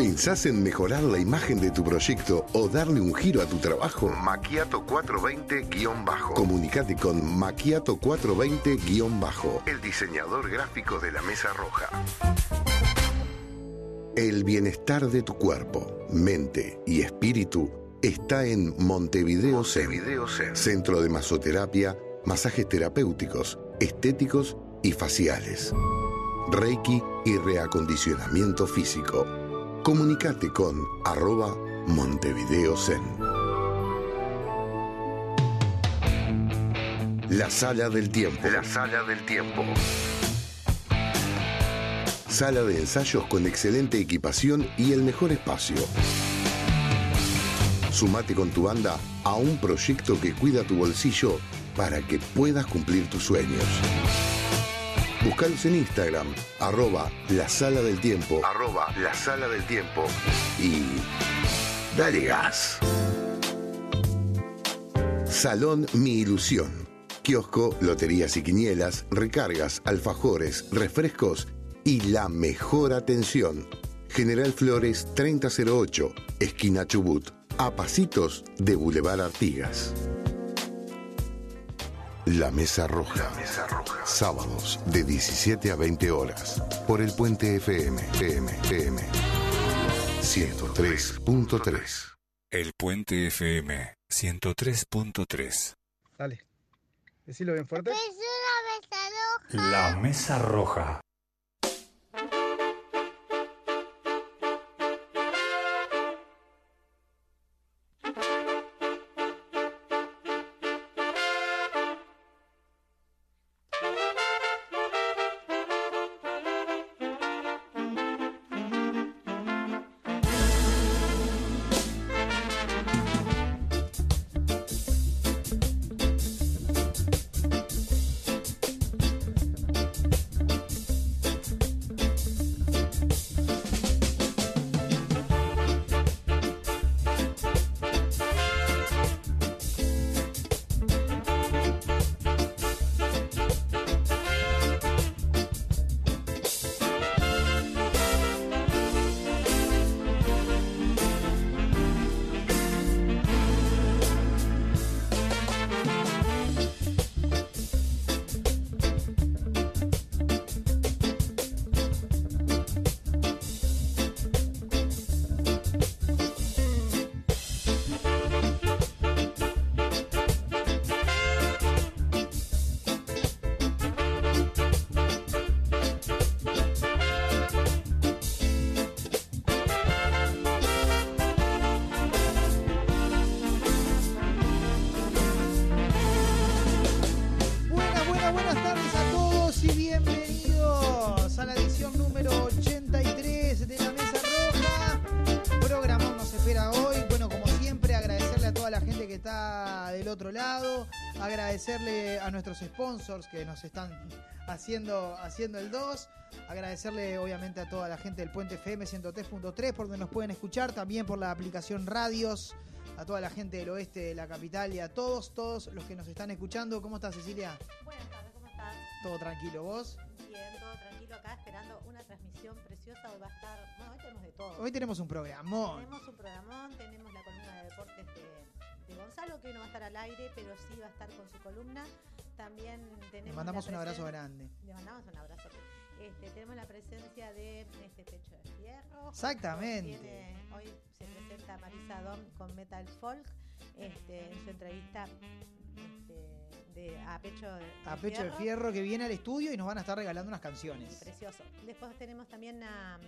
¿Pensás en mejorar la imagen de tu proyecto o darle un giro a tu trabajo? Maquiato 420-bajo. Comunicate con Maquiato 420-bajo, el diseñador gráfico de la Mesa Roja. El bienestar de tu cuerpo, mente y espíritu está en Montevideo Zen, Centro de Masoterapia, masajes terapéuticos, estéticos y faciales. Reiki y reacondicionamiento físico. Comunicate con arroba Montevideo Zen. La sala del tiempo. La sala del tiempo. Sala de ensayos con excelente equipación y el mejor espacio. Sumate con tu banda a un proyecto que cuida tu bolsillo para que puedas cumplir tus sueños. Buscalos en Instagram, arroba la sala del tiempo, arroba la sala del tiempo y dale gas. Salón Mi Ilusión. Kiosco, loterías y quinielas, recargas, alfajores, refrescos y la mejor atención. General Flores 3008, esquina Chubut, a pasitos de Boulevard Artigas. La Mesa Roja. Mesa Roja. Sábados de 17 a 20 horas. Por el Puente FM. FM. FM. 103.3. El Puente FM 103.3. Dale. Decilo bien fuerte. La Mesa Roja. Agradecerle a nuestros sponsors que nos están haciendo, haciendo el 2. Agradecerle obviamente a toda la gente del Puente FM 103.3 por donde nos pueden escuchar. También por la aplicación Radios. A toda la gente del oeste de la capital y a todos, todos los que nos están escuchando. ¿Cómo estás, Cecilia? Buenas tardes, ¿cómo estás? Todo tranquilo, ¿vos? Bien, todo tranquilo acá, esperando una transmisión preciosa. Hoy va a estar, bueno, hoy tenemos de todo. Hoy tenemos un programón. Tenemos un programón, tenemos Gonzalo, que hoy no va a estar al aire, pero sí va a estar con su columna. También tenemos. Le mandamos un abrazo grande. Le mandamos un abrazo. Este, tenemos la presencia de este Pecho de Fierro. Exactamente. Tiene- hoy se presenta Marisa Dom con Metal Folk este, en su entrevista este, de, a Pecho de, A Pecho de Fierro que viene al estudio y nos van a estar regalando unas canciones. Precioso. Después tenemos también a,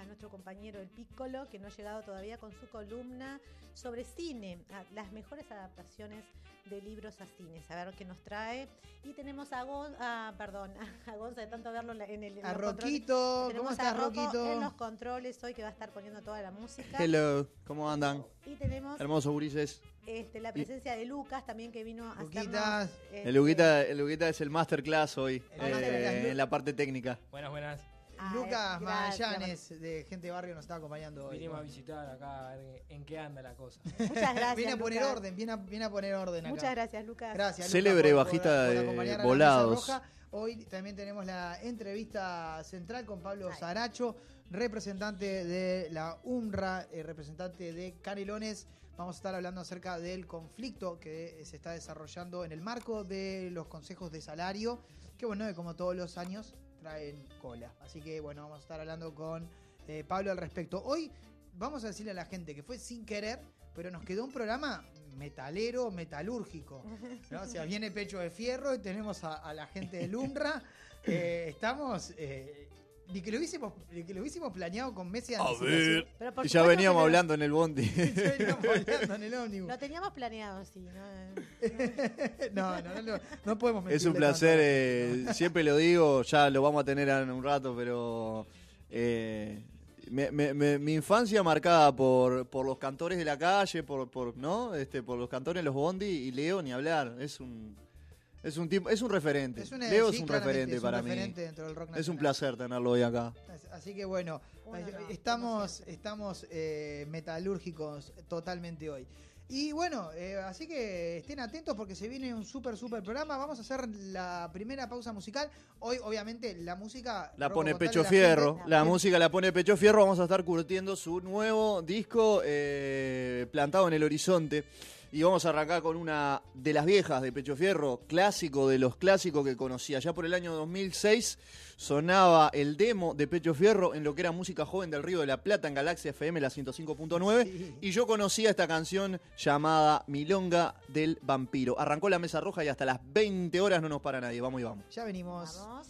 a- nuestro compañero el Piccolo, que no ha llegado todavía con su columna sobre cine, las mejores adaptaciones de libros a cines. A ver qué nos trae. Y tenemos a Gon, ah, perdón, a Gonza de tanto verlo en el. en A los controles. Roquito, Tenemos ¿cómo Rocco Roquito? En los controles hoy que va a estar poniendo toda la música. Hello, ¿cómo andan? Y tenemos Hermosos gurises. este, la presencia de Lucas también que vino a Luquitas. este, El Luguita, el Luguita es el masterclass hoy, eh, en la parte técnica. Buenas, buenas. Ah, Lucas. Magallanes de Gente de Barrio nos está acompañando hoy. Vinimos a visitar acá a ver en qué anda la cosa. Muchas gracias. Viene a poner Lucas. orden, viene a, viene a poner orden acá. Muchas gracias, Lucas. Gracias. Célebre Lucas, bajista de acompañar a la Volados. Hoy también tenemos la entrevista central con Pablo Zaracho, representante de la UMRA, eh, representante de Canelones. Vamos a estar hablando acerca del conflicto que se está desarrollando en el marco de los consejos de salario, que bueno, como todos los años traen cola. Así que bueno, vamos a estar hablando con eh, Pablo al respecto. Hoy vamos a decirle a la gente que fue sin querer, pero nos quedó un programa metalero, metalúrgico. ¿no? O sea, viene Pecho de Fierro y tenemos a, la gente del UNRWA. Eh, estamos... Eh, ni que lo hubiésemos, que lo hubiésamos planeado con meses de A ver. Y ya veníamos hablando en el bondi. ya veníamos hablando en el ómnibus. Lo teníamos planeado, sí. No, no, no, no, podemos Es un placer, eh, siempre lo digo, ya lo vamos a tener en un rato, pero eh, mi infancia marcada por, por los cantores de la calle, por, por, ¿no? este, por los cantores de los bondi y Leo ni hablar. Es un, es un, tipo, es un referente. Leo es un referente para mí. es un placer tenerlo hoy acá. Así que bueno, estamos, estamos eh, metalúrgicos totalmente hoy. Y bueno, eh, así que estén atentos porque se viene un súper, súper programa. Vamos a hacer la primera pausa musical. Hoy, obviamente, la música... La pone Pecho Fierro. La, música la pone Pecho Fierro. Vamos a estar curtiendo su nuevo disco eh, plantado en el horizonte. Y vamos a arrancar con una de las viejas de Pecho Fierro, clásico de los clásicos que conocía. Ya por el año 2006 sonaba el demo de Pecho Fierro en lo que era música joven del Río de la Plata en Galaxia FM, la 105.9. Y yo conocía esta canción llamada Milonga del Vampiro. Arrancó la mesa roja y hasta las 20 horas no nos para nadie. Vamos y vamos. Ya venimos. Vamos.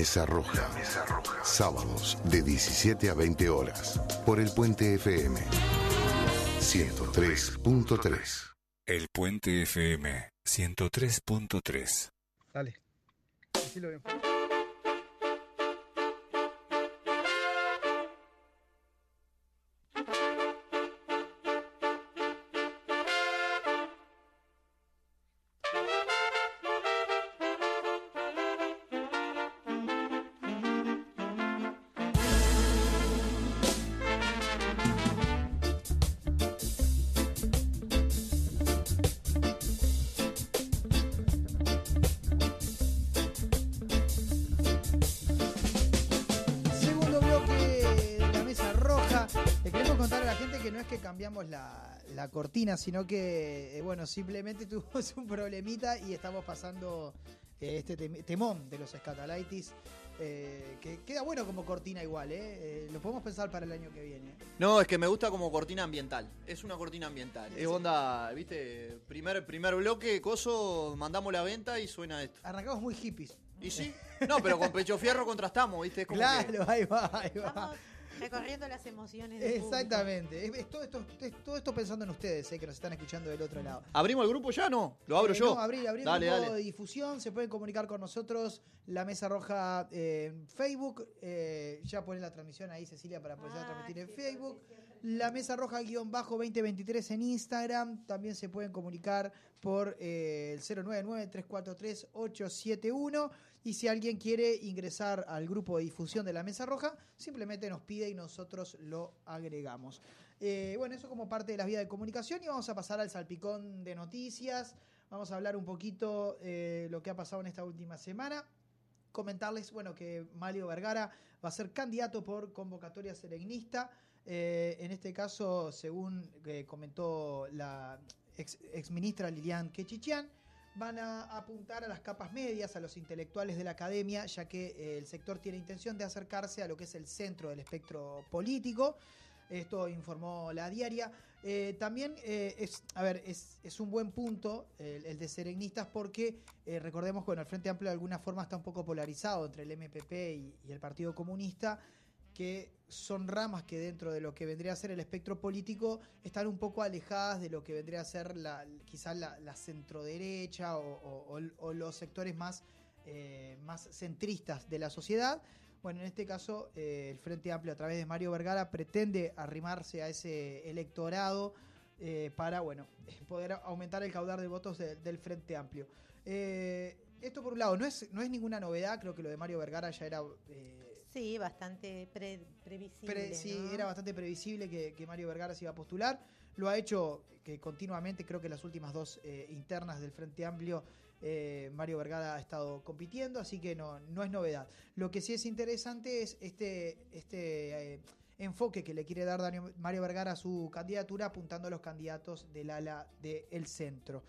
Mesa Roja. La Mesa Roja. Sábados de 17 a 20 horas. Por el Puente FM. 103.3. El Puente FM 103.3. Dale. Así lo cortina, sino que, eh, bueno, simplemente tuvimos un problemita y estamos pasando eh, este tem- temón de los Scatalitis. eh, que queda bueno como cortina igual, ¿eh? Eh, Lo podemos pensar para el año que viene. No, es que me gusta como cortina ambiental. Es una cortina ambiental. Es onda, viste, primer, primer bloque, coso, mandamos la venta y suena esto. Arrancamos muy hippies. ¿Y sí? No, pero con pecho fierro contrastamos, viste. Es como que- Claro, ahí va, ahí va. Estamos recorriendo las emociones. del. Exactamente. Es, es todo, esto, es todo esto pensando en ustedes, eh, que nos están escuchando del otro lado. ¿Abrimos el grupo ya? No, lo abro Eh, yo. No, abrir, abrir dale, el grupo dale. de difusión. Se pueden comunicar con nosotros. La Mesa Roja eh, en Facebook. eh, ya ponen la transmisión ahí, Cecilia, para poder Ah, transmitir en Facebook. La Mesa Roja guion bajo 2023 en Instagram. También se pueden comunicar por eh, el 099-343-871. Y si alguien quiere ingresar al grupo de difusión de la Mesa Roja, simplemente nos pide y nosotros lo agregamos. Eh, bueno, eso como parte de las vías de comunicación y vamos a pasar al salpicón de noticias. Vamos a hablar un poquito eh, lo que ha pasado en esta última semana. Comentarles, bueno, que Mario Vergara va a ser candidato por convocatoria serenista. Eh, en este caso, según eh, comentó la ex, ministra Lilian Quechichian, van a apuntar a las capas medias, a los intelectuales de la academia, ya que eh, el sector tiene intención de acercarse a lo que es el centro del espectro político. Esto informó la diaria. Eh, también eh, es, a ver, es, un buen punto el, el de serenistas porque recordemos que bueno, el Frente Amplio de alguna forma está un poco polarizado entre el MPP y, y, el Partido Comunista, que son ramas que dentro de lo que vendría a ser el espectro político están un poco alejadas de lo que vendría a ser la, quizás la, la centroderecha o, los sectores más, eh, más centristas de la sociedad. Bueno, en este caso, eh, el Frente Amplio, a través de Mario Vergara, pretende arrimarse a ese electorado eh, para, bueno, poder aumentar el caudal de votos de, del Frente Amplio. Esto, por un lado, no es, no es ninguna novedad, creo que lo de Mario Vergara ya era. Sí, bastante pre, previsible. Pre, sí, ¿no? era bastante previsible que, que, Mario Vergara se iba a postular. Lo ha hecho que continuamente, creo que las últimas dos eh, internas del Frente Amplio eh, Mario Vergara ha estado compitiendo, así que no, no es novedad. Lo que sí es interesante es este, este eh, enfoque que le quiere dar Mario Vergara a su candidatura, apuntando a los candidatos del ala del centro.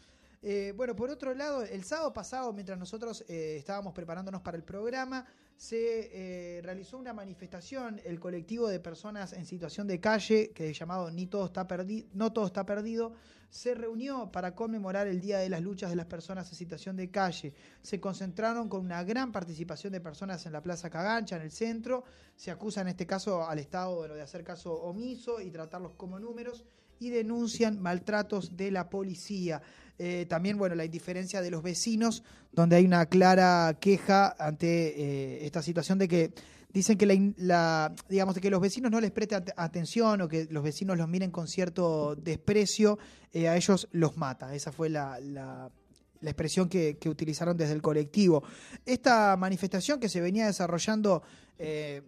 Eh, bueno, por otro lado, el sábado pasado, mientras nosotros eh, estábamos preparándonos para el programa, se eh, realizó una manifestación, el colectivo de personas en situación de calle, que es llamado Ni todo está perdido, No todo está perdido, se reunió para conmemorar el Día de las Luchas de las Personas en Situación de Calle. Se concentraron con una gran participación de personas en la Plaza Cagancha, en el centro. Se acusa en este caso al Estado bueno, de hacer caso omiso y tratarlos como números y denuncian maltratos de la policía. Eh, también, bueno, la indiferencia de los vecinos, donde hay una clara queja ante eh, esta situación de que dicen que la, la, digamos que los vecinos no les presten atención o que los vecinos los miren con cierto desprecio, eh, a ellos los mata. Esa fue la, la, la expresión que, que, utilizaron desde el colectivo. Esta manifestación que se venía desarrollando eh,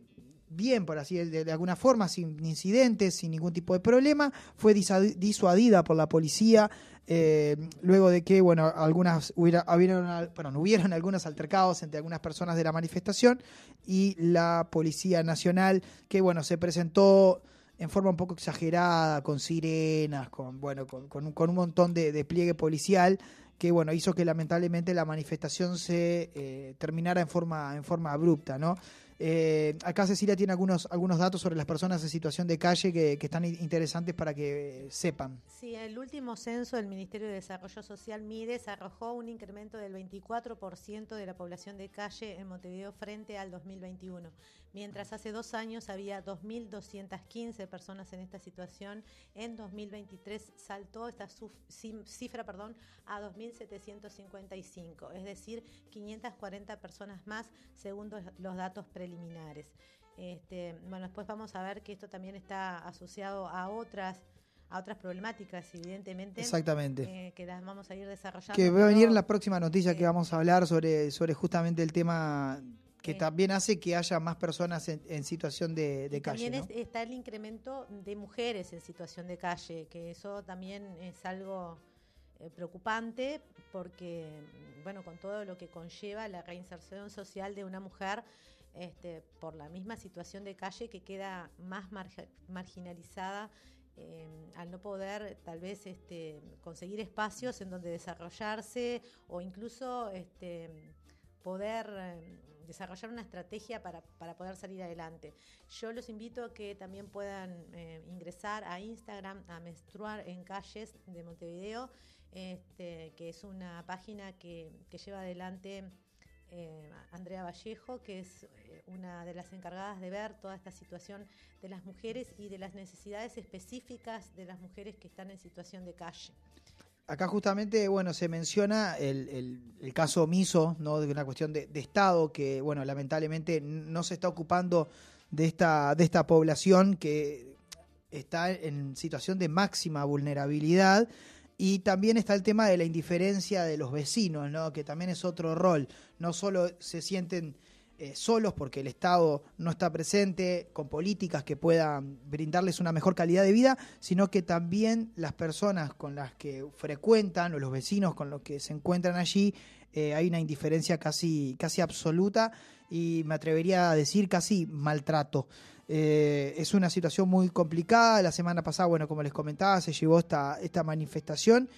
bien, por así de, de, alguna forma, sin incidentes, sin ningún tipo de problema, fue disuadida por la policía. Eh, luego de que, bueno, algunas hubiera, hubieron, bueno, hubieron algunos altercados entre algunas personas de la manifestación y la Policía Nacional, que, bueno, se presentó en forma un poco exagerada, con sirenas, con, bueno, con, con, un, con un, montón de despliegue policial, que, bueno, hizo que lamentablemente la manifestación se eh, terminara en forma, en forma abrupta, ¿no? Eh, acá Cecilia tiene algunos, algunos datos sobre las personas en situación de calle que, que están interesantes para que sepan. Sí, el último censo del Ministerio de Desarrollo Social Mides arrojó un incremento del 24% de la población de calle en Montevideo frente al 2021, mientras hace dos años había 2.215 personas en esta situación. En 2023 saltó esta cifra perdón, a 2.755, es decir, 540 personas más según los datos preliminares. Este, bueno, después vamos a ver que esto también está asociado a otras a otras problemáticas, evidentemente. Exactamente. Eh, que las vamos a ir desarrollando. Que va a venir en la próxima noticia que vamos a hablar sobre, sobre justamente el tema que también hace que haya más personas en, situación de, calle. También está el incremento de mujeres en situación de calle, que eso también es algo eh, preocupante porque, bueno, con todo lo que conlleva la reinserción social de una mujer este, por la misma situación de calle que queda más marginalizada eh, al no poder tal vez este, conseguir espacios en donde desarrollarse o incluso este, poder eh, desarrollar una estrategia para, poder salir adelante. Yo los invito a que también puedan eh, ingresar a Instagram a Menstruar en Calles de Montevideo, este, que es una página que, que lleva adelante eh, Andrea Vallejo, que es eh, una de las encargadas de ver toda esta situación de las mujeres y de las necesidades específicas de las mujeres que están en situación de calle. Acá justamente, bueno, se menciona el, caso omiso, ¿no? De una cuestión de, de, Estado que, bueno, lamentablemente no se está ocupando de esta, de esta población que está en situación de máxima vulnerabilidad y también está el tema de la indiferencia de los vecinos, ¿no? que también es otro rol. No solo se sienten eh, solos porque el Estado no está presente con políticas que puedan brindarles una mejor calidad de vida, sino que también las personas con las que frecuentan o los vecinos con los que se encuentran allí, eh, hay una indiferencia casi, casi absoluta y me atrevería a decir casi maltrato. Eh, es una situación muy complicada. La semana pasada, bueno, como les comentaba, se llevó esta, esta manifestación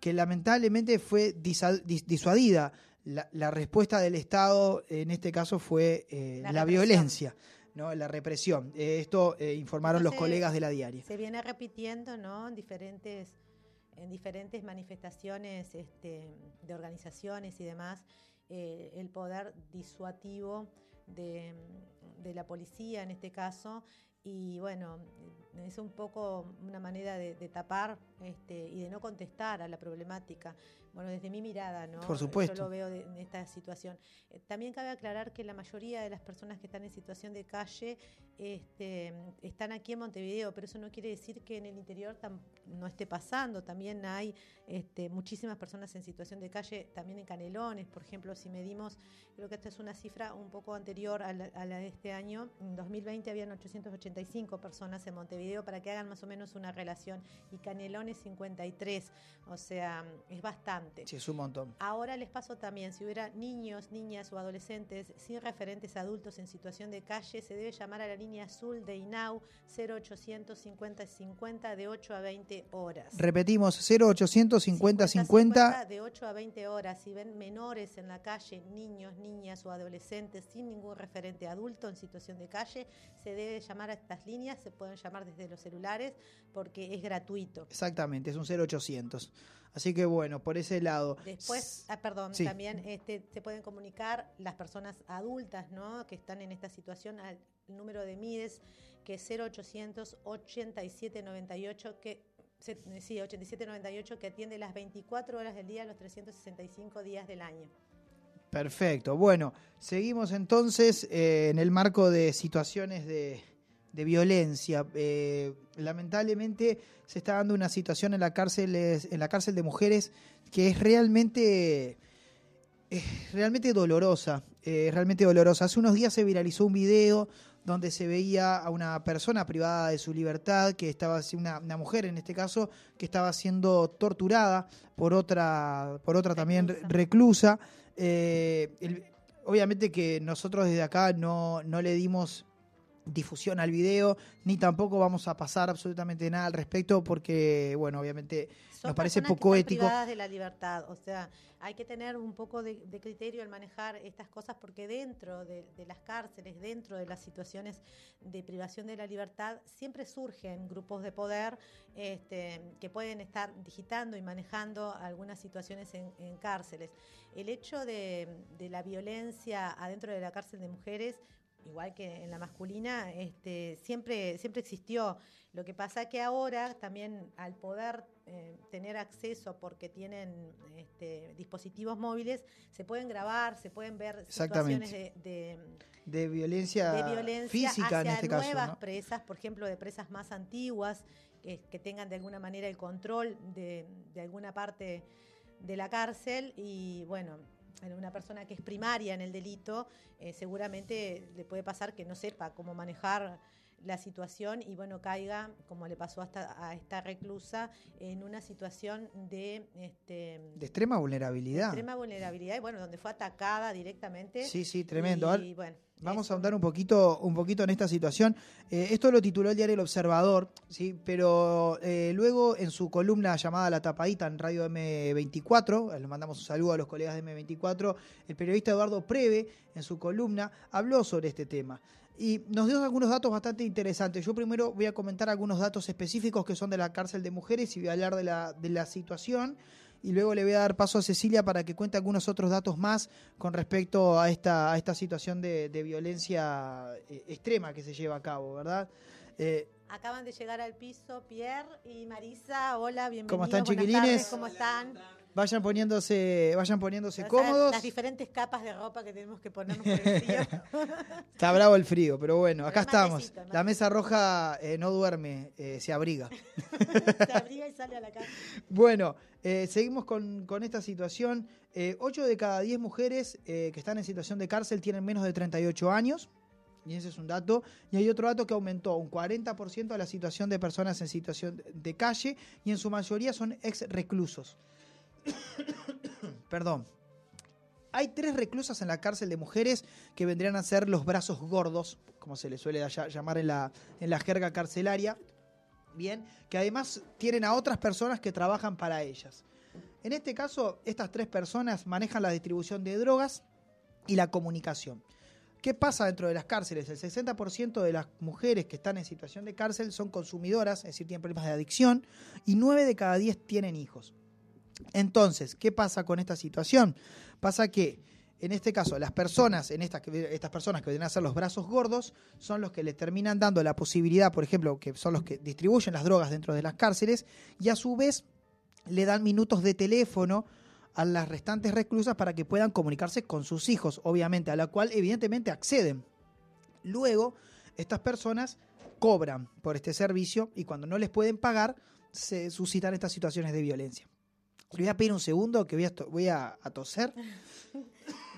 que lamentablemente fue disuadida. La, respuesta del Estado en este caso fue eh, la, violencia. ¿no? la represión. Eh, esto informaron los colegas de la diaria. Se viene repitiendo ¿no? en, diferentes, en diferentes manifestaciones este, de organizaciones y demás el poder disuativo de, de la policía en este caso y bueno, es un poco una manera de, tapar este, y de no contestar a la problemática. Bueno, desde mi mirada, ¿no? Por supuesto. Yo lo veo en esta situación. Eh, también cabe aclarar que la mayoría de las personas que están en situación de calle este, están aquí en Montevideo, pero eso no quiere decir que en el interior no esté pasando. También hay este, muchísimas personas en situación de calle, también en Canelones, por ejemplo, si medimos, creo que esta es una cifra un poco anterior a la, a la de este año. En 2020 habían 885 personas en Montevideo para que hagan más o menos una relación y Canelones 53, o sea, es bastante. Sí, es un montón. Ahora les paso también, si hubiera niños, niñas o adolescentes sin referentes adultos en situación de calle, se debe llamar a la línea azul de INAU 0800 50 50 de 8 a 20 horas. Repetimos, 0800 50 50 de 8 a 20 horas. Si ven menores en la calle, niños, niñas o adolescentes sin ningún referente adulto en situación de calle, se debe llamar a estas líneas, se pueden llamar desde los celulares porque es gratuito. Exactamente, es un 0800. Así que bueno, por ese lado. Después, ah, perdón, también este, se pueden comunicar las personas adultas, ¿no? Que están en esta situación al número de MIDES, que es 0800 8798 que sí, 8798 que atiende las 24 horas del día, los 365 días del año. Perfecto. Bueno, seguimos entonces eh, en el marco de situaciones de, de violencia. Eh, lamentablemente se está dando una situación en la cárcel, en la cárcel de mujeres que es realmente, realmente dolorosa, eh, realmente dolorosa. Hace unos días se viralizó un video donde se veía a una persona privada de su libertad, que estaba una, una mujer en este caso, que estaba siendo torturada por otra, por otra también reclusa. Eh, obviamente que nosotros desde acá no, no le dimos difusión al video, ni tampoco vamos a pasar absolutamente nada al respecto porque, bueno, obviamente Son nos parece personas que poco están ético. privadas de la libertad, o sea, hay que tener un poco de, de criterio al manejar estas cosas porque dentro de, de las cárceles, dentro de las situaciones de privación de la libertad, siempre surgen grupos de poder este, que pueden estar digitando y manejando algunas situaciones en, en cárceles. El hecho de, de la violencia adentro de la cárcel de mujeres igual que en la masculina, este, siempre, siempre existió. Lo que pasa que ahora también al poder eh, tener acceso porque tienen este, dispositivos móviles, se pueden grabar, se pueden ver situaciones de, de, de violencia, de violencia física hacia en este caso. nuevas ¿no? presas, por ejemplo, de presas más antiguas, que, que tengan de alguna manera el control de alguna parte de la cárcel y bueno, a una persona que es primaria en el delito, eh, seguramente le puede pasar que no sepa cómo manejar la situación y bueno, caiga, como le pasó hasta a esta reclusa, en una situación de, este, De extrema vulnerabilidad. extrema vulnerabilidad y bueno, donde fue atacada directamente. Sí, sí, tremendo. Y, Ahora, bueno, Vamos a ahondar un poquito, un poquito en esta situación. Eh, esto lo tituló el diario El Observador, sí, pero eh, luego en su columna llamada La Tapadita en Radio M24, eh, le mandamos un saludo a los colegas de M24, el periodista Eduardo Preve en su columna habló sobre este tema. Y nos dio algunos datos bastante interesantes. Yo primero voy a comentar algunos datos específicos que son de la cárcel de mujeres y voy a hablar de la, de la situación y luego le voy a dar paso a Cecilia para que cuente algunos otros datos más con respecto a esta, a esta situación de, de violencia eh, extrema que se lleva a cabo, ¿verdad? Eh, Acaban de llegar al piso Pierre y Marisa. Hola, bienvenidos. ¿Cómo están, chiquilines? tardes, ¿Cómo están? Vayan poniéndose, vayan poniéndose cómodos. Las diferentes capas de ropa que tenemos que ponernos por el frío. Está bravo el frío, pero bueno, acá estamos. La mesa roja eh, no duerme, eh, se abriga. Se abriga y sale a la calle. Bueno, eh, seguimos con, con esta situación. Eh, 8 de cada 10 mujeres que están en situación de cárcel tienen menos de 38 años. Y ese es un dato. Y hay otro dato que aumentó un 40% a la situación de personas en situación de calle y en su mayoría son ex reclusos. Perdón. Hay tres reclusas en la cárcel de mujeres que vendrían a ser los brazos gordos, como se les suele ll- llamar en la, en la jerga carcelaria. Bien, que además tienen a otras personas que trabajan para ellas. En este caso, estas tres personas manejan la distribución de drogas y la comunicación. ¿Qué pasa dentro de las cárceles? El 60% de las mujeres que están en situación de cárcel son consumidoras, es decir, tienen problemas de adicción, y 9 de cada 10 tienen hijos. Entonces, ¿qué pasa con esta situación? Pasa que, en este caso, las personas, en estas, estas personas que vienen a ser los brazos gordos, son los que les terminan dando la posibilidad, por ejemplo, que son los que distribuyen las drogas dentro de las cárceles, y a su vez le dan minutos de teléfono a las restantes reclusas para que puedan comunicarse con sus hijos, obviamente, a la cual evidentemente acceden. Luego, estas personas cobran por este servicio y cuando no les pueden pagar, se suscitan estas situaciones de violencia. Le voy a pedir un segundo que voy a, to- voy a, a toser.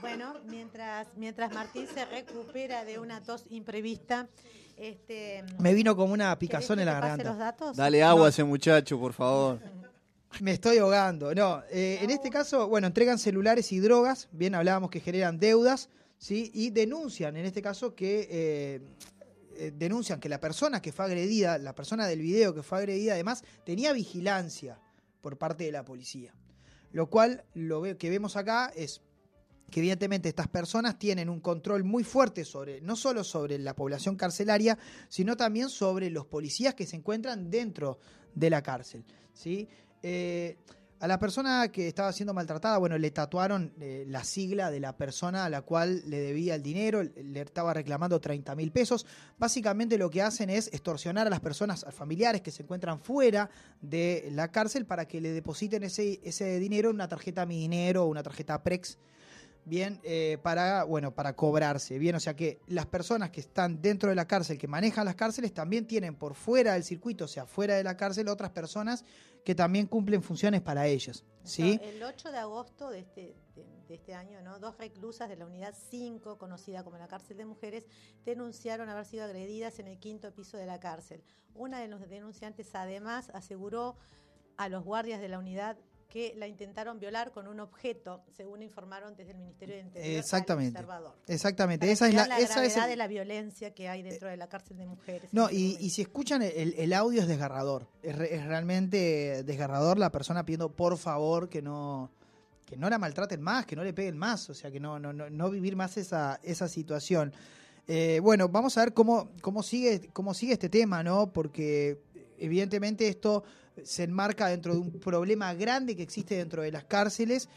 Bueno, mientras, mientras Martín se recupera de una tos imprevista, este, Me vino como una ¿querés picazón en la pase los garganta. datos? Dale agua a ese muchacho, por favor. Me estoy ahogando. No, eh, en este caso, bueno, entregan celulares y drogas. Bien, hablábamos que generan deudas, ¿sí? Y denuncian, en este caso, que eh, eh, denuncian que la persona que fue agredida, la persona del video que fue agredida, además, tenía vigilancia por parte de la policía. Lo cual, lo que vemos acá es que evidentemente estas personas tienen un control muy fuerte sobre, no solo sobre la población carcelaria, sino también sobre los policías que se encuentran dentro de la cárcel. ¿sí? Eh, a la persona que estaba siendo maltratada, bueno, le tatuaron eh, la sigla de la persona a la cual le debía el dinero, le estaba reclamando 30 mil pesos. Básicamente lo que hacen es extorsionar a las personas, a familiares que se encuentran fuera de la cárcel para que le depositen ese, ese dinero en una tarjeta Mi Dinero o una tarjeta Prex bien, eh, para, bueno, para cobrarse, bien, o sea que las personas que están dentro de la cárcel, que manejan las cárceles, también tienen por fuera del circuito, o sea, fuera de la cárcel, otras personas que también cumplen funciones para ellos, ¿sí? El 8 de agosto de este, de, de este año, ¿no? dos reclusas de la unidad 5, conocida como la cárcel de mujeres, denunciaron haber sido agredidas en el quinto piso de la cárcel. Una de los denunciantes además aseguró a los guardias de la unidad que la intentaron violar con un objeto, según informaron desde el Ministerio de Interior. Exactamente. Al. Exactamente. Para Esa es la, la esa es gravedad el- de la violencia que hay dentro de la cárcel de mujeres. No, este y, si escuchan el, el audio es desgarrador. Es, re- es realmente desgarrador la persona pidiendo por favor que no que no la maltraten más, que no le peguen más, o sea, que no, no, no, no vivir más esa, esa situación. Eh, bueno, vamos a ver cómo, cómo, sigue, cómo sigue este tema, ¿no? Porque evidentemente esto se enmarca dentro de un problema grande que existe dentro de las cárceles.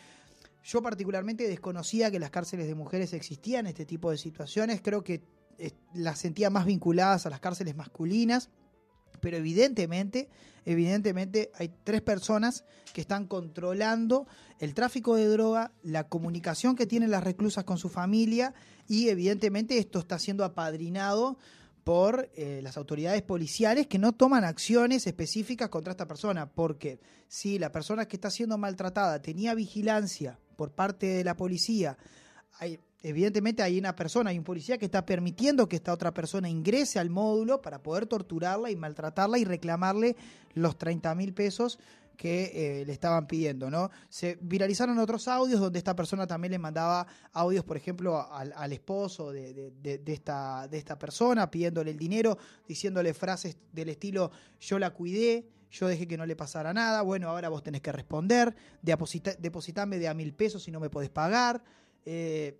Yo particularmente desconocía que las cárceles de mujeres existían este tipo de situaciones. Creo que eh, las sentía más vinculadas a las cárceles masculinas, pero evidentemente, evidentemente hay tres personas que están controlando el tráfico de droga, la comunicación que tienen las reclusas con su familia y evidentemente esto está siendo apadrinado por eh, las autoridades policiales que no toman acciones específicas contra esta persona, porque si la persona que está siendo maltratada tenía vigilancia por parte de la policía, hay, evidentemente hay una persona, hay un policía que está permitiendo que esta otra persona ingrese al módulo para poder torturarla y maltratarla y reclamarle los 30 mil pesos que eh, le estaban pidiendo, ¿no? Se viralizaron otros audios donde esta persona también le mandaba audios, por ejemplo, al, esposo de esta, de esta persona, pidiéndole el dinero, diciéndole frases del estilo, yo la cuidé, yo dejé que no le pasara nada, bueno, ahora vos tenés que responder, deposita, depositame de a mil pesos si no me podés pagar. Eh,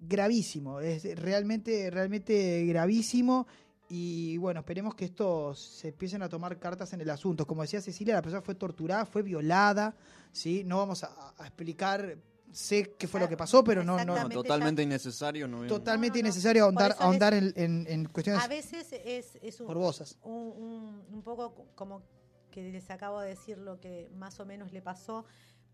gravísimo, es realmente, realmente gravísimo. Y bueno, esperemos que esto se empiecen a tomar cartas en el asunto. Como decía Cecilia, la persona fue torturada, fue violada, ¿sí? No vamos a, a explicar, sé qué fue lo que pasó, pero no, no, totalmente innecesario. No, totalmente No, no, no. innecesario ahondar, ahondar en, en- en cuestiones A veces es, es un, morbosas. un, un- un poco co- como que les acabo de decir lo que más o menos le pasó,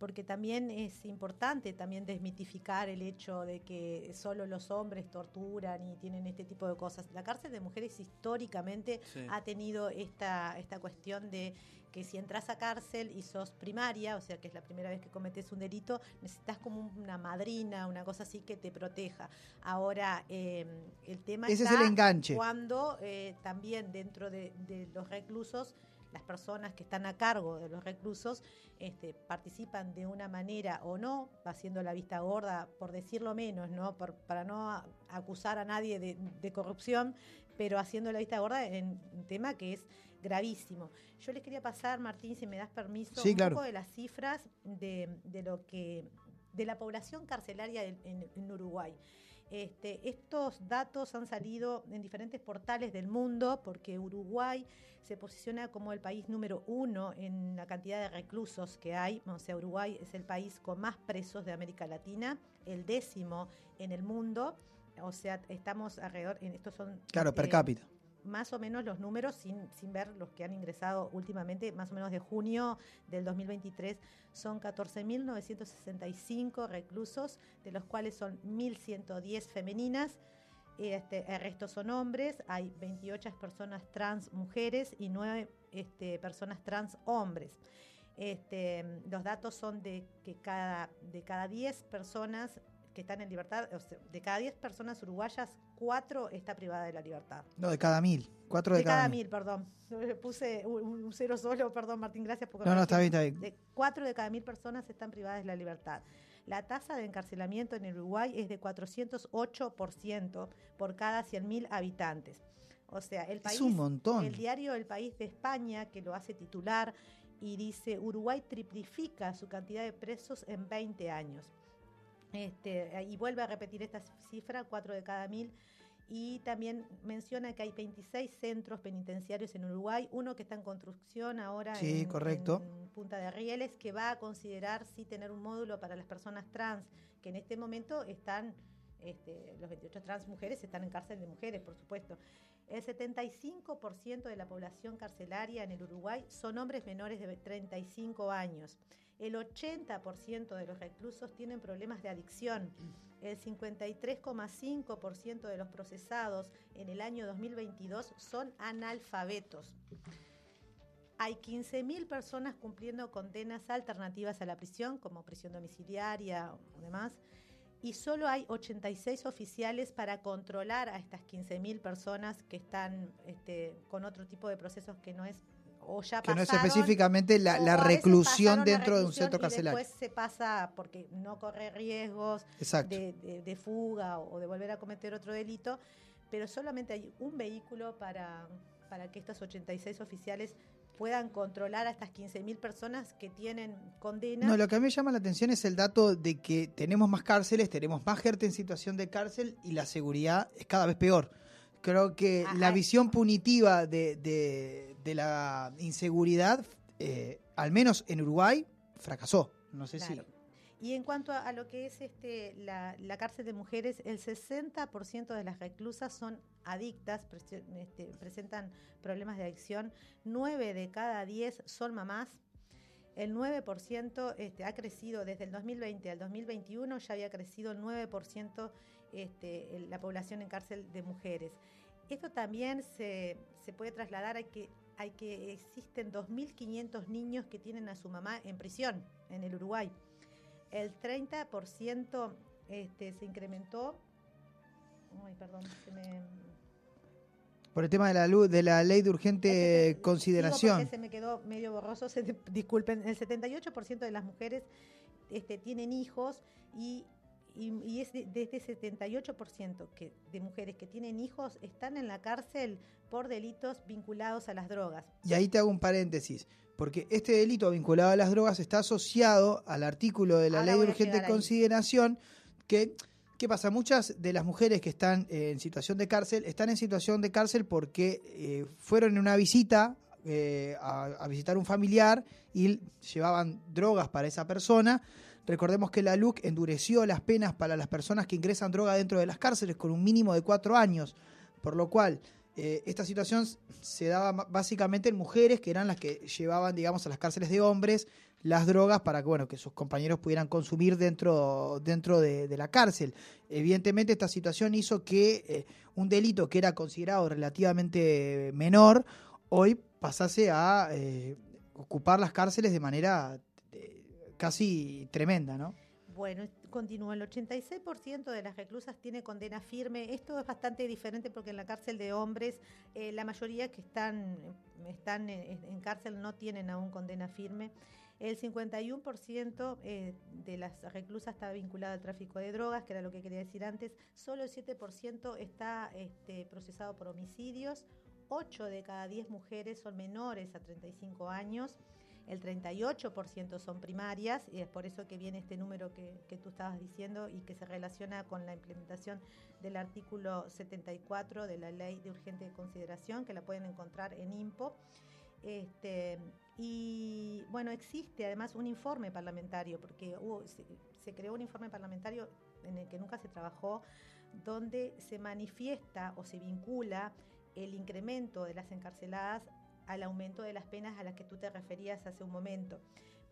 porque también es importante también desmitificar el hecho de que solo los hombres torturan y tienen este tipo de cosas. La cárcel de mujeres históricamente Sí. ha tenido esta, esta cuestión de que si entras a cárcel y sos primaria, o sea que es la primera vez que cometes un delito, necesitas como una madrina, una cosa así que te proteja. Ahora, eh, el tema Ese es está el enganche. cuando eh, también dentro de, de los reclusos, las personas que están a cargo de los reclusos este, participan de una manera o no, haciendo la vista gorda, por decirlo menos, ¿no? Por- para no acusar a nadie de, de corrupción, pero haciendo la vista gorda en un tema que es gravísimo. Yo les quería pasar, Martín, si me das permiso, Sí, un claro. poco de las cifras de, de lo que de la población carcelaria en- en Uruguay. Este, estos datos han salido en diferentes portales del mundo porque Uruguay se posiciona como el país número uno en la cantidad de reclusos que hay. O sea, Uruguay es el país con más presos de América Latina, el décimo en el mundo. O sea, estamos alrededor, en estos son Claro, per eh, cápita. Más o menos los números, sin, sin ver los que han ingresado últimamente, más o menos de junio del 2023, son 14.965 reclusos, de los cuales son 1.110 femeninas, este, el resto son hombres, hay 28 personas trans mujeres y 9 este, personas trans hombres. Este, los datos son de que cada, de cada 10 personas que están en libertad, o sea, de cada 10 personas uruguayas, 4 está privada de la libertad. No, de cada mil. Cuatro de, De cada mil, perdón. Puse un, un cero solo, perdón Martín, gracias por No, no, está bien, está bien. De cuatro de cada mil personas están privadas de la libertad. La tasa de encarcelamiento en Uruguay es de 408% por cada 100.000 habitantes. O sea, el país, Es un montón. el diario El País de España, que lo hace titular, y dice, Uruguay triplifica su cantidad de presos en 20 años. Este, y vuelve a repetir esta cifra, 4 de cada mil. Y también menciona que hay 26 centros penitenciarios en Uruguay, uno que está en construcción ahora Sí, en, correcto. en Punta de Rieles, que va a considerar sí tener un módulo para las personas trans, que en este momento están, este, los 28 trans mujeres están en cárcel de mujeres, por supuesto. El 75% de la población carcelaria en el Uruguay son hombres menores de 35 años. El 80% de los reclusos tienen problemas de adicción. El 53,5% de los procesados en el año 2022 son analfabetos. Hay 15.000 personas cumpliendo condenas alternativas a la prisión, como prisión domiciliaria o demás, y solo hay 86 oficiales para controlar a estas 15.000 personas que están este, con otro tipo de procesos que no es o ya Que no es específicamente la, reclusión la dentro de un centro y carcelario. Después se pasa porque no corre riesgos de, de- de fuga o de volver a cometer otro delito, pero solamente hay un vehículo para, para que estos 86 oficiales puedan controlar a estas 15.000 personas que tienen condena. No, lo que a mí me llama la atención es el dato de que tenemos más cárceles, tenemos más gente en situación de cárcel y la seguridad es cada vez peor. Creo que Ajá. la visión punitiva de, de- de la inseguridad, eh, al menos en Uruguay, fracasó. No sé si... Y en cuanto a, lo que es este la, la cárcel de mujeres, el 60% de las reclusas son adictas, este, presentan problemas de adicción, 9 de cada 10 son mamás. El 9% este, ha crecido desde el 2020 al 2021, ya había crecido el 9% este, la población en cárcel de mujeres. Esto también se, se puede trasladar a que, hay que existen 2.500 niños que tienen a su mamá en prisión en el Uruguay. El 30% este, se incrementó. Ay, perdón, se me. Por el tema de la luz, de la ley de urgente consideración. se me quedó medio borroso, se- disculpen. El 78% de las mujeres este, tienen hijos y, y, y es de, de este 78% que, de mujeres que tienen hijos están en la cárcel por delitos vinculados a las drogas. Y ahí te hago un paréntesis, porque este delito vinculado a las drogas está asociado al artículo de la Ahora ley de urgente ahí. consideración que... ¿Qué pasa? Muchas de las mujeres que están eh, en situación de cárcel están en situación de cárcel porque eh, fueron en una visita eh, a, a visitar un familiar y llevaban drogas para esa persona. Recordemos que la LUC endureció las penas para las personas que ingresan droga dentro de las cárceles con un mínimo de cuatro años, por lo cual eh, esta situación se daba básicamente en mujeres que eran las que llevaban, digamos, a las cárceles de hombres las drogas para que, bueno, que sus compañeros pudieran consumir dentro, dentro de, la cárcel. Evidentemente esta situación hizo que eh, un delito que era considerado relativamente menor, hoy pasase a eh, ocupar las cárceles de manera casi tremenda, ¿no? Bueno, continúa. El 86% de las reclusas tiene condena firme. Esto es bastante diferente porque en la cárcel de hombres eh, la mayoría que están, están en, cárcel no tienen aún condena firme. El 51% eh, de las reclusas está vinculado al tráfico de drogas, que era lo que quería decir antes. Solo el 7% está este, procesado por homicidios. 8 de cada 10 mujeres son menores a 35 años. El 38% son primarias y es por eso que viene este número que, tú estabas diciendo y que se relaciona con la implementación del artículo 74 de la ley de urgente consideración, que la pueden encontrar en IMPO. Este, y bueno, existe además un informe parlamentario, porque se creó un informe parlamentario en el que nunca se trabajó, donde se manifiesta o se vincula el incremento de las encarceladas al aumento de las penas a las que tú te referías hace un momento.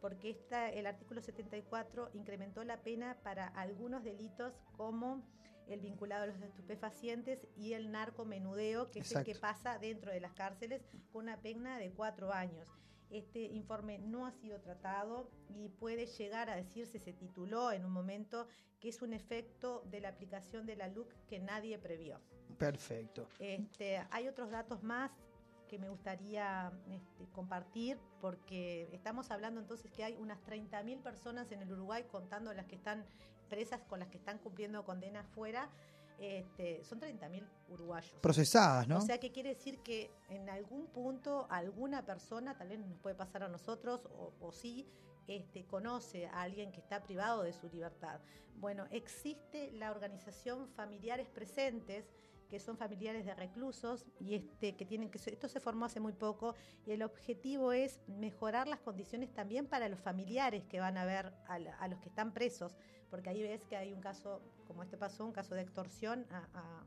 Porque esta, el artículo 74 incrementó la pena para algunos delitos como el vinculado a los estupefacientes y el narcomenudeo, que es el que pasa dentro de las cárceles con una pena de cuatro años. Este informe no ha sido tratado y puede llegar a decirse, se tituló en un momento, que es un efecto de la aplicación de la LUC que nadie previó. Perfecto. Este, hay otros datos más que me gustaría este, compartir porque estamos hablando entonces que hay unas 30.000 personas en el Uruguay contando las que están presas con las que están cumpliendo condena fuera. Este, son 30.000 uruguayos. Procesadas, ¿no? O sea que quiere decir que en algún punto alguna persona, tal vez nos puede pasar a nosotros o, o sí, este, conoce a alguien que está privado de su libertad. Bueno, existe la organización Familiares Presentes, que son familiares de reclusos y este que tienen que esto se formó hace muy poco y el objetivo es mejorar las condiciones también para los familiares que van a ver a, la- a los que están presos porque ahí ves que hay un caso como este pasó un caso de extorsión a, a-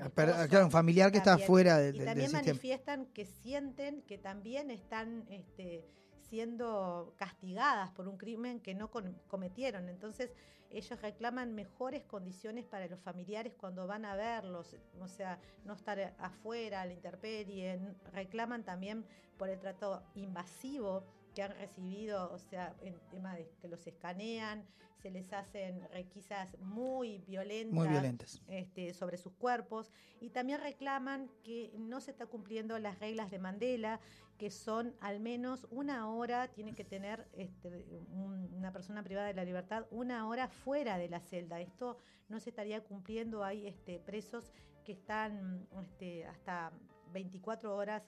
Ah, claro, un familiar que está fuera del, y del también sistema. manifiestan que sienten que también están este, siendo castigadas por un crimen que no cometieron. Entonces, ellos reclaman mejores condiciones para los familiares cuando van a verlos, o sea, no estar afuera, la intemperie. Reclaman también por el trato invasivo que han recibido, o sea, en tema de que los escanean, se les hacen requisas muy violentas, Muy violentas. este, sobre sus cuerpos y también reclaman que no se está cumpliendo las reglas de Mandela, que son al menos una hora, tiene que tener este, un- una persona privada de la libertad una hora fuera de la celda. Esto no se estaría cumpliendo, hay este, presos que están este, hasta 24 horas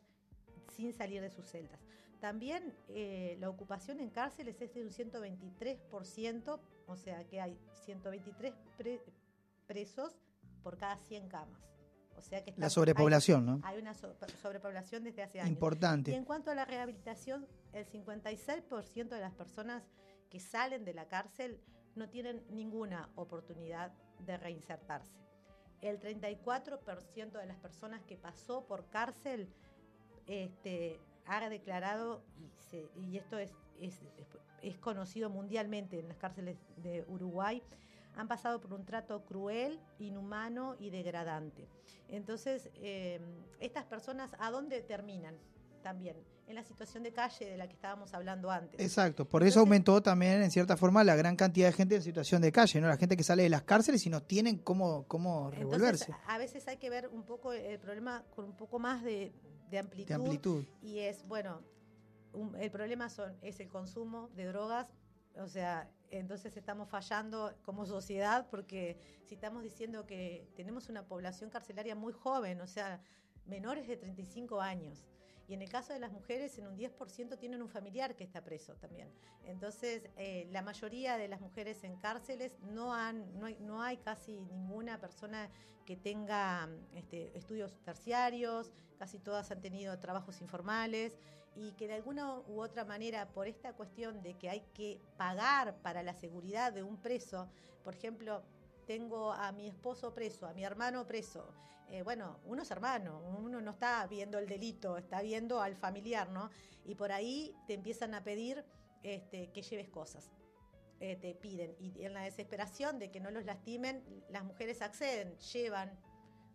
sin salir de sus celdas. También eh, la ocupación en cárceles es de un 123%, o sea que hay 123 pre- presos por cada 100 camas. O sea que La sobrepoblación, ¿no? Hay, una so- sobrepoblación desde hace años. Y Importante. en cuanto a la rehabilitación, el 56% de las personas que salen de la cárcel no tienen ninguna oportunidad de reinsertarse. El 34% de las personas que pasó por cárcel este, ha declarado, y, se- y esto es, es, es conocido mundialmente en las cárceles de Uruguay, han pasado por un trato cruel, inhumano y degradante. Entonces, eh, estas personas, ¿a dónde terminan? También en la situación de calle de la que estábamos hablando antes. Exacto, por eso aumentó también en cierta forma la gran cantidad de gente en situación de calle, ¿no? La gente que sale de las cárceles y no tienen cómo, cómo Entonces, revolverse a veces hay que ver un poco el problema con un poco más de, de amplitud. de amplitud. Y es, bueno, un- el problema son, es el consumo de drogas. O sea, entonces estamos fallando como sociedad porque si estamos diciendo que tenemos una población carcelaria muy joven, o sea, menores de 35 años. Y en el caso de las mujeres, en un 10% tienen un familiar que está preso también. Entonces, eh, la mayoría de las mujeres en cárceles no, han, no, hay, no hay casi ninguna persona que tenga este, estudios terciarios, casi todas han tenido trabajos informales y que de alguna u otra manera, por esta cuestión de que hay que pagar para la seguridad de un preso, por ejemplo, tengo a mi esposo preso, a mi hermano preso. Eh, bueno, uno es hermano, uno no está viendo el delito, está viendo al familiar, ¿no? Y por ahí te empiezan a pedir este, que lleves cosas. Eh, te piden. Y en la desesperación de que no los lastimen, las mujeres acceden, llevan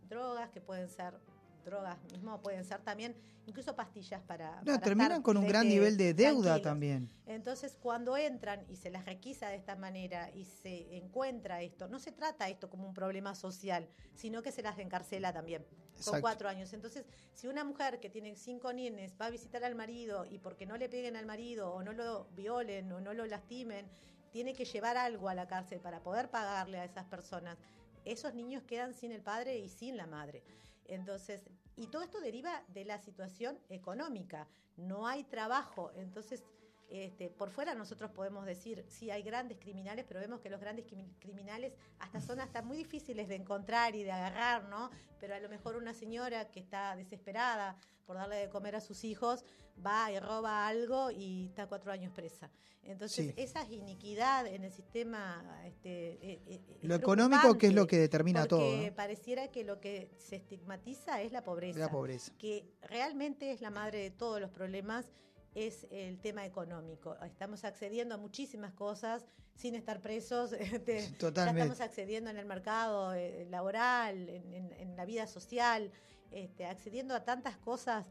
drogas que pueden ser drogas mismo, pueden ser también incluso pastillas para... No, para terminan con un gran nivel de deuda tranquilos. también. Entonces, cuando entran y se las requisa de esta manera y se encuentra esto, no se trata esto como un problema social, sino que se las encarcela también, con Exacto. cuatro años. Entonces, si una mujer que tiene cinco nenes va a visitar al marido y porque no le peguen al marido o no lo violen o no lo lastimen, tiene que llevar algo a la cárcel para poder pagarle a esas personas, esos niños quedan sin el padre y sin la madre. Entonces, y todo esto deriva de la situación económica. No hay trabajo. Entonces, este, por fuera nosotros podemos decir, sí, hay grandes criminales, pero vemos que los grandes crimi- criminales hasta son hasta muy difíciles de encontrar y de agarrar, ¿no? Pero a lo mejor una señora que está desesperada por darle de comer a sus hijos va y roba algo y está cuatro años presa. Entonces, Sí. esa iniquidad en el sistema... Este, eh, eh, es Lo económico que es lo que determina todo, porque ¿no? pareciera que lo que se estigmatiza es la pobreza La pobreza. que realmente es la madre de todos los problemas es el tema económico. Estamos accediendo a muchísimas cosas sin estar presos. este, Ya estamos accediendo en el mercado eh, laboral, en, en- en la vida social, este, accediendo a tantas cosas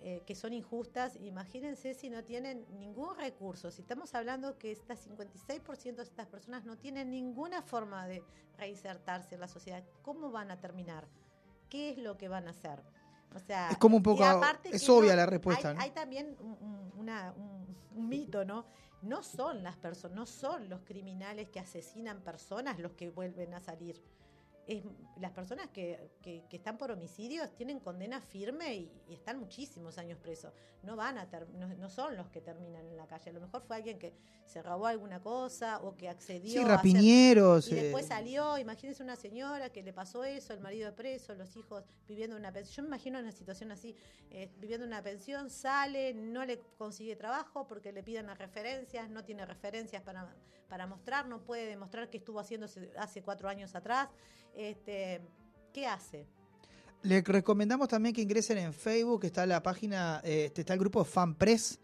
eh, que son injustas. Imagínense si no tienen ningún recurso. Si estamos hablando que estas 56% de estas personas no tienen ninguna forma de reinsertarse en la sociedad, ¿cómo van a terminar? ¿Qué es lo que van a hacer? O sea, Es como un poco- es obvia la respuesta, Hay, ¿no? hay también un, un- una- un- un mito, ¿no? No son las personas, no son los criminales que asesinan personas los que vuelven a salir. Es, las personas que, que- que están por homicidios tienen condena firme y, y están muchísimos años presos. No van a ter- no, no son los que terminan en la calle. A lo mejor fue alguien que se robó alguna cosa o que accedió Sí, a hacer- rapiñeros. y después eh, salió, imagínense una señora que le pasó eso, el marido preso, los hijos viviendo una pensión. Yo me imagino una situación así, eh, viviendo una pensión, sale, no le consigue trabajo porque le piden las referencias, no tiene referencias para, para mostrar, no puede demostrar que estuvo haciendo hace- cuatro años atrás. Este, ¿Qué hace? Le recomendamos también que ingresen en Facebook, está la página, eh, está el grupo FanPress,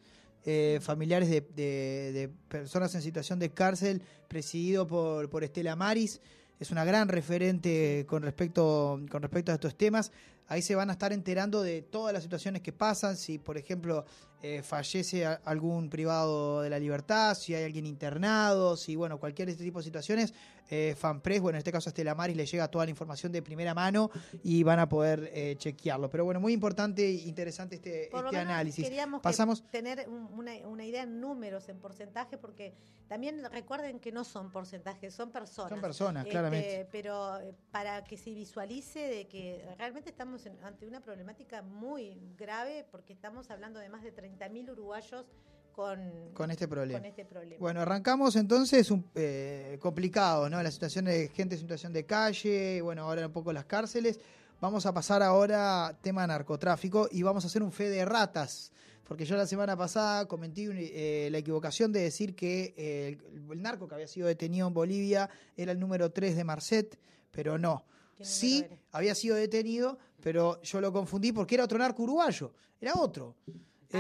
eh, familiares de, de- de personas en situación de cárcel, presidido por, por Estela Maris. Es una gran referente con respecto, con respecto a estos temas. Ahí se van a estar enterando de todas las situaciones que pasan. Si, por ejemplo, eh, fallece algún privado de la libertad, si hay alguien internado, si, bueno, cualquier de este tipo de situaciones, eh, FanPress, bueno, en este caso a Estela Maris le llega toda la información de primera mano y van a poder eh, chequearlo. Pero bueno, muy importante e interesante este, Por lo este menos análisis. Queríamos que Pasamos. tener un- una, una idea en números, en porcentaje, porque también recuerden que no son porcentajes, son personas. Son personas, Este, claramente. Pero eh, para que se visualice de que realmente estamos en- ante una problemática muy grave, porque estamos hablando de más de 30.000 uruguayos con, Con este problema. con este problema. Bueno, arrancamos entonces un, eh, complicado, ¿no? La situación de gente en situación de calle, bueno, ahora un poco las cárceles. Vamos a pasar ahora a tema narcotráfico y vamos a hacer un fe de ratas. Porque yo la semana pasada cometí eh, la equivocación de decir que eh, el, el narco que había sido detenido en Bolivia era el número 3 de Marcet, pero no. ¿Qué número Sí, había sido detenido, pero yo lo confundí porque era otro narco uruguayo, era otro.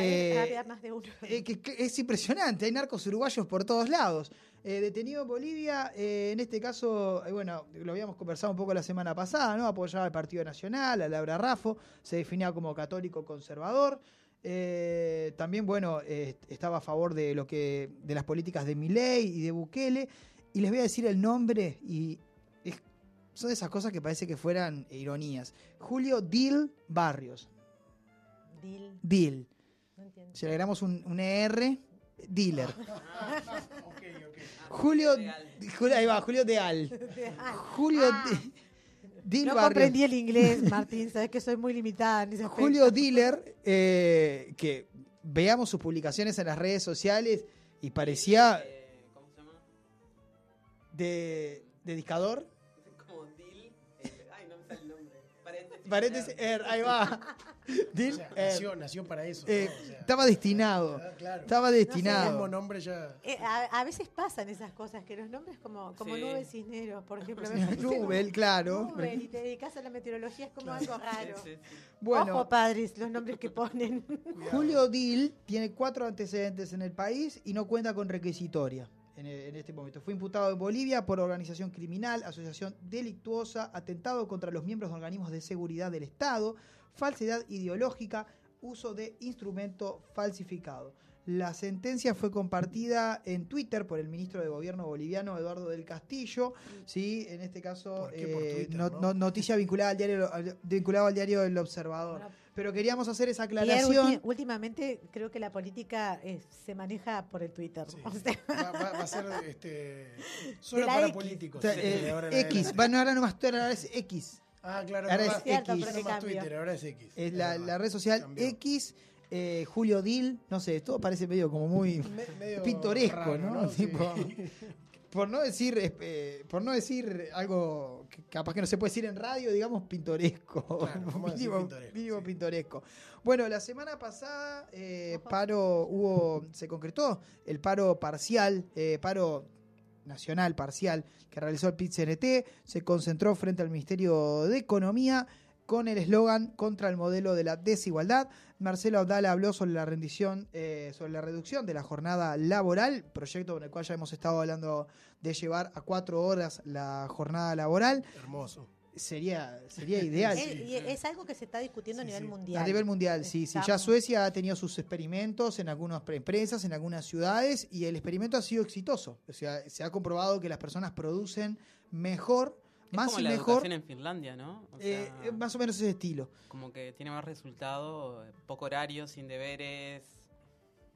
Eh, había más de uno. eh, que- que es impresionante, hay narcos uruguayos por todos lados. Eh, detenido en Bolivia, en este caso, bueno, lo habíamos conversado un poco la semana pasada, ¿no? Apoyaba al Partido Nacional, a Laura Raffo, se definía como católico conservador. También, bueno, estaba a favor de lo que de las políticas de Milei y de Bukele. Y les voy a decir el nombre y es- son esas cosas que parece que fueran ironías. Julio Dil Barrios. Dil, Dil. No entiendo. Si le agregamos un, un ER, dealer. Julio, Julio, ahí va, Julio Deal. Julio Ah. No comprendí el inglés, Martín, sabes que soy muy limitada en ese aspecto. Julio Dealer, eh, que veamos sus publicaciones en las redes sociales y parecía Eh, ¿Cómo se llama? de, de discador. Como eh, ay, no me sale el nombre. Paréntesis. Paréntesis, er, ahí va. Dil, O sea, er. nació, nació para eso. Eh, ¿no? O sea, estaba destinado. claro. Estaba El destinado. mismo nombre ya. Eh, a, a veces pasan esas cosas, que los nombres como, como Sí. nubes cisneros, por ejemplo. Nubel, claro. Nubel, y te dedicas a la meteorología, es como algo raro. Sí, sí, sí. Bueno, Ojo, padres, los nombres que ponen. Julio Dil tiene cuatro antecedentes en el país y no cuenta con requisitoria en, e- en este momento. Fue imputado en Bolivia por organización criminal, asociación delictuosa, atentado contra los miembros de organismos de seguridad del Estado, falsedad ideológica, uso de instrumento falsificado. La sentencia fue compartida en Twitter por el ministro de Gobierno boliviano Eduardo del Castillo, sí, en este caso ¿Por qué por eh, no- no? no- noticia vinculada al diario al- vinculado al diario El Observador. Bueno, Pero queríamos hacer esa aclaración. últimamente creo que la política eh, se maneja por el Twitter. Sí. O sea, Va, va- va a ser este, solo para X. políticos. O sea, sí, eh, ahora en X, adelante. bueno, ahora no más Twitter, ahora es X. Ah, claro, ahora no es cierto, X. no más. Twitter, ahora es X. Es la, red social cambió. X, eh, Julio Dil, no sé, todo parece medio como muy Me- medio pintoresco, raro, ¿no? Sí. Tipo, por no decir eh, por no decir algo que capaz que no se puede decir en radio, digamos pintoresco. Claro, mínimo pintoresco, mínimo sí. pintoresco. Bueno, la semana pasada eh, paro hubo se concretó el paro parcial, eh, paro nacional parcial que realizó el PIT-CNT, se concentró frente al Ministerio de Economía con el eslogan contra el modelo de la desigualdad. Marcelo Abdala habló sobre la rendición, eh, sobre la reducción de la jornada laboral, proyecto con el cual ya hemos estado hablando de llevar a cuatro horas la jornada laboral. Hermoso. Sería, sería ideal. es, y es algo que se está discutiendo Sí, a nivel sí. mundial. A nivel mundial, sí, sí. Ya Suecia ha tenido sus experimentos en algunas pre- empresas, en algunas ciudades, y el experimento ha sido exitoso. O sea, se ha comprobado que las personas producen mejor, Es más como y la mejor, educación en Finlandia, ¿no? O eh, sea, eh, más o menos ese estilo. como que tiene más resultado, poco horario, sin deberes.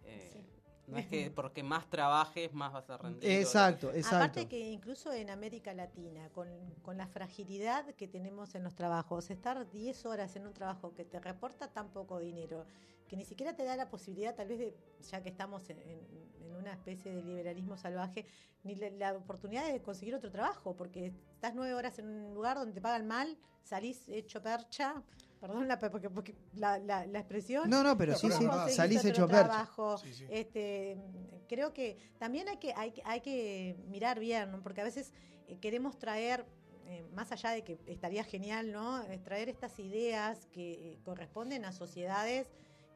eh, No es que porque más trabajes, más vas a rendir. Exacto, exacto. Aparte que incluso en América Latina, con, con la fragilidad que tenemos en los trabajos, estar 10 horas en un trabajo que te reporta tan poco dinero, que ni siquiera te da la posibilidad, tal vez, de, ya que estamos en, en- en una especie de liberalismo salvaje, ni la, la oportunidad de conseguir otro trabajo, porque estás nueve horas en un lugar donde te pagan mal, salís hecho percha, perdón la, porque, porque la, la- la expresión. No, no, pero sí, sí, salís hecho trabajo, Sí, sí. este, creo que también hay que, hay, que- hay que mirar bien, ¿no? porque a veces eh, queremos traer, eh, más allá de que estaría genial, ¿no? Eh, traer estas ideas que eh, corresponden a sociedades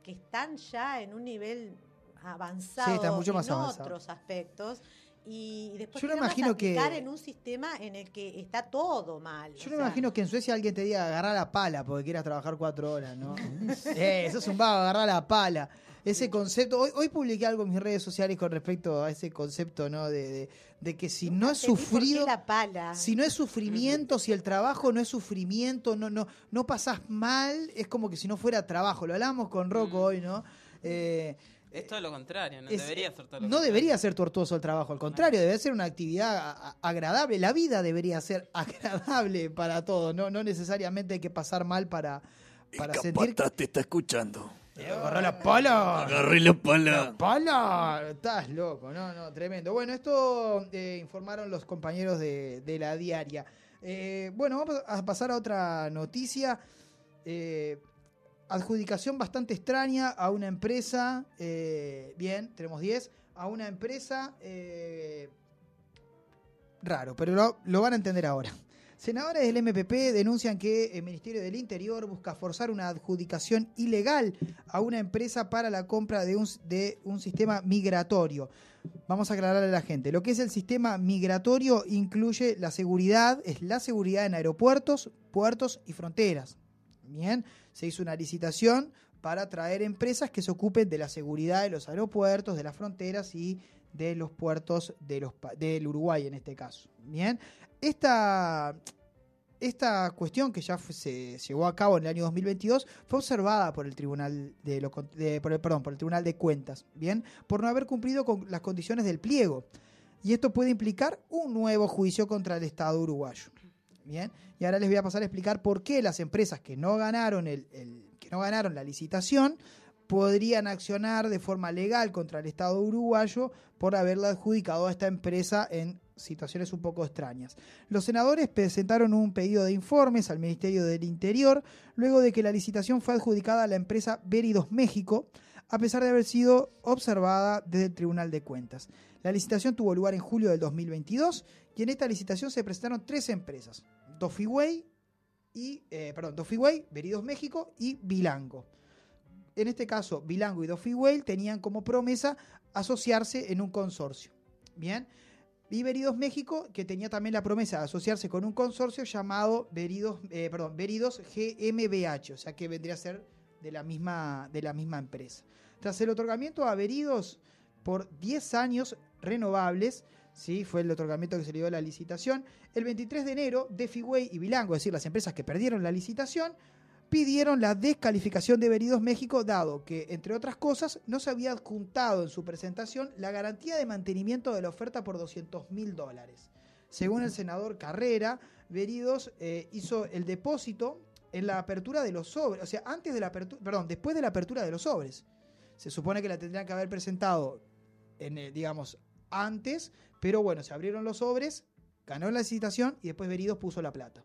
que están ya en un nivel avanzado Sí, están mucho más en otros aspectos. Y después Yo no imagino que- en un sistema en el que está todo mal. Yo no sea, imagino que en Suecia alguien te diga agarrar la pala porque quieras trabajar cuatro horas, ¿no? eh, eso es un vago, agarrar la pala. Ese concepto. Hoy, hoy publiqué algo en mis redes sociales con respecto a ese concepto, ¿no? De, de- de que si no es sufrido, la pala. si no es sufrimiento, si el trabajo no es sufrimiento, no, no, no pasás mal, es como que si no fuera trabajo. Lo hablamos con Rocco Mm. hoy, ¿no? Eh, Es todo lo contrario, no es- debería ser todo lo no contrario. debería ser tortuoso el trabajo, al contrario, debe ser una actividad agradable. La vida debería ser agradable para todos, no, no necesariamente hay que pasar mal para, para sentir que... te está escuchando. ¡Agarró la pala! Agarré la pala. ¡Pala! Estás loco, no, no, tremendo. Bueno, esto eh, informaron los compañeros de, de la diaria. Eh, bueno, vamos a pasar a otra noticia. Eh, adjudicación bastante extraña a una empresa. eh, bien, tenemos 10. A una empresa. eh, raro, pero lo, lo van a entender ahora. Senadores del MPP denuncian que el Ministerio del Interior busca forzar una adjudicación ilegal a una empresa para la compra de un, de un sistema migratorio. Vamos a aclararle a la gente. Lo que es el sistema migratorio incluye la seguridad, es la seguridad en aeropuertos, puertos y fronteras. Bien, se hizo una licitación para traer empresas que se ocupen de la seguridad de los aeropuertos, de las fronteras y de los puertos de los, del Uruguay en este caso. Bien, esta, esta cuestión que ya fue- se llevó a cabo en el año 2022 fue observada por el Tribunal de, lo de- por el, perdón, por el Tribunal de Cuentas, bien, por no haber cumplido con las condiciones del pliego. Y esto puede implicar un nuevo juicio contra el Estado uruguayo. Bien, y ahora les voy a pasar a explicar por qué las empresas que no ganaron el- que no ganaron la licitación podrían accionar de forma legal contra el Estado uruguayo por haberla adjudicado a esta empresa en situaciones un poco extrañas. Los senadores presentaron un pedido de informes al Ministerio del Interior luego de que la licitación fue adjudicada a la empresa Veridos México, a pesar de haber sido observada desde el Tribunal de Cuentas. La licitación tuvo lugar en julio del 2022 y en esta licitación se presentaron tres empresas, Dofiway y eh, perdón, Dofiway, Veridos México y Bilango. En este caso, Bilango y Dofiway tenían como promesa asociarse en un consorcio. Bien. Y Veridos México, que tenía también la promesa de asociarse con un consorcio llamado Veridos, eh, perdón, Veridos GmbH, o sea que vendría a ser de la misma, de la misma empresa. Tras el otorgamiento a Veridos por 10 años renovables, ¿sí? fue el otorgamiento que se le dio a la licitación, el 23 de enero, Defiway y Bilango, es decir, las empresas que perdieron la licitación, pidieron la descalificación de Veridos México, dado que, entre otras cosas, no se había adjuntado en su presentación la garantía de mantenimiento de la oferta por 200 mil dólares. Según el senador Carrera, Veridos eh, hizo el depósito en la apertura de los sobres, o sea, antes de la apertura, perdón, después de la apertura de los sobres. Se supone que la tendrían que haber presentado, en, el, digamos, antes, pero bueno, se abrieron los sobres, ganó la licitación y después Veridos puso la plata.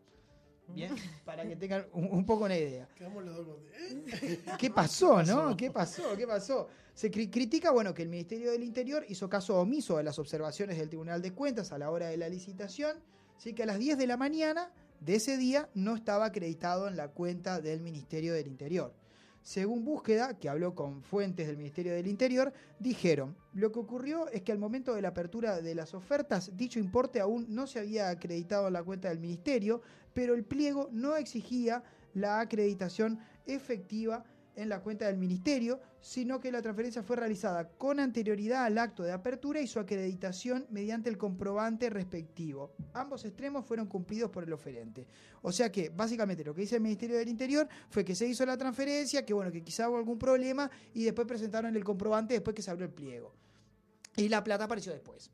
Bien, para que tengan un, un poco una idea. Quedamos los dos con- ¿eh? ¿Qué pasó, no? pasó? ¿Qué pasó? ¿Qué pasó? Se cri- critica, bueno, que el Ministerio del Interior hizo caso omiso de las observaciones del Tribunal de Cuentas a la hora de la licitación, sí que a las 10 de la mañana de ese día no estaba acreditado en la cuenta del Ministerio del Interior. Según búsqueda, que habló con fuentes del Ministerio del Interior, dijeron, lo que ocurrió es que al momento de la apertura de las ofertas, dicho importe aún no se había acreditado en la cuenta del Ministerio, pero el pliego no exigía la acreditación efectiva en la cuenta del Ministerio, sino que la transferencia fue realizada con anterioridad al acto de apertura y su acreditación mediante el comprobante respectivo. Ambos extremos fueron cumplidos por el oferente. O sea que, básicamente, lo que dice el Ministerio del Interior fue que se hizo la transferencia, que bueno, que quizá hubo algún problema, y después presentaron el comprobante después que se abrió el pliego. Y la plata apareció después.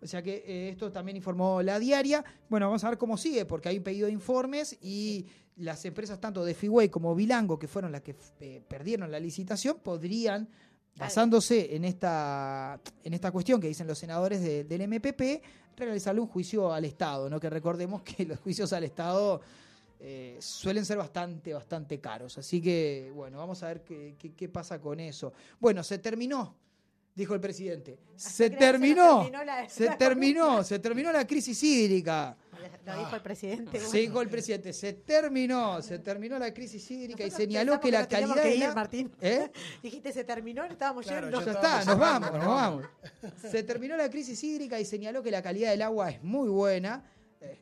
O sea que eh, esto también informó la diaria. Bueno, vamos a ver cómo sigue, porque hay un pedido de informes y las empresas tanto de Fiway como Bilango, que fueron las que eh, perdieron la licitación, podrían, basándose en esta, en esta cuestión que dicen los senadores de- del MPP, realizarle un juicio al Estado, ¿no? Que recordemos que los juicios al Estado eh, suelen ser bastante, bastante caros. Así que, bueno, vamos a ver qué, qué- qué pasa con eso. Bueno, se terminó, dijo el presidente. Se terminó, terminó la- se la terminó, se terminó la crisis hídrica. Lo dijo el presidente. Se dijo el presidente, se terminó, se terminó la crisis hídrica y señaló que la calidad que de ir, la- Martín. ¿Eh? Dijiste, se terminó, estábamos Claro, yendo. Ya está, nos vamos, nos vamos. Se terminó la crisis hídrica y señaló que la calidad del agua es muy buena.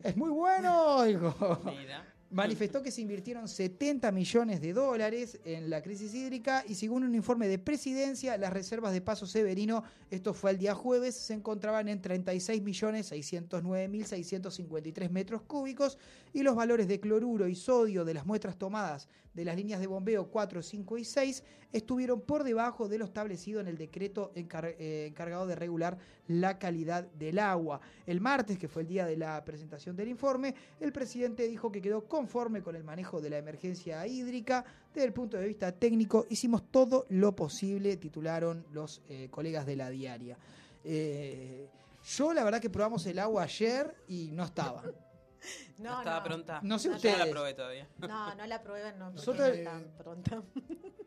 Es muy bueno, dijo. Mira. Manifestó que se invirtieron 70 millones de dólares en la crisis hídrica y según un informe de presidencia, las reservas de Paso Severino, esto fue el día jueves, se encontraban en 36 millones 609 mil 653 metros cúbicos y los valores de cloruro y sodio de las muestras tomadas de las líneas de bombeo 4, 5 y 6 estuvieron por debajo de lo establecido en el decreto encar- eh, encargado de regular la calidad del agua. El martes, que fue el día de la presentación del informe, el presidente dijo que quedó conforme con el manejo de la emergencia hídrica. Desde el punto de vista técnico, hicimos todo lo posible, titularon los eh, colegas de la diaria. Eh, yo la verdad que probamos el agua ayer y no estaba. No, estaba no. pronta. No sé ustedes. no la probé todavía. No, no la prueben, no. Nosotros- no está pronta.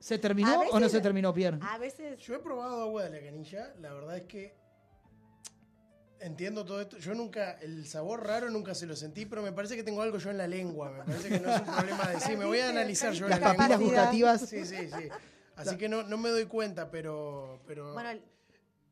¿Se terminó o no se terminó, Pierre? A veces. Yo he probado agua de la canilla, la verdad es que entiendo todo esto. Yo nunca, el sabor raro nunca se lo sentí, pero me parece que tengo algo yo en la lengua. Me parece que no es un problema de sí, me voy a analizar yo Las la lengua. papilas gustativas. Sí, sí, sí. Así que no, no me doy cuenta, pero, pero Bueno, el-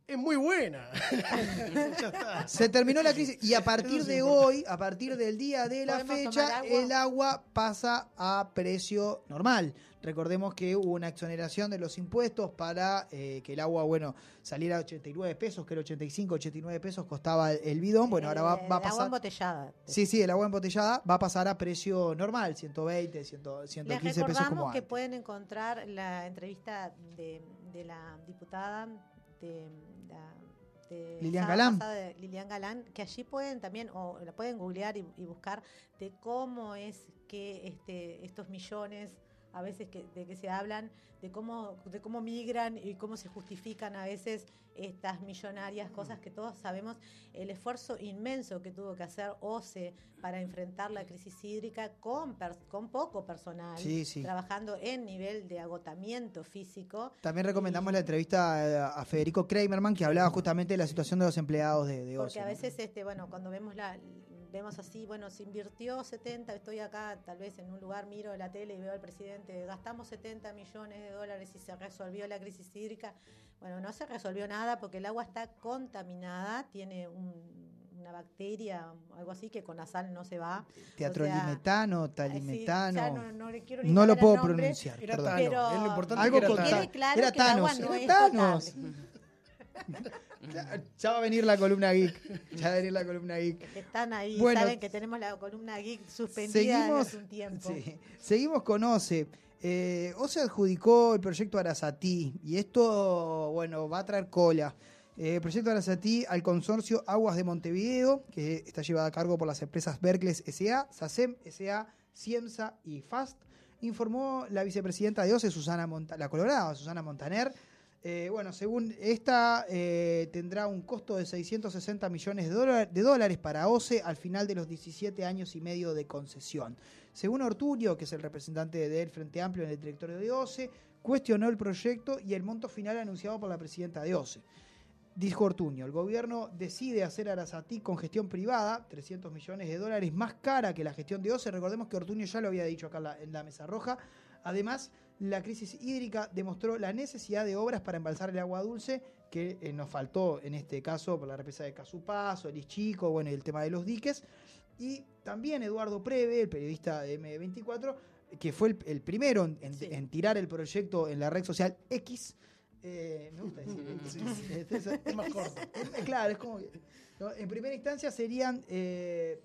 es muy buena. ya está. Se terminó la crisis y a partir de hoy, a partir del día de la ¿Podemos fecha, agua? el agua pasa a precio normal. Recordemos que hubo una exoneración de los impuestos para eh, que el agua, bueno, saliera a 89 pesos, que era 85, 89 pesos costaba el, bidón. Bueno, ahora va, va a el agua pasar. embotellada. Sí, sí, el agua embotellada va a pasar a precio normal, 120, 100, Les 115 pesos recordamos como que antes. pueden encontrar la entrevista de, de la diputada de, la- de Lilian Galán. de Lilian Galán, que allí pueden también, o la pueden googlear y, y buscar de cómo es que este, estos millones a veces que, de que se hablan, de cómo, de cómo migran y cómo se justifican a veces estas millonarias cosas que todos sabemos, el esfuerzo inmenso que tuvo que hacer OCE para enfrentar la crisis hídrica con, con poco personal, Sí, sí. trabajando en nivel de agotamiento físico. También recomendamos la entrevista eh, a Federico Kramerman, que hablaba justamente de la situación de los empleados de, de Porque OCE, a ¿no? veces, este, bueno, cuando vemos la vemos así, bueno, se invirtió 70, estoy acá tal vez en un lugar, miro la tele y veo al presidente, gastamos 70 millones de dólares y se resolvió la crisis hídrica. Bueno, no se resolvió nada porque el agua está contaminada, tiene un- una bacteria, algo así que con la sal no se va. Teatrolimetano, Ay, sí, talimetano. ya no, no le quiero ni no lo puedo nombre, pronunciar. Era perdón. Tano, Pero- es lo importante Algo que era Que Tano. quede claro Era que el agua Thanos, no era es Thanos. potable. Ya, ya va a venir la columna geek. Ya va a venir la columna geek. Están ahí, Bueno, saben que tenemos la columna geek suspendida seguimos- hace un tiempo. Sí. Seguimos con OCE. Eh, OCE adjudicó el proyecto Arasatí y esto, bueno, va a traer cola. Eh, el proyecto Arasatí al consorcio Aguas de Montevideo, que está llevado a cargo por las empresas Berkeley SA, SACEM SA, Ciemsa y FAST, informó la vicepresidenta de OCE, Susana la Susana Montaner. Eh, bueno, según esta, eh, tendrá un costo de 660 millones de, de dólares para OCE al final de los 17 años y medio de concesión. Según Ortuño, que es el representante del Frente Amplio en el directorio de OCE, cuestionó el proyecto y el monto final anunciado por la presidenta de OCE. Dijo Ortuño, el gobierno decide hacer Arasatí con gestión privada, 300 millones de dólares más cara que la gestión de OCE. Recordemos que Ortuño ya lo había dicho acá en la, Mesa Roja. Además, la crisis hídrica demostró la necesidad de obras para embalsar el agua dulce, que eh, nos faltó en este caso por la represa de Casupazo, el bueno, el tema de los diques. Y también Eduardo Preve, el periodista de M24, que fue el, el primero en, en- Sí. en tirar el proyecto en la red social X. eh, me gusta decir X. Este es- Es más corto. claro, es como que, ¿no? En primera instancia serían, eh,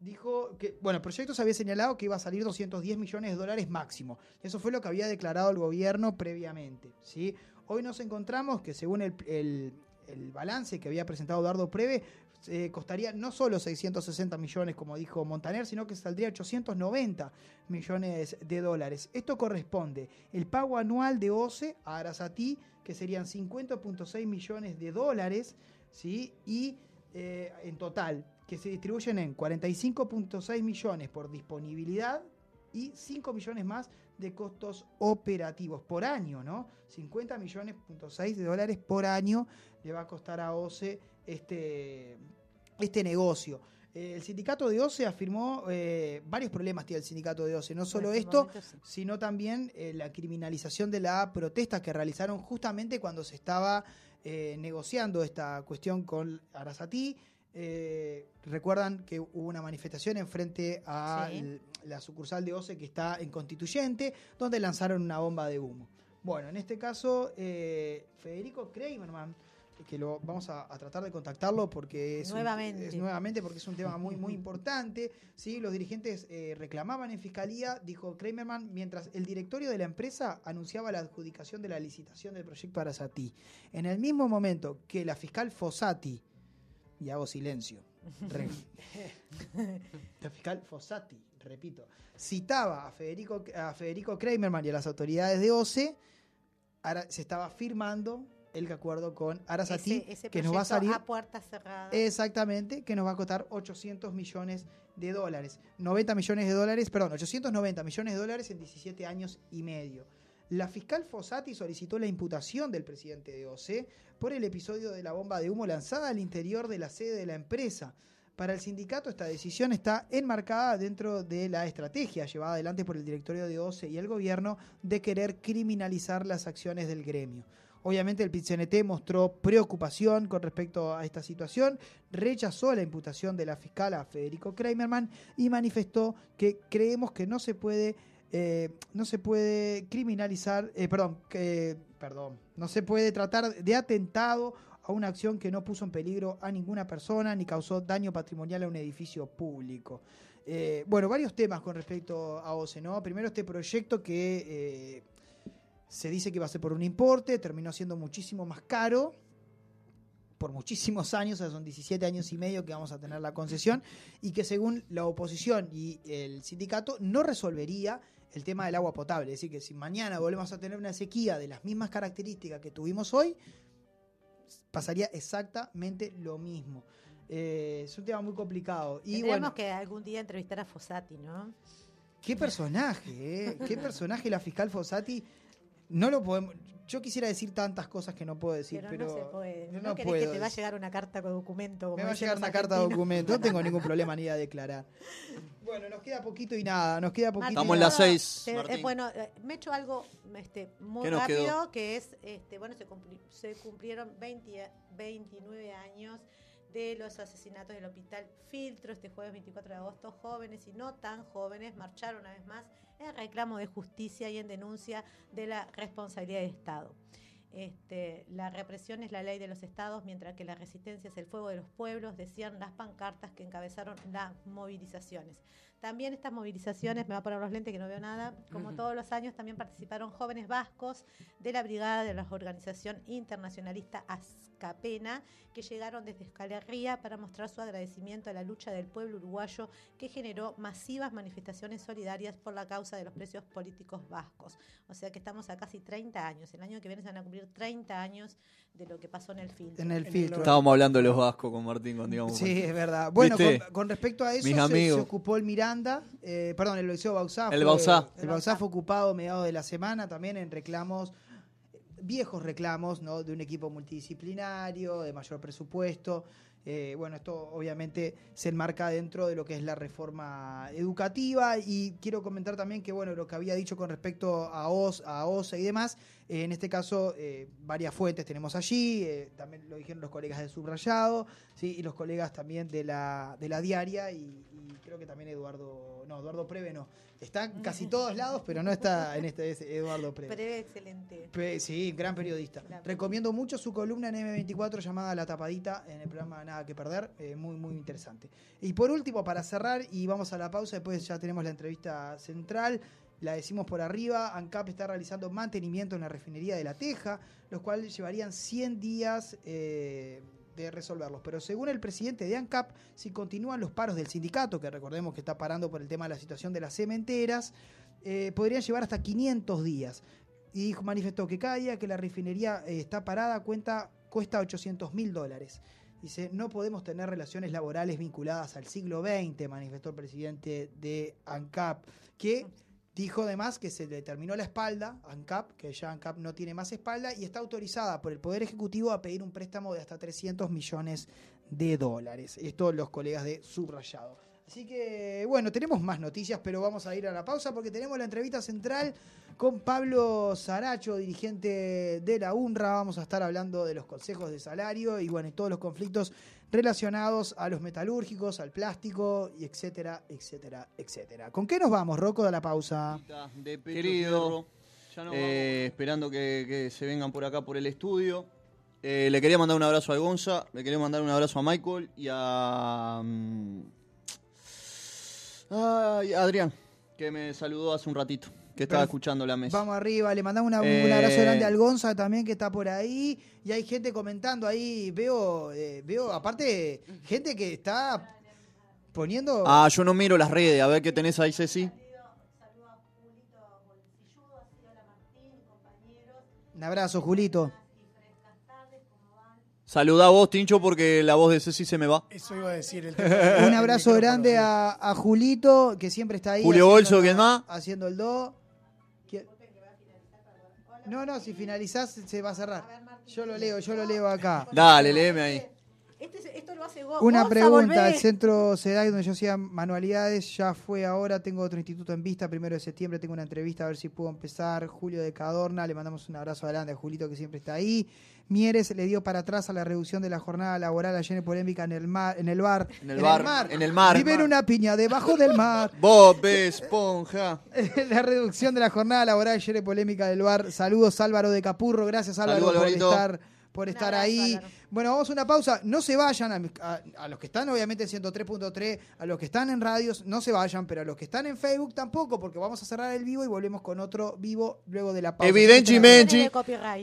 dijo que, bueno, el proyecto se había señalado que iba a salir 210 millones de dólares máximo. Eso fue lo que había declarado el gobierno previamente, ¿sí? Hoy nos encontramos que según el, el- el balance que había presentado Eduardo Preve, eh, costaría no solo 660 millones, como dijo Montaner, sino que saldría 890 millones de dólares. Esto corresponde el pago anual de OCE a Arasatí, que serían 50.6 millones de dólares, ¿sí? y eh, en total, que se distribuyen en 45.6 millones por disponibilidad y 5 millones más de costos operativos por año, ¿no? 50 millones punto seis de dólares por año le va a costar a OCE este, este negocio. Eh, el sindicato de OCE afirmó eh, varios problemas tiene el sindicato de OCE, no solo En este esto, momento sí. sino también eh, la criminalización de la protesta que realizaron justamente cuando se estaba eh, negociando esta cuestión con Arasatí. Recuerdan que hubo una manifestación enfrente a Sí. l- la sucursal de OCE que está en Constituyente, donde lanzaron una bomba de humo. Bueno, en este caso, Federico Kramerman, que lo vamos a, a tratar de contactarlo porque es un- Nuevamente. es nuevamente porque es un tema muy muy importante. ¿sí? Los dirigentes eh, reclamaban en fiscalía, dijo Kramerman, mientras el directorio de la empresa anunciaba la adjudicación de la licitación del proyecto Arasatí. En el mismo momento que la fiscal Fossati, y hago silencio, la fiscal Fossati, repito, citaba a Federico, a Federico Kramerman y a las autoridades de OCE, ahora se estaba firmando el acuerdo con Arasati, ese, ese que nos va a salir a puerta cerrada. Exactamente, que nos va a costar 800 millones de dólares. 90 millones de dólares, perdón, 890 millones de dólares en 17 años y medio. La fiscal Fossati solicitó la imputación del presidente de OC por el episodio de la bomba de humo lanzada al interior de la sede de la empresa. Para el sindicato esta decisión está enmarcada dentro de la estrategia llevada adelante por el directorio de OCE y el gobierno de querer criminalizar las acciones del gremio. Obviamente el PITCNT mostró preocupación con respecto a esta situación, rechazó la imputación de la fiscal a Federico Kramerman y manifestó que creemos que no se puede eh, no se puede criminalizar, eh, perdón, que, perdón, no se puede tratar de atentado a una acción que no puso en peligro a ninguna persona ni causó daño patrimonial a un edificio público. Eh, bueno, varios temas con respecto a OCE, ¿no? Primero este proyecto que eh, se dice que va a ser por un importe, terminó siendo muchísimo más caro por muchísimos años, o sea, son 17 años y medio que vamos a tener la concesión, y que según la oposición y el sindicato no resolvería el tema del agua potable. Es decir, que si mañana volvemos a tener una sequía de las mismas características que tuvimos hoy, pasaría exactamente lo mismo. Eh, es un tema muy complicado. Y Tendríamos bueno, que algún día entrevistar a Fossati, ¿no? qué personaje, ¿eh? Qué personaje la fiscal Fossati. No lo podemos. Yo quisiera decir tantas cosas que no puedo decir, pero, pero, no se puede. yo No, no querés puedo que te va a llegar una carta con documento. como Me va a llegar una carta de documento, no tengo ningún problema ni a declarar. Bueno, nos queda poquito y nada, nos queda poquito. Estamos en las seis, eh, bueno, eh, me he hecho algo este, muy ¿Qué nos rápido, quedó? que es, este, bueno, se, cumpli- se cumplieron 20 a- 29 años de los asesinatos del hospital Filtro este jueves 24 de agosto. Jóvenes y no tan jóvenes marcharon una vez más en reclamo de justicia y en denuncia de la responsabilidad del Estado. Este, la represión es la ley de los estados, mientras que la resistencia es el fuego de los pueblos, decían las pancartas que encabezaron las movilizaciones. También estas movilizaciones, me va a poner los lentes que no veo nada, como todos los años también participaron jóvenes vascos de la brigada de la organización internacionalista Azcapena, que llegaron desde Escalerría para mostrar su agradecimiento a la lucha del pueblo uruguayo que generó masivas manifestaciones solidarias por la causa de los precios políticos vascos. O sea que estamos a casi 30 años. El año que viene se van a cumplir 30 años de lo que pasó en el filtro. En el filtro. Estábamos hablando de los vascos con Martín cuando íbamos. Sí, es verdad. Bueno, con, con respecto a eso, Mis se, amigos. se ocupó el Miranda, eh, perdón, el Liceo Bausá. El fue- Bausá. El Bausá fue ocupado a mediados de la semana también en reclamos, viejos reclamos, ¿no? De un equipo multidisciplinario, de mayor presupuesto. Eh, bueno, esto obviamente se enmarca dentro de lo que es la reforma educativa y quiero comentar también que, bueno, lo que había dicho con respecto a OS, a OSA y demás, eh, en este caso eh, varias fuentes tenemos allí, eh, también lo dijeron los colegas de Subrayado, ¿sí? y los colegas también de la, de la diaria y, y creo que también Eduardo, no, Eduardo Preve no, está en casi todos lados, pero no está en este, es Eduardo Preve. Breve, excelente. Pe- Sí, gran periodista. Claro. Recomiendo mucho su columna en M24 llamada La Tapadita en el programa Nada que Perder. muy, muy interesante. Y por último, para cerrar, y vamos a la pausa, después ya tenemos la entrevista central. La decimos por arriba, ANCAP está realizando mantenimiento en la refinería de La Teja, los cuales llevarían 100 días eh, de resolverlos. Pero según el presidente de ANCAP, si continúan los paros del sindicato, que recordemos que está parando por el tema de la situación de las cementeras, eh, podrían llevar hasta 500 días y manifestó que cada día que la refinería eh, está parada cuenta, cuesta 800 mil dólares. Dice, no podemos tener relaciones laborales vinculadas al siglo XX, manifestó el presidente de ANCAP, que dijo además que se le terminó la espalda, ANCAP, que ya ANCAP no tiene más espalda, y está autorizada por el Poder Ejecutivo a pedir un préstamo de hasta 300 millones de dólares. Esto los colegas de Subrayado. Así que, bueno, tenemos más noticias, pero vamos a ir a la pausa porque tenemos la entrevista central con Pablo Saracho, dirigente de la UNRWA. Vamos a estar hablando de los consejos de salario y, bueno, y todos los conflictos relacionados a los metalúrgicos, al plástico, y etcétera, etcétera, etcétera. ¿Con qué nos vamos, Rocco, de la pausa? De Pecho Querido, eh, esperando que, que se vengan por acá por el estudio. Eh, le quería mandar un abrazo a Gonza, le quería mandar un abrazo a Michael y a, ay, a Adrián, que me saludó hace un ratito, que estaba escuchando la mesa. Vamos arriba, le mandamos una- un Eh, abrazo grande al Gonza también que está por ahí. Y hay gente comentando ahí, veo, eh, veo, aparte, gente que está poniendo. Ah, yo no miro las redes, a ver qué tenés ahí, Ceci. Un abrazo, Julito. Saluda a vos, Tincho, porque la voz de Ceci se me va. Eso iba a decir el Un abrazo grande a, a Julito, que siempre está ahí. Julio Bolso, ¿quién más? Haciendo el do. No, no, si finalizás se va a cerrar. Yo lo leo, yo lo leo acá. Dale, léeme ahí. Una pregunta, el centro SEDAI donde yo hacía manualidades ya fue ahora, tengo otro instituto en vista, primero de septiembre tengo una entrevista a ver si puedo empezar, Julio de Cadorna, le mandamos un abrazo adelante a Julito que siempre está ahí. Mieres le dio para atrás a la reducción de la jornada laboral ayer en polémica en el mar, en el bar. En el bar, en el mar. Vive en una piña debajo del mar. Bob Esponja. la reducción de la jornada laboral ayer en polémica del bar. Saludos Álvaro de Capurro, gracias Álvaro Saludos, por Alvarito. estar por estar ahí. Bueno, vamos a una pausa. No se vayan a, a- a los que están obviamente en 103.3, a los que están en radios, no se vayan, pero a los que están en Facebook tampoco, porque vamos a cerrar el vivo y volvemos con otro vivo luego de la pausa. Evidentemente.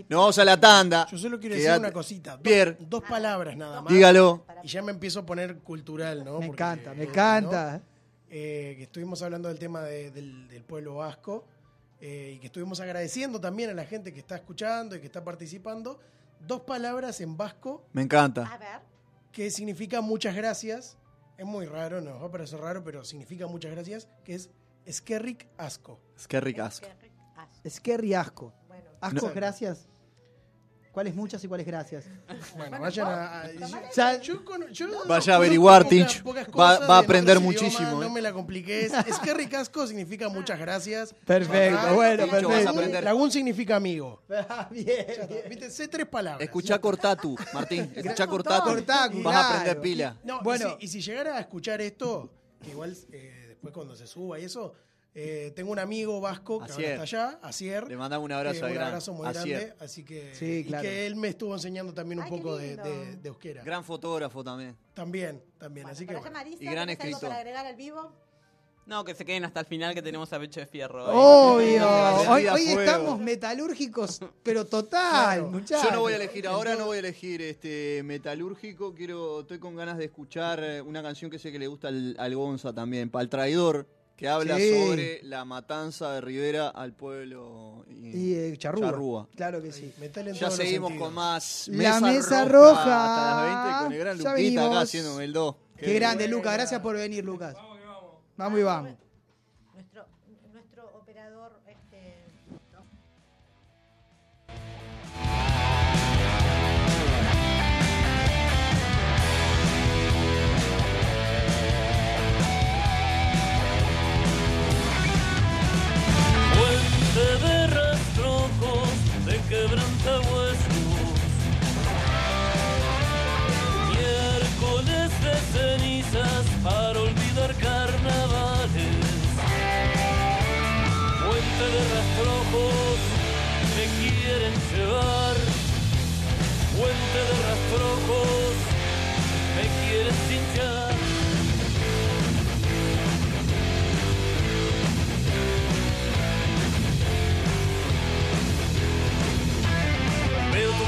Nos vamos a la tanda. Yo solo quiero decir una cosita. Dos, Pierre. dos palabras nada más. Dígalo. Y ya me empiezo a poner cultural, ¿no? Me Porque, encanta, me eh, encanta. ¿no? Eh, que estuvimos hablando del tema de- del, del pueblo vasco eh, y que estuvimos agradeciendo también a la gente que está escuchando y que está participando. Dos palabras en vasco Me encanta. A ver. que significa muchas gracias. Es muy raro, nos va a parecer raro, pero significa muchas gracias, que es Eskerrik Asco. Es que ricasco. Es que riasco. Asco, No. gracias. ¿Cuáles muchas y cuáles gracias? Bueno, vayan a... a- yo- yo cono- yo Vaya a conozco averiguar, pocas- pocas Va- cosas va a de aprender muchísimo, ¿eh? No me la compliques. Eskerrik Asco significa muchas gracias. Perfecto, bueno, Dragún- perfecto. vas a aprender. Dragún significa amigo. bien, Ya está. Viste, sé tres palabras. Escuchá Cortatu, Martín. Escuchá Cortatu. Cortatu, Vas a claro. aprender pila. No, Bueno. bueno. Y si, y si llegara a escuchar esto, que igual eh, después cuando se suba y eso, eh, tengo un amigo vasco que ahora está allá, Asier. Le mandamos un abrazo eh, al un gran abrazo muy Asier. grande. Así que, Sí, claro. y que él me estuvo enseñando también un Ay, poco de, de, de euskera. Gran fotógrafo también. También, también. así que bueno. Marisa, Y gran ¿tenés algo escritor. para agregar al vivo? No, que se queden hasta el final que tenemos a Pecho de Fierro. Obvio. Hoy, estamos metalúrgicos, pero total, Claro. muchachos. Yo no voy a elegir ahora, no voy a elegir este metalúrgico. Quiero, estoy con ganas de escuchar eh, una canción que sé que le gusta al, al Gonza también, para el traidor, que habla Sí. sobre la matanza de Rivera al pueblo y, Y eh, charrúa. Charrúa. Claro que sí. Metal en Ya seguimos con más La mesa roja. hasta las 20 con el gran Ya Luquita acá venimos. haciendo el 2. Qué grande, Lucas. Gracias por venir, Lucas. Vamos y vamos. Nuestro, De rastrojos, de quebrantahuesos. Miércoles de cenizas para olvidar carnavales. Puente de rastrojos, me quieren llevar. Puente de rastrojos, me quieren cinchar.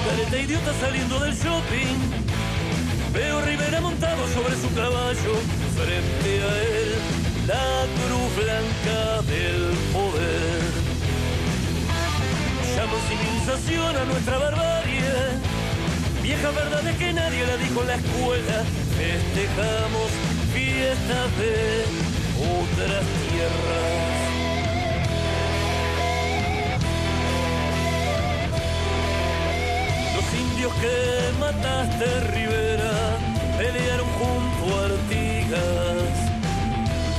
Careta idiota saliendo del shopping. Veo Rivera montado sobre su caballo. Frente a él, la cruz blanca del poder. Llamo civilización a nuestra barbarie. Vieja verdad es que nadie la dijo en la escuela. Festejamos fiestas de otras tierras. Que mataste, Rivera, pelearon junto a Artigas.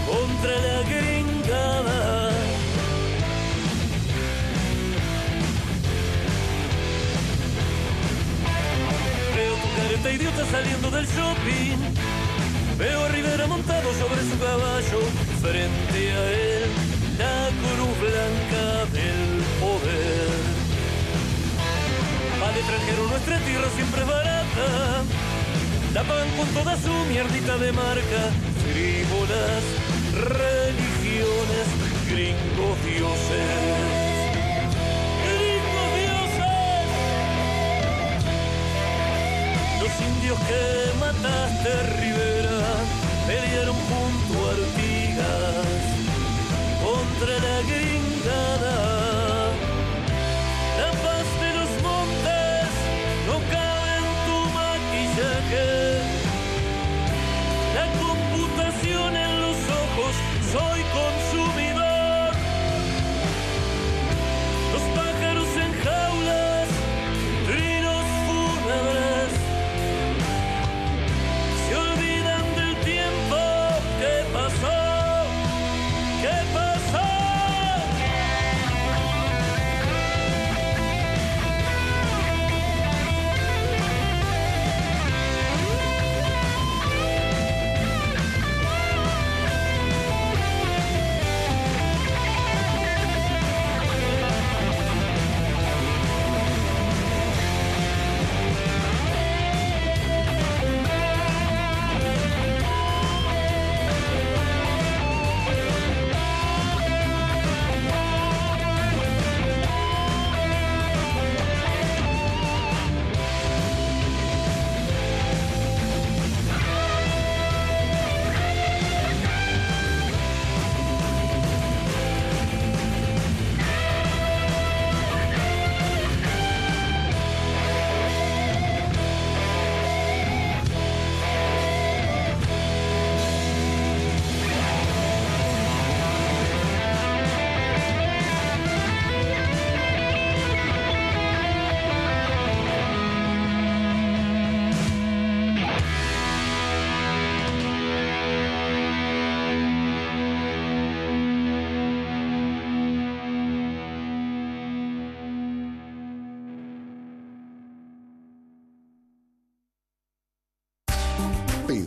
contra la gringada. Veo tu careta idiota saliendo del shopping. Veo a Rivera montado sobre su caballo. Frente a él, la cruz blanca del poder. Al extranjero nuestra tierra siempre barata. La con toda su mierdita de marca. Frívolas religiones, gringos dioses. Gringos dioses. Los indios que mataste, Rivera, pelearon junto a Artigas contra la gringada.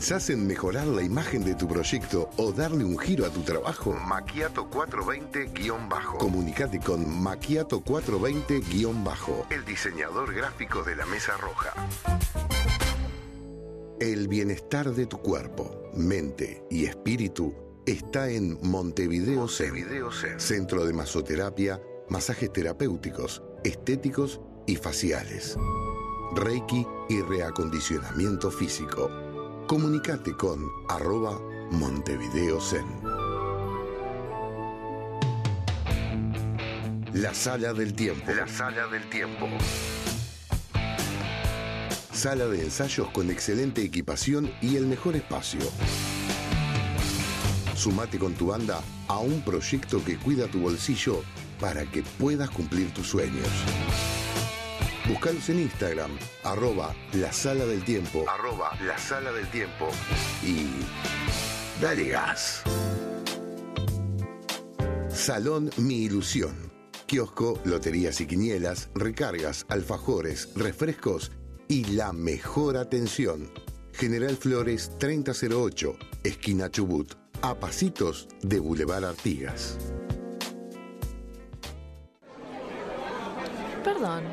¿Pensás en mejorar la imagen de tu proyecto o darle un giro a tu trabajo? Maquiato 420-bajo. Comunicate con Maquiato 420-bajo, el diseñador gráfico de la Mesa Roja. El bienestar de tu cuerpo, mente y espíritu está en Montevideo Zen, Centro de Masoterapia, masajes terapéuticos, estéticos y faciales. Reiki y reacondicionamiento físico. Comunicate con arroba Montevideo Zen. La sala del tiempo. La sala del tiempo. Sala de ensayos con excelente equipación y el mejor espacio. Sumate con tu banda a un proyecto que cuida tu bolsillo para que puedas cumplir tus sueños. Búscalos en Instagram, arroba la sala del tiempo, arroba la sala del tiempo y dale gas. Salón Mi Ilusión. Kiosco, loterías y quinielas, recargas, alfajores, refrescos y la mejor atención. General Flores 3008, esquina Chubut, a pasitos de Boulevard Artigas. Perdón,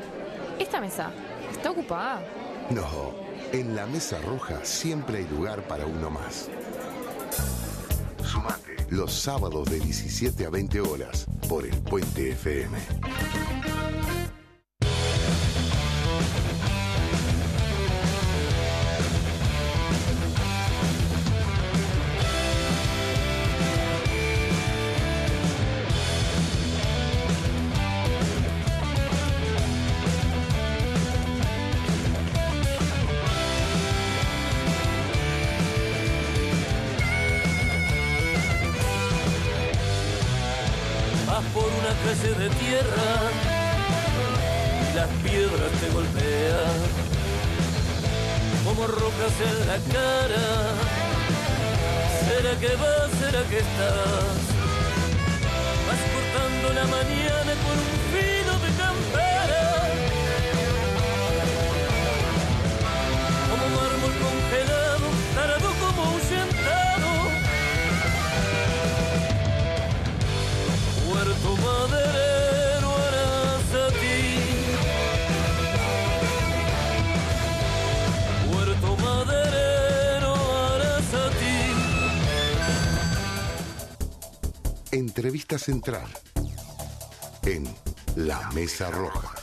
¿esta mesa está ocupada? No, en la mesa roja siempre hay lugar para uno más. Sumate los sábados de 17 a 20 horas por el Puente FM. Entrevista central en La Mesa Roja.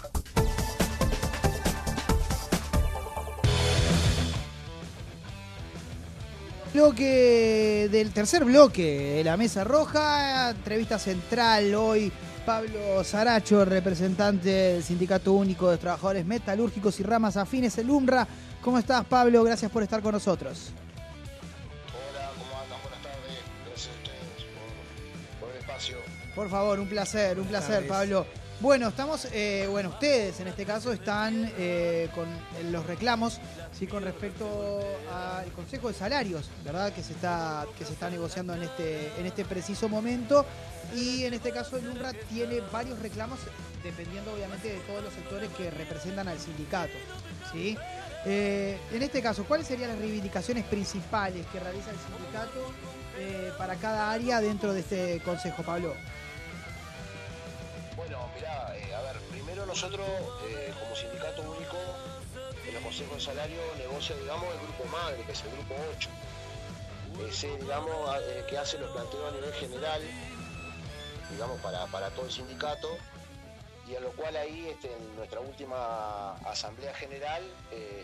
Bloque del tercer bloque de la Mesa Roja, entrevista central hoy. Pablo Saracho, representante del Sindicato Único de Trabajadores Metalúrgicos y Ramas Afines, el UMRA. ¿Cómo estás, Pablo? Gracias por estar con nosotros. Por favor, un placer, un placer. Pablo. Bueno, estamos, eh, bueno, ustedes en este caso están eh, con los reclamos, sí, con respecto al Consejo de Salarios, ¿verdad? Que se está, que se está negociando en este, en este preciso momento. Y en este caso el UNRWA tiene varios reclamos, dependiendo obviamente de todos los sectores que representan al sindicato. ¿sí? Eh, en este caso, ¿cuáles serían las reivindicaciones principales que realiza el sindicato para cada área dentro de este consejo, Pablo? Mirá, eh, a ver, primero nosotros, eh, como sindicato único, en los consejos de salario negocia, digamos, el grupo madre, que es el grupo 8. Ese, digamos, eh, que hace los planteos a nivel general, digamos, para, para todo el sindicato, y en lo cual ahí, este, en nuestra última asamblea general,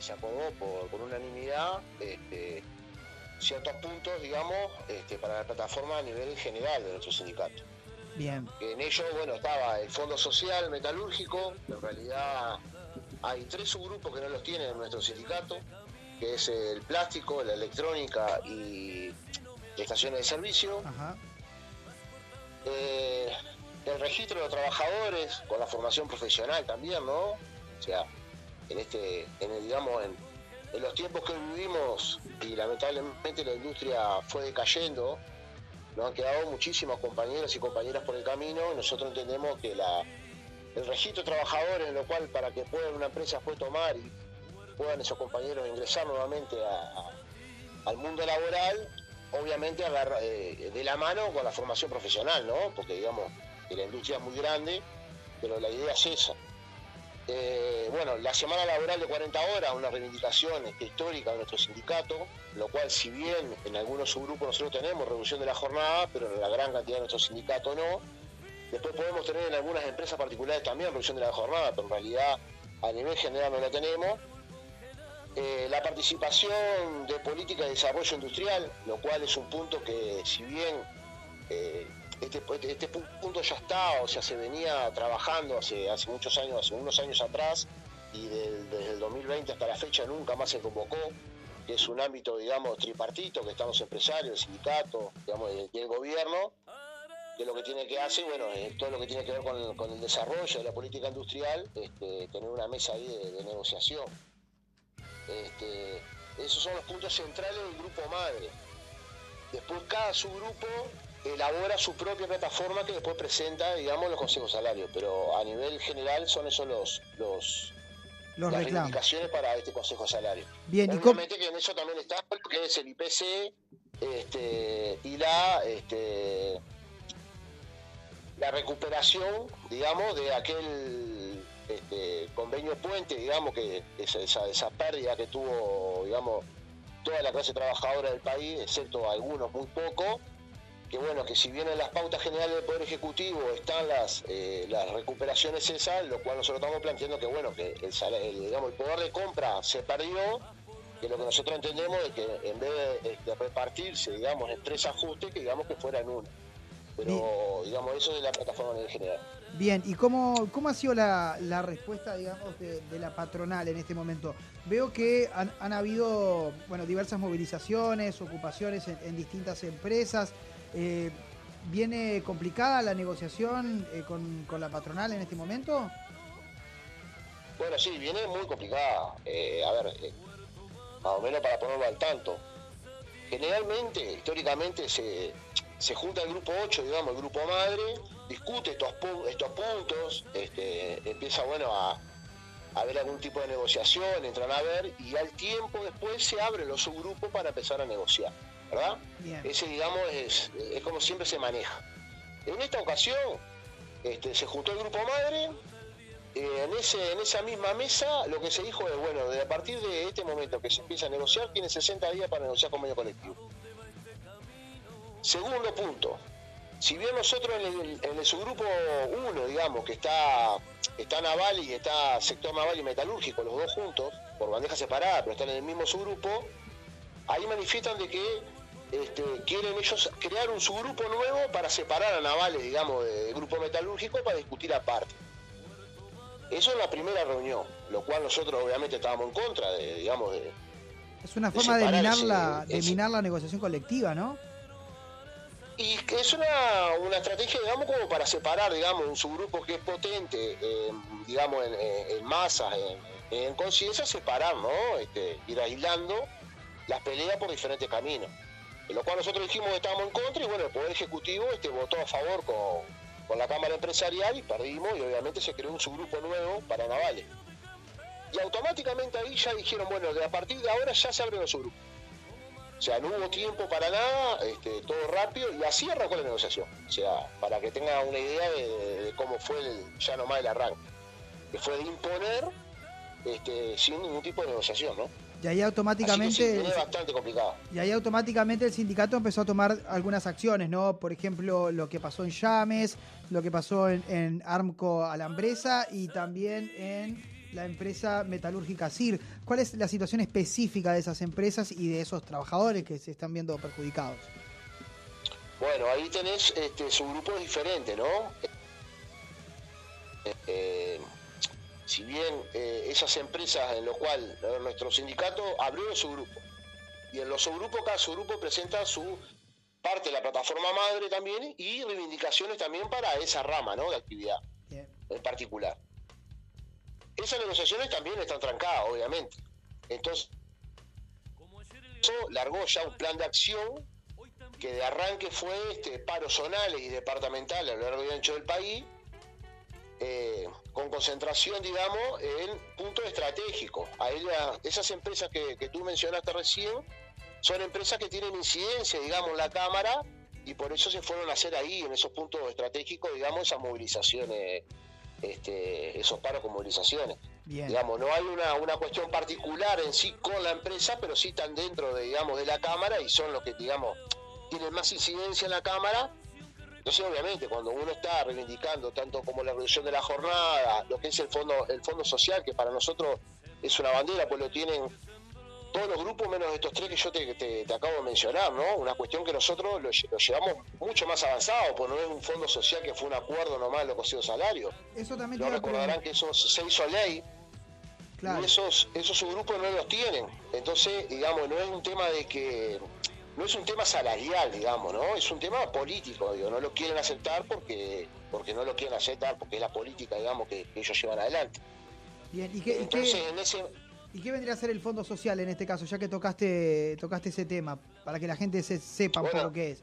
se acordó por, por unanimidad este, ciertos puntos, digamos, este, para la plataforma a nivel general de nuestro sindicato. Bien. En ello, bueno, estaba el Fondo Social Metalúrgico, en realidad hay tres subgrupos que no los tienen en nuestro sindicato, que es el plástico, la electrónica y estaciones de servicio. Ajá. Eh, el registro de los trabajadores con la formación profesional también, ¿no? O sea, en este, en el, digamos, en, en los tiempos que vivimos y lamentablemente la industria fue decayendo, nos han quedado muchísimos compañeros y compañeras por el camino nosotros entendemos que la, el registro de trabajadores, en lo cual para que pueda una empresa pueda tomar y puedan esos compañeros ingresar nuevamente al mundo laboral, obviamente eh, de la mano con la formación profesional, ¿no? Porque digamos que la industria es muy grande, pero la idea es esa. Eh, bueno, la semana laboral de 40 horas, una reivindicación histórica de nuestro sindicato, lo cual si bien en algunos subgrupos nosotros tenemos reducción de la jornada, pero en la gran cantidad de nuestro sindicato no. Después podemos tener en algunas empresas particulares también reducción de la jornada, pero en realidad a nivel general no la tenemos. Eh, la participación de política de desarrollo industrial, lo cual es un punto que si bien eh, este, este punto ya está, o sea, se venía trabajando hace, hace muchos años, hace unos años atrás, y desde el 2020 hasta la fecha nunca más se convocó, que es un ámbito, digamos, tripartito, que están los empresarios, el sindicato, digamos, y el, gobierno, que lo que tiene que hacer, bueno, es todo lo que tiene que ver con el, desarrollo de la política industrial, este, tener una mesa ahí de, de negociación. Este, esos son los puntos centrales del grupo madre. Después cada subgrupo elabora su propia plataforma que después presenta, digamos, los consejos salarios, pero a nivel general son esos los, los Los las reclamos. reivindicaciones para este consejo salario. Bien, ¿y Obviamente que en eso también está lo que es el IPC este, y la este, la recuperación, digamos, de aquel este, convenio puente, digamos, que esa, esa, esa pérdida que tuvo, digamos, toda la clase trabajadora del país, excepto algunos muy pocos, que bueno, que si bien en las pautas generales del Poder Ejecutivo están las, eh, las recuperaciones esas, lo cual nosotros estamos planteando que bueno, que el, digamos, el poder de compra se perdió, que lo que nosotros entendemos es que en vez de, de repartirse, digamos, en tres ajustes, que digamos que fuera en uno. Pero, digamos, eso es la plataforma nivel general. Bien, ¿y cómo, cómo ha sido la, la respuesta, digamos, de, de la patronal en este momento? Veo que han, han habido, bueno, diversas movilizaciones, ocupaciones en, en distintas empresas. Eh, ¿Viene complicada la negociación eh, con, la patronal en este momento? Bueno, sí, viene muy complicada. Eh, a ver, más o menos para ponerlo al tanto. generalmente, históricamente, se, se junta el grupo 8, digamos, el grupo madre, discute estos puntos, este, empieza, bueno, a, a ver algún tipo de negociación, entran a ver, y al tiempo después se abren los subgrupos para empezar a negociar, ¿verdad? Bien. Ese, digamos, es, es como siempre se maneja. En esta ocasión, este, se juntó el grupo madre, eh, en, ese, en esa misma mesa lo que se dijo es, bueno, de a partir de este momento que se empieza a negociar, tiene 60 días para negociar convenio colectivo. Segundo punto, si bien nosotros en el, en el subgrupo 1, digamos, que está, está naval y está sector naval y metalúrgico, los dos juntos, por bandeja separada, pero están en el mismo subgrupo, ahí manifiestan de que este, quieren ellos crear un subgrupo nuevo para separar a navales, digamos, del grupo metalúrgico para discutir aparte. Eso en la primera reunión, lo cual nosotros obviamente estábamos en contra de, digamos, de, Es una de forma de separar minar, ese- la, de ese- minar la negociación colectiva, ¿no? Y que es una, una estrategia, digamos, como para separar, digamos, un subgrupo que es potente, eh, digamos, en, en- en masas, en, en conciencia, separar, ¿no? Este, ir aislando las peleas por diferentes caminos. Lo cual nosotros dijimos que estábamos en contra y bueno, el Poder Ejecutivo este, votó a favor con, con la Cámara Empresarial y perdimos y obviamente se creó un subgrupo nuevo para navales. Y automáticamente ahí ya dijeron, bueno, a partir de ahora ya se abren los subgrupos. O sea, no hubo tiempo para nada, este, todo rápido, y así arrancó la negociación. O sea, para que tenga una idea de, de- de cómo fue el, ya nomás el arranque. Que fue de imponer este, sin ningún tipo de negociación, ¿no? Y ahí sí, automáticamente... es bastante complicado. Y ahí automáticamente el sindicato empezó a tomar algunas acciones, ¿no? Por ejemplo, lo que pasó en Llames, lo que pasó en, en Armco Alambresa y también en la empresa metalúrgica CIR. ¿Cuál es la situación específica de esas empresas y de esos trabajadores que se están viendo perjudicados? Bueno, ahí tenés este, subgrupos diferentes, ¿no? Eh, si bien eh, esas empresas en lo cual nuestro sindicato abrió los subgrupos, y en los subgrupos cada subgrupo presenta su parte de la plataforma madre también y reivindicaciones también para esa rama, ¿no? De actividad Bien. en particular. Esas negociaciones también están trancadas, obviamente. Entonces, eso largó ya un plan de acción que de arranque fue este, paros zonales y departamentales a lo largo y ancho del país, eh, con concentración, digamos, en puntos estratégicos. La- esas empresas que, que tú mencionaste recién son empresas que tienen incidencia, digamos, en la Cámara y por eso se fueron a hacer ahí, en esos puntos estratégicos, digamos, esas movilizaciones, este, esos paros con movilizaciones. Bien. Digamos, no hay una, una cuestión particular en sí con la empresa, pero sí están dentro de, digamos, de la Cámara y son los que, digamos, tienen más incidencia en la Cámara. Entonces, obviamente, cuando uno está reivindicando tanto como la reducción de la jornada, lo que es el fondo, el fondo social, que para nosotros es una bandera, pues lo tienen todos los grupos menos estos tres que yo te, te- te acabo de mencionar, ¿no? Una cuestión que nosotros lo, lle- lo llevamos mucho más avanzado, pues no es un fondo social que fue un acuerdo nomás de los costos salarios. Eso también No recordarán que eso se hizo ley Claro. y esos, esos subgrupos no los tienen. Entonces, digamos, no es un tema de que. No es un tema salarial, digamos, ¿no? Es un tema político, digo, no lo quieren aceptar porque porque no lo quieren aceptar, porque es la política, digamos, que, que ellos llevan adelante. Bien. ¿Y qué, y Entonces, qué- en ese. y qué vendría a ser el fondo social en este caso, ya que tocaste, tocaste ese tema, para que la gente se, sepa Bueno. poco qué es?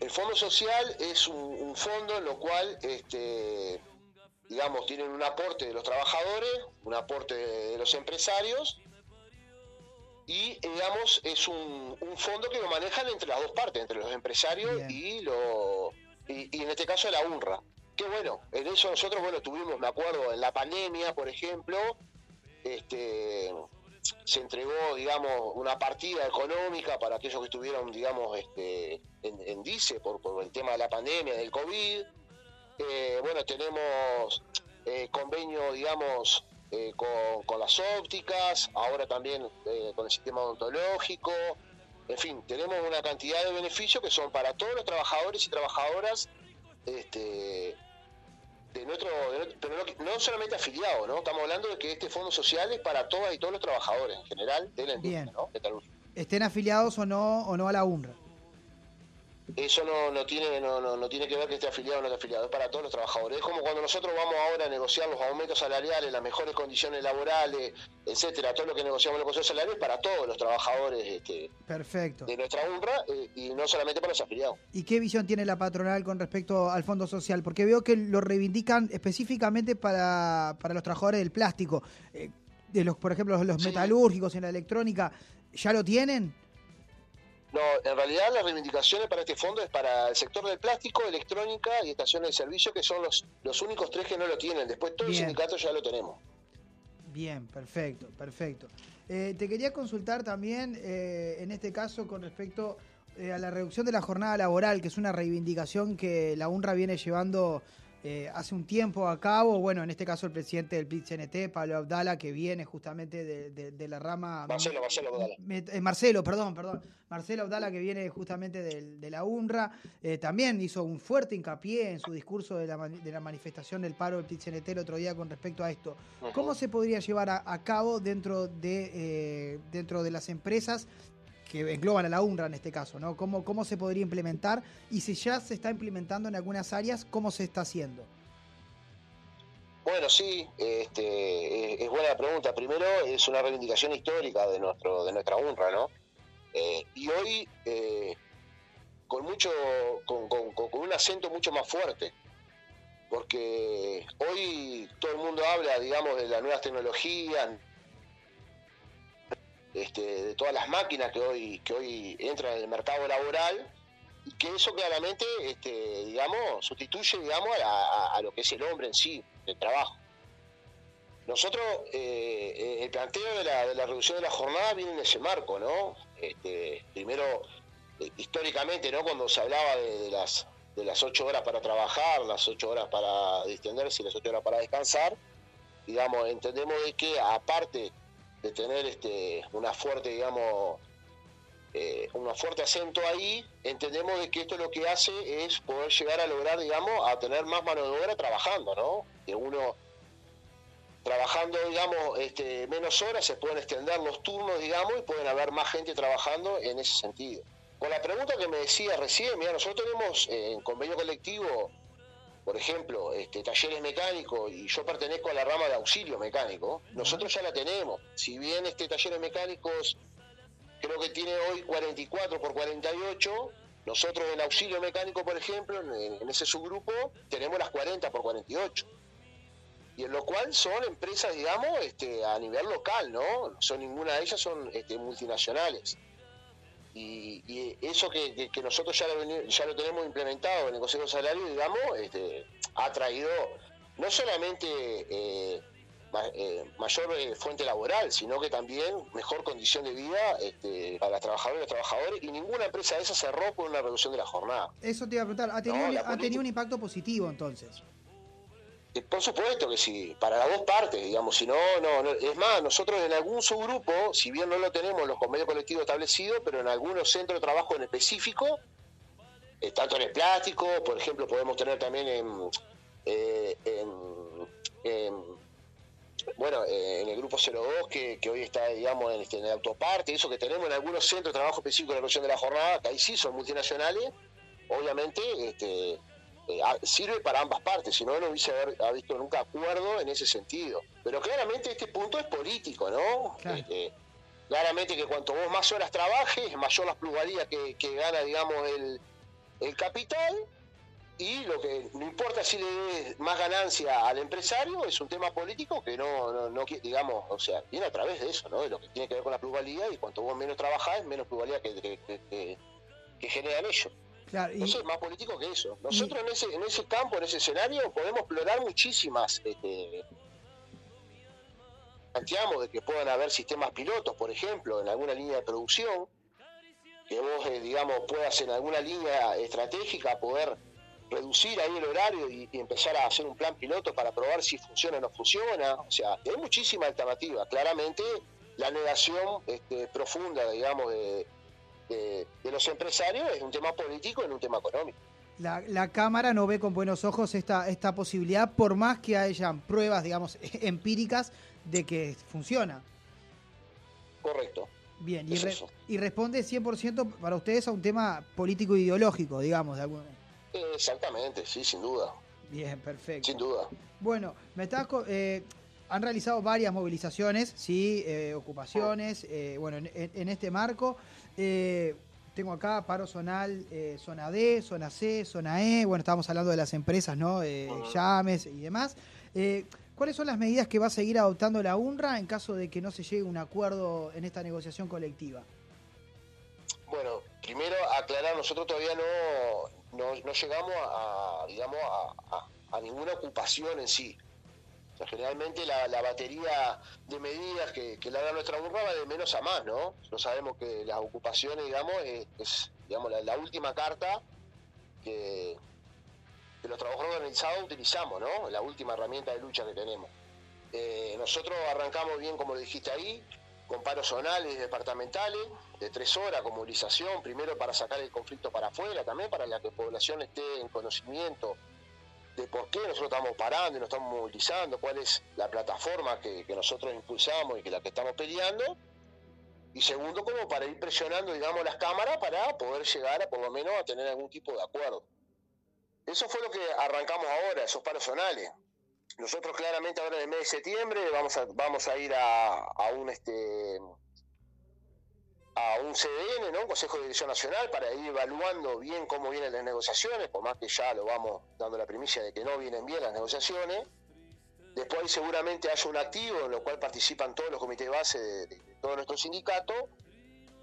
El fondo social es un, un fondo en lo cual, este, digamos, tienen un aporte de los trabajadores, un aporte de, de los empresarios, y, digamos, es un, un fondo que lo manejan entre las dos partes, entre los empresarios Bien. y, lo, y, y en este caso la UNRWA. Que bueno, en eso nosotros, bueno, tuvimos, me acuerdo, en la pandemia, por ejemplo, este, se entregó, digamos, una partida económica para aquellos que estuvieron, digamos, este, en, en DICE por, por el tema de la pandemia, del COVID. Eh, bueno, tenemos eh, convenio, digamos, eh, con, con las ópticas, ahora también eh, con el sistema odontológico. En fin, tenemos una cantidad de beneficios que son para todos los trabajadores y trabajadoras este, de nuestro, de pero no, no solamente afiliados, ¿no? Estamos hablando de que este fondo social es para todas y todos los trabajadores en general de la industria, Bien. ¿no? Estén afiliados o no, o no a la UNRWA. Eso no, no tiene no, no, no tiene que ver que esté afiliado o no esté afiliado, es para todos los trabajadores. Es como cuando nosotros vamos ahora a negociar los aumentos salariales, las mejores condiciones laborales, etcétera, todo lo que negociamos en los consejos salariales para todos los trabajadores este, Perfecto. de nuestra UNRWA eh, y no solamente para los afiliados. ¿Y qué visión tiene la patronal con respecto al Fondo Social? Porque veo que lo reivindican específicamente para, para los trabajadores del plástico. Eh, de los, por ejemplo, los metalúrgicos en la electrónica, ¿ya lo tienen? No, en realidad las reivindicaciones para este fondo es para el sector del plástico, electrónica y estaciones de servicio, que son los, los únicos tres que no lo tienen. Después todo Bien. el sindicato ya lo tenemos. Bien, perfecto, perfecto. Eh, te quería consultar también, eh, en este caso, con respecto eh, a la reducción de la jornada laboral, que es una reivindicación que la UNRWA viene llevando eh, hace un tiempo a cabo. Bueno, en este caso el presidente del PIT-CNT, Pablo Abdala, que viene justamente de, de- de la rama... Marcelo, Marcelo Abdala. Me- eh, Marcelo, perdón, perdón. Marcelo Abdala, que viene justamente de la UNRWA, eh, también hizo un fuerte hincapié en su discurso de la, mani- de la manifestación del paro del PIT-CNT el otro día con respecto a esto. ¿Cómo se podría llevar a, a cabo dentro de, eh, dentro de las empresas que engloban a la UNRWA en este caso? ¿no? ¿Cómo, ¿Cómo se podría implementar? Y si ya se está implementando en algunas áreas, ¿cómo se está haciendo? Bueno, sí, este, es buena la pregunta. Primero, es una reivindicación histórica de nuestro de nuestra UNRWA, ¿no? Eh, y hoy, eh, con mucho, con- con- con un acento mucho más fuerte, porque hoy todo el mundo habla, digamos, de las nuevas tecnologías, este, de todas las máquinas que hoy, que hoy entran en el mercado laboral, y que eso claramente, este, digamos, sustituye, digamos, a, a- lo que es el hombre en sí, el trabajo. Nosotros, eh, eh, el planteo de la, de la reducción de la jornada viene en ese marco, ¿no? Este, primero, eh, históricamente, ¿no? Cuando se hablaba de, las de las ocho horas para trabajar, las ocho horas para distenderse y las ocho horas para descansar, digamos, entendemos de que aparte de tener este una fuerte, digamos, eh, un fuerte acento ahí, entendemos de que esto lo que hace es poder llegar a lograr, digamos, a tener más mano de obra trabajando, ¿no? Que uno trabajando, digamos, este, menos horas, se pueden extender los turnos, digamos, y pueden haber más gente trabajando en ese sentido. Con la pregunta que me decía recién, mira, nosotros tenemos eh, en convenio colectivo, por ejemplo, este, talleres mecánicos, y yo pertenezco a la rama de auxilio mecánico, nosotros ya la tenemos. Si bien este talleres mecánicos creo que tiene hoy 44 por 48, nosotros en auxilio mecánico, por ejemplo, en, en ese subgrupo, tenemos las 40 por 48 y en lo cual son empresas, digamos, este, a nivel local, ¿no? No Son ninguna de ellas son este, multinacionales. Y, y eso que, que- que nosotros ya lo, ya lo tenemos implementado en el Consejo Salario, digamos, este, ha traído no solamente eh, ma- eh, mayor eh, fuente laboral, sino que también mejor condición de vida este, para las trabajadoras y los trabajadores, y ninguna empresa de esas cerró por una reducción de la jornada. Eso te iba a preguntar. ¿Ha tenido, No, un- la ha tenido un impacto positivo entonces? Eh, Por supuesto que sí, para las dos partes, digamos, si no, no, no- es más, nosotros en algún subgrupo, si bien no lo tenemos en los convenios colectivos establecidos, pero en algunos centros de trabajo en específico, eh, tanto en el plástico, por ejemplo, podemos tener también en, eh, en- en- bueno, eh, en el grupo 02, que, que hoy está, digamos, en, este, en el autoparte, eso que tenemos en algunos centros de trabajo específicos de la reducción de la jornada, que ahí sí son multinacionales, obviamente, este, eh, sirve para ambas partes, si no, no hubiese haber, ha visto nunca acuerdo en ese sentido. Pero claramente este punto es político, ¿no? Claro. Este, claramente que cuanto vos más horas trabajes, mayor las plusvalías que, que gana, digamos, el, el capital, y lo que no importa si le des más ganancia al empresario, es un tema político que no, no, digamos, o sea, viene a través de eso, ¿no? De lo que tiene que ver con la plusvalía, y cuanto vos menos trabajás, menos plusvalía que, que, que- que- que generan ellos. Claro, y, Entonces es más político que eso. Nosotros en ese, en ese campo, en ese escenario, podemos explorar muchísimas. Este, planteamos de que puedan haber sistemas pilotos, por ejemplo, en alguna línea de producción, que vos, eh, digamos, puedas en alguna línea estratégica poder reducir ahí el horario y, y empezar a hacer un plan piloto para probar si funciona o no funciona. O sea, hay muchísima alternativa. Claramente, la negación este, profunda, digamos, de, de- de los empresarios es un tema político y no un tema económico. la, la Cámara no ve con buenos ojos esta, esta posibilidad, por más que hayan pruebas, digamos, empíricas de que funciona. Correcto. Bien, y, re- y responde 100% para ustedes a un tema político e ideológico, digamos, de alguna Exactamente, sí, sin duda, Bien, perfecto. sin duda. Bueno, me estás eh, han realizado varias movilizaciones, sí, eh, ocupaciones, eh, bueno, en, en- en este marco. Eh, tengo acá paro zonal, eh, zona D, zona C, zona E. Bueno, estábamos hablando de las empresas, ¿no? Eh, Llames y demás. Eh, ¿Cuáles son las medidas que va a seguir adoptando la UNRWA en caso de que no se llegue a un acuerdo en esta negociación colectiva? Bueno, primero aclarar, nosotros todavía no, no, no llegamos a, a, digamos, a, a- a ninguna ocupación en sí. Generalmente la, batería de medidas que, que da nuestra UNRWA va de menos a más, ¿no? Nosotros sabemos que las ocupaciones, digamos, es, es, digamos, la, última carta que, que los trabajadores organizados utilizamos, ¿no? La última herramienta de lucha que tenemos. Eh, nosotros arrancamos bien, como lo dijiste ahí, con paros zonales y departamentales de tres horas con movilización, primero para sacar el conflicto para afuera, también para la que la población esté en conocimiento de por qué nosotros estamos parando y nos estamos movilizando, cuál es la plataforma que, que nosotros impulsamos y que la que estamos peleando. Y segundo, como para ir presionando, digamos, las cámaras para poder llegar a, por lo menos, a tener algún tipo de acuerdo. Eso fue lo que arrancamos ahora, esos paros zonales. Nosotros claramente ahora en el mes de septiembre vamos a, vamos a ir a, a un este a un CDN, ¿no? un Consejo de Dirección Nacional, para ir evaluando bien cómo vienen las negociaciones, por más que ya lo vamos dando la primicia de que no vienen bien las negociaciones. Después seguramente haya un activo en lo cual participan todos los comités de base de, de todos nuestros sindicatos.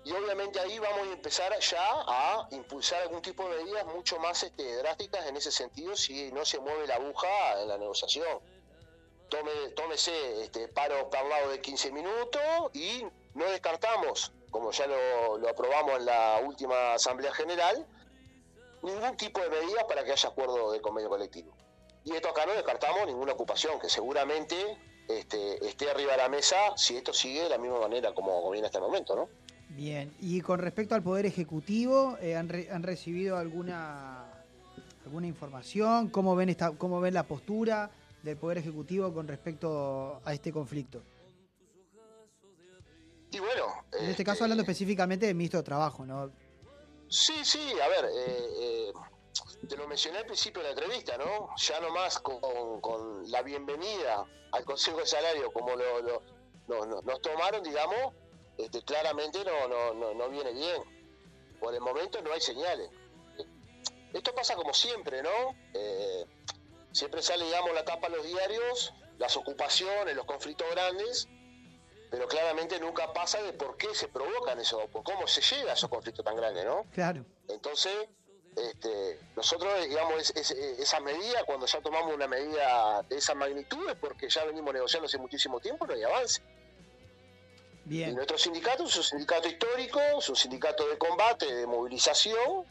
Y obviamente ahí vamos a empezar ya a impulsar algún tipo de medidas mucho más este, drásticas en ese sentido si no se mueve la aguja en la negociación. Tome, tómese este, paro parlado de 15 minutos y no descartamos, como ya lo, lo aprobamos en la última Asamblea General, ningún tipo de medidas para que haya acuerdo de convenio colectivo. Y esto acá no descartamos ninguna ocupación, que seguramente este, esté arriba de la mesa si esto sigue de la misma manera como viene hasta el momento, ¿no? Bien, y con respecto al Poder Ejecutivo, eh, ¿han, han recibido alguna alguna información? ¿Cómo ven, esta, ¿Cómo ven la postura del Poder Ejecutivo con respecto a este conflicto? Y bueno... En este caso hablando específicamente del ministro de Trabajo, ¿no? Sí, sí, a ver, eh, eh, te lo mencioné al principio de la entrevista, ¿no? Ya nomás con, con la bienvenida al Consejo de Salario, como lo, lo- no- no- nos tomaron, digamos, este, claramente no, no, no, no viene bien. Por el momento no hay señales. Esto pasa como siempre, ¿no? Eh, siempre sale, digamos, la tapa en los diarios, las ocupaciones, los conflictos grandes, pero claramente nunca pasa de por qué se provocan eso, por cómo se llega a esos conflictos tan grandes, ¿no? Claro. Entonces, este, nosotros, digamos, es- es- esa medida, cuando ya tomamos una medida de esa magnitud, es porque ya venimos negociando hace muchísimo tiempo, no hay avance. Y Bien, nuestro sindicato es un sindicato histórico, es un sindicato de combate, de movilización,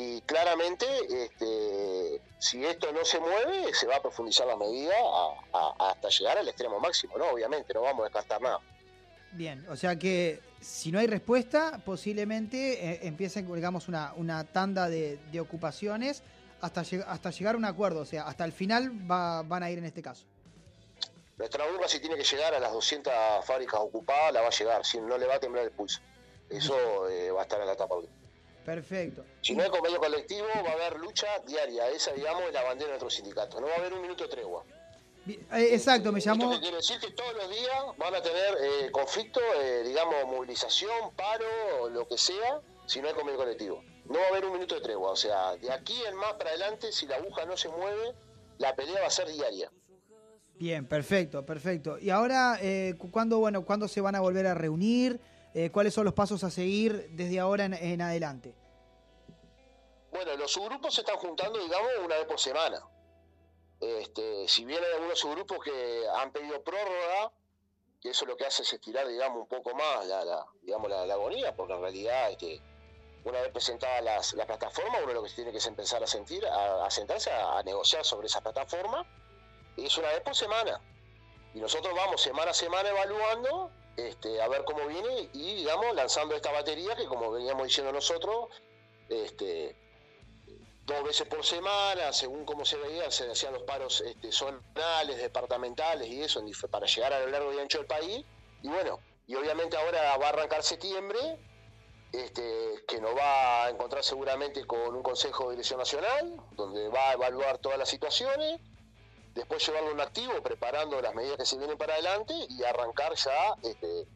y claramente, este, si esto no se mueve, se va a profundizar la medida a- a- hasta llegar al extremo máximo, ¿no? Obviamente, no vamos a descartar nada. bien. O sea que si no hay respuesta, posiblemente eh, empiecen, digamos, una, una tanda de, de ocupaciones hasta, lleg- hasta llegar a un acuerdo. O sea, hasta el final va- van a ir en este caso. Nuestra urba si tiene que llegar a las 200 fábricas ocupadas, la va a llegar, si no le va a temblar el pulso. Eso eh, va a estar en la etapa. Perfecto. Si no hay convenio colectivo, va a haber lucha diaria. Esa, digamos, es la bandera de nuestro sindicato. No va a haber un minuto de tregua. Eh, exacto, me ¿Esto llamó. quiere decir? Que todos los días van a tener eh, conflicto, eh, digamos, movilización, paro, lo que sea, si no hay convenio colectivo. No va a haber un minuto de tregua. O sea, de aquí en más para adelante, si la aguja no se mueve, la pelea va a ser diaria. Bien, perfecto, perfecto. Y ahora, eh, cu- ¿cuándo, bueno, ¿cuándo se van a volver a reunir? Eh, ¿Cuáles son los pasos a seguir desde ahora en, adelante? Bueno, los subgrupos se están juntando, digamos, una vez por semana. Este, si bien hay algunos subgrupos que han pedido prórroga, que eso lo que hace es estirar, digamos, un poco más la, digamos, la, agonía, porque en realidad, este, una vez presentadas las, las plataformas, uno lo que tiene que es empezar a sentir, a, sentarse a, a negociar sobre esa plataforma, es una vez por semana. Y nosotros vamos semana a semana evaluando, este, a ver cómo viene, y digamos, lanzando esta batería que como veníamos diciendo nosotros, este, dos veces por semana, según cómo se veía, se hacían los paros este, zonales, departamentales y eso, para llegar a lo largo y ancho del país. Y bueno, y obviamente ahora va a arrancar septiembre, este, que nos va a encontrar seguramente con un Consejo de Dirección Nacional, donde va a evaluar todas las situaciones, después llevarlo un activo preparando las medidas que se vienen para adelante y arrancar ya este,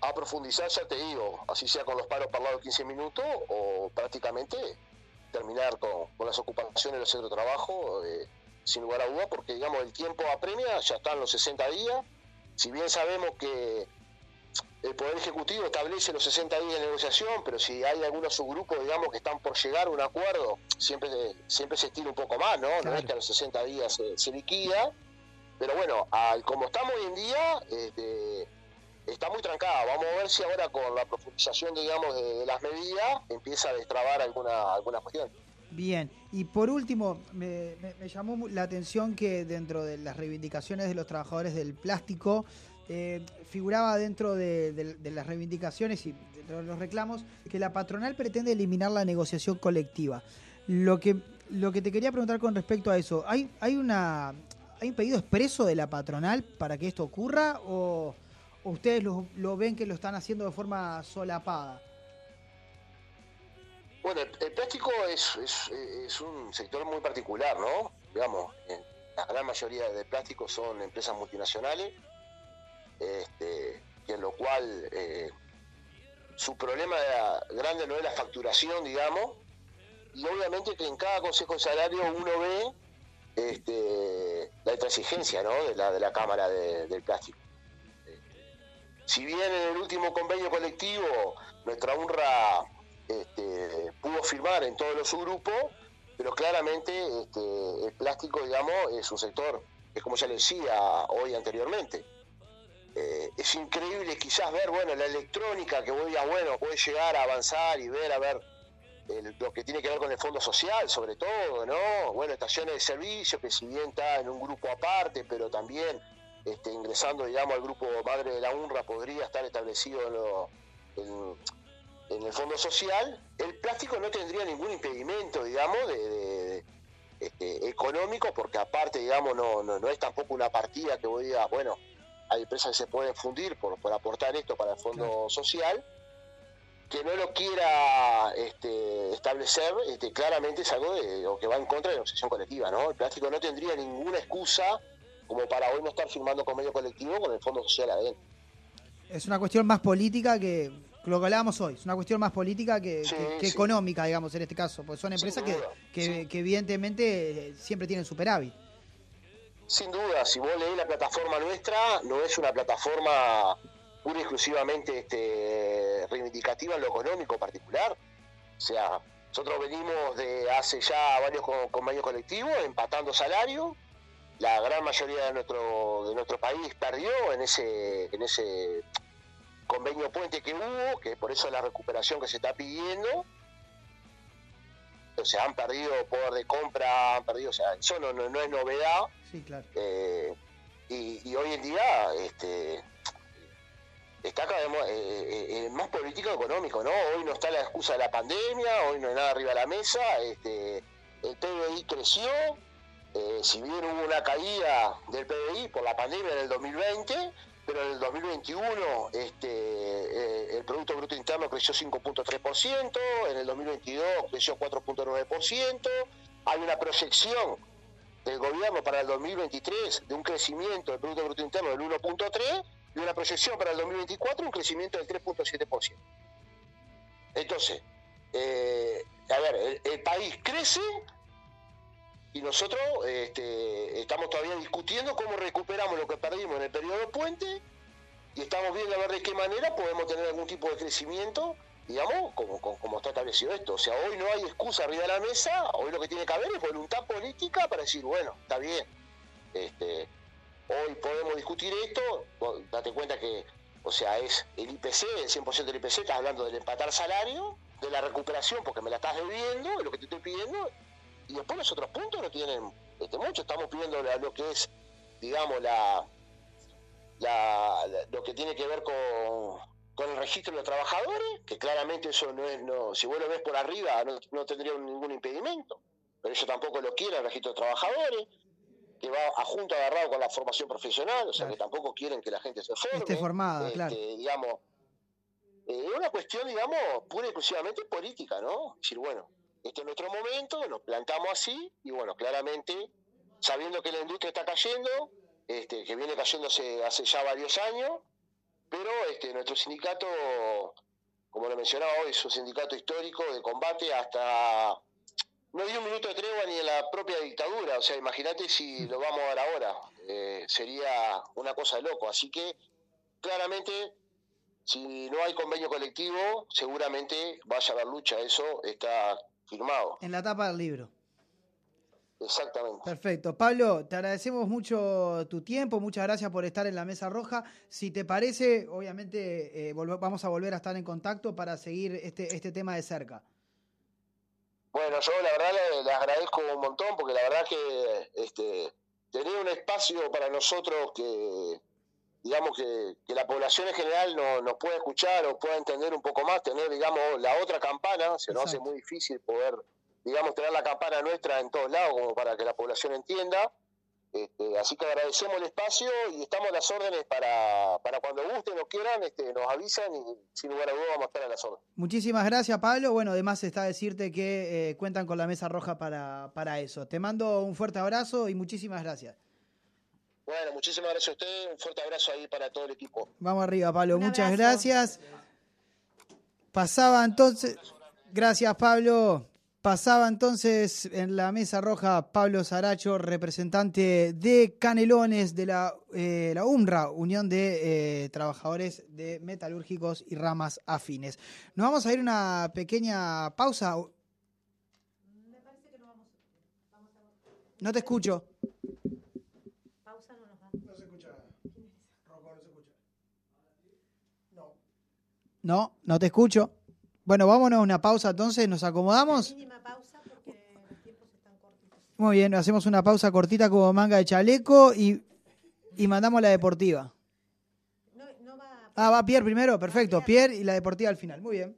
a profundizar, ya te digo, así sea con los paros parlados 15 minutos o prácticamente terminar con, las ocupaciones de los centros de trabajo, eh, sin lugar a duda, porque digamos el tiempo apremia, ya están los 60 días, si bien sabemos que el Poder Ejecutivo establece los 60 días de negociación, pero si hay algunos subgrupos, digamos, que están por llegar a un acuerdo, siempre, siempre se estira un poco más, ¿no? No es que a los 60 días se, liquida, pero bueno, al, como estamos hoy en día, este, está muy trancada. Vamos a ver si ahora con la profundización, digamos, de, las medidas empieza a destrabar alguna, alguna cuestión. Bien, y por último, me, llamó la atención que dentro de las reivindicaciones de los trabajadores del plástico, eh, figuraba dentro de, las reivindicaciones y dentro de los reclamos que la patronal pretende eliminar la negociación colectiva. Lo que, lo que te quería preguntar con respecto a eso, ¿hay, hay, una, ¿hay un pedido expreso de la patronal para que esto ocurra o, ustedes lo, ven que lo están haciendo de forma solapada? Bueno, el, plástico es, es, un sector muy particular, ¿no? Digamos, la gran mayoría de plásticos son empresas multinacionales este, en lo cual eh, su problema grande no es la facturación, digamos, y obviamente que en cada consejo de salario uno ve este, la intransigencia ¿no? de, la, de la Cámara del Plástico. Si bien en el último convenio colectivo nuestra UNRWA este, pudo firmar en todos los subgrupos, pero claramente este, el plástico, digamos, es un sector, es como ya le decía hoy anteriormente, eh, es increíble quizás ver, bueno, la electrónica que voy a, bueno, puede llegar a avanzar y ver, a ver, lo que tiene que ver con el fondo social, sobre todo, ¿no? Bueno, estaciones de servicio, que si bien está en un grupo aparte, pero también este, ingresando, digamos, al grupo madre de la UNRWA, podría estar establecido en, el fondo social, el plástico no tendría ningún impedimento, digamos, de, este, económico, porque aparte, digamos, no, no, no es tampoco una partida que voy a, bueno, hay empresas que se pueden fundir por, por aportar esto para el fondo social, que no lo quiera este, establecer, este, claramente es algo de, o que va en contra de la negociación colectiva, ¿no? El plástico no tendría ninguna excusa como para hoy no estar firmando convenio colectivo con el fondo social adentro. Es una cuestión más política que lo que hablábamos hoy, es una cuestión más política que, económica, digamos, en este caso, porque son empresas que, que evidentemente siempre tienen superávit. Sin duda, si vos leés la plataforma nuestra, no es una plataforma pura y exclusivamente este, reivindicativa en lo económico particular. O sea, nosotros venimos de hace ya varios convenios colectivos empatando salario. La gran mayoría de nuestro, de nuestro país perdió en ese, en ese convenio puente que hubo, que por eso la recuperación que se está pidiendo o sea, han perdido poder de compra, han perdido, o sea, eso no, no, es novedad. Sí, claro. Eh, y, hoy en día este, está cada vez eh, eh, más, político económico, ¿no? Hoy no está la excusa de la pandemia, hoy no hay nada arriba de la mesa, este, el PBI creció, si bien hubo una caída del PBI por la pandemia en el 2020, pero en el 2021 este, eh, el Producto Bruto Interno creció 5.3%, en el 2022 creció 4.9%, hay una proyección del gobierno para el 2023 de un crecimiento del Producto Bruto Interno del 1.3% y una proyección para el 2024 un crecimiento del 3.7%. Entonces, eh, a ver, el, país crece y nosotros este, estamos todavía discutiendo cómo recuperamos lo que perdimos en el periodo puente y estamos viendo a ver de qué manera podemos tener algún tipo de crecimiento, digamos, como, está establecido esto. O sea, hoy no hay excusa arriba de la mesa, hoy lo que tiene que haber es voluntad política para decir, bueno, está bien, este, hoy podemos discutir esto, date cuenta que, o sea, es el IPC, el 100% del IPC, estás hablando del empatar salario, de la recuperación porque me la estás debiendo, de lo que te estoy pidiendo, y después los otros puntos no tienen este, mucho. Estamos pidiendo lo que es, digamos, la, lo que tiene que ver con, con el registro de los trabajadores, que claramente eso no es, no, si vos lo ves por arriba no, tendría ningún impedimento, pero eso tampoco lo quiere el registro de trabajadores, este, va a junto agarrado con la formación profesional, o sea que tampoco quieren que la gente se forme. Esté formada, este, claro. Digamos, eh, es una cuestión, digamos, pura y exclusivamente política, ¿no? Es decir, bueno, este es nuestro momento, nos plantamos así, y bueno, claramente, sabiendo que la industria está cayendo, este, que viene cayéndose hace ya varios años, pero este, nuestro sindicato, como lo mencionaba hoy, es un sindicato histórico de combate hasta no dio un minuto de tregua ni en la propia dictadura. O sea, imagínate si lo vamos a dar ahora. Eh, sería una cosa de loco. Así que, claramente, si no hay convenio colectivo, seguramente vaya a haber lucha. Eso está firmado. En la tapa del libro. Exactamente. Perfecto. Pablo, te agradecemos mucho tu tiempo, muchas gracias por estar en la Mesa Roja. Si te parece, obviamente eh, vamos a volver a estar en contacto para seguir este, este tema de cerca. Bueno, yo la verdad le, le, agradezco un montón porque la verdad que este, tener un espacio para nosotros que, digamos, que, que la población en general no, nos pueda escuchar o pueda entender un poco más, tener, digamos, la otra campana, se nos hace muy difícil poder, digamos, tener la campana nuestra en todos lados como para que la población entienda. Este, así que agradecemos el espacio y estamos a las órdenes para, para cuando gusten o quieran, este, nos avisan y sin lugar a dudas vamos a estar a las órdenes. Muchísimas gracias, Pablo. Bueno, además está decirte que eh, cuentan con la Mesa Roja para, para eso. Te mando un fuerte abrazo y muchísimas gracias. Bueno, muchísimas gracias a usted. Un fuerte abrazo ahí para todo el equipo. Vamos arriba, Pablo. Un Muchas abrazo. gracias. Pasaba entonces. Gracias, Pablo. Pasaba entonces en la mesa roja Pablo Saracho, representante de Canelones de la, eh, la UMRA, Unión de eh, Trabajadores de Metalúrgicos y Ramas Afines. Nos vamos a ir una pequeña pausa. No te escucho. No se escucha. Rocco, no se escucha. No. No, no te escucho. Bueno, vámonos a una pausa entonces, nos acomodamos. Muy bien, hacemos una pausa cortita como manga de chaleco y, y mandamos la deportiva. Ah, va Pierre primero, perfecto. Pierre y la deportiva al final. Muy bien.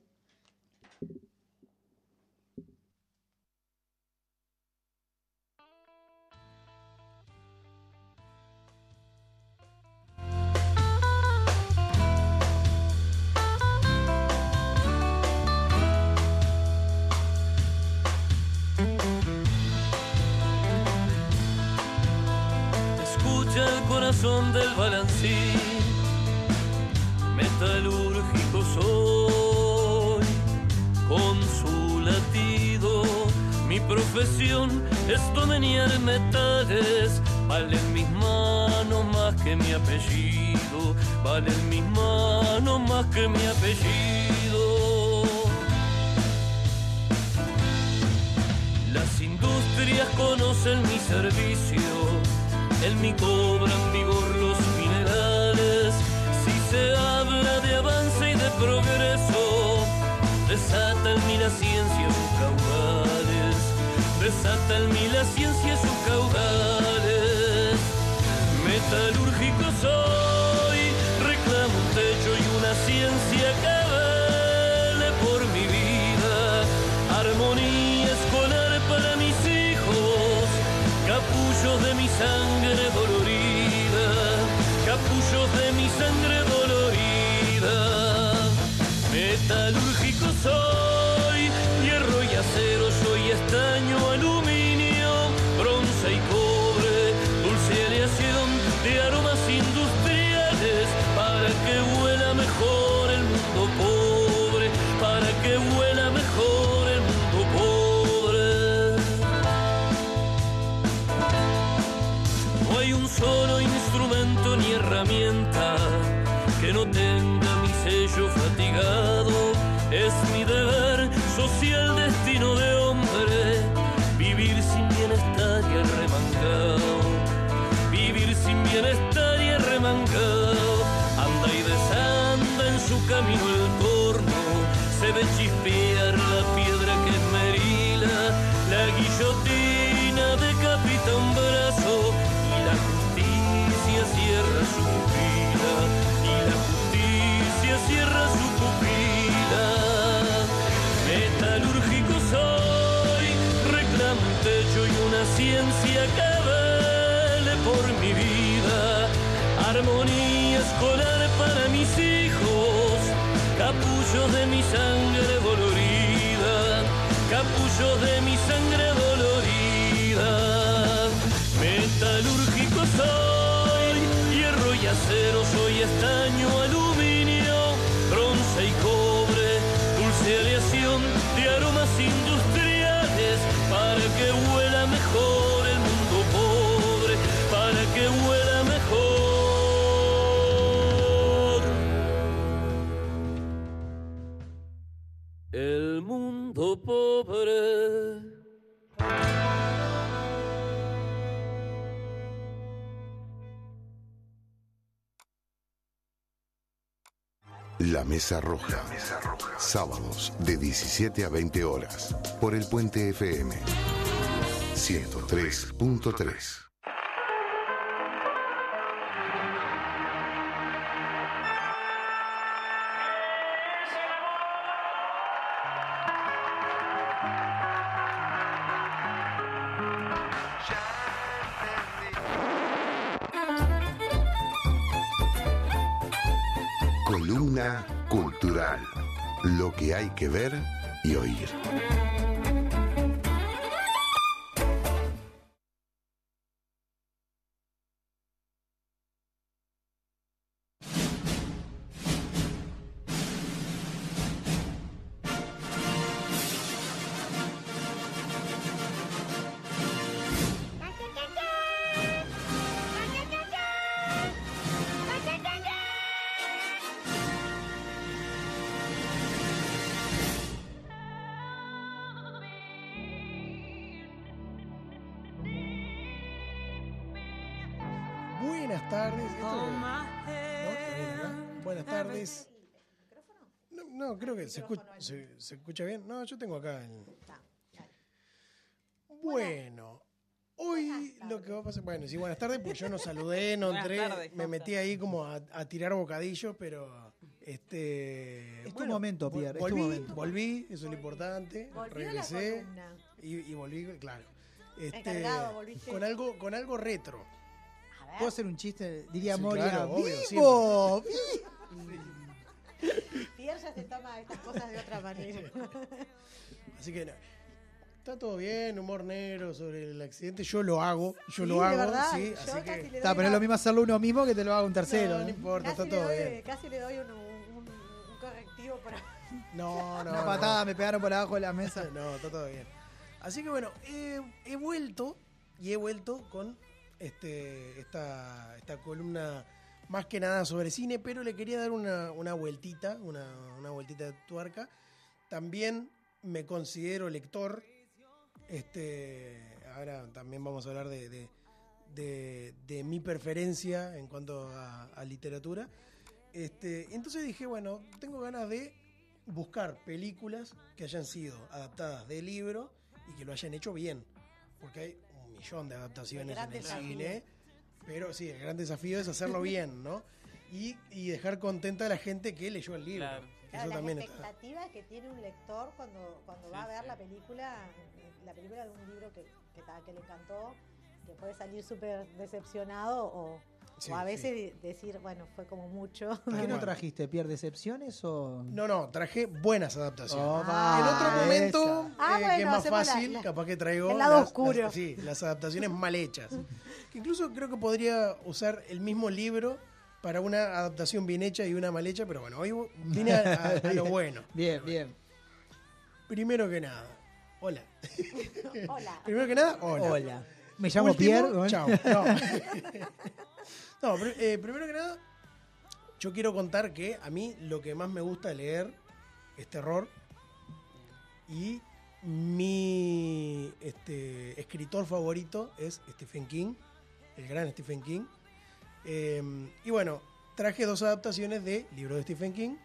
Corazón del balancín, metalúrgico soy, con su latido, mi profesión es domeñar metales, valen mis manos más que mi apellido, valen mis manos más que mi apellido. Las industrias conocen mi servicio en mi cobran vigor los minerales. Si se habla de avance y de progreso, desata en mí la ciencia sus caudales. Desata en mí la ciencia sus caudales. Metalúrgico soy, sangre dolorida, capullos de mi sangre dolorida. Metalúrgico soy, hierro y acero, que no tenga mi sello fatigado. Es mi deber social, destino de hombre, Mesa. Sábados de 17 a 20 horas. Por el Puente FM. 103.3. Lo que hay que ver y oír. Se escucha, se, se escucha bien. No, yo tengo acá el... Bueno, hoy lo que va a pasar... Bueno, sí, buenas tardes, porque yo no saludé, no Buenas entré, tardes, me ¿cómo metí ahí como a, a tirar bocadillos, pero... Este, Es tu momento, vol- Pierre, es tu Volví, momento. volví, eso es lo importante. Regresé y, y volví, claro. Este, con algo, con algo retro. ¿Puedo hacer un chiste? Diría Sí, Moria. claro, obvio, ¡Vivo! Pierre ya se toma estas cosas de otra manera. Así que no, está todo bien, humor negro sobre el accidente. Yo lo hago, yo Sí, lo hago, verdad, sí, yo así casi que le doy Está, pero es lo mismo hacerlo uno mismo que te lo haga un tercero. no, ¿no? no importa, Casi está todo doy, bien. casi le doy un, un- un correctivo por ahí. No, no, Una no. patada me pegaron por abajo de la mesa. No, está todo bien. Así que bueno, he, he vuelto y he vuelto con este esta, esta columna más que nada sobre cine, pero le quería dar una, una vueltita, una, una vueltita de tuerca. También me considero lector. Este, ahora también vamos a hablar de, de- de- de mi preferencia en cuanto a, a literatura. Este, entonces dije, bueno, tengo ganas de buscar películas que hayan sido adaptadas de libro y que lo hayan hecho bien. Porque hay un millón de adaptaciones en el cine. Pero sí, el gran desafío es hacerlo bien, ¿no? Y, y dejar contenta a la gente que leyó el libro. Claro. Eso Claro, las también está. expectativas que tiene un lector cuando, cuando va a Sí, ver sí. la película, la película de un libro que, que, que le encantó, que puede salir súper decepcionado o, Sí, o a veces de- decir, bueno, fue como mucho. ¿Qué no trajiste? ¿Pierre decepciones o.? No, no, traje buenas adaptaciones. Opa, en otro momento, esa. Ah, eh, que es más la- fácil, la- capaz que traigo el lado las, oscuro. las- sí, las adaptaciones mal hechas. Que incluso creo que podría usar el mismo libro para una adaptación bien hecha y una mal hecha, pero bueno, hoy vine a, a- a lo bueno. Bien, bien. Primero que nada, hola. Hola. Primero que nada, hola. Hola. Me llamo Último, Pierre. ¿no? Chao. No, eh, primero que nada, yo quiero contar que a mí lo que más me gusta leer es terror. Y mi este, escritor favorito es Stephen King, el gran Stephen King. Eh, y bueno, traje dos adaptaciones de libros de Stephen King.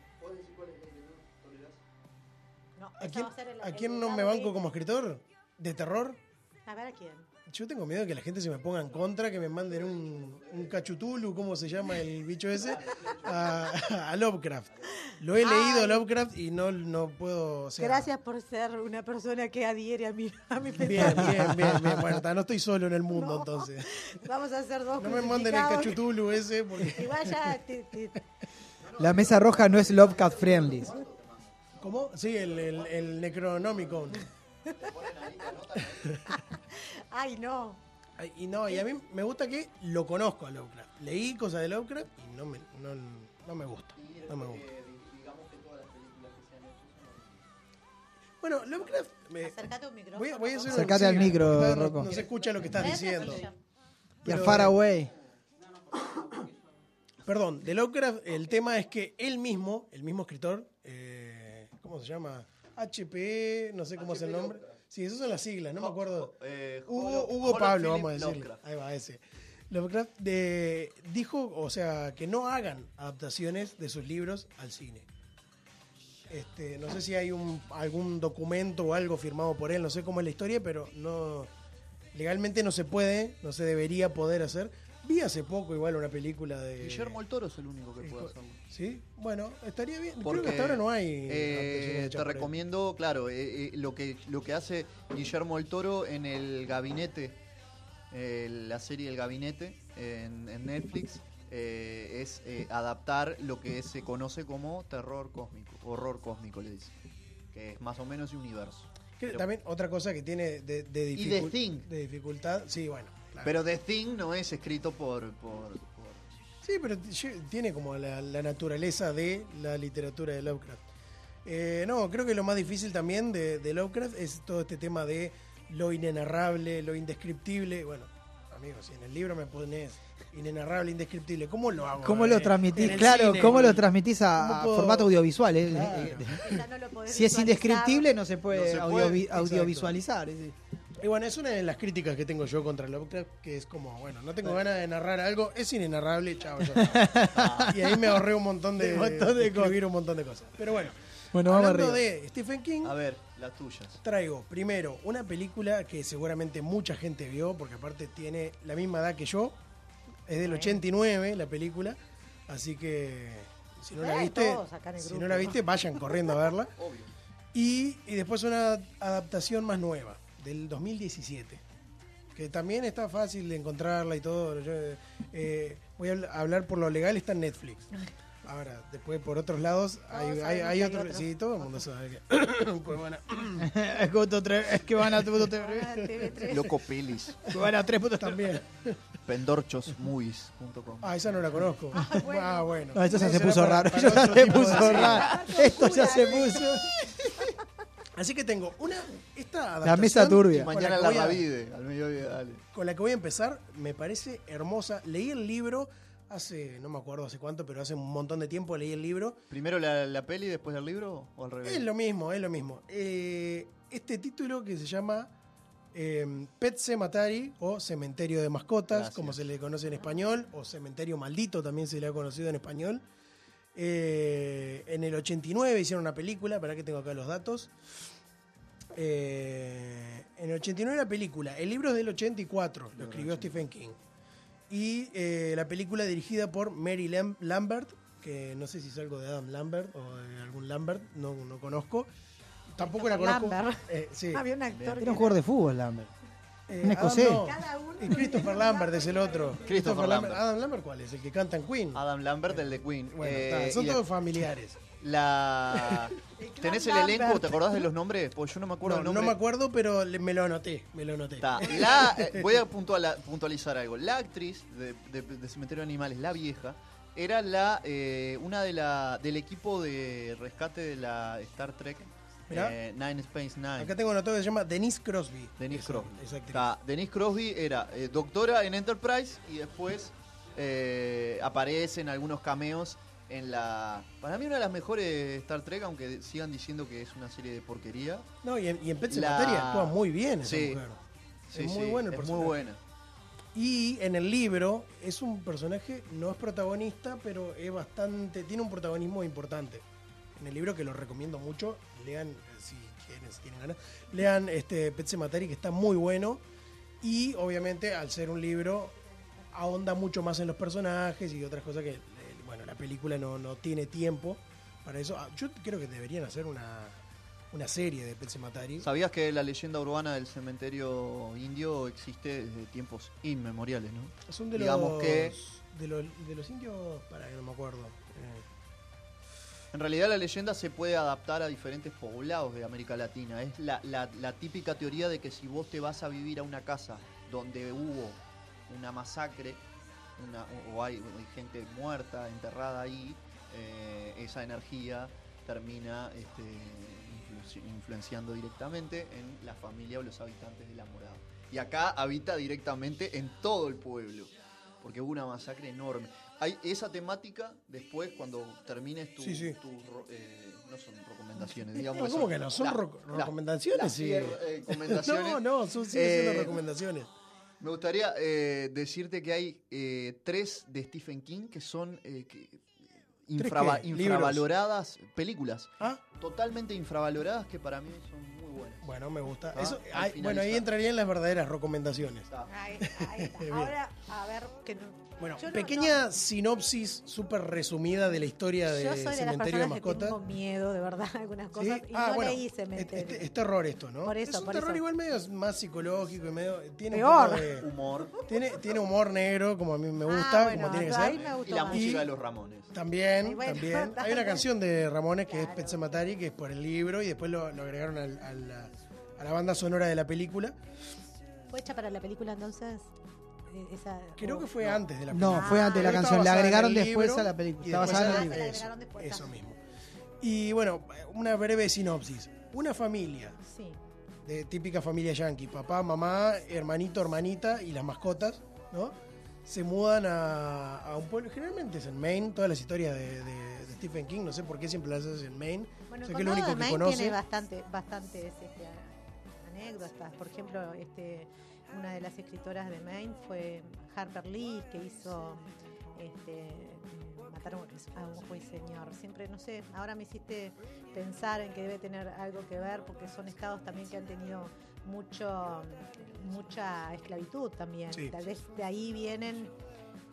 No, ¿A quién, va a ser el- a el quién no me banco como escritor? ¿De terror? A ver a quién. Yo tengo miedo de que la gente se me ponga en contra, que me manden un, un cachutulu, ¿cómo se llama el bicho ese? A, a Lovecraft. Lo he leído. Lovecraft y no, no puedo. o sea, Gracias por ser una persona que adhiere a mi, a mi Bien, pensamiento. bien, bien, bien. Bueno, ta, no estoy solo en el mundo entonces. Vamos a hacer dos No me manden el cachutulu ese porque. Igual ya te- te- La mesa roja no es Lovecraft friendly. ¿Cómo? Sí, el, el, el Necronomicon. Ay, no. Ay, Y no, y a mí me gusta que lo conozco a Lovecraft. Leí cosas de Lovecraft y no me, no, no me gusta. No me gusta. Bueno, Lovecraft. Me, Acércate un micrófono. voy, a- voy a hacer Acércate al micro, no, no- Rocco. No se escucha lo que estás diciendo. Y a Pero- Far Away. Perdón, de Lovecraft el tema es que él mismo, el mismo escritor, eh, ¿cómo se llama? HP, no sé cómo es el nombre. Sí, esas son las siglas, no me acuerdo. Eh, Hugo, Hugo Pablo, vamos a decirle. Lovecraft. Ahí va, ese. Lovecraft de- dijo, o sea, que no hagan adaptaciones de sus libros al cine. Este, no sé si hay un, algún documento o algo firmado por él, no sé cómo es la historia, pero no legalmente no se puede, no se debería poder hacer. Vi hace poco igual una película de Guillermo el Toro es el único que puede hacerlo. Sí, bueno, estaría bien. Creo que hasta ahora no hay. eh, te recomiendo, claro, eh, eh, lo que lo que hace Guillermo el Toro en el gabinete, eh, la serie El Gabinete en, en Netflix, eh, es eh, adaptar lo que se conoce como terror cósmico, horror cósmico le dice, que es más o menos universo. Pero- también otra cosa que tiene de, de, dificul- Thing. de dificultad, sí, bueno. Claro. Pero The Thing no es escrito por, por, por- Sí, pero tiene como la, la naturaleza de la literatura de Lovecraft. Eh, no, creo que lo más difícil también de, de Lovecraft es todo este tema de lo inenarrable, lo indescriptible. Bueno, amigos, si en el libro me pones inenarrable, indescriptible, ¿cómo lo hago? ¿Cómo eh, lo transmitís? el Claro, cine? ¿cómo lo transmitís a, ¿Cómo a puedo- formato audiovisual? eh? Claro. Eh, Quizá no lo podés Si es indescriptible, no se puede, No se puede, audiovisualizar. eh. Y bueno, es una de las críticas que tengo yo contra Lovecraft, que es como, bueno, no tengo ganas de narrar algo, es inenarrable, chao. ya está. y ahí me ahorré un montón de, Un montón de escribir un montón de cosas. Pero bueno, Bueno, vamos hablando arriba. de Stephen King, A ver, las tuyas. traigo primero una película que seguramente mucha gente vio, porque aparte tiene la misma edad que yo, es del 89 la película, así que si no la viste, si no la viste, vayan corriendo a verla. Obvio. Y, y después una adaptación más nueva, del 2017. Que también está fácil de encontrarla y todo. Yo, eh, voy a habl- hablar por lo legal, está en Netflix. Ahora, después por otros lados, hay, hay, hay hay otros. otros. Sí, todo el mundo sabe que. pues bueno, es, que otro tre- es que van a otro tre- Ah, TV3. Loco Pelis. van a tres puntos también. Pendorchosmovies.com. Ah, esa no la conozco. Ah, bueno. No, esto ya Eso se puso raro. Esto ya otro se puso raro. Esto ya se puso. Así que tengo una. Esta La mesa turbia. con Mañana que la voy a- Ravide, al mediodía, dale. con la que voy a empezar me parece hermosa. Leí el libro hace, no me acuerdo hace cuánto, pero hace un montón de tiempo leí el libro. ¿Primero la, la peli, después el libro o al revés? Es lo mismo, es lo mismo. Eh, este título que se llama eh, Pet Cemetery o Cementerio de Mascotas, Gracias. como se le conoce en español, o Cementerio Maldito también se le ha conocido en español. Eh, en el 89 hicieron una película, para que tengo acá los datos. Eh, en el 89 la película, el libro es del 84, lo escribió Stephen King. Y eh, la película dirigida por Mary Lam- Lambert, que no sé si es algo de Adam Lambert o de algún Lambert, no, no conozco. Tampoco la conozco. Lambert. Eh, sí. Había un actor Era que un jugador de fútbol, Lambert. Eh, un Adam escocés. no. Cada uno Y Christopher Lambert es el otro. Christopher Lambert. Adam Lambert, ¿cuál es? El que canta en Queen. Adam Lambert, el de Queen. Bueno, Eh, está, son la- todos familiares. La... ¿Tenés el elenco? ¿Te acordás de los nombres? Pues yo no me acuerdo No, el no nombre. me acuerdo, pero le- me lo anoté. Me lo anoté. La, eh, voy a puntuala- puntualizar algo. La actriz de, de- de Cementerio de Animales, la vieja, era la eh, una de la del equipo de rescate de la Star Trek. Eh, Nine Space Nine. Acá tengo anotado que se llama Denise Crosby. Denise Crosby. Está, Denise Crosby era eh, doctora en Enterprise y después eh, aparece en algunos cameos en la... Para mí una de las mejores Star Trek, aunque sigan diciendo que es una serie de porquería. No, y en, y en Pet La- actúa muy bien esa Sí. mujer. Sí, es muy sí, bueno el es personaje. muy buena. Y en el libro es un personaje, no es protagonista, pero es bastante, tiene un protagonismo importante. En el libro que lo recomiendo mucho, lean, eh, si quieren, si tienen ganas, lean este Pet Sematary que está muy bueno. Y obviamente al ser un libro ahonda mucho más en los personajes y otras cosas que, eh, bueno, la película no, no tiene tiempo para eso. Ah, Yo creo que deberían hacer una, una serie de Pet Sematary. ¿Sabías que la leyenda urbana del cementerio indio existe desde tiempos inmemoriales, no? Son de Digamos los, que de los de los indios, para que no me acuerdo. Eh, en realidad la leyenda se puede adaptar a diferentes poblados de América Latina. Es la, la- la típica teoría de que si vos te vas a vivir a una casa donde hubo una masacre una- o- hay, gente muerta, enterrada ahí, eh, esa energía termina este, influ- influenciando directamente en la familia o los habitantes de la morada. Y acá habita directamente en todo el pueblo, porque hubo una masacre enorme. Hay esa temática después, cuando termines tu, Sí, sí. tu eh, no son recomendaciones, digamos. No, ¿Cómo que no? Son recomendaciones, sí. eh, recomendaciones. No, no, son siendo Eh, recomendaciones. Me gustaría eh, decirte que hay eh, tres de Stephen King que son eh, que- infrava- qué? infravaloradas películas. Ah. Totalmente infravaloradas que para mí son muy buenas. Bueno, me gusta. Ah, Eso, bueno, ahí entrarían las verdaderas recomendaciones. Ahí, ahí. Ahora, a ver, que no- Bueno, no- pequeña sinopsis súper resumida de la historia de yo soy de las Cementerio de que Mascotas. tengo miedo, de verdad, algunas ¿Sí? cosas. Y Ah, no bueno, leí es, Cementerio. es- es terror esto, ¿no? Por eso, es un por terror eso. igual medio más psicológico y medio... Tiene Peor. Un poco de, Humor. tiene, tiene humor negro, como a mí me gusta, Ah, bueno, como tiene que ser. me gustó Y la más. música de los Ramones. También, bueno, también. Hay una canción de Ramones que es Claro. Pet Sematary, que es por el libro, y después lo, lo agregaron al- a, la, a la banda sonora de la película. ¿Fue hecha para la película entonces? Esa, Creo o- que fue no. antes de la No, película. fue antes de la canción. estaba en agregaron después a la película. después basada en a- el libro. eso, Le agregaron después, eso mismo. Y bueno, una breve sinopsis. Una familia, Sí. de típica familia yankee, papá, mamá, hermanito, hermanita y las mascotas, ¿no? Se mudan a, a un pueblo, generalmente es en Maine, todas las historias de, de- de Stephen King, no sé por qué siempre las haces en Maine. Bueno, sé el que es lo único de que Maine conoce. tiene bastante, bastantes este, anécdotas. Por ejemplo, este, una de las escritoras de Maine fue Harper Lee, que hizo este, Matar a un ruiseñor. Siempre, no sé, ahora me hiciste pensar en que debe tener algo que ver, porque son estados también que han tenido mucho mucha esclavitud también. Sí. Tal vez de ahí vienen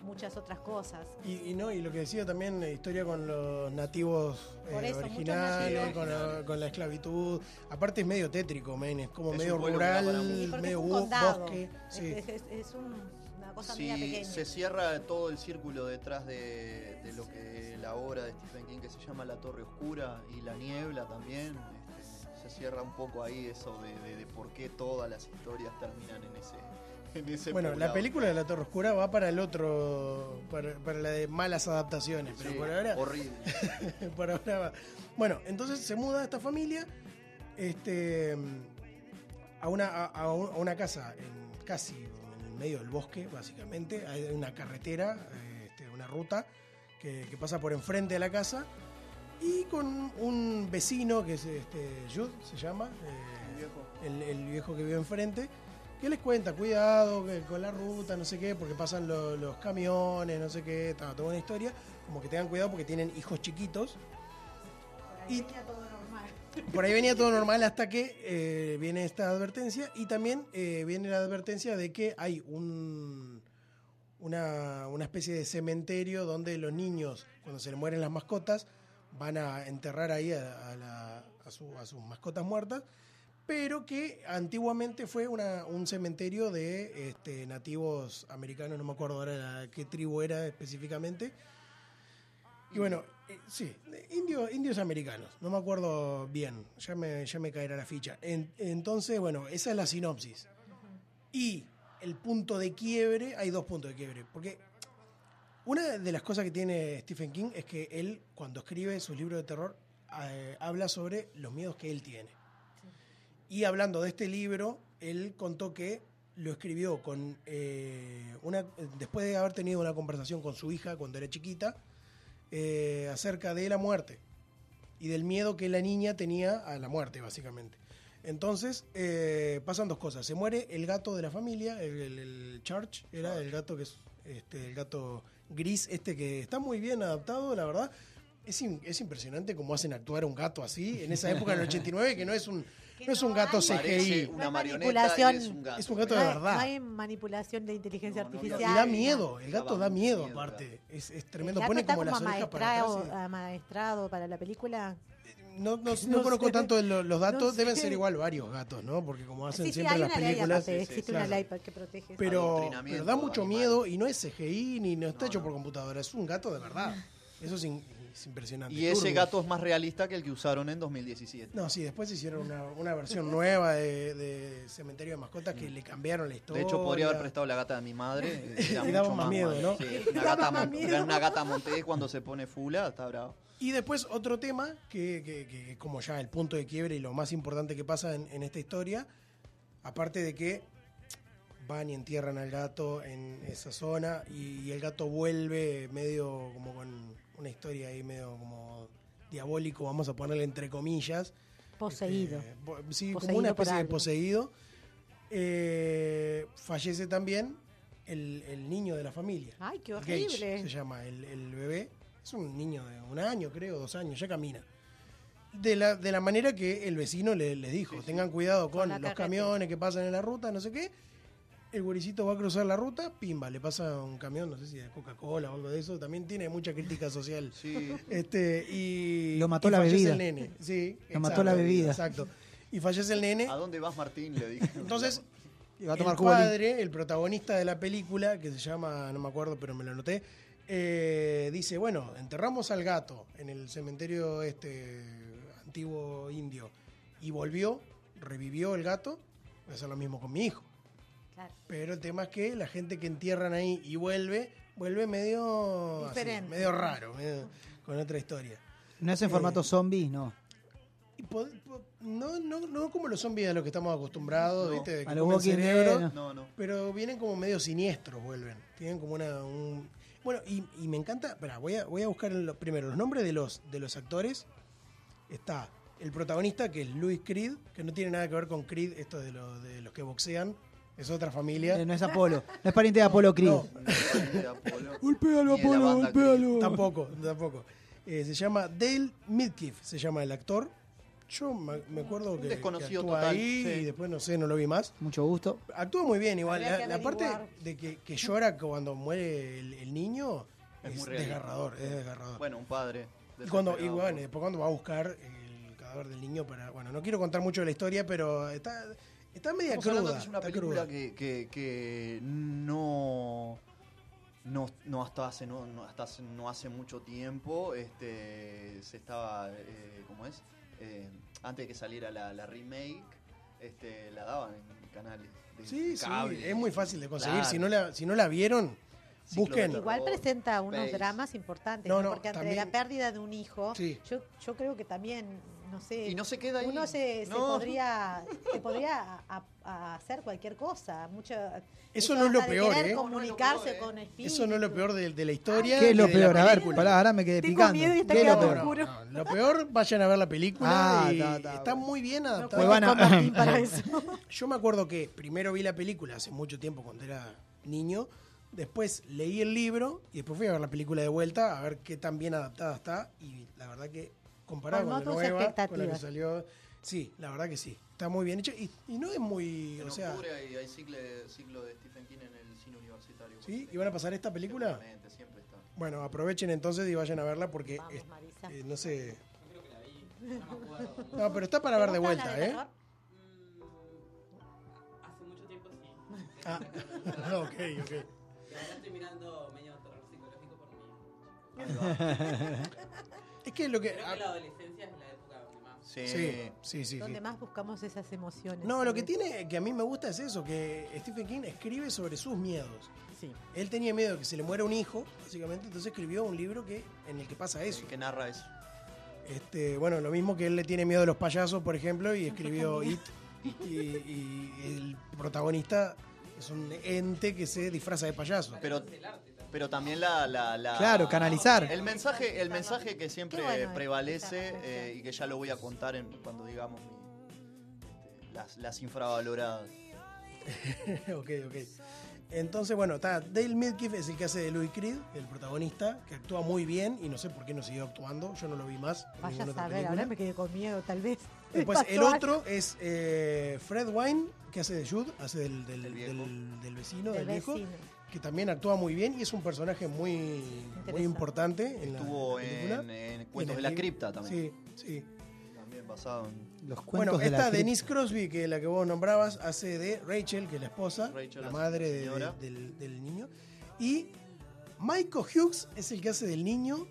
muchas otras cosas. Y, y no, y lo que decía también, historia con los nativos eh, eso, originales, nativos. con la, con la esclavitud. Aparte es medio tétrico, Maine, es como Es medio rural. Sí, medio es un bo- condado. bosque. Es- sí. Es, es- es un- una cosa media Si pequeña. se cierra todo el círculo detrás de, de lo que la obra de Stephen King que se llama La Torre Oscura y La Niebla también, este, se cierra un poco ahí eso de, de- de por qué todas las historias terminan en ese, en ese Bueno, la película de La Torre Oscura va para el otro, para, para la de malas adaptaciones, pero Sí, por ahora, horrible. por ahora va. Bueno, entonces se muda esta familia este, a, una, a, a un- a una casa en, casi en el medio del bosque, básicamente. Hay una carretera, este, una ruta que, que pasa por enfrente de la casa. Y con un vecino que es este, Jude, se llama, eh, el, el viejo que vive enfrente, que les cuenta, cuidado que con la ruta, no sé qué, porque pasan lo- los camiones, no sé qué, está toda una historia, como que tengan cuidado porque tienen hijos chiquitos. Y por ahí venía todo normal hasta que eh, viene esta advertencia. Y también eh, viene la advertencia de que hay un, una, una especie de cementerio donde los niños, cuando se les mueren las mascotas, van a enterrar ahí a, a la- a su- a sus mascotas muertas, pero que antiguamente fue una- un cementerio de este, nativos americanos, no me acuerdo ahora qué tribu era específicamente. Y bueno, eh, sí, de indio- indios americanos, no me acuerdo bien, ya me, ya me caerá la ficha. En- entonces, bueno, esa es la sinopsis. Y el punto de quiebre, hay dos puntos de quiebre, porque una de las cosas que tiene Stephen King es que él, cuando escribe sus libros de terror, eh, habla sobre los miedos que él tiene. Y hablando de este libro, él contó que lo escribió con eh, una después de haber tenido una conversación con su hija cuando era chiquita eh, acerca de la muerte y del miedo que la niña tenía a la muerte, básicamente. Entonces, eh, pasan dos cosas. Se muere el gato de la familia, el, el- el Church, era el gato que es este, el gato gris, este que está muy bien adaptado, la verdad. Es, es impresionante cómo hacen actuar a un gato así en esa época, en el 89, que no es un, no es un gato CGI. una marioneta y es un gato. Es un gato de verdad. no hay manipulación de inteligencia No, no, Y artificial. da miedo, el gato da miedo, miedo, aparte. Es, es El tremendo. gato Pone está como las como orejas para atrás. amaestrado para la película. No, no, no No conozco sé. tanto de lo- los datos, No deben sé. ser igual varios gatos, ¿no? Porque como hacen Sí, sí, siempre hay las una ley películas. aparte, sí, sí, existe claro. una ley que protege. Pero, pero da mucho animal. miedo y no es CGI ni no está No, hecho por computadora, es un gato de verdad. Eso es in- es impresionante. Y ese gato es más realista que el que usaron en 2017. No, sí, después hicieron una, una versión nueva de, de Cementerio de Mascotas que le cambiaron la De historia. hecho, podría haber prestado la gata de mi madre. era Le daba mucho más miedo, ¿no? Sí, una gata, más mon- miedo. es una gata montés cuando se pone fula, está bravo. Y después otro tema que, que- como ya el punto de quiebre y lo más importante que pasa en, en esta historia, aparte de que van y entierran al gato en esa zona y, y el gato vuelve medio como con una historia ahí medio como diabólico, vamos a ponerle entre comillas. Poseído. Este, sí, Poseído como una especie de poseído. Eh, fallece también el, el niño de la familia. Ay, qué Gage horrible. se llama el, el bebé. Es un niño de un año, creo, dos años, ya camina. De la, de la manera que el vecino le- dijo, tengan cuidado con, los camiones que pasan en la ruta, no sé qué. El guaricito va a cruzar la ruta, pimba, le pasa un camión, no sé si de Coca-Cola o algo de eso. También tiene mucha crítica social. Este, y, Lo mató y la fallece bebida. el nene. Sí, Lo mató la bebida. Exacto. Y fallece el nene. ¿A dónde vas, Martín? Le dije. Entonces, Iba a tomar el Cuba padre, el protagonista de la película, que se llama, no me acuerdo, pero me lo anoté, eh, dice, bueno, enterramos al gato en el cementerio este antiguo indio y volvió, revivió el gato, voy a hacer lo mismo con mi hijo. Claro. Pero el tema es que la gente que entierran ahí y vuelve, vuelve medio, así, medio raro, medio- con otra historia. ¿No es en Eh, formato zombie? No. No, no, no como los zombies a los que estamos acostumbrados, No. ¿viste? De que A los cerebro, no. No. Pero vienen como medio siniestros, vuelven. Tienen como una. un- Bueno, y, y me encanta. Espera, voy a, voy a buscar primero los nombres de los, de los actores. Está el protagonista, que es Louis Creed, que no tiene nada que ver con Creed, esto de los que boxean. Es otra familia. Eh, no es Apolo. No es pariente de Apolo Creed. No. Golpéalo, Apolo, golpéalo. Tampoco, tampoco. Eh, se llama Dale Midkiff, se llama el actor. Yo me me acuerdo que, que desconocido actúa total, ahí sí. y después no sé, no lo vi más. Mucho gusto. Actúa muy bien igual. Habría La, parte de que, que llora cuando muere el, el niño Es es, muy realista. desgarrador, es desgarrador. Bueno, un padre. y cuando, y bueno, después cuando va a buscar el cadáver del niño para. Bueno, no quiero contar mucho de la historia, pero está, está media Estamos cruda. que es una está película cruda. que, que, que no, no, no hasta hace no, no hasta hace, no hace mucho tiempo este se estaba eh, ¿cómo es? Eh, antes de que saliera la, la remake este la daban en canales de Sí, sí, cable. es muy fácil de conseguir. Claro. Si, no la, si no la vieron, Ciclo busquen. Igual presenta unos Space. dramas importantes, No, ¿no? no, porque entre también- la pérdida de un hijo, Sí. yo, yo creo que también, no sé, y no se queda ahí uno se, se No. podría, se podría a- a hacer cualquier cosa. Mucho, Eso no es lo peor, ¿eh? comunicarse con espíritus. Eso no es lo peor de, de la historia. ¿Qué es lo peor? A ver, pará, ahora me quedé Tengo picando. miedo y está ¿Qué es lo peor? oscuro. Lo peor, vayan a ver la película Ah, y ta, ta, está bueno. muy bien adaptada. Pues para eso. Yo me acuerdo que primero vi la película hace mucho tiempo cuando era niño, después leí el libro y después fui a ver la película de vuelta a ver qué tan bien adaptada está y la verdad que comparado con la nueva, con la que salió, sí, la verdad que sí, está muy bien hecho y, y no es muy, en o sea, octubre hay, hay ciclo, de, ciclo de Stephen King en el cine universitario ¿sí? ¿Y van a pasar esta película? Seguramente, siempre está Bueno, aprovechen entonces y vayan a verla porque Vamos, es- Marisa. eh, no sé, Creo que la vi, no me acuerdo. no, pero está para ¿Te ver de vuelta, la de ¿eh? Mm, Hace mucho tiempo sí. Ah, ok, ok. Y ahora estoy mirando medio terror psicológico por mi Es que lo que... Creo que la adolescencia es la época donde más. sí, Sí, sí, sí. Donde sí. más buscamos esas emociones. No, lo que tiene que a mí me gusta es eso, que Stephen King escribe sobre sus miedos. Sí. Él tenía miedo de que se le muera un hijo, básicamente, entonces escribió un libro que en el que pasa eso. que narra eso Este, bueno, lo mismo que él le tiene miedo a los payasos, por ejemplo, y escribió It. Y, y el protagonista es un ente que se disfraza de payaso. pero pero también la, la, la- Claro, canalizar. el mensaje el mensaje que siempre bueno, prevalece eh, y que ya lo voy a contar en, cuando digamos mi- este, las, las infravaloradas ok, ok. Entonces, bueno, está Dale Midkiff es el que hace de Louis Creed, el protagonista, que actúa muy bien y no sé por qué no siguió actuando. Yo no lo vi más. Vaya a saber, ahora me quedé con miedo, tal vez. Después el algo. otro es eh, Fred Wine, que hace de Jude, hace del, del, Del viejo. del- del vecino, Del del viejo, vecino. Que también actúa muy bien y es un personaje muy, muy importante en la, estuvo en la en, en Cuentos en de la Cripta también Sí, sí. también basado en Los cuentos Bueno, de la esta cripta. Denise Crosby, que la que vos nombrabas, hace de Rachel, que es la esposa, Rachel, la madre de- señora. de- del, del niño. Y Michael Hughes es el que hace del niño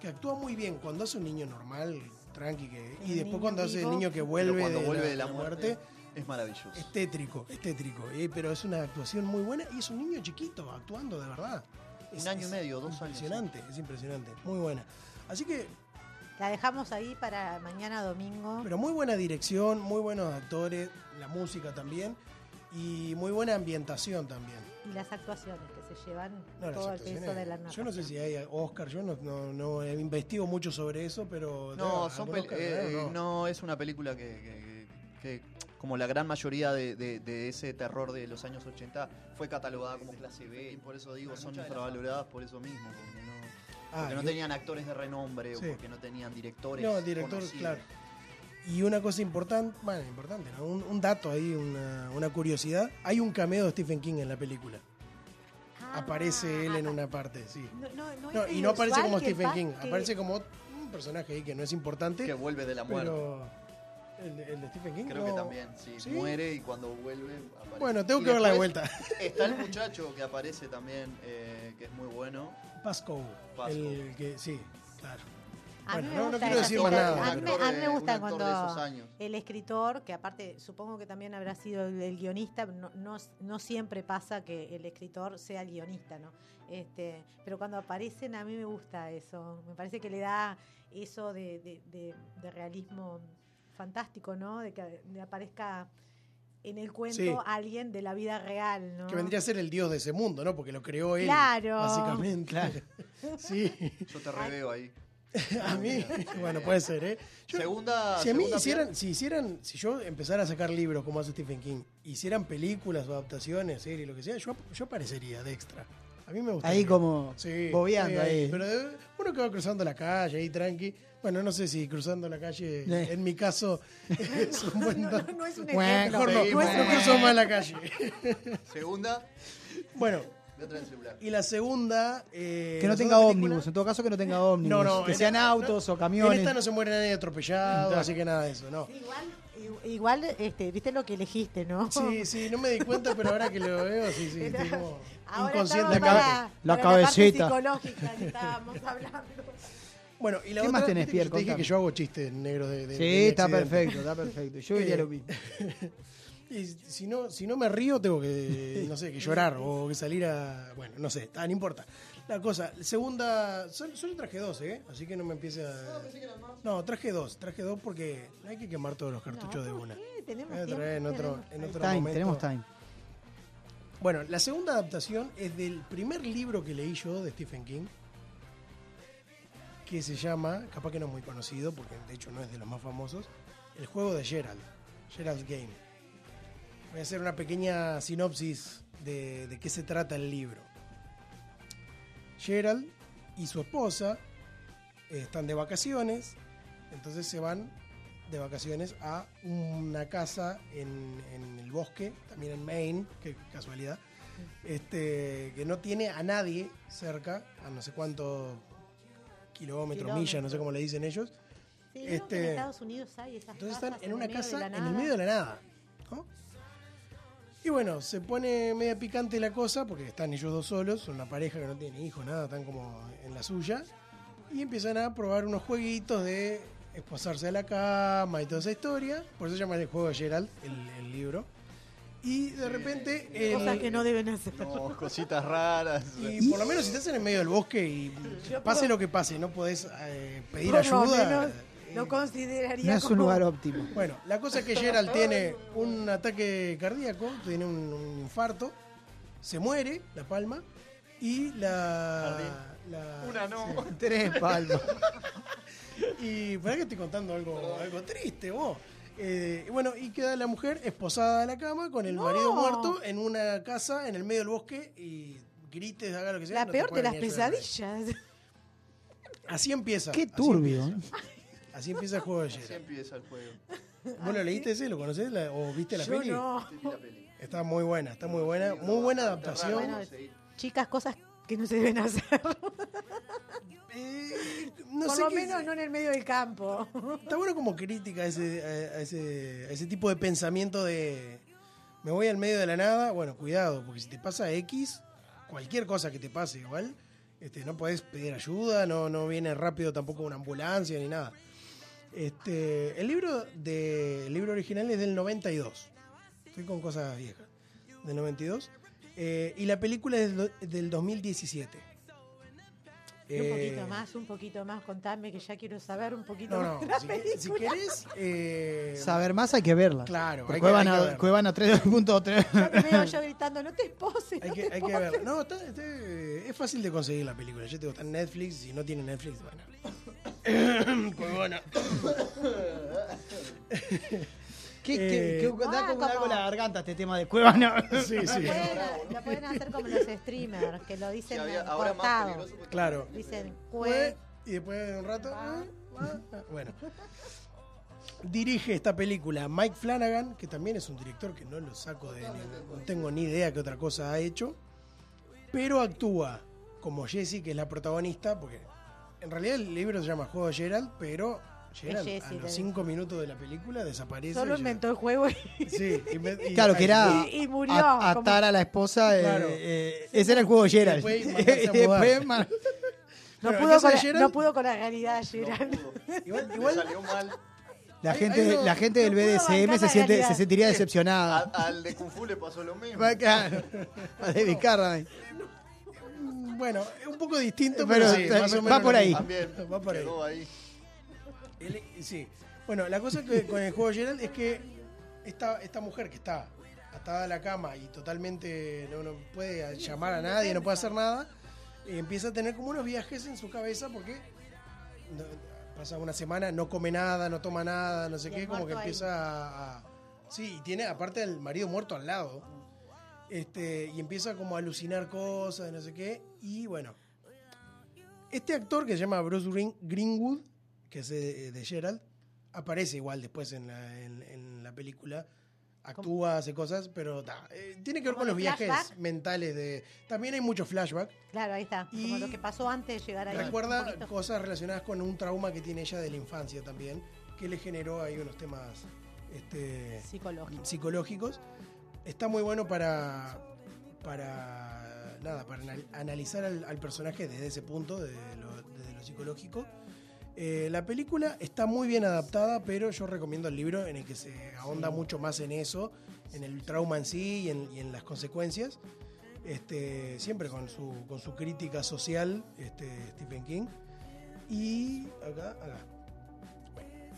que actúa muy bien cuando hace un niño normal, tranqui, que, y después cuando hace el niño que vuelve, cuando de, vuelve la, de la la muerte, es maravilloso. es tétrico, es tétrico, eh, pero es una actuación muy buena y es un niño chiquito actuando de verdad. Es- Un año y medio, dos años. Impresionante, es impresionante, muy buena. Así que, La dejamos ahí para mañana domingo. pero muy buena dirección, muy buenos actores, la música también y muy buena ambientación también. Y las actuaciones que se llevan No, todo el peso de la yo no sé si hay Oscar, yo no, no, no investigo mucho sobre eso, pero... No, son Oscar, eh, ¿no? no, es una película que, que- que- que, como la gran mayoría de, de- de ese terror de los años 80 fue catalogada como clase B y por eso digo son infravaloradas por eso mismo, porque no, Ah, porque no y- tenían actores de renombre Sí. o porque no tenían directores. No, el director, conocidos. claro. Y una cosa importante, bueno, importante, ¿no? un, un dato ahí, una, una curiosidad. Hay un cameo de Stephen King en la película. aparece él en una parte, sí. No, no, no No, es y no aparece como Stephen King, que- aparece como un personaje ahí que no es importante. Que vuelve de la muerte. Pero el, de- el de Stephen King. Creo no. que también, sí, ¿Sí? muere y cuando vuelve aparece. Bueno, tengo Y que verla de vuelta. Está el muchacho que aparece también, eh, que es muy bueno. Pascoe. Pascoe. El que, sí, claro. A mí Bueno, me no, no gusta quiero esa decir más cita- nada. A mí, me- a mí gusta cuando el escritor, que aparte supongo que también habrá sido el, el guionista, no, no, no siempre pasa que el escritor sea el guionista, ¿no? Este, pero cuando aparecen a mí me gusta eso, me parece que le da eso de, de- de- de realismo fantástico, ¿no? De que de aparezca en el cuento Sí. alguien de la vida real, ¿no? Que vendría a ser el dios de ese mundo, ¿no? Porque lo creó él. Claro. Básicamente. Sí. Yo te reveo ahí. A mí, bueno, puede ser, ¿eh? Yo- Segunda- si a mí hicieran, piel. si hicieran, si yo empezara a sacar libros como hace Stephen King, hicieran películas o adaptaciones, series, lo que sea, yo, yo aparecería de extra. A mí me gusta. Ahí como Sí, bobeando sí, ahí. Pero de- uno que va cruzando la calle ahí tranqui. Bueno, no sé si cruzando la calle, en mi caso, es un buen dato. no es un ejemplo. Mejor no, cruzo más la calle. Segunda, Bueno, y la segunda... eh, Que no tenga ómnibus, en todo caso que no tenga ómnibus. No, no, que sean esta- autos no, o camiones. En esta no se muere nadie atropellado, así que nada de eso, no. Igual, igual este, viste lo que elegiste, ¿no? Sí, sí, no me di cuenta, pero ahora que lo veo, sí, sí, estoy como Ahora inconsciente. para, La para cabecita. La parte psicológica que estábamos hablando. Bueno, y la ¿Qué otra, más tenés, viste que Pierre? yo te dije Contame. que yo hago chistes negros de, de- Sí, de está accidente. perfecto, está perfecto. Yo diría lo mismo. Y si no, si no me río, tengo que, no sé, que llorar o que salir a. Bueno, no sé, ah, no importa. La cosa, segunda. Solo, solo traje dos, ¿eh? Así que no me empiece a. No, traje dos, traje dos porque no hay que quemar todos los cartuchos de una. Sí, tenemos tiempo, en otro, tenemos en otro Time, momento. tenemos time. Bueno, la segunda adaptación es del primer libro que leí yo de Stephen King, que se llama, capaz que no es muy conocido, porque de hecho no es de los más famosos, El juego de Gerald, Gerald's Game. Voy a hacer una pequeña sinopsis de, de qué se trata el libro. Gerald y su esposa eh, están de vacaciones, entonces se van de vacaciones a una casa en, en el bosque, también en Maine, qué casualidad, este, que no tiene a nadie cerca, a no sé cuántos kilómetros, millas, no sé cómo le dicen ellos. Sí, creo que en Este, Estados Unidos hay esas entonces están en una medio de casa en el medio de la nada. ¿no? Y bueno, se pone media picante la cosa porque están ellos dos solos, son una pareja que no tiene hijos, nada, están como en la suya. Y empiezan a probar unos jueguitos de esposarse a la cama y toda esa historia. Por eso se llama el juego de Gerald, el, el libro. Y de repente. el- Cosas que no deben hacer. No, cositas raras. y por lo menos si estás en el medio del bosque y pase lo que pase, no podés eh, pedir Por lo ayuda. menos lo consideraría No es un como- lugar óptimo. Bueno, la cosa es que Gerald tiene un ataque cardíaco, tiene un, un infarto, se muere, la palma, y la. la- Una no. sí. Tres palmas. Y para que estoy contando algo, algo triste, vos. Eh, y bueno, y queda la mujer esposada a la cama con el No. marido muerto en una casa en el medio del bosque y grites, haga lo que sea. La no peor de las ayudar. pesadillas. Así empieza. Qué así turbio. empieza. Así empieza el juego de Así Gerald. empieza el juego. ¿Vos lo leíste ese? ¿Lo conocés? La- ¿O viste la Yo peli? no. Está muy buena, está muy buena. Muy buena adaptación. Bueno, chicas, cosas que no se deben hacer. Eh, no Por sé lo menos no en el medio del campo. Está bueno como crítica a ese, a ese, a ese tipo de pensamiento de me voy al medio de la nada. Bueno, cuidado, porque si te pasa X, cualquier cosa que te pase igual, Este, no podés pedir ayuda, no, no viene rápido tampoco una ambulancia ni nada. Este, el libro de el libro original es del 92. Estoy con cosas viejas. Del 92. Eh, y la película es del, del 2017. Y un Eh, poquito más, un poquito más, contame que ya quiero saber un poquito No, más no, de la si, película. si querés... eh, Saber más hay que verla. Claro, hay que- hay que verla. Cuevana 3.3. Ya me veo yo gritando, no te esposes, Hay no que, te hay que esposes. ver. No, está- está- es fácil de conseguir la película. Yo te digo, está en Netflix. Si no tiene Netflix, bueno. Cuevana. ¿Qué, Eh, qué, qué- da Ah, como algo como- la garganta este tema de Cuevana. Sí, Lo sí. pueden, lo pueden hacer como los streamers, que lo dicen Sí, había- en ahora más cortado. peligroso porque- Claro. Dicen, cue, y después de un rato. ah, ah, Bueno. Dirige esta película Mike Flanagan, que también es un director que no lo saco de. ni- No tengo ni idea qué otra cosa ha hecho. Pero actúa como Jessie, que es la protagonista, porque en realidad el libro se llama Juego de Gerald, pero Gerald Jessie, a los cinco minutos de la película desaparece. solo inventó el juego y, Sí, y Claro, que era Y- y murió, a- como- atar a la esposa. eh, Claro. eh, ese era el juego de Gerald. a no, Bueno, pudo con la, Gerald- no pudo con la realidad, Gerald. Igual, Le igual- salió mal. la, gente, hay uno- la gente del no BDSM se, siente, se sentiría A- decepcionada. al de Kung Fu le pasó lo mismo. Va, claro. A David Carradine. bueno, es un poco distinto, Pero, pero, sí, eh, más o va menos por lo ahí. También Va por ahí. ahí. El- sí. Bueno, la cosa que con el juego Gerald es que esta, esta mujer que está atada a la cama y totalmente no, no puede llamar a nadie, no puede hacer nada, eh, empieza a tener como unos viajes en su cabeza porque no- pasa una semana, no come nada, no toma nada, no sé Y qué, como que empieza a, a- Sí, y tiene aparte el marido muerto al lado. Este, y empieza como a alucinar cosas, no sé qué. Y bueno, este actor que se llama Bruce Green- Greenwood, que es de, de Gerald, aparece igual después en la, en- en la película. Actúa, hace cosas, pero ta, eh, tiene que ver ¿Como con los viajes mentales de. También hay mucho flashback. Claro, ahí está. Como Y lo que pasó antes de llegar un Recuerda cosas relacionadas con un trauma que tiene ella de la infancia también, que le generó ahí unos temas este, Psicológico. psicológicos. Está muy bueno para, para nada, para anal- analizar al, al personaje desde ese punto, desde lo, desde lo psicológico. Eh, la película está muy bien adaptada, pero yo recomiendo el libro en el que se ahonda mucho más en eso, en el trauma en sí y en, y en las consecuencias. Este, siempre con su, con su crítica social, este, Stephen King. Y acá, acá.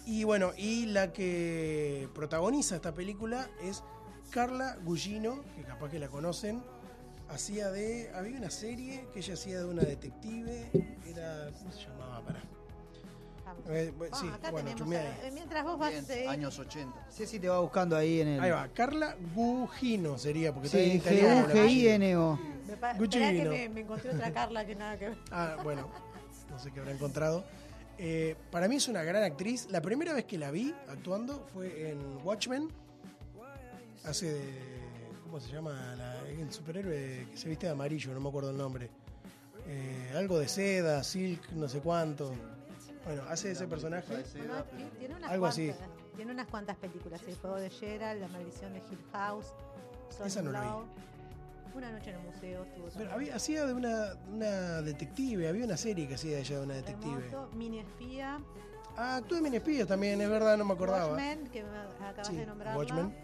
Y bueno, y la que protagoniza esta película es Carla Gugino, que capaz que la conocen. Hacía de. Había una serie que ella hacía de una detective. Era. ¿Cómo se llamaba? Pará. Vamos. Eh, bu- Ah, sí, acá bueno, tenemos. a- eh, Mientras vos vas. Bien, eh, años 80. Ceci te va buscando ahí en el. Ahí va, Carla Gugino sería, porque está en Sí, italiano. la apellido. G-U-G-I-N-O. me pa- Gucci esperá que vino. me, me encontré otra Carla que nada que ver. Ah, bueno, no sé qué habrá encontrado. Eh, para mí es una gran actriz. La primera vez que la vi actuando fue en Watchmen. Hace de. ¿Cómo se llama? La- el superhéroe que se viste de amarillo, no me acuerdo el nombre. Eh, algo de seda, silk, no sé cuánto. Bueno, hace ese personaje. Tiene, unas Algo así. cuantas, tiene unas cuantas películas. El juego de Gerald, La maldición de Hill House, Son Esa no la vi. Una noche en el museo. Estuvo Pero había, hacía de una, una detective, había una serie que hacía ella de una detective. Mini espía, Ah, actuó en Espías también, es verdad, no me acordaba. Watchmen, que me acabas Sí, de nombrar. Watchmen.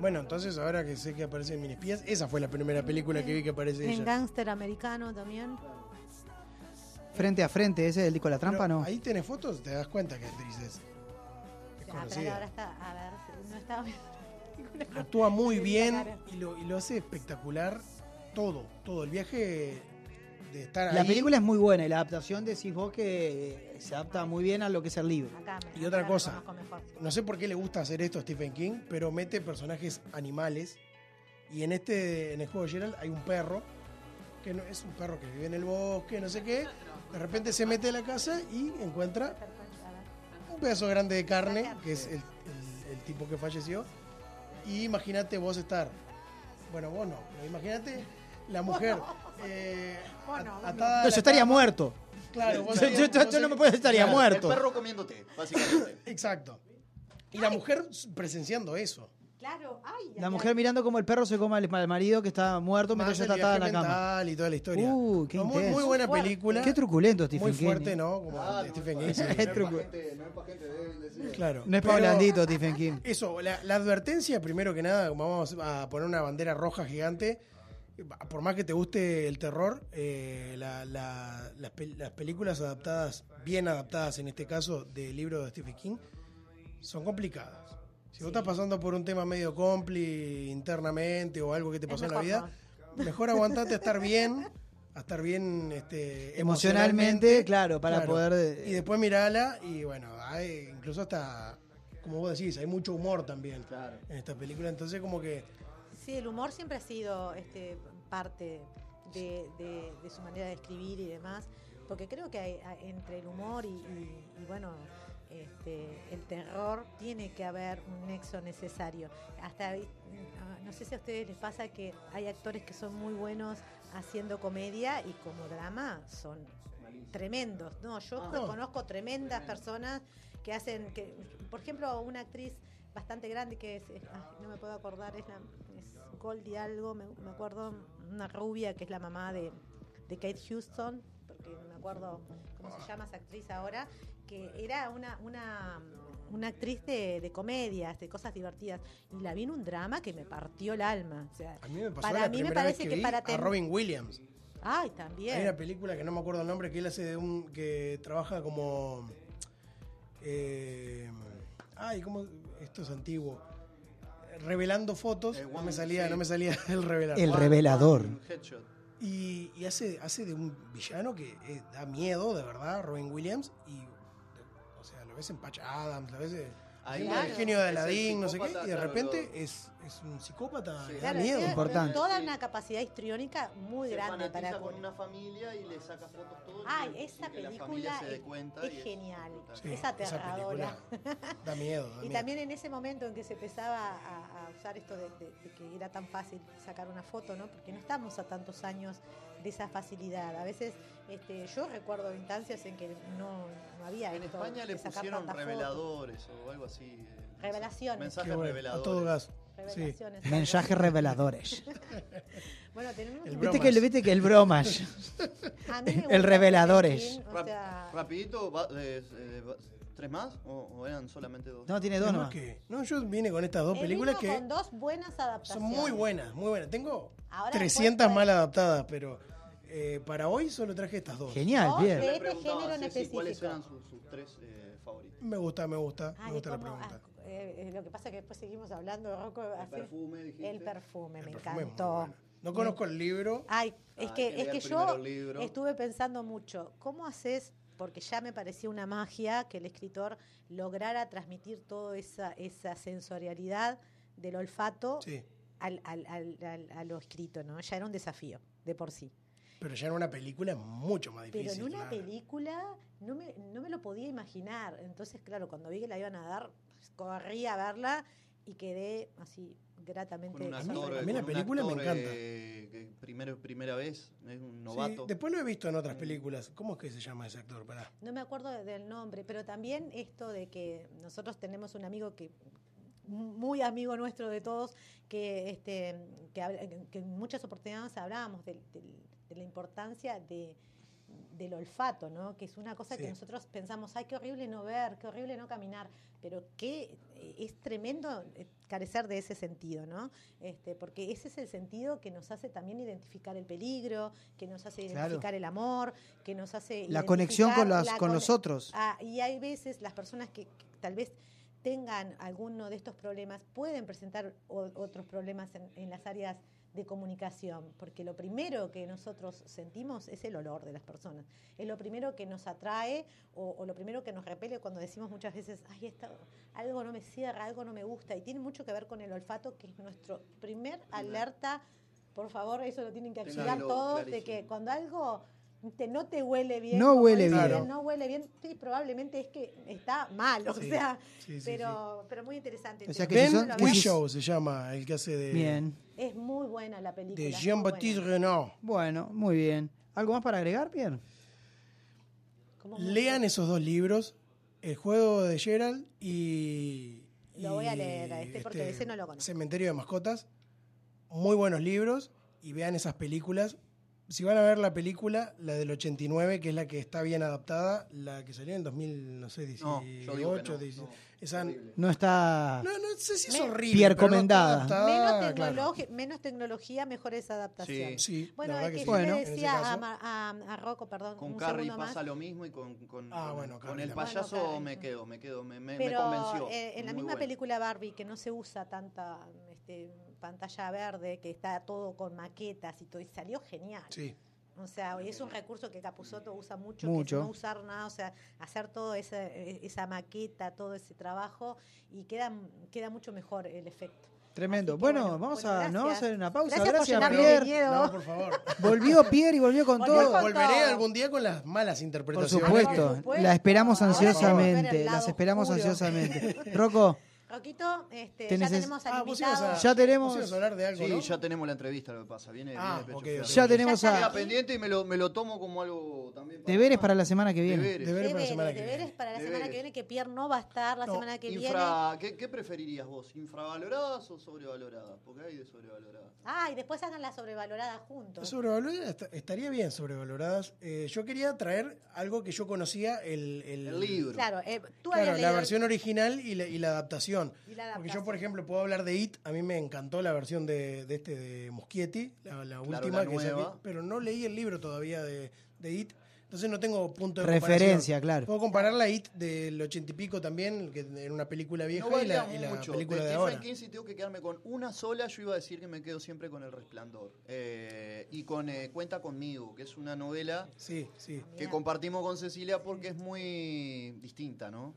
Bueno, entonces ahora que sé que aparece en Minispías, esa fue la primera película que vi que aparece En ella. Gangster Americano también. Frente a frente, ese es el disco de la trampa, Pero ¿no? Ahí tenés fotos, te das cuenta que actriz es. Es Ah, pero conocida. ahora está, a ver, no estaba viendo. Actúa muy bien y lo, y lo hace espectacular todo, todo. El viaje de estar La ahí. película es muy buena y la adaptación decís vos que eh, se adapta muy bien a lo que es el libro. Acá me- Y otra acá cosa, mejor. no sé por qué le gusta hacer esto a Stephen King, pero mete personajes animales. Y en este, en el juego de Gerald hay un perro, que no, es un perro que vive en el bosque, no sé qué. De repente se mete a la casa y encuentra un pedazo grande de carne, que es el, el- el tipo que falleció. Y imagínate vos estar, bueno, vos no, pero imagínate la mujer eh, atada No, yo estaría cama. muerto. Claro, vos Yo- yo- yo- vos yo no me puedo estaría Claro, muerto. El perro comiéndote, básicamente. Exacto. Y la mujer presenciando eso. Claro, ay, La ay, mujer ay. mirando como el perro se come al al marido que está muerto mientras está atada en la cama. mental y toda la historia. Uh, qué No, muy, buena Fuerte. película. Qué truculento Stephen Muy King. fuerte, ¿no? Como Ah, Stephen no, King. Es no es truco. pa' gente- no es pa' gente débil, decía. Claro. No es para blandito Stephen King. Eso, la, la advertencia, primero que nada, vamos a poner una bandera roja gigante. Por más que te guste el terror, eh, la- la- las, pel- las películas adaptadas, bien adaptadas en este caso, del libro de Stephen King, son complicadas. Si vos estás pasando por un tema medio compli internamente o algo que te pasó en la vida, mejor aguantate a estar bien, a estar bien este, Emocionalmente, claro, para poder, eh, Y después mirala y bueno, hay incluso hasta, como vos decís, hay mucho humor también en esta película, entonces como que Sí, el humor siempre ha sido este, parte de, de- de su manera de escribir y demás, porque creo que hay- hay- entre el humor y, y- y, bueno, este, el terror tiene que haber un nexo necesario. Hasta, no sé si a ustedes les pasa que hay actores que son muy buenos haciendo comedia y como drama son tremendos. No, yo Ah. conozco tremendas personas que hacen, que, por ejemplo, una actriz bastante grande que es, es- ay, no me puedo acordar, es, la, es Goldie algo, me, me acuerdo, una rubia que es la mamá de, de Kate Houston, porque me acuerdo cómo se llama esa actriz ahora, que era una, una, una actriz de, de comedias, de cosas divertidas, y la vi en un drama que me partió el alma. O sea, a mí me pasó para la mí me parece que, que, vi para a Robin Williams. Ay, también. Hay una película que no me acuerdo el nombre que él hace de un que trabaja como eh, ay, ¿cómo? Esto es antiguo. Revelando fotos, no me salía, no me salía el revelador. El revelador. Y, y hace, hace de un villano que eh, da miedo, de verdad, Robin Williams. Y, o sea, lo ves en Patch Adams, lo ves en- Ahí en Claro. el genio de Aladdin, no sé qué. Y de repente es, es un psicópata, Sí. da Claro, miedo. Importante. Toda una capacidad histriónica muy Se grande para con una familia y le saca fotos todo Ay, esa película se es, cuenta es y genial. Sí, es aterradora. Da miedo, da Y miedo. también en ese momento en que se empezaba a, a usar esto de, de- de que era tan fácil sacar una foto, ¿no? Porque no estamos a tantos años de esa facilidad. A veces este, yo recuerdo instancias en que no, no había En esto España le pusieron fotos. reveladores o algo así. eh, Revelaciones. Mensajes bueno, reveladores. a todo gas. Sí. Mensajes reveladores. Bueno, tenemos El un- Viste que, viste que el bromas. a mí me gusta el reveladores. Stephen King, o Rap- sea, rapidito, va- eh, eh, va- ¿tres más o, o eran solamente dos? No, tiene dos nomás. que- no, yo vine con estas dos él películas vino que con dos buenas son adaptaciones. muy buenas, muy buenas. Tengo Ahora 300 después, mal adaptadas, pero eh, para hoy solo traje estas dos. Genial, bien. de este género en ¿Cuáles eran sus, sus tres eh, favoritos? Me gusta, me gusta, me gusta la pregunta. Eh, eh, lo que pasa es que después seguimos hablando, Rocco. así- perfume, dijiste. El perfume, me El perfume encantó. bueno. No conozco el libro. Ay, es Ah, que, es que yo el libro. estuve pensando mucho, ¿cómo haces? Porque ya me parecía una magia que el escritor lograra transmitir toda esa, esa sensorialidad del olfato Sí, al, al- al- al- a lo escrito, ¿no? Ya era un desafío de por sí. pero ya en una película es mucho más Pero difícil. en una claro. película no me, no me lo podía imaginar. Entonces, claro, cuando vi que la iban a dar, corrí a verla y quedé así gratamente Con un mí- actor, a mí la con un película me encanta. eh, primero, primera vez, es un Sí, novato. después lo he visto en otras películas. ¿Cómo es que se llama ese actor? Pará. No me acuerdo de- del nombre, pero también esto de que nosotros tenemos un amigo que muy amigo nuestro de todos que este que, en muchas oportunidades hablábamos de, la importancia de del olfato, ¿no? Que es una cosa Sí. que nosotros pensamos, ay, qué horrible no ver, qué horrible no caminar, pero que es tremendo eh, carecer de ese sentido, ¿no? Este, porque ese es el sentido que nos hace también identificar el peligro, que nos hace Claro. identificar el amor, que nos hace La conexión con, las, la con los otros. Ah, y hay veces las personas que, que tal vez tengan alguno de estos problemas pueden presentar o- otros problemas en, en las áreas de comunicación, porque lo primero que nosotros sentimos es el olor de las personas, es lo primero que nos atrae o, o lo primero que nos repele cuando decimos muchas veces, ay, esta, algo no me cierra, algo no me gusta, y tiene mucho que ver con el olfato, que es nuestro primer alerta, por favor, eso lo tienen que activar todos, de clarísimo. que cuando algo te- no te huele bien, No huele bien. él, no huele bien, sí, probablemente es que está mal, o Sí, sea, sí, sí, pero, pero muy interesante. O sea que si Ben son- que si- se llama, el que hace de, Bien. Es muy buena la película. de Jean-Baptiste. Renaud. Bueno, muy bien. ¿Algo más para agregar, Pierre? Lean esos dos libros, El juego de Gerald y, Lo voy a leer a este porque ese no lo conozco. Cementerio de mascotas. Muy buenos libros y vean esas películas. Si van a ver la película, la del 89, que es la que está bien adaptada, la que salió en 2000, no sé, 18, No, no, 18, esa- No está no, no sé si es Me- horrible. Pierre pero no está Comendada. adaptada, Menos, claro. tecnologi- menos tecnología, mejores adaptaciones. Sí, bueno, la verdad es que que sí. yo Bueno, le decía a, a, a Rocco, perdón, Con un Carrie pasa más. lo mismo y con, con, Ah, con- bueno, el payaso Bueno, me quedo, me quedo, me, me, me Pero convenció. eh, en la Muy misma bueno. película Barbie, que no se usa tanta este, pantalla verde, que está todo con maquetas y todo, y salió genial. Sí. O sea, y es un recurso que Capusotto usa mucho, Mucho. que es no usar nada, o sea, hacer toda esa, esa maqueta, todo ese trabajo, y queda, queda mucho mejor el efecto. tremendo. Bueno, bueno, vamos bueno, a, ¿no? vamos a gracias. hacer una pausa. Gracias por Pierre. miedo. No, por favor. Volvió Pierre y volvió con Volvió todo. con Volveré todo. algún día con las malas Por interpretaciones. supuesto, Por supuesto. la esperamos ansiosamente. Las esperamos oscuro. ansiosamente. Rocco, Roquito, este, Te ya tenemos al Ah, vos invitado. ibas a- Ya tenemos- vos ibas a hablar de algo, Sí, ¿no? ya tenemos la entrevista, lo que pasa. Viene, Ah, viene Pecho ok, Fierro. ok. ya tenemos Ya está a pendiente y me lo, me lo tomo como algo también. deberes para la semana que viene. Deberes. Deberes para la semana que deberes viene. para la semana Deberes. que viene, que Pierre no va a estar la No, semana que viene. Infra, ¿qué, qué preferirías vos? ¿Infravaloradas o sobrevaloradas? Porque hay de sobrevaloradas. Ah, y después hagan la sobrevalorada juntos. Sobrevaloradas est- estaría bien sobrevaloradas. Eh, yo quería traer algo que yo conocía, el, el, El libro. Claro, eh, tú Claro, la leído- versión original y la, y la adaptación. Y la Porque yo, por ejemplo, puedo hablar de It. A mí me encantó la versión de, de este de Muschietti, la, la última la que nueva. pero no leí el libro todavía de, de It. Entonces no tengo punto de Referencia, comparación. claro. Puedo comparar la It del ochenta y pico también, que era una película vieja, No y, la, y la mucho. película de, Stephen ahora. King, si tengo que quedarme con una sola, yo iba a decir que me quedo siempre con El Resplandor. Eh, y con eh, Cuenta conmigo, que es una novela Sí, sí. que compartimos con Cecilia porque es muy distinta, ¿no?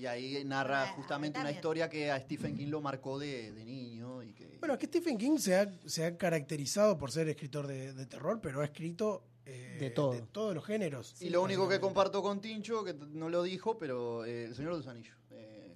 Y ahí narra Ah, justamente una historia que a Stephen King lo marcó de, de niño y que... Bueno, es que Stephen King se ha, se ha caracterizado por ser escritor de, de terror, pero ha escrito eh, De todo. todos los géneros. y lo único que comparto con Tincho, que no lo dijo, pero eh, El Señor de los Anillos.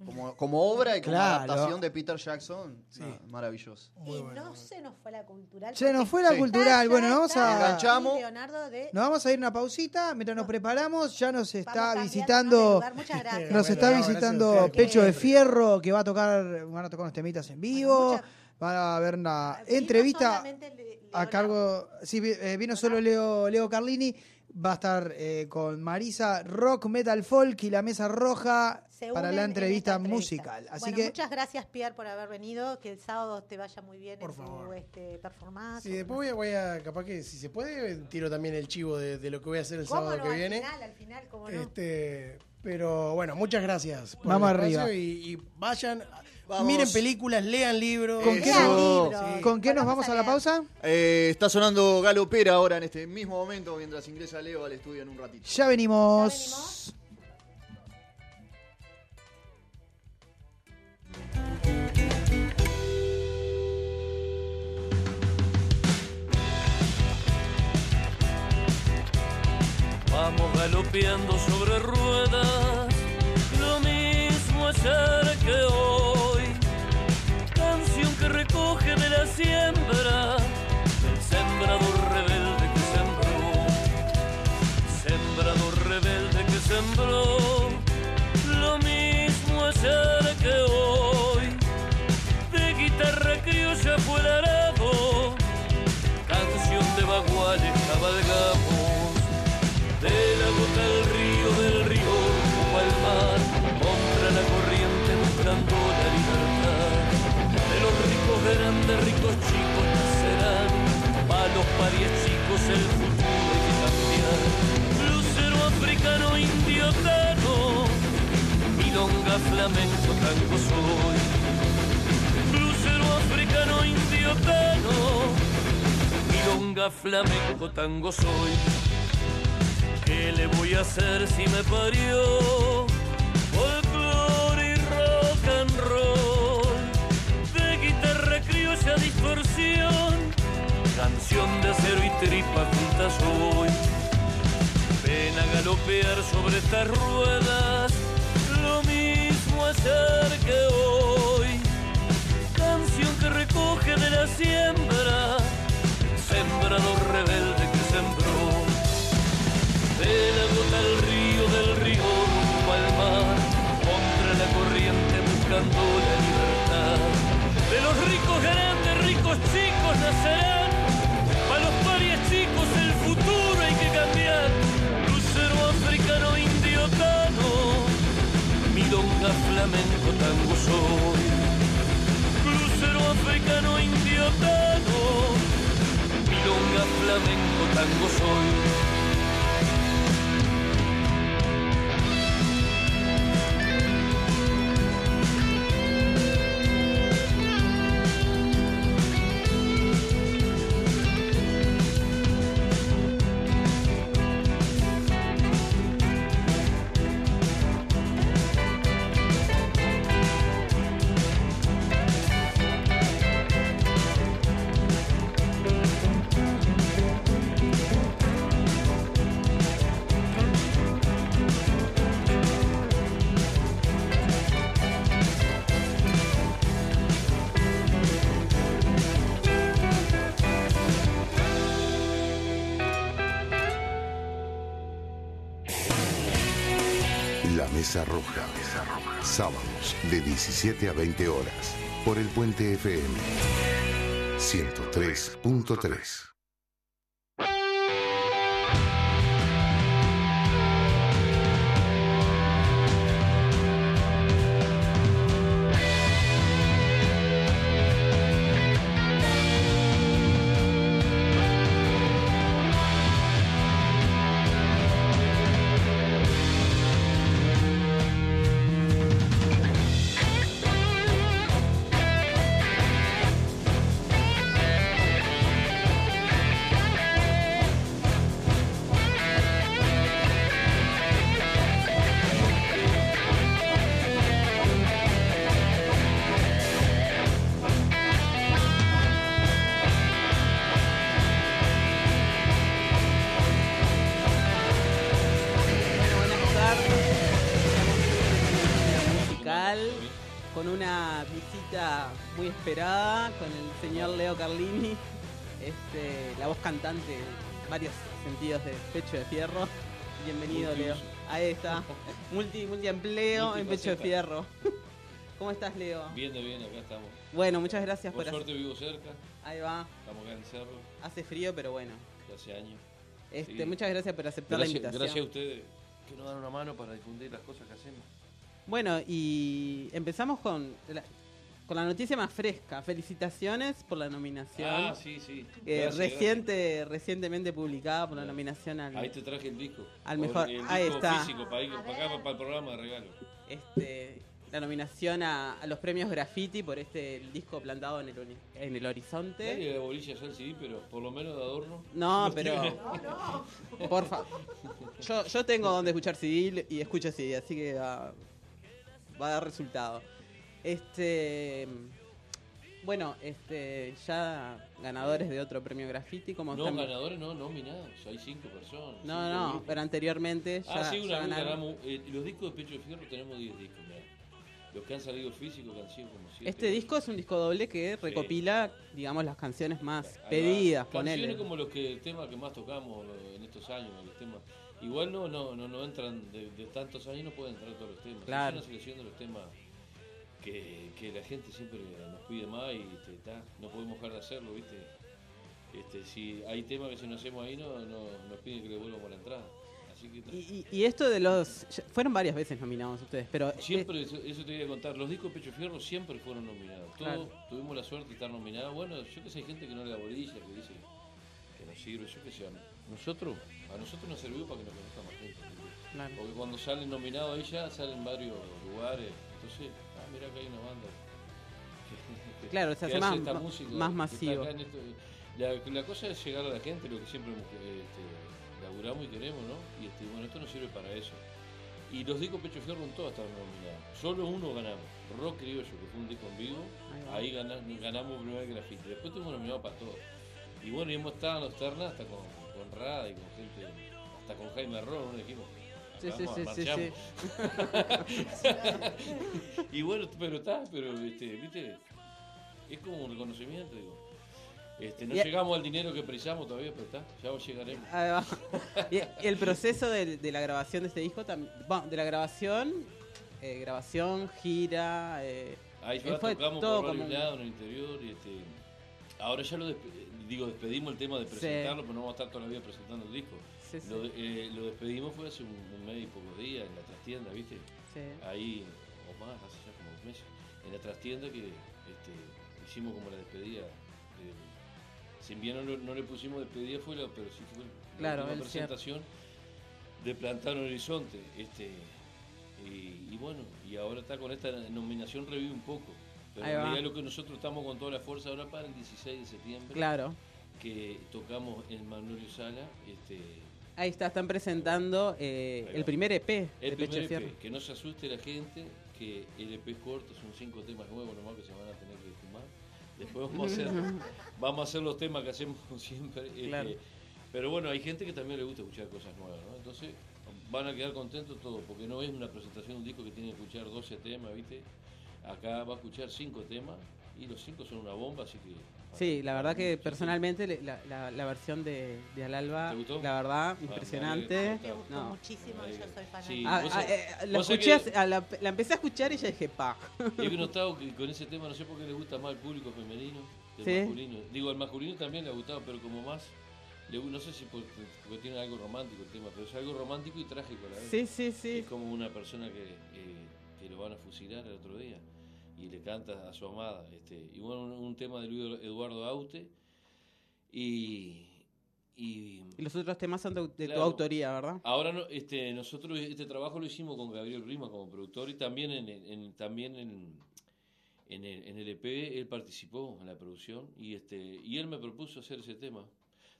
Como, como obra y como Claro. adaptación de Peter Jackson, Sí. nada, maravilloso. Muy y bueno. no se nos fue la cultural. Se nos fue la Sí. cultural. Bueno, nos vamos a. Enganchamos. Leonardo de Nos vamos a ir a una pausita mientras nos preparamos. Ya nos Vamos está cambiando visitando. de lugar. Muchas gracias. Nos Bueno, está no, gracias a visitando ustedes. Pecho de Siempre. Fierro, que va a tocar, van a tocar unos temitas en vivo. mucha- Van a ver una Vino entrevista solamente Le- a Leonardo. cargo. Sí, vi- eh, vino solo Leo, Leo Carlini. Va a estar eh, con Marisa Rock, Metal Folk y la Mesa Roja Se para la en entrevista, musical. Así Bueno, que muchas gracias Pierre por haber venido, que el sábado te vaya muy bien Por en tu favor. este, performance. Sí, después voy a, voy a- capaz que si se puede, tiro también el chivo de, de lo que voy a hacer el ¿Cómo sábado no? que Al viene. final, al final, ¿cómo no? Este, pero bueno, muchas gracias. por Vamos el arriba. Y, y vayan, Vamos. miren películas, lean libros. ¿Con qué, nos. Sí. ¿con qué nos vamos a la pausa? Eh, está sonando Galopera ahora en este mismo momento mientras ingresa Leo al estudio en un ratito. Ya venimos. Ya venimos. Vamos galopeando sobre ruedas, lo mismo ayer que hoy. Recoge de la siembra, el sembrador rebelde que sembró. Sembrador rebelde que sembró, lo mismo ayer que hoy. De guitarra criolla fue el arado, canción de baguales cabalgamos. De la chicos nacerán, para los parias chicos el futuro hay que cambiar. Lucero africano, indio tano, milonga flamenco, tango soy. Lucero africano, indio tano, milonga flamenco, tango soy. ¿Qué le voy a hacer si me parió? Folklore y rock and roll. Distorsión. Canción de acero y tripa juntas hoy. Ven a galopear sobre estas ruedas. Lo mismo ayer que hoy. Canción que recoge de la siembra. Sembrador rebelde que sembró. De la gota al río, del río rumbo al mar, contra la corriente buscando la libertad. De los ricos chicos nacerán. Para los parias chicos el futuro hay que cambiar. Lucero africano, indio tano, milonga flamenco tango soy. Lucero africano, indio tano, milonga flamenco tango soy. De 17 a 20 horas. Por el Puente FM. 103.3. en varios sentidos de Pecho de Fierro. Bienvenido, Leo. Ahí está. Multi, multiempleo en Pecho de Fierro. ¿Cómo estás, Leo? Bien, de bien, acá estamos. Bueno, muchas gracias por por suerte hacer- vivo cerca. Ahí va. Estamos acá en el cerro. Hace frío, pero bueno. Hace años. Este, Sí. Muchas gracias por aceptar Gracias- la invitación. Gracias a ustedes que nos dan una mano para difundir las cosas que hacemos. Bueno, y empezamos con la, con la noticia más fresca. Felicitaciones por la nominación. Ah, sí, sí. Eh, Gracias, reciente, recientemente publicada por la nominación al, Ahí te traje el disco. al mejor. El, ahí disco está. físico para, ir- para acá, para el programa de regalo. Este, la nominación a, a los premios Graffiti por este el disco plantado en el, uni- en el horizonte. Nadie de bolilla ya el CD, pero por lo menos de adorno. No, No pero. tiene. Porfa. Yo, yo tengo donde escuchar CD y escucho CD, así que va, va a dar resultado. Este. Bueno, este, ya ganadores de otro premio graffiti, como No, están- ganadores no, nominados. Hay cinco personas. No, cinco no, discos. pero anteriormente ya, Ah, sí, ya vez ganaron. ganamos. eh, los discos de Pecho de Fierro tenemos 10 discos, mirá. Los que han salido físicos, que han sido como 7. Este disco es un disco doble que recopila, digamos, las canciones más Ahí pedidas, Canciones ponele. como los que temas que más tocamos en estos años, los temas. Igual no no no, no entran de, de tantos años no pueden entrar todos los temas. Claro. Es una selección de los temas que, que la gente siempre nos pide más y este, ta, no podemos dejar de hacerlo, ¿viste? Este, si hay temas que si no hacemos ahí no, no nos piden que le volvamos la entrada. Así que. Y, y esto de los. Fueron varias veces nominados ustedes, pero. eh, Siempre, eso, eso te voy a contar, los discos de Pecho Fierro siempre fueron nominados. Todos Claro. tuvimos la suerte de estar nominados. Bueno, yo que sé, hay gente que no le da bolilla, que dice que no sirve, yo que sé. Nosotros, a nosotros nos sirvió para que nos conozca más gente. Porque cuando salen nominados ahí ya salen varios lugares. Entonces, mira que hay una banda. que- Claro, se que hace más- esta más música, está masivo. esto. La, la cosa es llegar a la gente, lo que siempre este, laburamos y queremos, ¿no? Y este, bueno, esto nos sirve para eso. Y los discos Pecho Fierro en todos estaban nominados. Solo uno ganamos. Rock Criollo, que fue un disco en vivo. Ahí va. Ahí gana- ganamos primer grafiti. Después tuvimos nominado para todos. Y bueno, y hemos estado en los ternas hasta con, con Rada y con gente, hasta con Jaime Ron, ¿no? dijimos. Sí, sí, sí, sí, marchamos. y bueno, pero está, pero este, viste, es como un reconocimiento, digo. Este, no Y- llegamos al dinero que precisamos todavía, pero está, ya llegaremos. Y el proceso de, de la grabación de este disco, bueno, de la grabación, eh, grabación, gira. Eh, Ahí eh, ya fue tocamos todo por como lados en el interior y este, ahora ya lo despe- digo despedimos el tema de Sí. presentarlo, pero no vamos a estar toda la vida presentando el disco. Sí, sí. Lo, de- eh, lo despedimos fue hace un, un mes y pocos días en la trastienda, ¿viste? Sí. Ahí, o más, hace ya como dos meses, en la trastienda que este, hicimos como la despedida. eh, si bien no, no le pusimos despedida, fue la, pero sí fue la Claro, cierre. presentación de Plantar un Horizonte. Este, y, y bueno, y ahora está con esta nominación revive un poco. Pero en realidad lo que nosotros estamos con toda la fuerza ahora para el 16 de septiembre. Claro. Que tocamos en Magnolio Sala. Este, Ahí está, están presentando eh, va. el primer EP el de primer Fierro. EP, que no se asuste la gente, que el EP es corto, son cinco temas nuevos nomás que se van a tener que fumar. Después vamos a hacer, vamos a hacer los temas que hacemos siempre. este, Claro. pero bueno, hay gente que también le gusta escuchar cosas nuevas, ¿no? Entonces van a quedar contentos todos, porque no es una presentación de un disco que tiene que escuchar 12 temas, ¿viste? Acá va a escuchar cinco temas y los cinco son una bomba, así que... Sí, la verdad que personalmente la, la- la versión de, de Al Alba, ¿Te gustó? la verdad, Ah, impresionante. me alegro, me gustó No. Muchísimo, yo soy fanática. Sí, Ah, ah, eh, la escuché, que- a la, la empecé a escuchar y ya dije, pa. Y he notado que con ese tema no sé por qué le gusta más al público femenino que al Sí. masculino. Digo, al masculino también le ha gustado, pero como más, le, no sé si porque, porque tiene algo romántico el tema, pero es algo romántico y trágico a la vez. Sí, sí, sí. Es como una persona que, eh, que lo van a fusilar el otro día y le canta a su amada. Este, y bueno, un, un tema de Luis Eduardo Aute y... y Y los otros temas son de, de tu autoría, ¿verdad? Ahora no, este, nosotros este trabajo lo hicimos con Gabriel Rima como productor y también en, en- también en, en el, en el EP él participó en la producción y este y él me propuso hacer ese tema.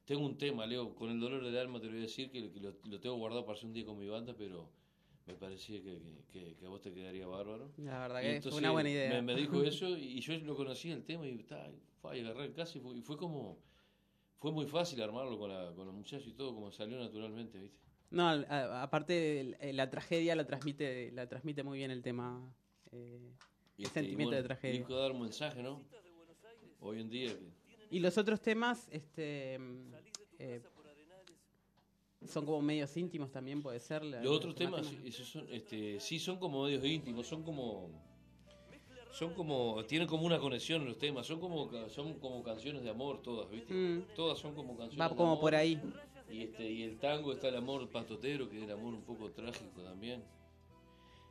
Tengo un tema, Leo, con el dolor del alma te lo voy a decir que, que lo, lo tengo guardado para hacer un día con mi banda, pero me parecía que, que- que- que a vos te quedaría bárbaro. La verdad que fue una buena idea. Me, me dijo eso y yo lo conocía el tema y, ta, y fue, y agarré el caso y fue, y fue como fue muy fácil armarlo con, la, con los muchachos y todo, como salió naturalmente, ¿viste? No, a- aparte la tragedia la transmite, la transmite muy bien el tema. eh, Y el este, y sentimiento bueno, de tragedia. Disco de dar un mensaje, ¿no? Hoy en día. que- Y los otros temas, este, eh, son como medios íntimos también, puede ser. la- Los otros temas, esos son, este, sí son como medios íntimos, son como. Son como. Tienen como una conexión en los temas, son como, son como canciones de amor todas, ¿viste? Mm. Todas son como canciones Va de como amor. por ahí. Y, este, y el tango está el amor pastotero, que es el amor un poco trágico también.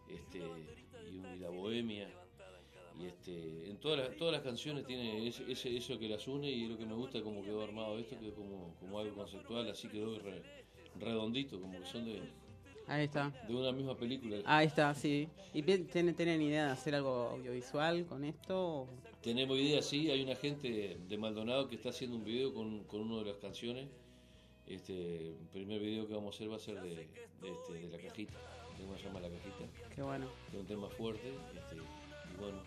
Este, y, y la bohemia. Y este, en todas las, todas las canciones tiene ese, ese- eso que las une y lo que me gusta como quedó armado esto, que como, como algo conceptual, así quedó re- redondito, como que son de, Ahí está. de una misma película. Ahí está, sí. ¿Y tienen, tienen idea de hacer algo audiovisual con esto? Tenemos idea, sí, hay una gente de Maldonado que está haciendo un video con, con una de las canciones. Este, el primer video que vamos a hacer va a ser de, de, este, de la cajita, el tema se llama La Cajita. Qué bueno. Es un tema fuerte, este, y bueno,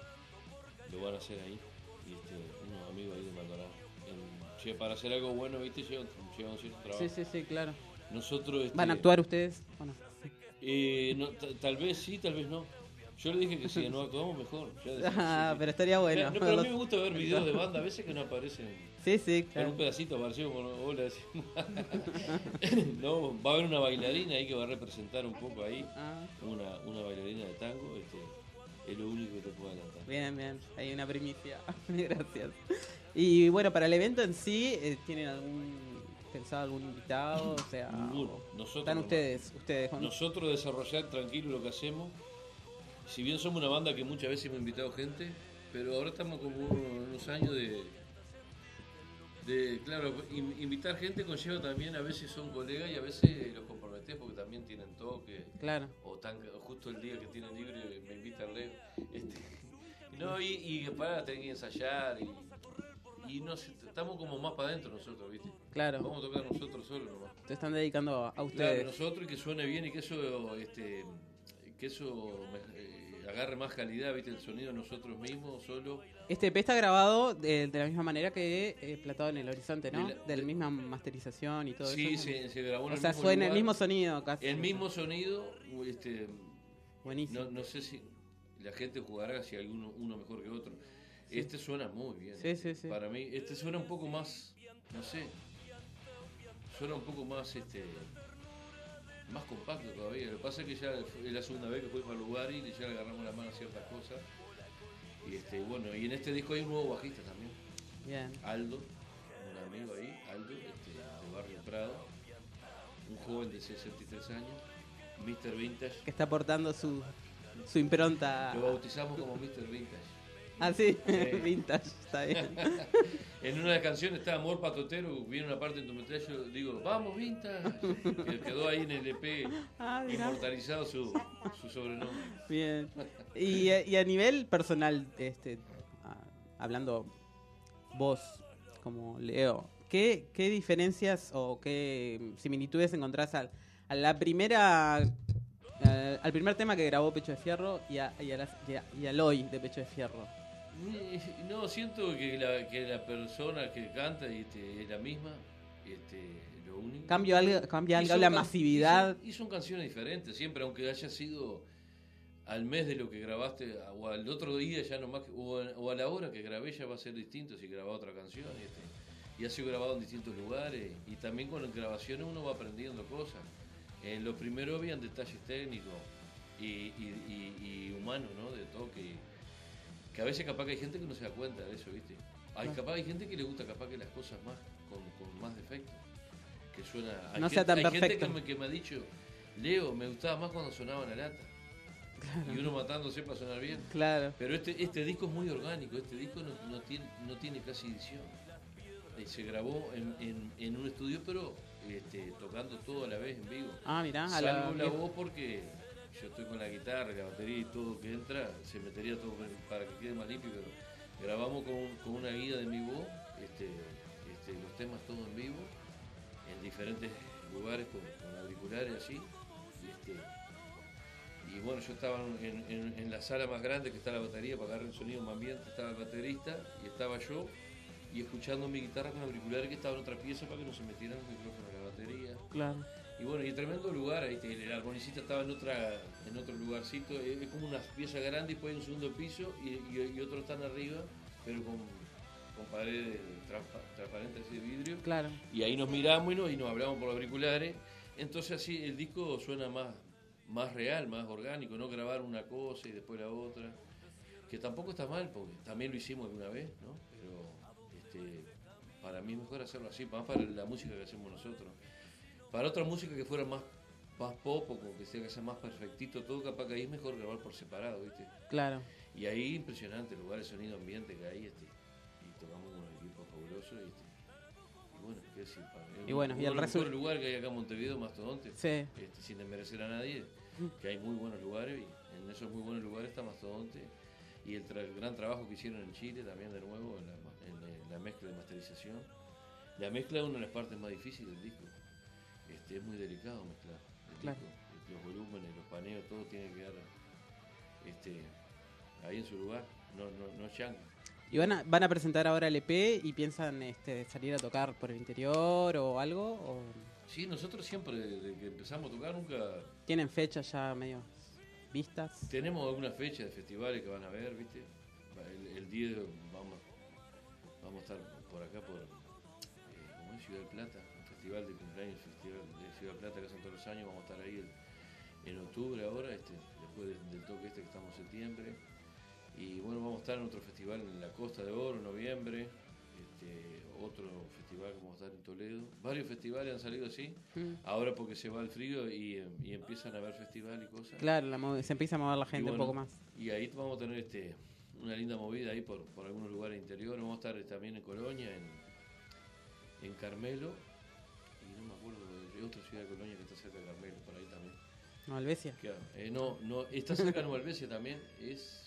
lo van a hacer ahí. Y este, unos amigos ahí de Maldonado. En- che, para hacer algo bueno, viste, llevan, llevan un cierto trabajo. Sí, sí, sí, claro. Nosotros, este, ¿Van a actuar ustedes? Bueno. eh, no, ta- tal vez sí, tal vez no. Yo le dije que si no actuamos mejor. ya decía que Ah, sí. pero estaría bueno. No, pero a mí me gusta ver videos de banda, a veces que no aparecen. Sí, sí, Con claro. un pedacito apareció como hola. no, va a haber una bailarina ahí que va a representar un poco ahí. Ah. Una, una bailarina de tango. Este, es lo único que te puedo adelantar. Bien, bien. Hay una primicia. Gracias. Y bueno, para el evento en sí, eh, ¿tienen algún pensado algún invitado? O sea, Ninguno. Nosotros están ustedes, ustedes. con- Nosotros desarrollar tranquilo lo que hacemos. Si bien somos una banda que muchas veces hemos invitado gente, pero ahora estamos como unos años de. de claro, in- invitar gente conlleva también, a veces son colegas y a veces los comprometés porque también tienen toque. Claro. O tan, justo el día que tienen libre me invitan Leo. Este, no, y, y para, tenés que ensayar y. Y no sé, estamos como más para adentro nosotros, ¿viste? Claro. Vamos a tocar nosotros solos nomás. Se están dedicando a, a Claro, ustedes. nosotros y que suene bien y que eso, este, que eso me- eh, agarre más calidad, viste, el sonido nosotros mismos, solo. Este EP está grabado de, de la misma manera que eh, Platado en el Horizonte, ¿no? De la- De la misma masterización y todo Sí, eso. se, se grabó en O el sea, mismo suena el mismo sonido casi. El mismo sonido, este, Buenísimo. no, no sé si la gente jugará si alguno uno mejor que otro. Este suena muy bien. Sí, sí, sí. Para mí, este suena un poco más, no sé, suena un poco más, este, más, com- compacto todavía. Lo que pasa es que ya es la segunda vez que fuimos al lugar y ya le agarramos la mano a ciertas cosas. Y este, bueno, y en este disco hay un nuevo bajista también. Bien. Aldo, un amigo ahí, Aldo, este, de Barrio Prado, un joven de 63 años, Mr. Vintage. Que está aportando su, su impronta. Lo bautizamos como Mr. Vintage. Ah, sí, vintage, está bien. en una de las canciones está Amor Patotero, viene una parte en tu metralla, yo digo, vamos Vintage. Que quedó ahí en el EP Ah, inmortalizado su, su sobrenombre. Bien. Y, y a nivel personal, este, ah, hablando vos como Leo, ¿qué, qué diferencias o qué similitudes encontrás al, a la primera, eh, al primer tema que grabó Pecho de Fierro y, a- y, a las- y a- y al hoy de Pecho de Fierro? Eh, No, siento que la, que la persona que canta este, es la misma. Este, lo único. Cambio algo- cambia algo la masividad. Y son, y son canciones diferentes, siempre, aunque haya sido al mes de lo que grabaste, o al otro día ya nomás, o, a, o a la hora que grabé ya va a ser distinto si grababa otra canción. Este, y ha sido grabado en distintos lugares. Y también con las grabaciones uno va aprendiendo cosas. En lo primero habían detalles técnicos y, y- y- y humanos, ¿no? De toque. Que a veces capaz que hay gente que no se da cuenta de eso, ¿viste? Hay, Claro. capaz hay gente que le gusta capaz que las cosas más con, con más defectos. Que suena. Hay No gente, sea tan hay gente que me, que me ha dicho, Leo, me gustaba más cuando sonaba la lata. Y uno matándose para sonar bien. Claro. Pero este, este disco es muy orgánico, este disco no, no tiene, no tiene casi edición. Eh, Se grabó en, en- en un estudio, pero este, tocando todo a la vez en vivo. Ah, mirá, a la- Salvo la voz porque yo estoy con la guitarra, la batería y todo que entra, se metería todo para que quede más limpio, pero grabamos con, con una guía de mi voz, este, este, los temas todos en vivo, en diferentes lugares con, auriculares así. Este, y bueno, yo estaba en, la sala más grande que está la batería para agarrar el sonido más ambiente, estaba el baterista y estaba yo y escuchando mi guitarra con auriculares que estaba en otra pieza para que no se metieran los micrófonos de la batería. Claro. Y bueno, y tremendo lugar, el armonicista estaba en otra en otro lugarcito, es es como una pieza grande y después hay un segundo piso y, y, y otros están arriba, pero con, con paredes transpa- transparentes así de vidrio. Claro. Y ahí nos miramos y nos, y nos hablamos por auriculares. Entonces así el disco suena más, más real, más orgánico, no grabar una cosa y después la otra. Que tampoco está mal, porque también lo hicimos alguna vez, ¿no? Pero este, para mí es mejor hacerlo así, más para la música que hacemos nosotros. Para otra música que fuera más, más pop o como que sea que sea más perfectito, todo capaz que ahí es mejor grabar por separado, ¿viste? Claro. Y ahí impresionante el lugar de sonido ambiente que hay, este, y tocamos con un equipo fabuloso, este, y bueno, qué decir, para mí, Y bueno, y el resto- lugares que hay acá en Montevideo, Mastodonte, Sí. este, sin desmerecer a nadie, que hay muy buenos lugares, y en esos muy buenos lugares está Mastodonte, y el, tra- el gran trabajo que hicieron en Chile también de nuevo, en la, en la mezcla de masterización. La mezcla es una de las partes más difíciles del disco. Este, es muy delicado mezclar Claro. disco. Los volúmenes, los paneos, todo tiene que quedar este, ahí en su lugar, no, no, no. ¿Y van a, van a presentar ahora el EP y piensan este, salir a tocar por el interior o algo? ¿O Sí, nosotros siempre, desde que empezamos a tocar, nunca tienen fechas ya medio vistas? tenemos alguna fecha de festivales que van a ver, ¿viste? El, el 10 vamos, vamos a estar por acá, por eh, ¿cómo es? Ciudad del Plata, un festival de cumpleaños, festival de Ciudad Plata que hacen todos los años, vamos a estar ahí el- en octubre ahora, este, después de- del toque este que estamos en septiembre. Y bueno, vamos a estar en otro festival en la Costa de Oro en noviembre, este, otro festival que vamos a estar en Toledo. Varios festivales han salido así, Mm. ahora porque se va el frío y, eh, y empiezan a haber festival y cosas. Claro, la se empieza a mover la gente un poco más. Y ahí vamos a tener este una linda movida ahí por, por algunos lugares interiores. Vamos a estar también en Colonia, en, en Carmelo, y no me acuerdo otra ciudad de Colonia que está cerca de Carmelo, por ahí también. No, Albesia. Claro, eh, no, no, está cerca de Albesia también, es...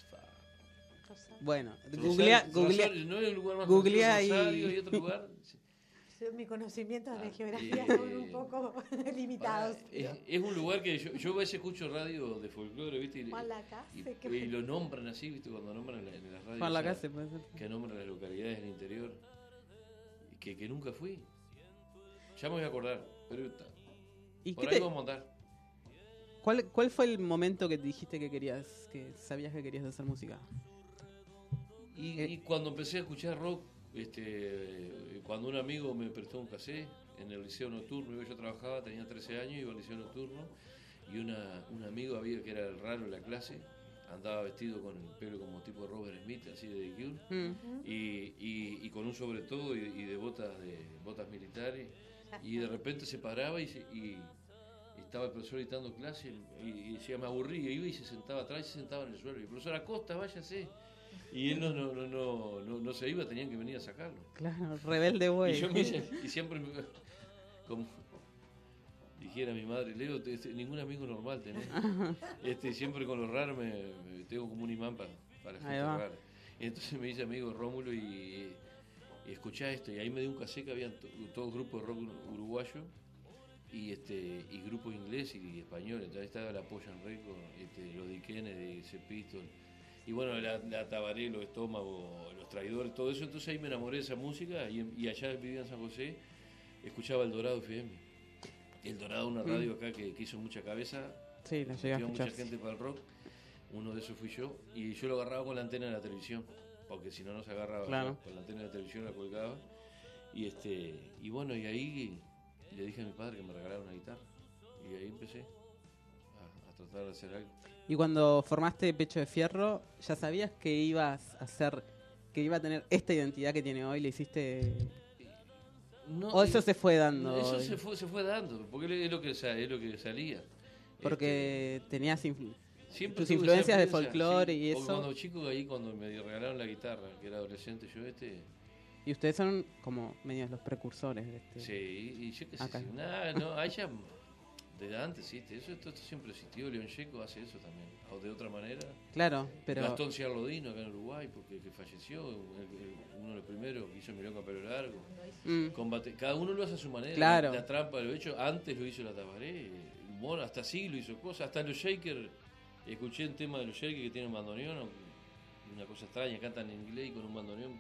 Bueno, Rosario- googlea, Rosario, googlea, no hay un lugar más googlea Rosario, y... y otro lugar. Mis conocimientos de geografía eh, son un poco limitados. Es, es un lugar que yo, yo a veces escucho radio de folclore, ¿viste? Y, y- que- y lo nombran así, ¿viste? Cuando nombran en, la- en las radios. O sea, puede ser. Que nombran las localidades del interior. y Que, que nunca fui. Ya me voy a acordar, pero está. ¿Y Por qué ahí te- vamos a andar. ¿Cuál, ¿Cuál fue el momento que dijiste que querías, que sabías que querías hacer música? Y, y cuando empecé a escuchar rock, este, cuando un amigo me prestó un cassette en el liceo nocturno, yo trabajaba, tenía 13 años, iba al liceo nocturno, y una, un amigo había que era el raro en la clase, andaba vestido con el pelo como tipo Robert Smith, así de The Cure, Mm. y, y- y con un sobre todo y, y de botas de botas militares, y de repente se paraba y, se- y- estaba el profesor dictando clase y, y decía me aburrí, y iba y se sentaba atrás y se sentaba en el suelo, y el profesor Acosta, váyase. Y él no, no, no, no, no, no se iba, tenían que venir a sacarlo. Claro, rebelde güey. Y yo me hice- y siempre, me- como dijera mi madre, Leo, este, ningún amigo normal tenés. Este, siempre con lo raro me, me- tengo como un imán para, para gente rara. Entonces me dice amigo Rómulo y, y escuchá esto. Y ahí me dio un cassette que habían to- todo grupo de rock uruguayo y este y grupo inglés y español. Entonces estaba la Poyan Record, este, los Di Kennedy, ese Pistol. Y bueno, la, la Tabaré, los estómagos, los traidores, todo eso. Entonces ahí me enamoré de esa música y, y allá vivía en San José, escuchaba El Dorado FM. El Dorado, una Mm. radio acá que, que hizo mucha cabeza. Sí, la llegué a metió mucha gente para el rock. Uno de esos fui yo. Y yo lo agarraba con la antena de la televisión. Porque si no, no se agarraba. Claro. Con la antena de televisión la colgaba. Y este y bueno, y ahí le dije a mi padre que me regalara una guitarra. Y ahí empecé a, a tratar de hacer algo. Y cuando formaste Pecho de Fierro, ¿ya sabías que ibas a hacer, que iba a tener esta identidad que tiene hoy? ¿Le hiciste...? No, ¿O eso y- se fue dando? Eso se fue, se fue dando. Porque es lo que, es lo que salía. Porque tenías influ- Siempre tus influencias de folclore sí. y eso. Cuando chico, ahí cuando me regalaron la guitarra, que era adolescente, yo este. Y ustedes son como medios los precursores de este... Sí, y yo qué sé. Acá. Nada, no, ya. Desde antes, sí, eso esto, esto siempre existió. León Checo hace eso también. O de otra manera. Claro, pero- Gastón Ciarlodino acá en Uruguay, porque que falleció, el- el- uno de los primeros que hizo Milonga Pelo Largo. Mm. Combate, cada uno lo hace a su manera. Claro. La, trampa lo he hecho, antes lo hizo la Tabaré. Mono, hasta sí lo hizo cosas. Hasta los Shakers, escuché un tema de los Shakers que tienen bandoneón, una cosa extraña, cantan en inglés y con un bandoneón.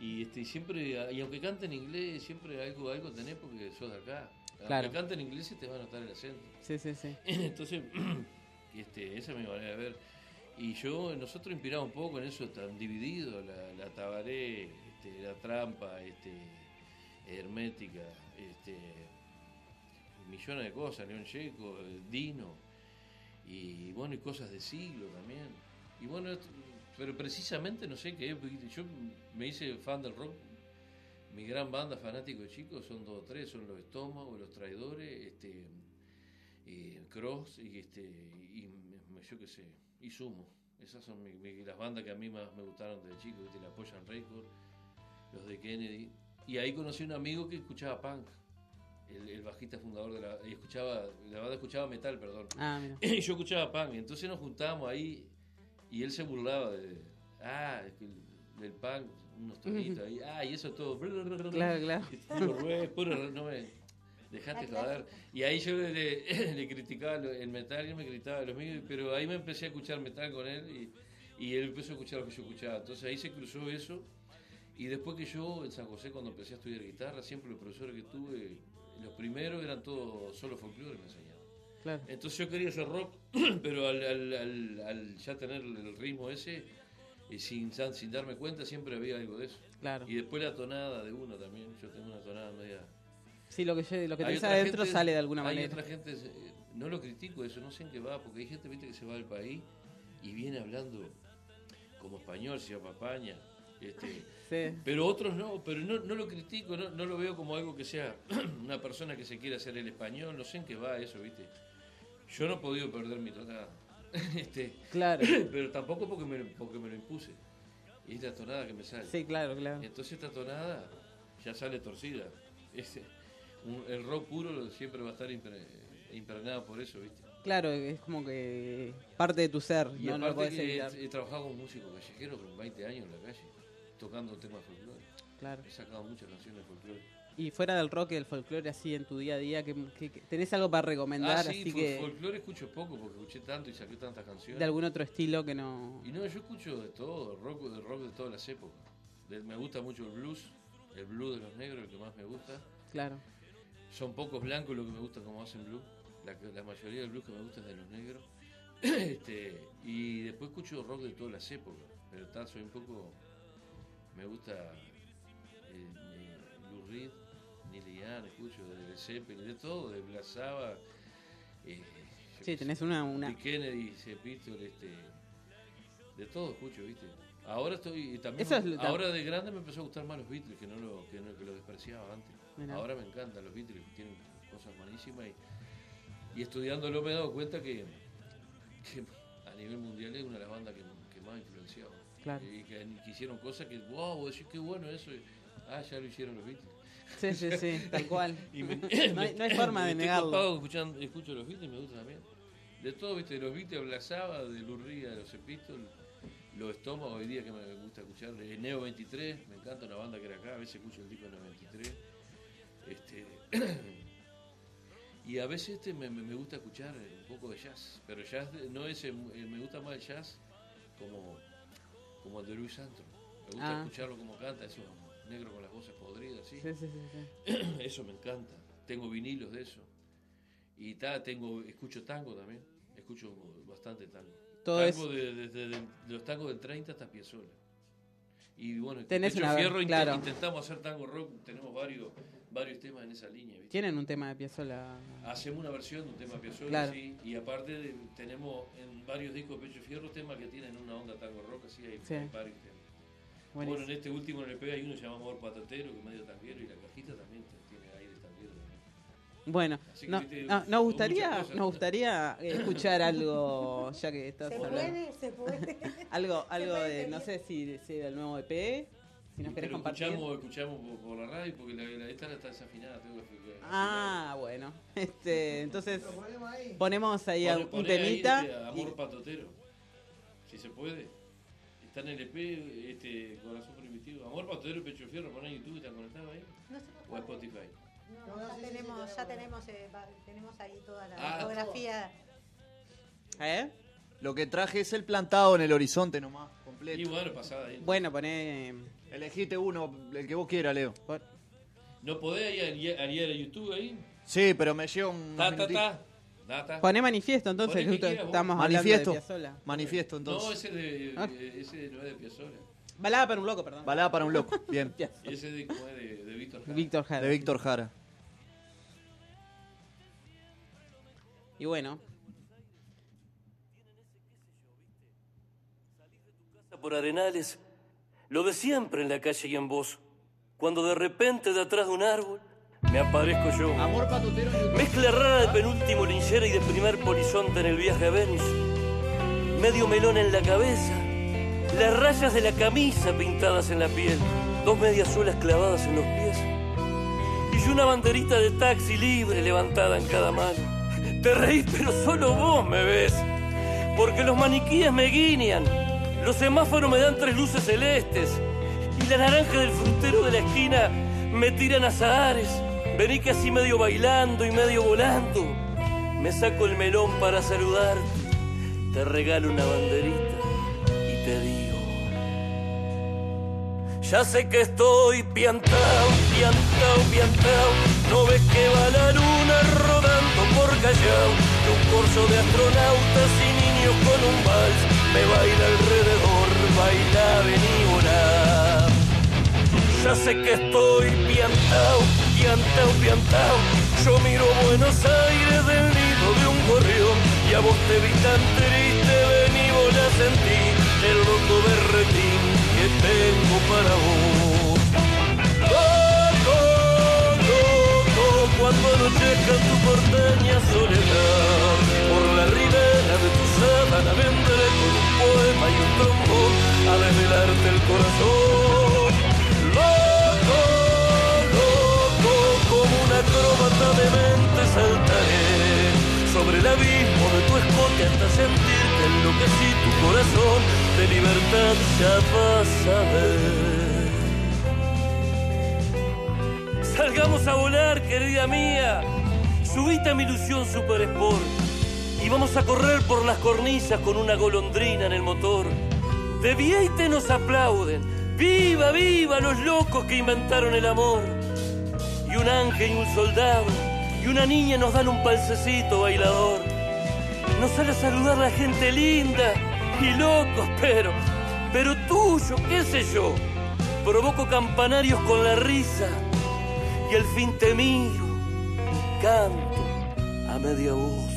Y este, siempre, y aunque canten en inglés, siempre algo, algo tenés porque sos de acá. Claro. Aunque canten en inglés se te va a notar el acento. Sí, sí, sí. Entonces, este, esa es mi manera de ver. Y yo, nosotros inspiramos un poco en eso tan dividido, la, la tabaré, este, la trampa, este, hermética, este, millones de cosas, León Checo, el Dino, y bueno, y cosas de siglo también. Y bueno, pero precisamente no sé qué, yo me hice fan del rock mi gran banda fanático de chicos son dos o tres, son los estómagos, los traidores, este, Cross y este y yo qué sé, y Sumo. Esas son mi- las bandas que a mí más me gustaron desde chico, ¿viste? la Poyan Record, los de Kennedy. Y ahí conocí a un amigo que escuchaba punk, el, el bajista fundador de la y escuchaba, la banda escuchaba metal, perdón. Ah, mira. Y yo escuchaba punk, entonces nos juntábamos ahí y él se burlaba de, ah, es que el- del punk, unos tonitos ahí, ah, y eso todo. Claro, claro. Puro puro, no me, dejate joder. Y ahí yo le, le- le criticaba el metal y él me criticaba los míos, pero ahí me empecé a escuchar metal con él y, y él empezó a escuchar lo que yo escuchaba. Entonces ahí se cruzó eso. Y después que yo en San José, cuando empecé a estudiar guitarra, siempre los profesores que tuve, los primeros eran todos solo folclore, me enseñaban. Claro. Entonces yo quería hacer rock, pero al, al- al- al ya tener el ritmo ese, y sin, sin darme cuenta, siempre había algo de eso. Claro. Y después la tonada de uno también. Yo tengo una tonada media. Sí, lo que, yo- lo que Hay tenés otra adentro gente- sale de alguna hay manera. otra gente, eh, no lo critico eso, no sé en qué va, porque hay gente viste que se va del país y viene hablando como español, se llama Paña. Este, Sí. Pero otros no, pero no, no lo critico, no, no lo veo como algo que sea una persona que se quiere hacer el español, no sé en qué va eso, ¿viste? Yo no he podido perder mi tonada. este, Claro. Pero tampoco porque me, porque me lo impuse. Y es la tonada que me sale. Sí, claro, claro. Entonces esta tonada ya sale torcida. Este, un- el rock puro siempre va a estar impre- impregnado por eso, ¿viste? Claro, es como que parte de tu ser, Y no, no lo aparte podés que evitar. he, he trabajado con músicos callejeros con 20 años en la calle, tocando temas folclore. Claro. He sacado muchas canciones de folclore. Y fuera del rock y del folclore así en tu día a día, que, ¿tenés algo para recomendar? Ah, sí, así que folclore escucho poco porque escuché tanto y saqué tantas canciones. de algún otro estilo que no... Y no, yo escucho de todo, rock, de rock de todas las épocas. De- me gusta mucho el blues, el blues de los negros, el que más me gusta. Claro. Son pocos blancos los que me gustan como hacen blues. La, que- la mayoría del blues que me gusta es de los negros. este, y después escucho rock de todas las épocas. Pero tal, soy un poco. Me gusta eh, Lou Reed, Neil Young, escucho de Zeppelin, de todo, de Blasaba. Eh, Sí, tenés una... una... Kennedy, Cepítol, este... De todo escucho, ¿viste? Ahora estoy... También, Eso es lo- ahora de grande me empezó a gustar más los Beatles, que no lo, que no- que lo despreciaba antes. Mirá. Ahora me encantan los Beatles, tienen cosas buenísimas. Y, y estudiándolo me he dado cuenta que, que a nivel mundial es una de las bandas que, que más ha influenciado. Claro. Y que, que hicieron cosas que, wow, decís qué bueno eso. y, ah, ya lo hicieron los Beatles. Sí, sí, sí, tal cual. Y me- No hay- no hay forma de negarlo. escuchando, escucho los Beatles y me gusta también. De todo, viste, de los Beatles, Black Sabbath, de Reed, de los Epístoles, los estómagos hoy día que me gusta escuchar, eh, Neo 23, me encanta una banda que era acá, a veces escucho el disco de Neo 23. Este, y a veces este me, me- me gusta escuchar un poco de jazz, pero jazz de- no es, eh, me gusta más el jazz como, como el de Louis Armstrong. Me gusta Ah. escucharlo como canta, esos negros con las voces podridas, ¿sí? Sí, sí, sí, sí. eso me encanta. Tengo vinilos de eso. Y ta, tengo, escucho tango también. Escucho bastante tango. Todo tango es- de, de- los tangos del 30 hasta Piazzolla. Y bueno, Tenés una- Fierro intentamos hacer tango rock. Tenemos varios, varios temas en esa línea. ¿viste? Tienen un tema de Piazzolla. Hacemos una versión de un tema Piazzolla, Claro. sí. Y aparte de- tenemos en varios discos de Pecho Fierro temas que tienen una onda tango rock, así hay, Sí. hay varios temas. Buenísimo. Bueno, en este último LP hay uno que se llama Amor Patatero, que es medio tanguero, y la cajita también tiene aire tanguero. Bueno, Así que, no, viste, no- nos gustaría, cosas. nos gustaría eh, escuchar algo, ya que estás Se hablando. puede, se puede. Algo, algo puede de, no sé si, si del nuevo EP, si nos querés Pero compartir. escuchamos, escuchamos por, por la radio porque la, la esta está desafinada. Tengo que, que Ah, bueno. Este, entonces ponemos ahí Pone- un poné ahí, temita. este, amor y- patotero. Si se puede. Está en el EP, este, Corazón Primitivo. Amor patotero, Pecho Fierro. Poné en YouTube, ¿están conectados ahí? No sé O a Spotify. No, ya tenemos, ya tenemos, eh, va- tenemos ahí toda la Ah, fotografía. ¿Eh? Lo que traje es el plantado en el horizonte nomás, completo. Y bueno, pasada ahí. Bueno, poné. Elegiste uno, el que vos quieras, Leo. ¿No podés ir a, a, ir a YouTube ahí? Sí, pero me lleva un. Ta, ta, ta. Ta, ta. Poné manifiesto entonces, Poné que quieras, vos. estamos Manifiesto. hablando de Piazzolla. Manifiesto, No, entonces. ese, de, Ah. eh, ese no es de Piazzolla. Balada para un loco, perdón. Balada para un loco. Bien. Ese de, como es de, de Víctor Jara. Víctor Jara. De Víctor Jara. Y bueno, por arenales, lo de siempre en la calle y en voz. Cuando de repente de atrás de un árbol me aparezco yo. Amor. Mezcla rara de penúltimo linchera y de primer polizonte en el viaje a Venus. Medio melón en la cabeza, las rayas de la camisa pintadas en la piel, dos medias suelas clavadas en los pies y una banderita de taxi libre levantada en cada mano. Te reís, pero solo vos me ves, porque los maniquíes me guiñan, los semáforos me dan tres luces celestes y la naranja del frutero de la esquina me tiran azahares. Vení casi medio bailando y medio volando. Me saco el melón para saludarte, te regalo una banderita y te digo. Ya sé que estoy piantao, piantao, piantao. No ves que va la luna rodando por Callao. Que un corso de astronautas y niños con un vals me baila alrededor, baila, vení, volá. Ya sé que estoy piantao, piantao, piantao. Yo miro Buenos Aires del nido de un gorrión y a vos te vi tan triste, vení, volá, sentí el loco berretín que tengo para vos. Cuando anochezca tu porteña soledad, por la ribera de tu sábana vendré con un poema y un trombón a desvelarte el corazón. Loco, loco, como una acróbata de mente saltaré sobre el abismo de tu escote hasta sentir que enloquecí tu corazón de libertad ya vas a ver. Salgamos a volar, querida mía. Subite a mi ilusión Super Sport y vamos a correr por las cornisas con una golondrina en el motor. De Vieite nos aplauden. ¡Viva, viva los locos que inventaron el amor! Y un ángel y un soldado y una niña nos dan un palcecito bailador. Nos sale a saludar la gente linda y locos, pero, pero tuyo, qué sé yo. Provoco campanarios con la risa y al fin te miro, canto a media voz.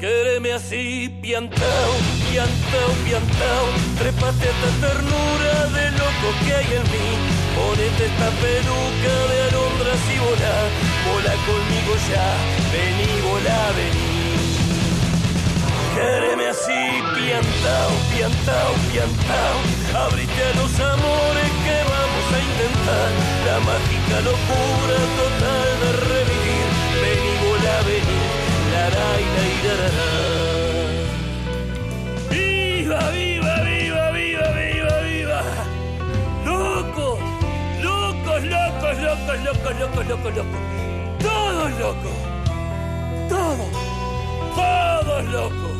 Quéreme así, piantao, piantao, piantao. Trepate a esta ternura de loco que hay en mí. Ponete esta peluca de alondras y volá. Volá conmigo ya, vení, volá, vení. Quéreme así, piantao, piantao, piantao. Abrite a los amores que vamos a intentar. La mágica locura total de revivir. Vení, volá, vení. Viva, viva, viva, viva, viva, viva. Locos, locos, locos, locos, locos, locos, locos, locos. Todos locos. Todos. Todos locos.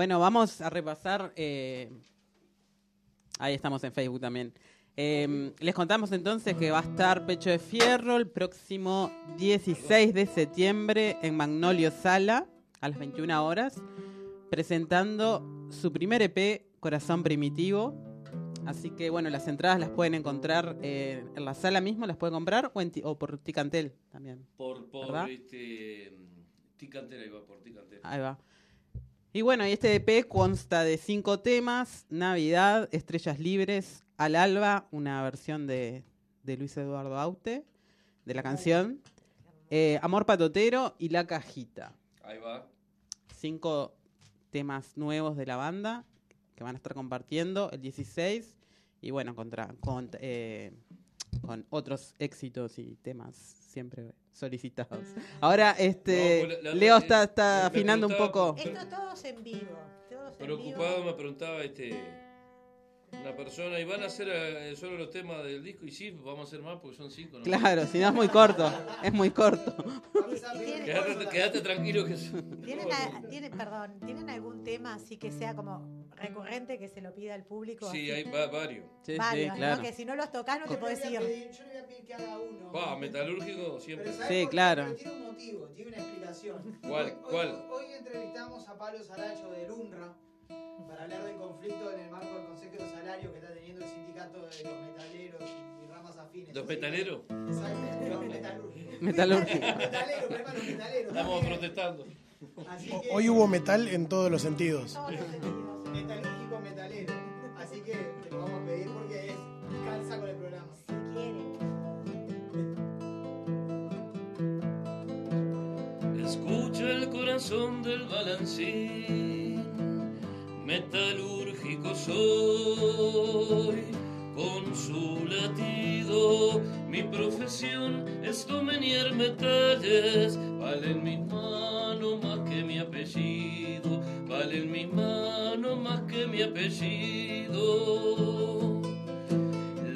Bueno, vamos a repasar. eh, ahí estamos en Facebook también. Eh, les contamos entonces que va a estar Pecho de Fierro el próximo 16 de septiembre en Magnolio Sala a las 21 horas, presentando su primer EP, Corazón Primitivo. Así que bueno, las entradas las pueden encontrar eh, en la sala mismo, las pueden comprar o, en ti- o por Ticantel también. Por, por este. Ticantera, ahí va, por Ticantera. Ahí va. Y bueno, y este EP consta de cinco temas: Navidad, Estrellas Libres, Al Alba, una versión de, de Luis Eduardo Aute, de la canción, eh, Amor Patotero y La Cajita. Ahí va. Cinco temas nuevos de la banda que van a estar compartiendo el 16 y bueno, contra, con, eh, con otros éxitos y temas siempre solicitados. Ahora, este, No, la- la- Leo está, está afinando un poco. Esto todos en vivo. Todos en Preocupado vivo. me preguntaba este una persona, ¿y van a hacer eh, solo los temas del disco? Y sí, vamos a hacer más porque son cinco. ¿no? Claro, si no es muy corto, es muy corto. Quédate, quédate tranquilo que ¿Tienen, a- tienen- perdón, ¿tienen algún tema así que sea como recurrente que se lo pida al público? Sí, hay va- varios. Sí, Varios, sí, claro. ¿no? Que si no los tocas no te podés ir. Yo le voy a pedir que haga uno. Va, metalúrgico siempre. Pero ¿sabes Sí, claro. Pero tiene un motivo, tiene una explicación. ¿Cuál? Hoy- ¿Cuál? Hoy, hoy entrevistamos a Pablo Saracho del UNRWA para hablar del conflicto en el marco del Consejo de Salarios que está teniendo el sindicato de los metaleros y, y ramas afines. ¿Los metaleros? Exacto, los metalúrgicos. Metalúrgicos. Metaleros, los metaleros. Estamos también. protestando. Así que, Hoy hubo metal en todos los sentidos. metalúrgico metalero. Así que te lo vamos a pedir porque es calza con el programa. Si quieren. Escucha el corazón del balancín, metalúrgico soy, con su latido. Mi profesión es domeñar metales, valen mis manos más que mi apellido, valen mis manos más que mi apellido.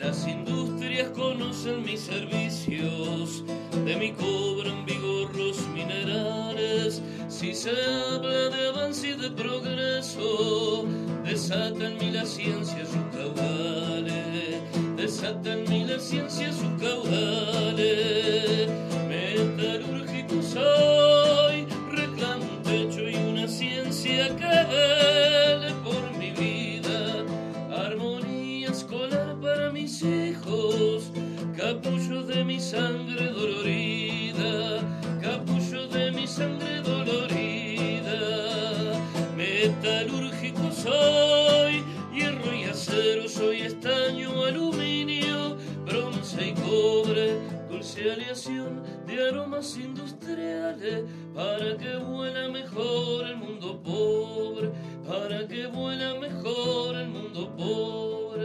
Las industrias conocen mis servicios, de mí cobran vigor los minerales. Si se habla de avance y de progreso, desata en mí la ciencia sus caudales, desata en mí la ciencia sus caudales. Metalúrgico soy, reclamo un techo y una ciencia que vele por mi vida armonía escolar para mis hijos, capullo de mi sangre dulce aleación de aromas industriales, para que vuela mejor el mundo pobre, para que vuela mejor el mundo pobre.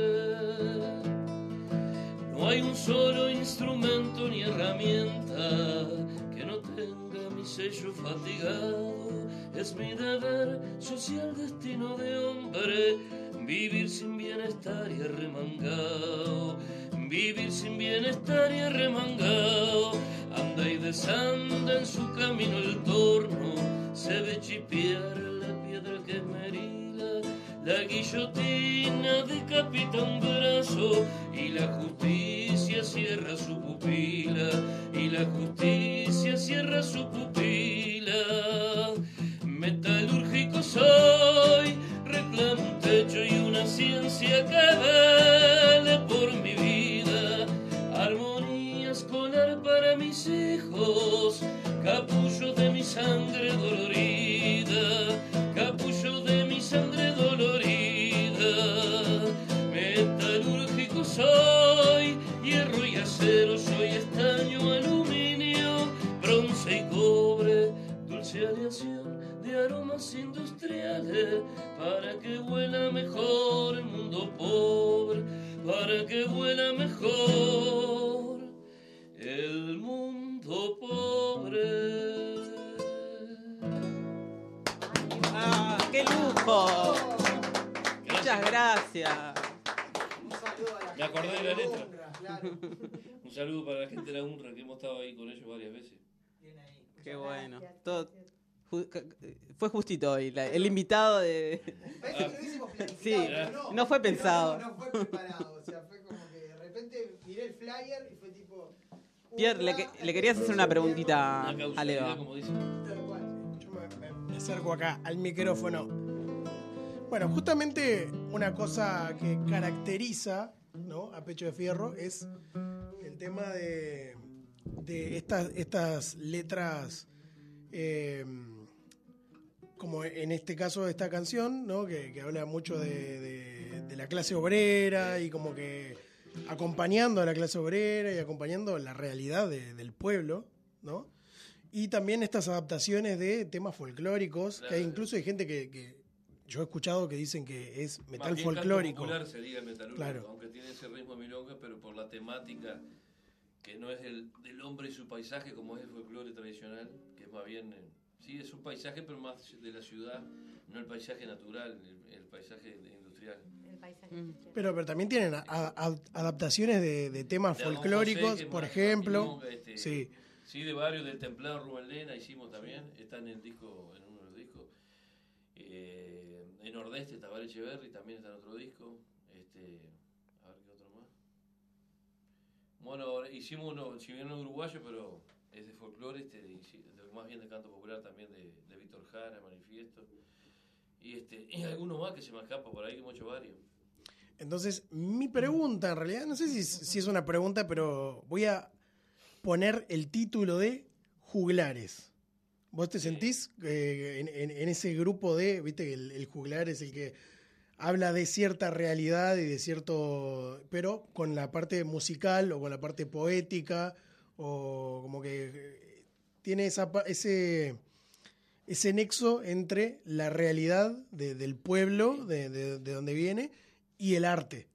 No hay un solo instrumento ni herramienta que no tenga mi sello fatigado. Es mi deber social destino de hombre vivir sin bienestar y arremangado. Vivir sin bienestar y arremangado, anda y desanda en su camino el torno, se ve chipear la piedra que esmerila, la guillotina decapita un brazo y la justicia cierra su pupila, y la justicia cierra su pupila. Metalúrgico soy, reclamo un techo y una ciencia que vele por mi vida. Para mis hijos, capullo de mi sangre dolorida, capullo de mi sangre dolorida. Metalúrgico soy, hierro y acero, soy estaño, aluminio, bronce y cobre, dulce aleación de aromas industriales para que huela mejor el mundo pobre, para que huela mejor el mundo pobre. ¡Ah, qué lujo! Muchas gracias. Me acordé de la letra. Un saludo para la gente de la UNRWA que hemos estado ahí con ellos varias veces. Qué bueno. Todo, ju- ca- fue justito hoy. la- el invitado de. Sí, no fue pensado. No, no fue preparado, o sea, fue como que de repente miré el flyer y. Pierre, le, que- le querías hacer una preguntita a Leo. como dice. Yo me, me- me acerco acá al micrófono. Bueno, justamente una cosa que caracteriza ¿no? a Pecho de Fierro es el tema de, de estas, estas letras, eh, como en este caso de esta canción, ¿no? que, que habla mucho de, de- de la clase obrera y como que acompañando a la clase obrera y acompañando la realidad de- del pueblo, ¿no? Y también estas adaptaciones de temas folclóricos, que hay incluso hay gente que, que yo he escuchado que dicen que es metal Más folclórico. popular se diga metalúrgico, Claro. aunque tiene ese ritmo de milonga, pero por la temática que no es del, del hombre y su paisaje como es el folclore tradicional, que es más bien, eh, sí, es un paisaje, pero más de la ciudad, no el paisaje natural, el, el paisaje industrial. Paisaje. Pero, pero también tienen a- a- adaptaciones de, de temas De folclóricos, José, por más ejemplo. este, Sí. Sí, de varios del templado Rubén Lena hicimos también, está en el disco, en uno de los discos. Eh, en Nordeste, Tabar Echeverry también está en otro disco. Este, a ver qué otro más. Bueno, hicimos uno, si bien no uruguayo, pero es de folclore, este, de- más bien de canto popular también de, de Víctor Jara, Manifiesto. Y, este, y algunos más que se me escapa por ahí, que hemos hecho varios. Entonces, mi pregunta, en realidad, no sé si, si es una pregunta, pero voy a poner el título de Juglares. ¿Vos te sentís eh, en, en- en ese grupo de, viste, que el, el juglar es el que habla de cierta realidad y de cierto, pero con la parte musical o con la parte poética o como que eh, tiene esa, ese, ese nexo entre la realidad de- del pueblo, de, de- de donde viene, y el arte,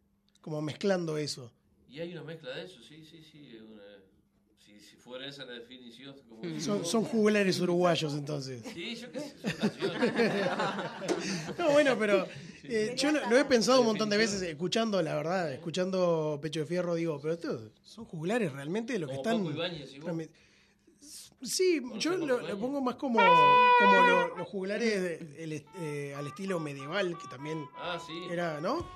como mezclando eso. Y hay una mezcla de eso, sí, sí, sí. una- si, si fuera esa la definición. Como Son, decimos. son juglares uruguayos entonces. Sí, yo qué sé, son. No, bueno, pero eh, yo lo, lo he pensado un montón de veces, escuchando, la verdad, escuchando Pecho de Fierro, digo, pero estos son juglares realmente lo que Como están... Paco Ibáñez, ¿y vos? realmente- Sí, yo lo, pongo más como, como lo- los juglares de- el eh, al estilo medieval, que también Ah, sí. era, ¿no?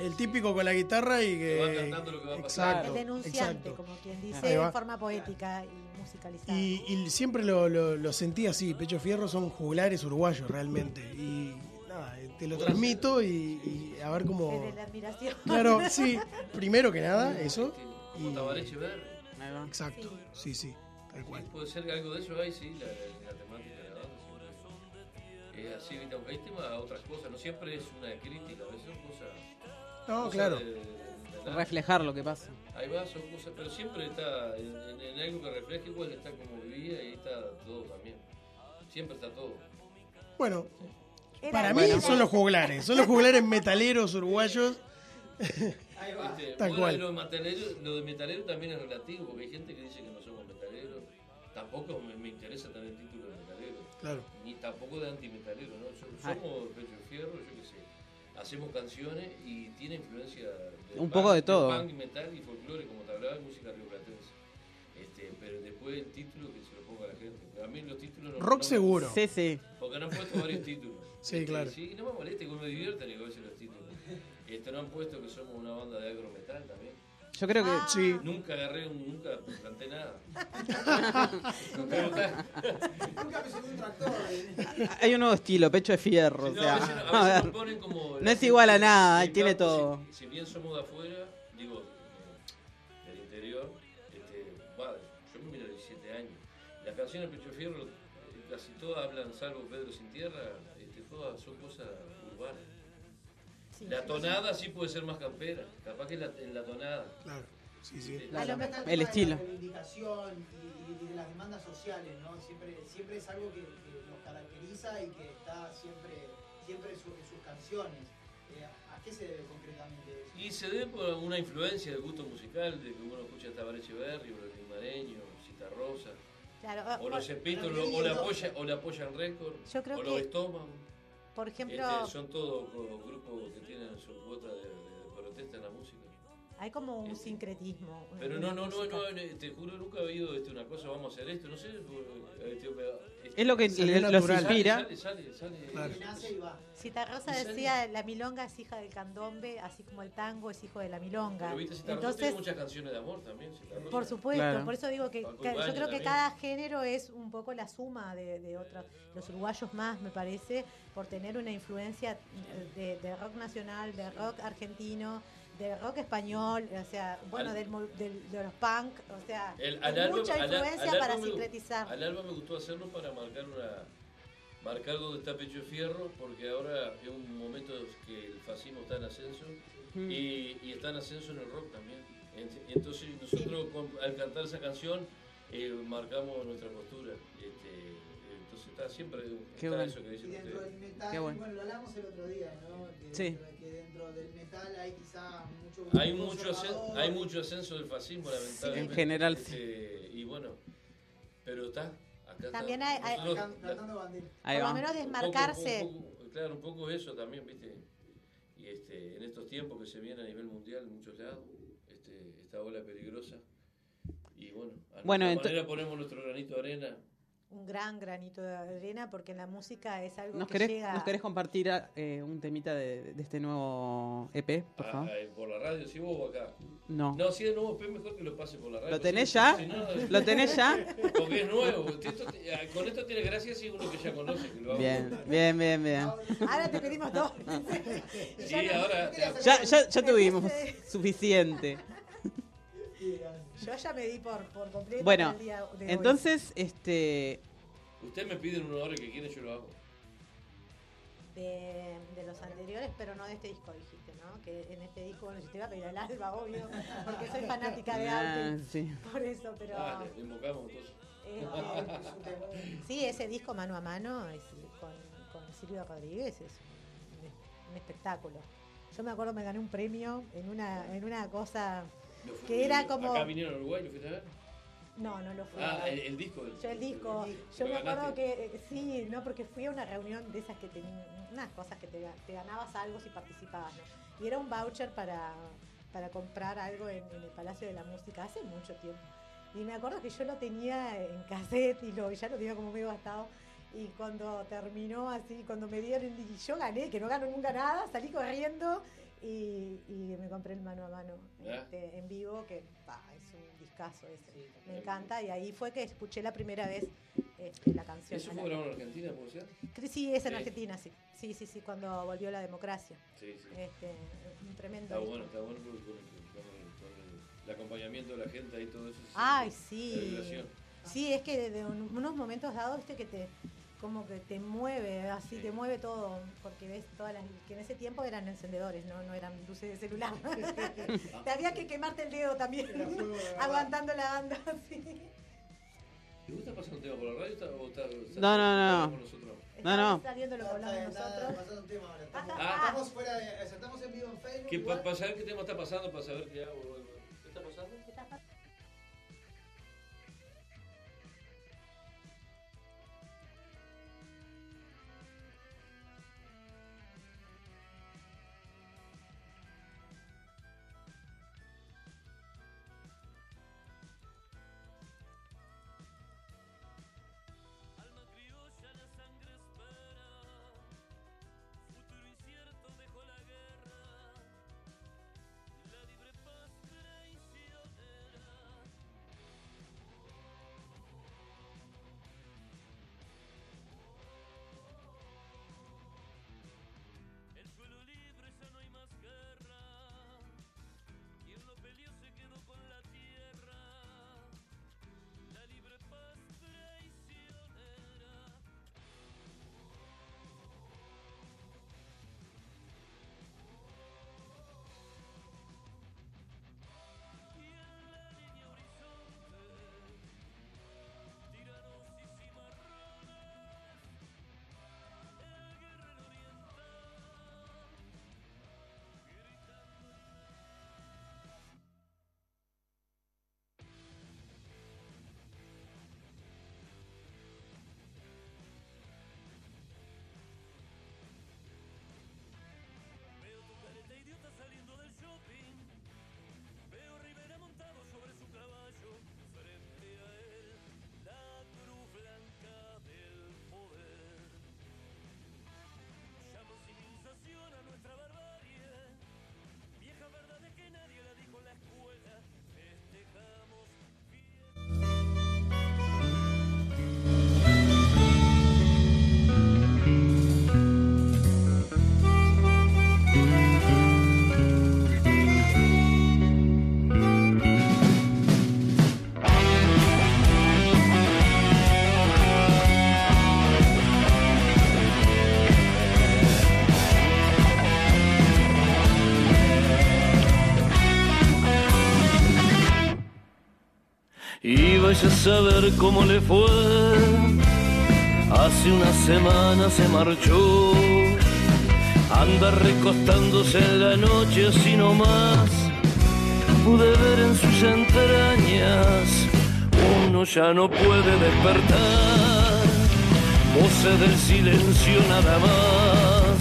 El típico con la guitarra y que... Va cantando lo que va. Exacto, El denunciante, exacto. como quien dice, en forma poética y musicalizada. Y, y siempre lo, lo- lo sentí así, Pecho Fierro son juglares uruguayos realmente. Y nada, eh, te lo transmito y, y a ver cómo... Desde la admiración. Claro, sí, primero que nada, eso. Como Y... Exacto, sí, sí, tal cual. Puede ser que algo de eso hay, sí, la, la temática de la banda siempre es así, ¿viste? aunque hay temas a otras cosas, no siempre es una crítica, a veces son cosas. No, cosas claro. de- de- de la- Reflejar lo que pasa. Ahí va, son cosas, pero siempre está en, en- en algo que refleja, igual está como vivía y ahí está todo también. Siempre está todo. Bueno, para mí Bueno. son los juglares, son los juglares metaleros uruguayos. Este, Tal bueno, cual. Lo, de metalero, lo de metalero también es relativo, porque hay gente que dice que no somos. Tampoco me, me interesa tener el título de metalero. Claro. Ni tampoco de antimetalero, ¿no? Ah. Somos pecho de fierro, yo qué sé. hacemos canciones y tiene influencia de Un poco de todo. punk, metal y folclore, como te hablaba, música rioplatense. Este, pero después el título que se lo ponga a la gente. A mí los títulos no Rock no- seguro. Sí, sí. Porque no han puesto varios títulos. Sí, Este, claro. Sí, no me moleste, que me divierten y a veces los títulos. Este, no han puesto que somos una banda de agro metal también. Yo creo que. Sí. Nunca agarré, un, nunca planté nada. Nunca Nunca me subí un tractor. Hay un nuevo estilo, pecho de fierro. Sí, o no, sea, a veces, a nos ponen como No es igual a nada, tiene campo, todo. Si, si bien somos de afuera, digo, eh, del interior, este, va, yo me miro 17 años. Las canciones de Pecho Fierro, eh, casi todas hablan, salvo Pedro Sin Tierra, este, todas son cosas urbanas. Sí. La tonada sí puede ser más campera, capaz que la, en la tonada. Claro, sí, sí. Este, A lo mejor- Está El estilo. La reivindicación y, y de las demandas sociales, ¿no? Siempre, siempre es algo que, que nos caracteriza y que está siempre, siempre en, su- en sus canciones. Eh, ¿A qué se debe concretamente eso? Y se debe por una influencia del gusto musical, de que uno escucha a Tabaré Echeverri, o el Mareño, Cita Rosa, Claro, ah, o los Epístolos, o la apoya, o la apoyan récord, Yo creo o que- los Estómagos. Por ejemplo, Este, son todos grupos que tienen su cuota de, de protesta en la música. Hay como un Este, sincretismo. Pero no, no, no, no, eh, te juro, nunca he oído este, una cosa, vamos a hacer esto, no sé. por- este, este, Es lo que los inspira. Sale, sale, sale. Claro. Cita Rosa decía, la milonga es hija del candombe, así como el tango es hijo de la milonga. Pero viste, Cita Rosa tiene Entonces, muchas canciones de amor también. Cita Rosa. por supuesto, Claro. por eso digo que yo creo que también. cada género es un poco la suma de, de otros. Los uruguayos más, me parece, por tener una influencia de, de rock nacional, de rock argentino, de rock español, o sea, bueno, Al- del, del- de los punk, o sea, El- álbum- mucha al- influencia al para me- sincretizar. Al alba me gustó hacerlo para marcar una marcar donde está Pecho de Fierro, porque ahora es un momento que el fascismo está en ascenso Mm. y, y está en ascenso en el rock también. Ent- Entonces nosotros con- al cantar esa canción eh, marcamos nuestra postura. Este, está siempre Qué está bueno. eso que Y dicen dentro ustedes. del metal, Qué bueno. bueno. lo hablamos el otro día, ¿no? Que, Sí. dentro, que dentro del metal hay quizá mucho Hay mucho, hay mucho ascenso del fascismo, lamentablemente. En general, Este, Y bueno, pero está. Acá está. También hay- hay- Nosotros- Can- Cantando bandera. Ahí por lo menos Un poco- desmarcarse. un poco- claro, un poco eso también, ¿viste? Y este, en estos tiempos que se viene a nivel mundial en muchos lados, este, esta ola peligrosa. Y bueno, a Bueno, nuestra manera ponemos nuestro granito de arena. Un gran granito de arena porque en la música es algo ¿Nos que querés, llega ¿Nos querés compartir eh, un temita de, de este nuevo EP, por Ah, favor? eh, por la radio, si vos o acá. No. No, si es nuevo, pero mejor que lo pase por la radio. ¿Lo tenés ya? si no, ¿Lo tenés ya? Porque es nuevo. Esto- ah, con esto tiene gracia si uno que ya conoce. Que lo. Bien, bien, bien, bien. ahora te pedimos dos Sí, ahora. Ya, ya, ya tuvimos suficiente. yo ya me di por, por completo Bueno, el día de hoy. entonces, este, Usted me piden una hora que quieren, yo lo hago. de, de los anteriores pero no de este disco dijiste ¿no? que en este disco bueno yo te iba a pedir al alba obvio porque soy fanática de Ah, Alten sí. por eso pero Ah, le invocamos entonces. este, sí ese disco mano a mano es, con, con Silvia Rodríguez es un, un espectáculo yo me acuerdo me gané un premio en una en una cosa Fui- que era como Acá vinieron a Uruguay, ¿lo fuiste a ver? no no lo fui a Ah, el, el disco. Yo el disco, yo me acuerdo que eh, sí, no, porque fui a una reunión de esas que tenían unas cosas que te, ga- te ganabas algo si participabas, ¿no? Y era un voucher para, para comprar algo en, en el Palacio de la Música hace mucho tiempo. Y me acuerdo que yo lo tenía en cassette y lo, ya lo tenía como medio gastado. Y cuando terminó así, cuando me dieron, y yo gané, que no gano nunca nada, salí corriendo y, y me compré el mano a mano Ah. este, en vivo, que pa, es un discazo ese. me encanta. Y ahí fue que escuché la primera vez este, la canción. ¿Eso fue grabado en Argentina, puede ser? Sí, es en Sí. Argentina, sí. Sí, sí, sí, cuando volvió la democracia. Sí, sí. Este, un tremendo. Está disco. bueno, está bueno porque con, el, con el- con el- el acompañamiento de la gente y todo eso. Ay, sí. la. Sí, es que de, de un- unos momentos dados, viste, que te como que te mueve, así te mueve todo, porque ves todas las que en ese tiempo eran encendedores, no, no eran luces de celular. te había que quemarte el dedo también, aguantando la banda, sí. ¿Y vos estás pasando un tema por la radio está- o está- estás No, no, no. con nosotros? No, no. Está saliendo lo que hablamos Está- está nosotros. pasando un tema ahora. Estamos, Ah. estamos fuera de, sea, estamos en vivo en Facebook. ¿Qué, igual. para, para saber qué tema está pasando, para saber qué hago. A saber cómo le fue. Hace una semana se marchó, anda recostándose en la noche así nomás. Pude ver en sus entrañas, uno ya no puede despertar. Voces del silencio nada más,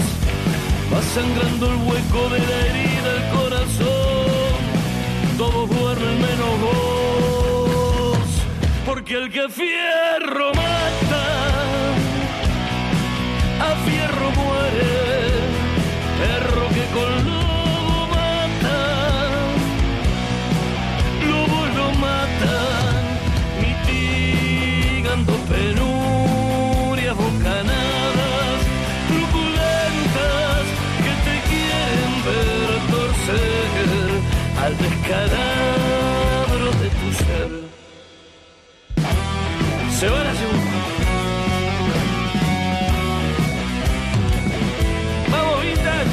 va sangrando el hueco de la herida el que fierro mata, a fierro muere, perro que con lobo mata, lobo lo matan, mitigando penurias, bocanadas, truculentas que te quieren ver torcer al descalabro Se va la segunda. Vamos, Vintage.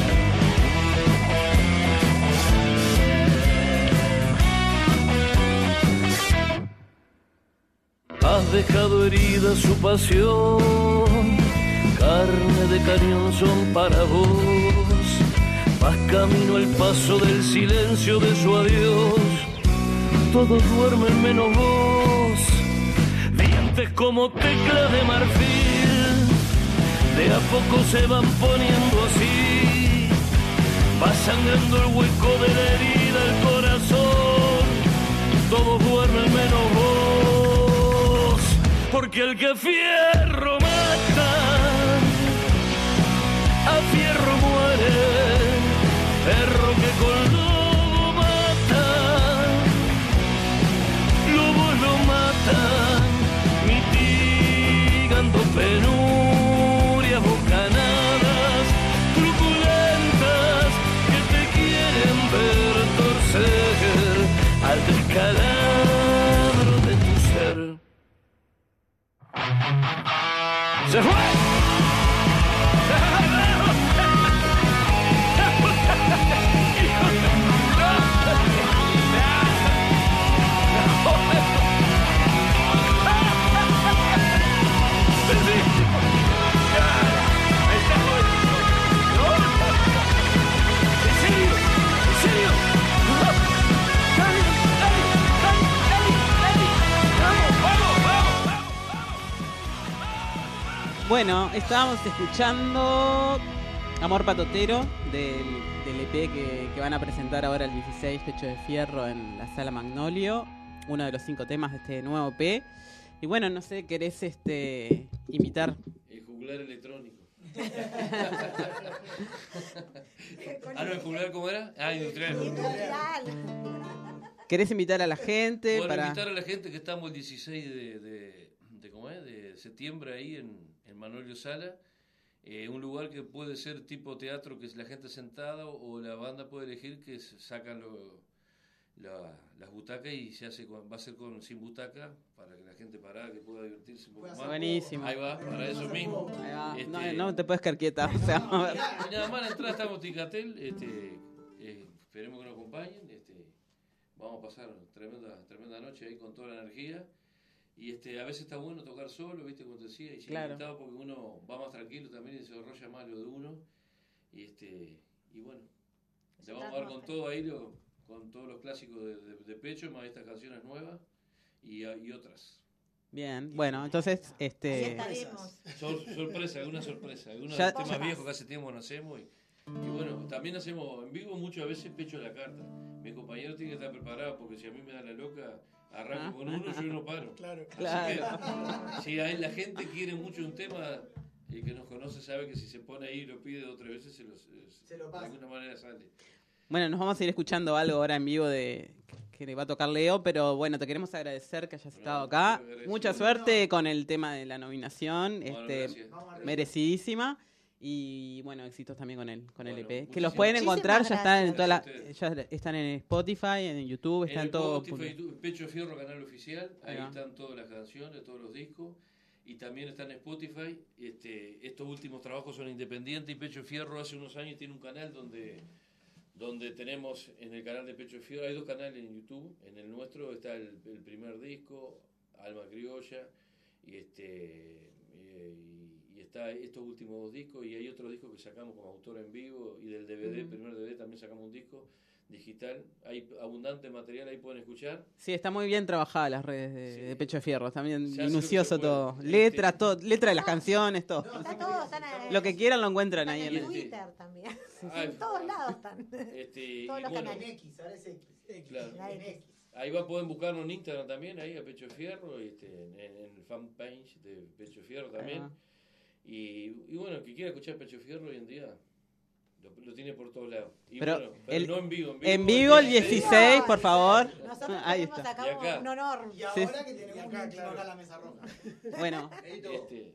Has dejado herida su pasión, carne de cañón son para vos. Vas camino al paso del silencio de su adiós. Todos duermen menos vos, como teclas de marfil. De a poco se van poniendo así, va sangrando el hueco de la herida el corazón. Todos duermen menos vos, porque el que fierro mata, a fierro muere. Perro que con lobo mata, lobo lo matan, mitigando Bueno, estábamos escuchando Amor Patotero del, del EP que, que van a presentar ahora el 16, Pecho de Fierro, en la Sala Magnolio. Uno de los cinco temas de este nuevo EP. Y bueno, no sé, ¿querés este, invitar? El juglar electrónico. ah, no, el juglar, ¿cómo era? Ah, industrial. ¿Querés invitar a la gente Bueno, para...? invitar a la gente que estamos el 16 de, de, de, ¿cómo es? de septiembre ahí en, en Manolio Sala. Eh, un lugar que puede ser tipo teatro, que es la gente sentada, o la banda puede elegir que sacan lo- la- las butacas y se hace con- va a ser con sin butaca para que la gente parada que pueda divertirse un poco más. Buenísimo. Ahí va, para eso mismo. Este, No, no te puedes quedar quieta. O sea, y nada más, la entrada estamos Ticatel, este, eh, esperemos que nos acompañen, este, vamos a pasar tremenda, tremenda noche ahí con toda la energía. Y este, a veces está bueno tocar solo, viste, como te decía, y Claro. invitado porque uno va más tranquilo también y se desarrolla más lo de uno. Y este, y bueno, le vamos a dar con todo ahí, lo- con todos los clásicos de, de- de pecho, más estas canciones nuevas y, y otras. Bien, bueno, entonces, este... Sor- sorpresa, alguna sorpresa, algunos Ya- temas ya- viejos que hace tiempo no hacemos. Y, y bueno, también hacemos en vivo muchas veces pecho a la carta. Mi compañero tiene que estar preparado porque si a mí me da la loca, arranco con uno, yo no paro. Claro. Así Claro. que, si la gente quiere mucho un tema, el que nos conoce sabe que si se pone ahí y lo pide dos o tres veces, se, los- se- de alguna manera sale. Bueno, nos vamos a ir escuchando algo ahora en vivo de que le va a tocar Leo, pero bueno, te queremos agradecer que hayas estado acá. Mucha suerte con el tema de la nominación, este, gracias. merecidísima. Y bueno, éxitos también con el, con el EP. Que los pueden encontrar, ya están en toda la, Gracias ya están en Spotify, en YouTube, En están el todo. Spotify, YouTube, Pecho Fierro, canal oficial, ahí están todas las canciones, todos los discos. Y también están en Spotify. Este, estos últimos trabajos son independientes y Pecho Fierro hace unos años tiene un canal donde, donde tenemos en el canal de Pecho Fierro, hay dos canales en YouTube, en el nuestro está el, el primer disco, Alma Criolla, y este y, y está estos últimos dos discos, y hay otro disco que sacamos como autor en vivo, y del DVD, Ujú. primer DVD también sacamos un disco digital, hay abundante material, ahí pueden escuchar. Sí, está muy bien trabajada las redes de, de Pecho de Fierro. Está bien Se hace minucioso lo que se todo. puede. Letra, todo, letra de las canciones, todo. Está todo, están Lo que quieran lo encuentran ahí en el. Twitter también. Ah, en todos lados están. Este, Todos los bueno, canales. X, ahora es X. Claro. X. Ahí va, pueden buscarnos en Instagram también, ahí a Pecho de Fierro, este, en, en el fanpage de Pecho de Fierro también. Ah. Y, y bueno, el que quiera escuchar Pecho Fierro hoy en día, lo, lo tiene por todos lados. Y Pero bueno, pero el- no en vivo. En vivo el 16, por favor. Nosotros Ahí está. acá Y acá. un honor. Y Sí. ahora que tenemos un íntimo acá en la mesa roja. Bueno, Este,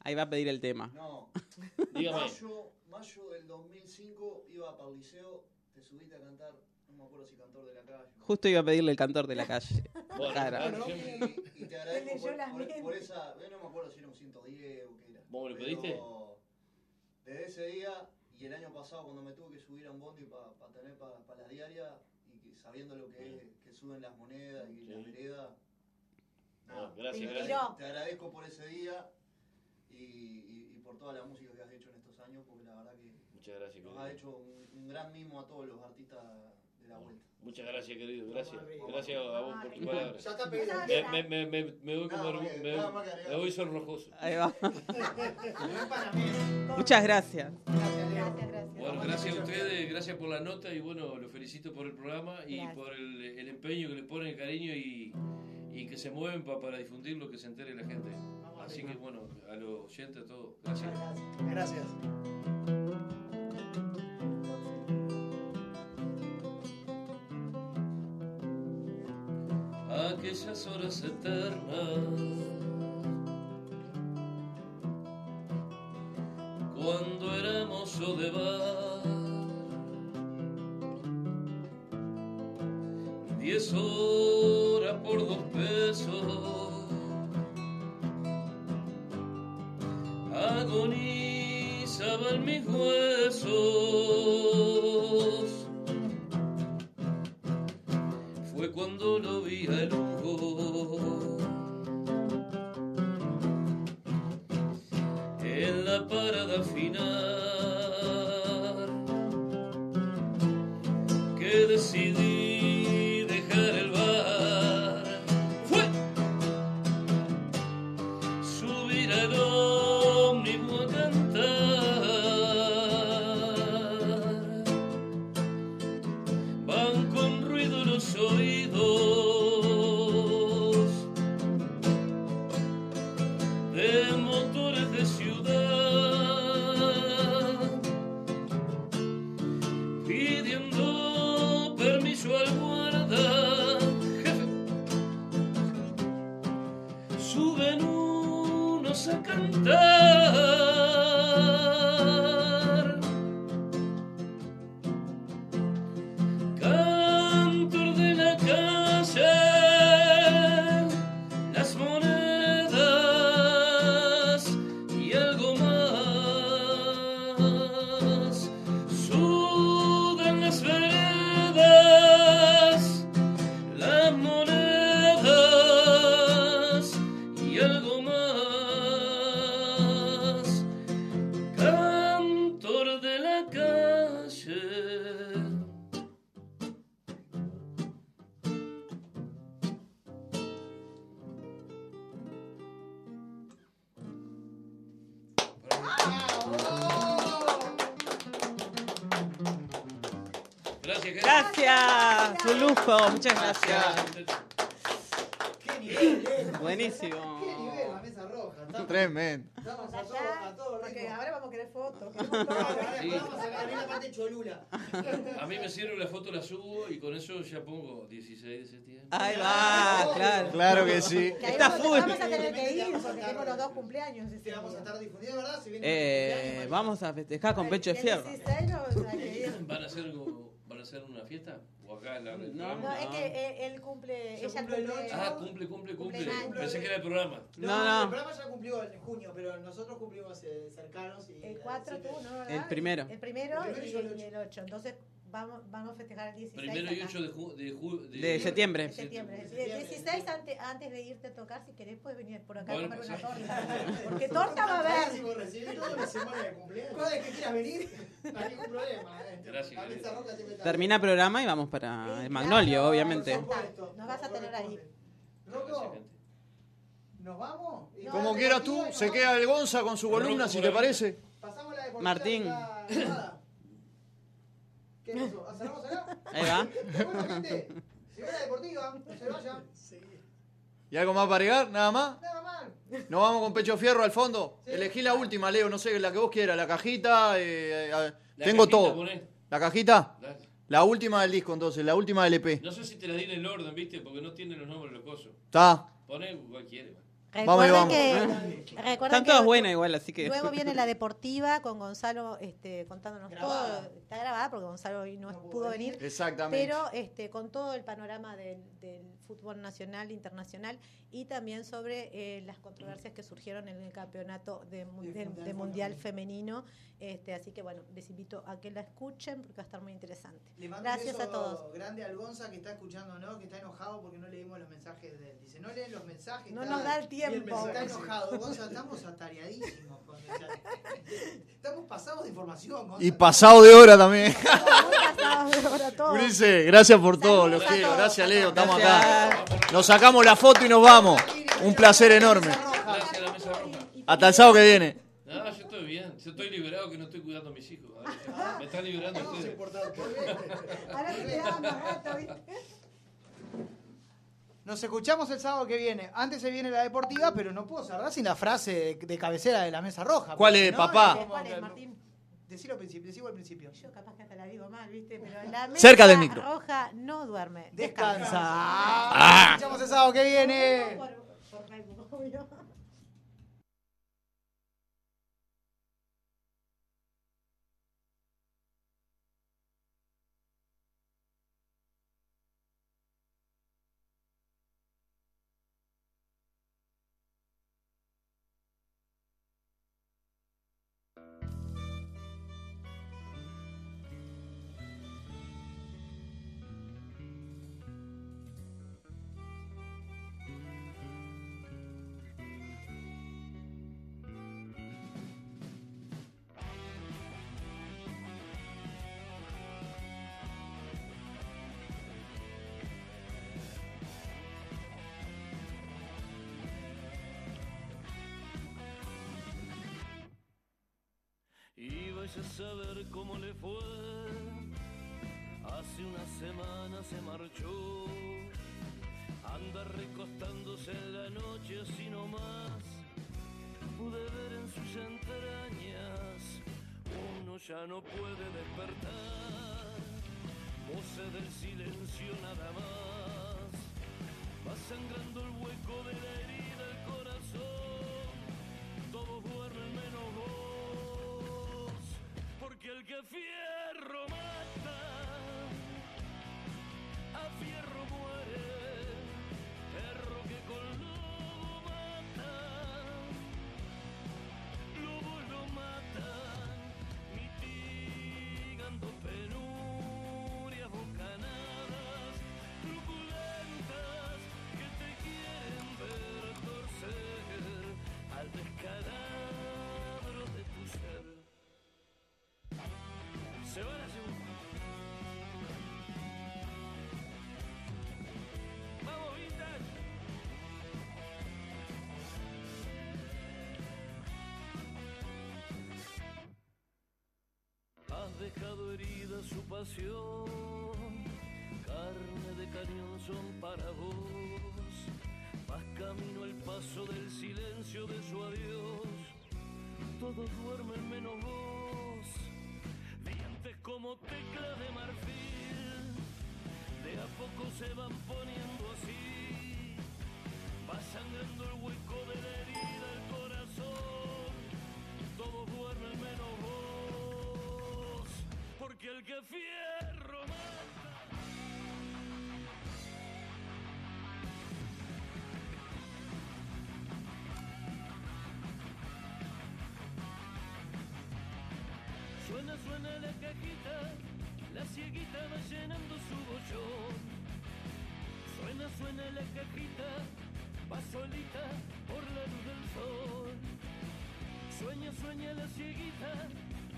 ahí va a pedir el tema. No. Dígame. Mayo, mayo del 2005 iba para el liceo, te subiste a cantar, no me acuerdo si cantor de la calle. Justo iba a pedirle el cantor de la calle. Bueno, claro, Y, siempre- y te agradezco por, por- por esa, eh, no me acuerdo si era un 110 o qué era. ¿Vos me lo pediste? Desde ese día y el año pasado cuando me tuve que subir a un bondi para tener para la diaria y que, sabiendo lo que es que suben las monedas y la Sí. vereda. No, Te gracias, gracias. Te agradezco por ese día y, y- y por toda la música que has hecho en estos años porque la verdad que Muchas gracias, nos ha hecho un, un gran mimo a todos los artistas de la vuelta. Muchas gracias, querido. Gracias. Gracias a vos por tus palabras. Ya está. Me, me, me, me, voy como que- me, me voy sonrojoso. Ahí va. No. Muchas gracias. Gracias. Bueno, gracias a ustedes, gracias por la nota y bueno, los felicito por el programa y Gracias. por el, el empeño que le ponen, el cariño y, y que se mueven pa- para difundirlo, que se entere la gente. Así que bueno, a los oyentes, a todos, gracias. Gracias. Aquellas horas eternas. Cuando éramos Odebar diez horas por dos pesos agonizaban mis huesos que decidí fotos. Ahora Sí. vamos a sacar bien la parte cholula. A mí me sirve la foto, la subo y con eso ya pongo 16 de septiembre. Ahí va, claro. Claro que sí. Que ahí Está vamos, full. vamos a tener que ir porque tengo los dos cumpleaños. ese Te vamos a estar difundiendo, ¿verdad? Si viene Eh, vamos a festejar con pecho de fierro. 16 vamos a que ir. ¿Van a hacer, algo- ¿Van a hacer una fiesta? ¿O acá en la No, No, es que él, él cumple, Yo ella cumple. ocho. Ah, cumple, cumple, cumple. Cumpleaños. Pensé que era el programa. No, No, no. el programa ya cumplió en junio, pero nosotros cumplimos eh, cercanos. Y, El 4 así tú, ¿no? ¿verdad? El primero. El primero El primero y, y el 8. Entonces vamos, vamos a festejar el 16. Primero y acá. 8 de, ju- de, ju- De septiembre. De septiembre. El 16, antes, antes de irte a tocar, si querés, puedes venir por acá a Bueno, comer una pues, torta. Porque torta va a haber. recibí toda una semana de cumpleaños. Cada vez que quieras venir, no hay ningún problema. eh. Gracias, Termina programa y vamos para el Magnolio, obviamente. Nos vas a tener ahí. ¿nos vamos? Y Como quieras tú, se queda el Gonza con su columna, si te parece. Pasamos la deportiva Martín. ¿Qué pasó? ¿Cerramos acá? Ahí va. Bueno, gente, ve la deportiva, no se vayan. ¿Y algo más para agregar? ¿Nada más? Nada más. ¿Nos vamos con pecho fierro al fondo? Elegí la última, Leo, no sé, la que vos quieras. La cajita, eh, eh, La tengo cajita, todo. poné. ¿La cajita? Dale. La última del disco, entonces, la última del EP. No sé si te la di en el orden, ¿viste? Porque no tienen los nombres los cosos. Está. Poné cualquiera. Vamos y Recuerden vamos. que, recuerden Están que todas buenas igual, así que. Luego viene la deportiva con Gonzalo este, contándonos todo. Está grabada porque Gonzalo hoy no, pudo venir. Exactamente. Pero este, con todo el panorama del, del fútbol nacional, internacional y también sobre eh, las controversias que surgieron en el campeonato de, mundial de mundial femenino. femenino. Este, así que bueno, les invito a que la escuchen porque va a estar muy interesante. Le mando Gracias un a beso todos. grande al Gonza que está escuchando, ¿no? Que está enojado porque no leímos los mensajes de él. Dice, no leen los mensajes. No está- nos da el tiempo. Está enojado. Gonza, estamos atareadísimos. con- estamos pasados de información. Gonza. Y pasado de hora también. Ulises, gracias por todo, los a quiero. Gracias, Leo, estamos acá. Nos sacamos la foto y nos vamos. Un placer enorme. Gracias a la mesa roja. Hasta el sábado que viene. No, yo estoy bien. Yo estoy liberado que no estoy cuidando a mis hijos. A ver, Me están liberando ustedes. Ahora te quedaban más rato, ¿viste? Nos escuchamos el sábado que viene. Antes se viene la deportiva, pero no puedo cerrar sin la frase de, de cabecera de la mesa roja. ¿Cuál es, no, papá? ¿Cuál es, Martín? Decilo al principio, decilo al principio. Yo capaz que hasta la digo mal, ¿viste? Pero la mesa Cerca del micro. roja no duerme. Descansa. Ah. Nos escuchamos el sábado que viene. Por, por Facebook, obvio. Y vais a saber cómo le fue. Hace una semana se marchó. Anda recostándose en la noche así nomás. Pude ver en sus entrañas. Uno ya no puede despertar. Voces del silencio nada más. Va sangrando el hueco de la herida que fierro mata, a fierro Se va la segunda. Vamos, Vintage. Has dejado herida su pasión, carne de cañón son para vos. Vas camino al paso del silencio de su adiós. Todos duermen menos vos, de a poco se van poniendo así. Va sangrando el hueco de la herida el corazón. Todos duermen menos vos. Porque el que fierro mata. Suena, suena la cajita, cieguita va llenando su bollón. Suena, suena la cajita, va solita por la luz del sol. Sueña, sueña la cieguita,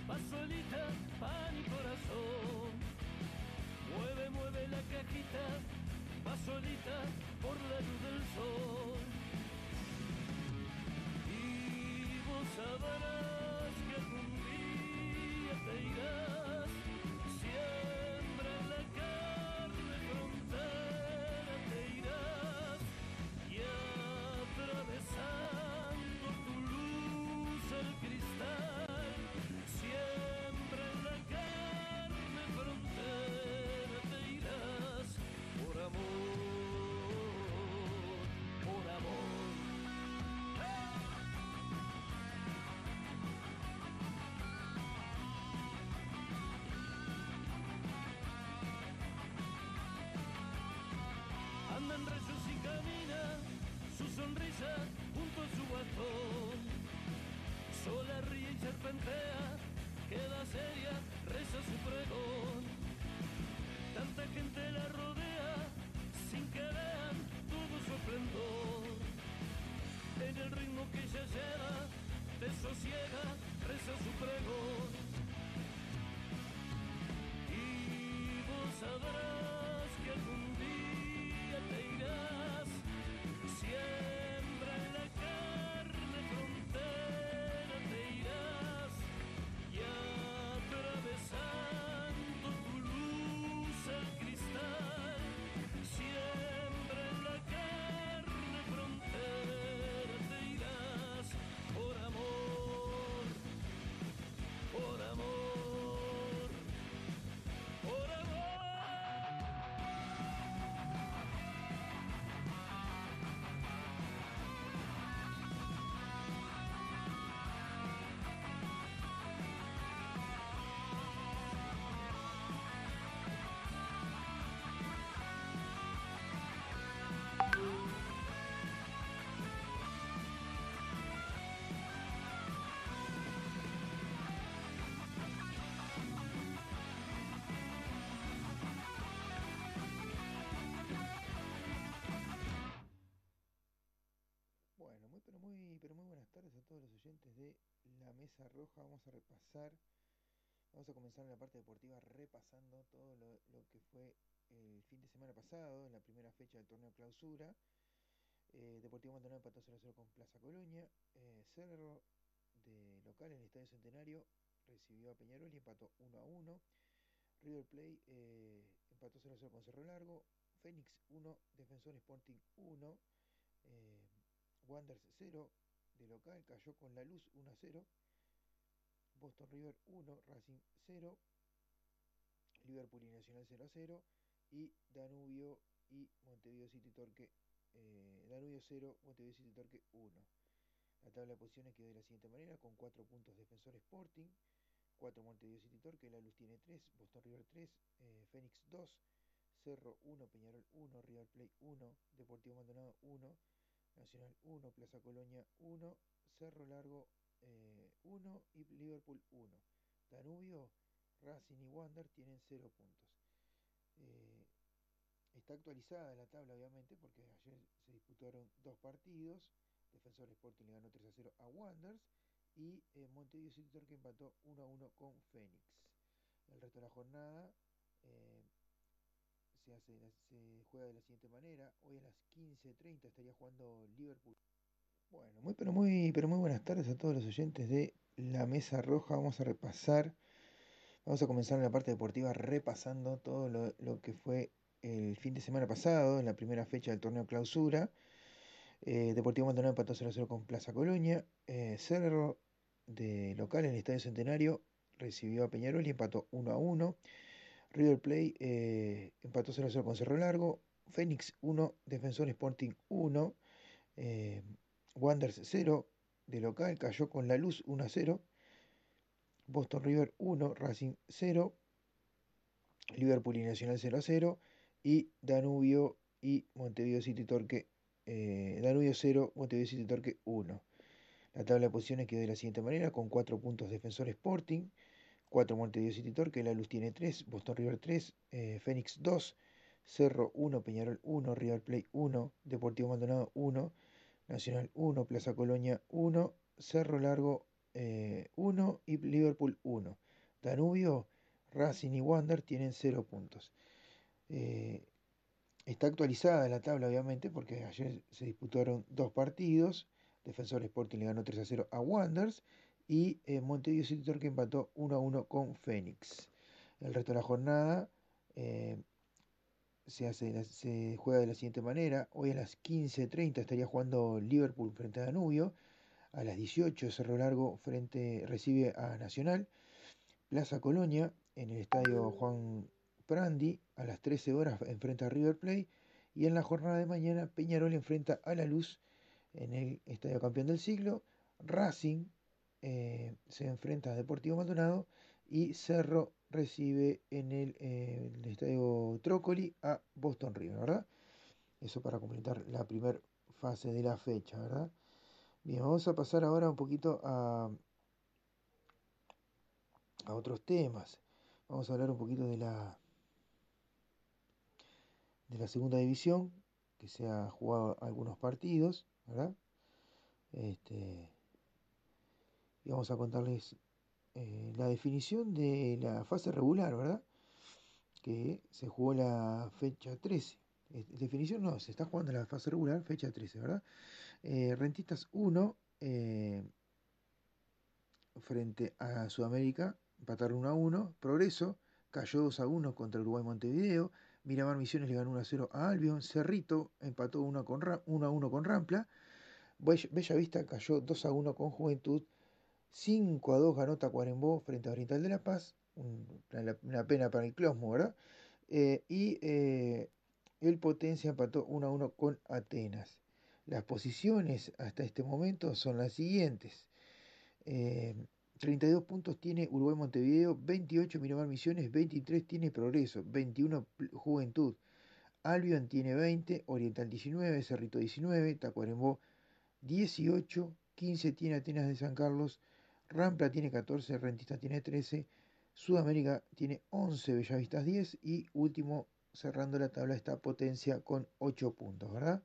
va solita, pan y corazón. Sonrisa junto a su bastón. Sola ríe y serpentea, queda seria, reza su pregón. Tanta gente la rodea, Roja. Vamos a repasar, vamos a comenzar en la parte deportiva repasando todo lo, que fue el fin de semana pasado, en la primera fecha del torneo clausura. Eh, Deportivo Maldonado empató 0-0 con Plaza Colonia. Eh, Cerro de local en el Estadio Centenario recibió a Peñarol y empató 1-1. River Plate eh, empató 0-0 con Cerro Largo. Fénix 1, Defensor Sporting 1. Eh, Wanderers 0 de local, cayó con la luz 1 0. Boston River 1, Racing 0. Liverpool y Nacional 0 0. Y Danubio y Montevideo City Torque. Eh, Danubio 0, Montevideo City Torque 1. La tabla de posiciones quedó de la siguiente manera: con 4 puntos Defensor Sporting, 4 Montevideo City Torque, La Luz tiene 3, Boston River 3, eh, Fénix 2, Cerro 1, Peñarol 1, River Plate 1, Deportivo Maldonado 1. Nacional 1, Plaza Colonia 1, Cerro Largo 1 y Liverpool 1. Danubio, Racing y Wander tienen 0 puntos. Eh, está actualizada la tabla obviamente porque ayer se disputaron dos partidos. Defensor Sporting le ganó 3 a 0 a Wanderers y eh, Montevideo City Torque empató 1 a 1 con Fénix. El resto de la jornada eh, se, hace, se juega de la siguiente manera. Hoy a las 15.30 estaría jugando Liverpool. Bueno, muy pero muy pero muy buenas tardes a todos los oyentes de La Mesa Roja. Vamos a repasar, vamos a comenzar en la parte deportiva repasando todo lo, que fue el fin de semana pasado, en la primera fecha del torneo clausura. Eh, Deportivo Maldonado empató 0-0 con Plaza Colonia. Eh, Cerro de local en el Estadio Centenario recibió a Peñarol y empató 1-1. River Plate eh, empató 0-0 con Cerro Largo. Fénix 1, Defensor Sporting 1. Wanderers 0 de local, cayó con la luz 1-0. Boston River 1, Racing 0. Liverpool y Nacional 0-0. Y Danubio y Montevideo City Torque. Eh, Danubio 0, Montevideo City Torque 1. La tabla de posiciones quedó de la siguiente manera, con 4 puntos Defensor Sporting, 4 Montevideo City Torque, La Luz tiene 3, Boston River 3, eh, Fénix 2, Cerro 1, Peñarol 1, River Plate 1, Deportivo Maldonado 1, Nacional 1, Plaza Colonia 1, Cerro Largo 1 y Liverpool 1. Danubio, Racing y Wander tienen 0 puntos. Eh, está actualizada la tabla, obviamente, porque ayer se disputaron dos partidos. Defensor Sporting le ganó 3 a 0 a Wanderers y eh, Montevideo City Torque empató 1 a 1 con Fénix. El resto de la jornada eh, se, juega de la siguiente manera. Hoy a las 15.30 estaría jugando Liverpool frente a Danubio. A las 18 Cerro Largo frente, recibe a Nacional. Plaza Colonia en el estadio Juan Prandi a las 13 horas enfrenta a River Plate. Y en la jornada de mañana Peñarol enfrenta a La Luz en el Estadio Campeón del Siglo. Racing eh, se enfrenta a Deportivo Maldonado y Cerro recibe en el, eh, el Estadio Trócoli a Boston River, ¿verdad? Eso para completar la primera fase de la fecha, ¿verdad? Bien, vamos a pasar ahora un poquito a, a otros temas. Vamos a hablar un poquito de la de la segunda división, que se ha jugado algunos partidos, ¿verdad? Este, y vamos a contarles eh, la definición de la fase regular, ¿verdad? Que se jugó la fecha 13. Eh, definición no, se está jugando la fase regular, fecha 13, ¿verdad? Eh, Rentistas 1 frente a Sudamérica, empataron 1 a 1. Progreso cayó 2 a 1 contra Uruguay Montevideo. Miramar Misiones le ganó 1 a 0 a Albion. Cerrito empató 1, con, 1 a 1 con Rampla. Bella Vista cayó 2 a 1 con Juventud. 5 a 2 ganó Tacuarembó frente a Oriental de la Paz. Una, pena para el Closmo, ¿verdad? Eh, y eh, el Potencia empató 1 a 1 con Atenas. Las posiciones hasta este momento son las siguientes. Eh, 32 puntos tiene Uruguay Montevideo, 28 Miramar Misiones, 23 tiene Progreso, 21 Juventud. Albion tiene 20, Oriental 19, Cerrito 19, Tacuarembó 18, 15 tiene Atenas de San Carlos, Rampla tiene 14, Rentista tiene 13, Sudamérica tiene 11, Bellavistas 10 y último cerrando la tabla está Potencia con 8 puntos, ¿verdad?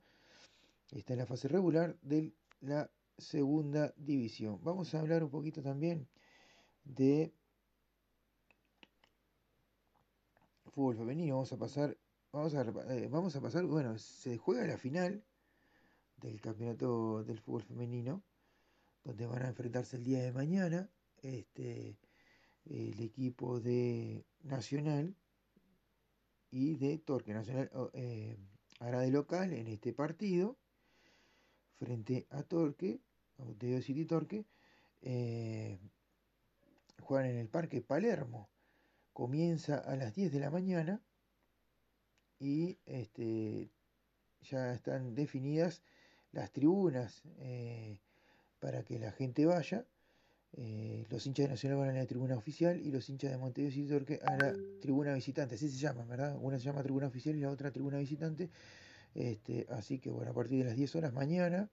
Esta es la fase regular de la segunda división. Vamos a hablar un poquito también de fútbol femenino. Vamos a pasar, vamos a, eh, vamos a pasar, bueno, se juega la final del campeonato del fútbol femenino, donde van a enfrentarse el día de mañana este, el equipo de Nacional y de Torque. Nacional eh, hará de local en este partido frente a Torque, Montevideo City Torque, eh, juegan en el Parque Palermo. Comienza a las 10 de la mañana y este, ya están definidas las tribunas eh, para que la gente vaya. Eh, los hinchas de Nacional van a la tribuna oficial y los hinchas de Montevideo City Torque a la tribuna visitante. Así se llama, ¿verdad? Una se llama tribuna oficial y la otra tribuna visitante. Este, así que bueno, a partir de las 10 horas mañana,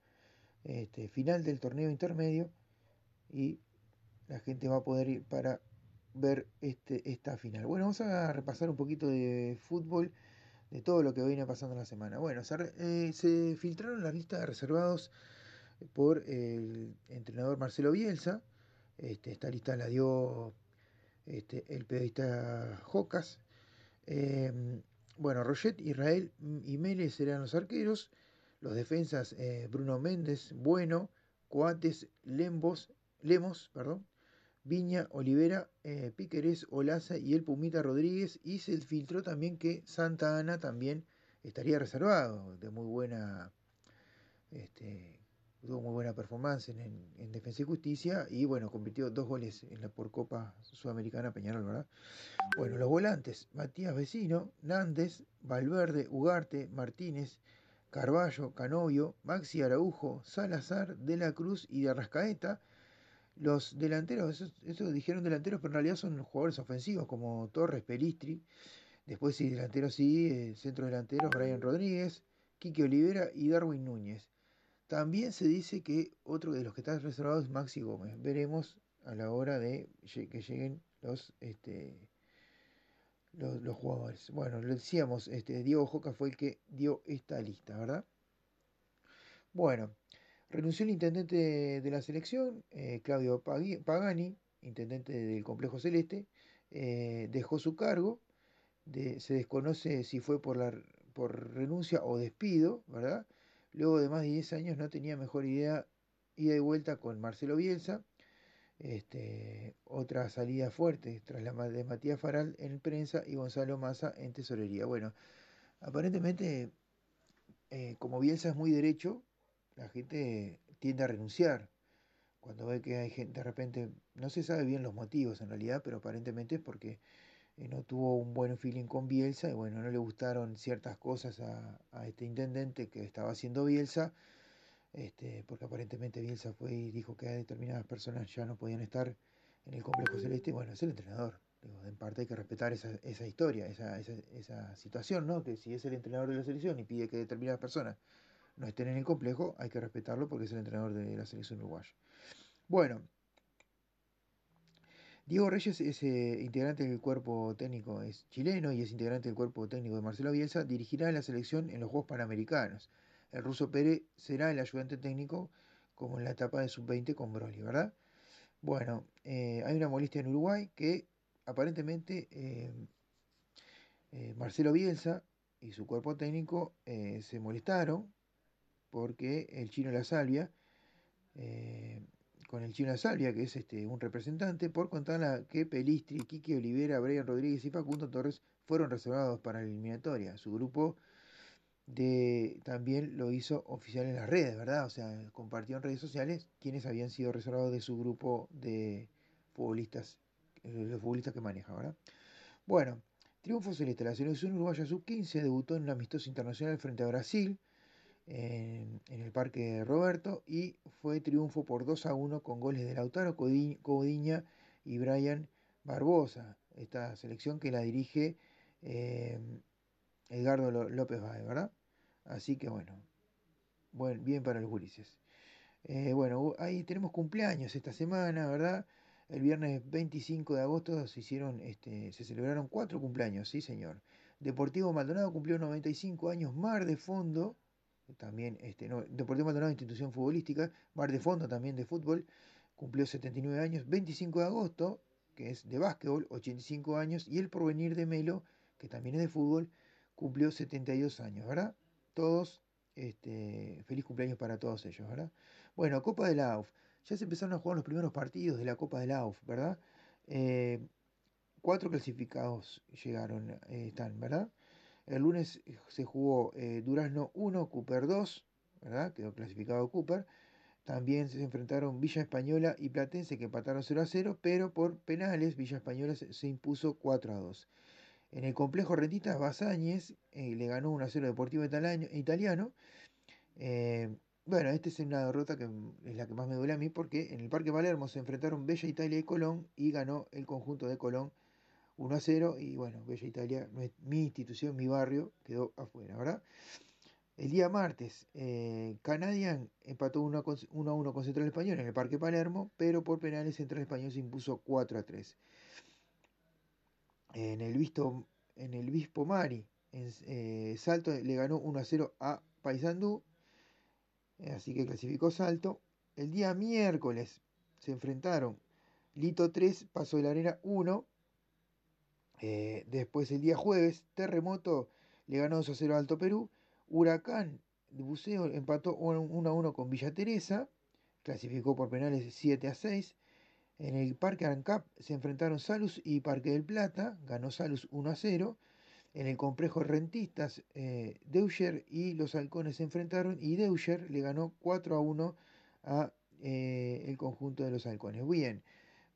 este, final del torneo intermedio y la gente va a poder ir para ver este, esta final. Bueno, vamos a repasar un poquito de fútbol, de todo lo que viene pasando en la semana. Bueno, se, eh, se filtraron las listas de reservados por el entrenador Marcelo Bielsa. Esta lista la dio este, el periodista Jocas. Eh, bueno, Roget, Israel y Mele serán los arqueros. Los defensas eh, Bruno Méndez, Bueno, Coates, Lembos, Lemos, perdón, Viña, Olivera, eh, Piquerés, Olaza y el Pumita Rodríguez. Y se filtró también que Santa Ana también estaría reservado, de muy buena, este, tuvo muy buena performance en, en, Defensa y Justicia y bueno, convirtió dos goles en la por Copa Sudamericana Peñarol, ¿verdad? Bueno, los volantes, Matías Vecino, Nández, Valverde, Ugarte, Martínez, Carballo, Canovio, Maxi Araujo, Salazar, De la Cruz y de Arrascaeta. Los delanteros, eso, dijeron delanteros, pero en realidad son jugadores ofensivos como Torres, Pelistri. Después sí, delanteros sí, eh, centro delantero, Brian Rodríguez, Quique Olivera y Darwin Núñez. También se dice que otro de los que está reservado es Maxi Gómez. Veremos a la hora de que lleguen los, este, los, jugadores. Bueno, lo decíamos, este, Diego Joca fue el que dio esta lista, ¿verdad? Bueno, renunció el intendente de la selección, eh, Claudio Pagani, intendente del complejo celeste, eh, dejó su cargo, se desconoce si fue por, la, por renuncia o despido, ¿verdad? Luego de más de 10 años no tenía mejor idea ida y vuelta con Marcelo Bielsa. Este, otra salida fuerte tras la de Matías Faral en prensa y Gonzalo Massa en tesorería. Bueno, aparentemente, eh, como Bielsa es muy derecho, la gente tiende a renunciar. Cuando ve que hay gente, de repente, no se sabe bien los motivos en realidad, pero aparentemente es porque eh, no tuvo un buen feeling con Bielsa y bueno, no le gustaron ciertas cosas a, este intendente que estaba haciendo Bielsa, este, porque aparentemente Bielsa fue y dijo que determinadas personas ya no podían estar en el complejo celeste, bueno, es el entrenador. Digo, en parte hay que respetar esa, esa historia, esa, esa, esa situación, ¿no? Que si es el entrenador de la selección y pide que determinadas personas no estén en el complejo, hay que respetarlo porque es el entrenador de la selección uruguaya. Bueno, Diego Reyes es eh, integrante del cuerpo técnico, es chileno y es integrante del cuerpo técnico de Marcelo Bielsa, dirigirá la selección en los Juegos Panamericanos. El ruso Pérez será el ayudante técnico como en la etapa de sub-20 con Broly, ¿verdad? Bueno, eh, hay una molestia en Uruguay que aparentemente eh, Marcelo Bielsa y su cuerpo técnico se molestaron porque el chino La Salvia, con el chino Salvia, que es este, un representante, por contar que Pelistri, Quique Olivera, Brian Rodríguez y Facundo Torres fueron reservados para la eliminatoria. Su grupo de, también lo hizo oficial en las redes, ¿verdad? O sea, compartió en redes sociales quienes habían sido reservados de su grupo de futbolistas, eh, los futbolistas que maneja, ¿verdad? Bueno, triunfo celeste. La selección uruguaya sub-15 debutó en un amistoso internacional frente a Brasil en, el Parque Roberto y fue triunfo por 2 a 1 con goles de Lautaro Codi- Codiña y Brian Barbosa. Esta selección que la dirige eh, Edgardo López Báez, ¿verdad? Así que bueno, buen, bien para los gurises. Eh, bueno, ahí tenemos cumpleaños esta semana, ¿verdad? El viernes 25 de agosto se hicieron, este, se celebraron cuatro cumpleaños, sí señor. Deportivo Maldonado cumplió 95 años, Mar de Fondo, también, este, no, Deportivo Maldonado, institución futbolística, Mar de Fondo también de fútbol, cumplió 79 años, 25 de agosto, que es de básquetbol, 85 años, y el Porvenir de Melo, que también es de fútbol, cumplió 72 años, ¿verdad? Todos, este, feliz cumpleaños para todos ellos, ¿verdad? Bueno, Copa de la AUF. Ya se empezaron a jugar los primeros partidos de la Copa de la AUF, ¿verdad? Eh, cuatro clasificados llegaron, eh, están, ¿verdad? El lunes eh, se jugó eh, Durazno 1, Cooper 2, ¿verdad? Quedó clasificado Cooper. También se enfrentaron Villa Española y Platense que empataron 0 a 0, pero por penales Villa Española se, impuso 4 a 2. En el complejo Rentistas Basáñez eh, le ganó 1 a 0 Deportivo Italiano. Eh, bueno, esta es una derrota que es la que más me duele a mí porque en el Parque Palermo se enfrentaron Bella Italia y Colón y ganó el conjunto de Colón 1 a 0 y bueno, Bella Italia, mi institución, mi barrio, quedó afuera, ¿verdad? El día martes, eh, Canadian empató 1 a, con- 1 a 1 con Central Español en el Parque Palermo, pero por penales Central Español se impuso 4 a 3. En el, Visto, en el Vispo Mari, en eh, Salto le ganó 1 a 0 a Paysandú, eh, así que clasificó Salto. El día miércoles se enfrentaron Lito 3, Paso de la Arena 1. Eh, después el día jueves, Terremoto le ganó 2 a 0 a Alto Perú. Huracán de Buceo empató 1 a 1 con Villa Teresa. Clasificó por penales 7 a 6. En el Parque Arancap se enfrentaron Salus y Parque del Plata. Ganó Salus 1 a 0. En el complejo Rentistas, eh, y los Halcones se enfrentaron y Deucher le ganó 4 a 1 a eh, conjunto de los Halcones. Bien,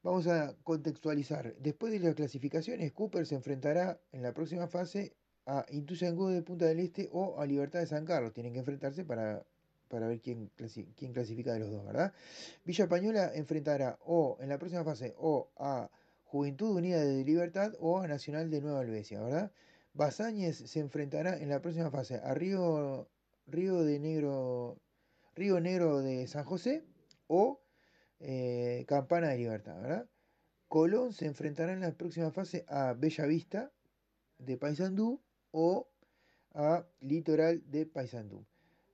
vamos a contextualizar. Después de las clasificaciones, Cooper se enfrentará en la próxima fase a Intuyangó de Punta del Este o a Libertad de San Carlos. Tienen que enfrentarse para, para ver quién, quién clasifica de los dos, ¿verdad? Villa Española enfrentará o en la próxima fase o a Juventud Unida de Libertad o a Nacional de Nueva Albesia, ¿verdad? Basáñez se enfrentará en la próxima fase a Río, Río de Negro, Río Negro de San José o eh, Campana de Libertad, ¿verdad? Colón se enfrentará en la próxima fase a Bella Vista de Paysandú o a Litoral de Paysandú.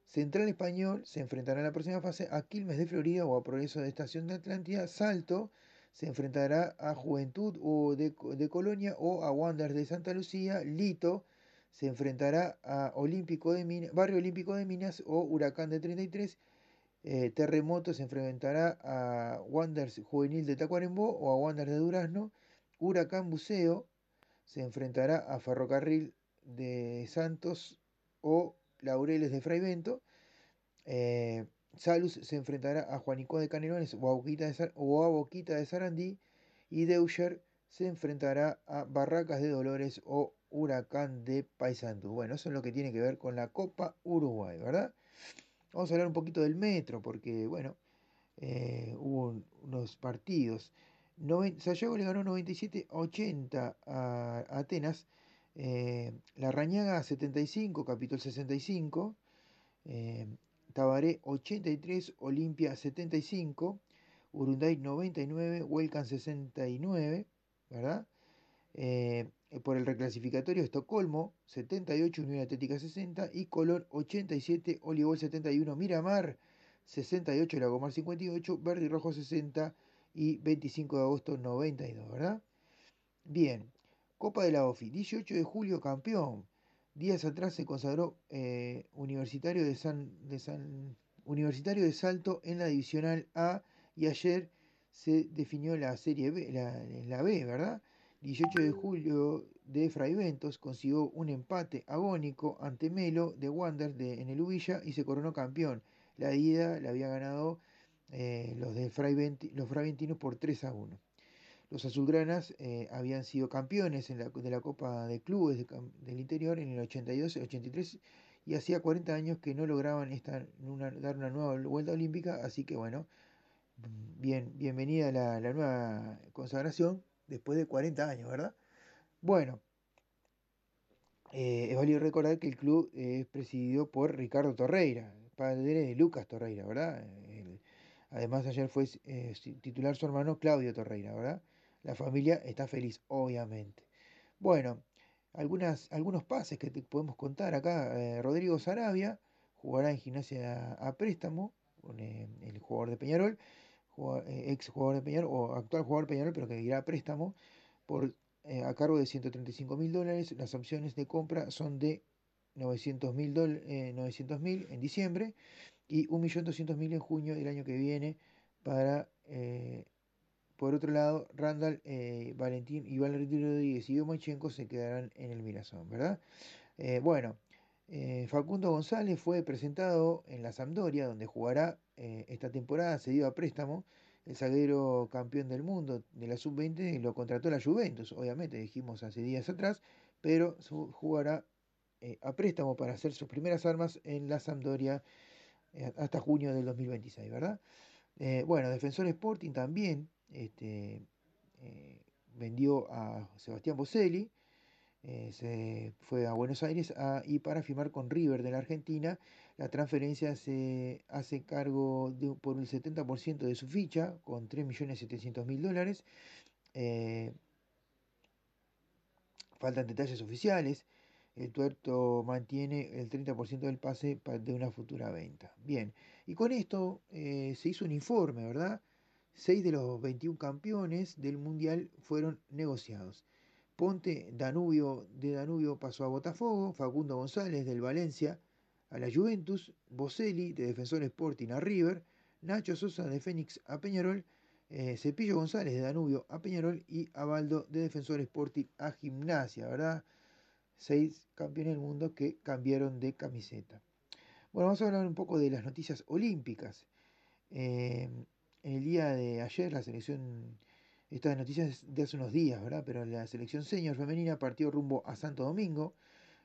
Central Español se enfrentará en la próxima fase a Quilmes de Florida o a Progreso de Estación de Atlántida. Salto se enfrentará a Juventud o de, de Colonia o a Wanderers de Santa Lucía. Lito se enfrentará a Olímpico de Minas, Barrio Olímpico de Minas o Huracán de 33. Eh, Terremoto se enfrentará a Wanderers Juvenil de Tacuarembó o a Wanderers de Durazno. Huracán Buceo se enfrentará a Ferrocarril de Santos o Laureles de Fraivento. Eh, Salus se enfrentará a Juanico de Canelones o a, Boquita de, Sarandí. Y Deucher se enfrentará a Barracas de Dolores o Huracán de Paysandú. Bueno, eso es lo que tiene que ver con la Copa Uruguay, ¿verdad? Vamos a hablar un poquito del metro, porque, bueno, eh, hubo unos partidos. Sayago le ganó 97-80 a Atenas. La Rañaga 75, Capitol 65. Eh, Tabaré 83, Olimpia 75. Urunday 99, Huelcan 69, ¿verdad? Eh, por el reclasificatorio Estocolmo 78, Unión Atlética 60 y Colón 87, Olivol 71, Miramar 68, Lagomar 58, Verde y Rojo 60 y 25 de agosto 92, ¿verdad? Bien, Copa de la OFI, 18 de julio campeón. Días atrás se consagró eh, Universitario, de San, de San, Universitario de Salto en la Divisional A y ayer se definió la Serie B, la, la B, ¿verdad? 18 de julio de Fraiventos consiguió un empate agónico ante Melo de Wander de, en el Ubilla y se coronó campeón. La ida la había ganado eh, los, de los Fraiventinos por 3 a 1. Los azulgranas eh, habían sido campeones en la, de la Copa de Clubes de, del Interior en el 82, 83 y hacía 40 años que no lograban dar una nueva vuelta olímpica, así que bueno, bien, bienvenida la, la nueva consagración después de 40 años, ¿verdad? Bueno, eh, es válido recordar que el club es presidido por Ricardo Torreira, padre de Lucas Torreira, ¿verdad? además ayer fue eh, titular su hermano Claudio Torreira, ¿verdad? La familia está feliz, obviamente. Bueno, algunos pases que te podemos contar acá. Eh, Rodrigo Sarabia jugará en gimnasia a, préstamo con el jugador de Peñarol. Eh, ex jugador de Peñarol o actual jugador de Peñarol, pero que irá a préstamo por, eh, a cargo de 135 mil dólares. Las opciones de compra son de 900 mil eh, en diciembre y 1.200.000 en junio del año que viene para, por otro lado, Randall, Valentín, Iván Rodríguez y Domachenko se quedarán en el Mirazón, ¿verdad? bueno, Facundo González fue presentado en la Sampdoria, donde jugará eh, esta temporada cedido a préstamo. El zaguero campeón del mundo de la sub-20 lo contrató la Juventus, obviamente, dijimos hace días atrás, pero jugará eh, a préstamo para hacer sus primeras armas en la Sampdoria eh, hasta junio del 2026, ¿verdad? bueno, Defensor Sporting también este, vendió a Sebastián Boselli, se fue a Buenos Aires y para firmar con River de la Argentina la transferencia se hace cargo por el 70% de su ficha, con 3.700.000 dólares. Eh, faltan detalles oficiales. El tuerto mantiene el 30% del pase de una futura venta. Bien, y con esto eh, se hizo un informe, ¿verdad? Seis de los 21 campeones del Mundial fueron negociados. Ponte Danubio de Danubio pasó a Botafogo, Facundo González del Valencia a la Juventus, Boselli de Defensor Sporting a River, Nacho Sosa de Fénix a Peñarol, eh, Cepillo González de Danubio a Peñarol y Abaldo de Defensor Sporting a Gimnasia, ¿verdad? Seis campeones del mundo que cambiaron de camiseta. Bueno, vamos a hablar un poco de las noticias olímpicas. Eh, en el día de ayer la selección, estas noticias de hace unos días, ¿verdad? Pero la selección senior femenina partió rumbo a Santo Domingo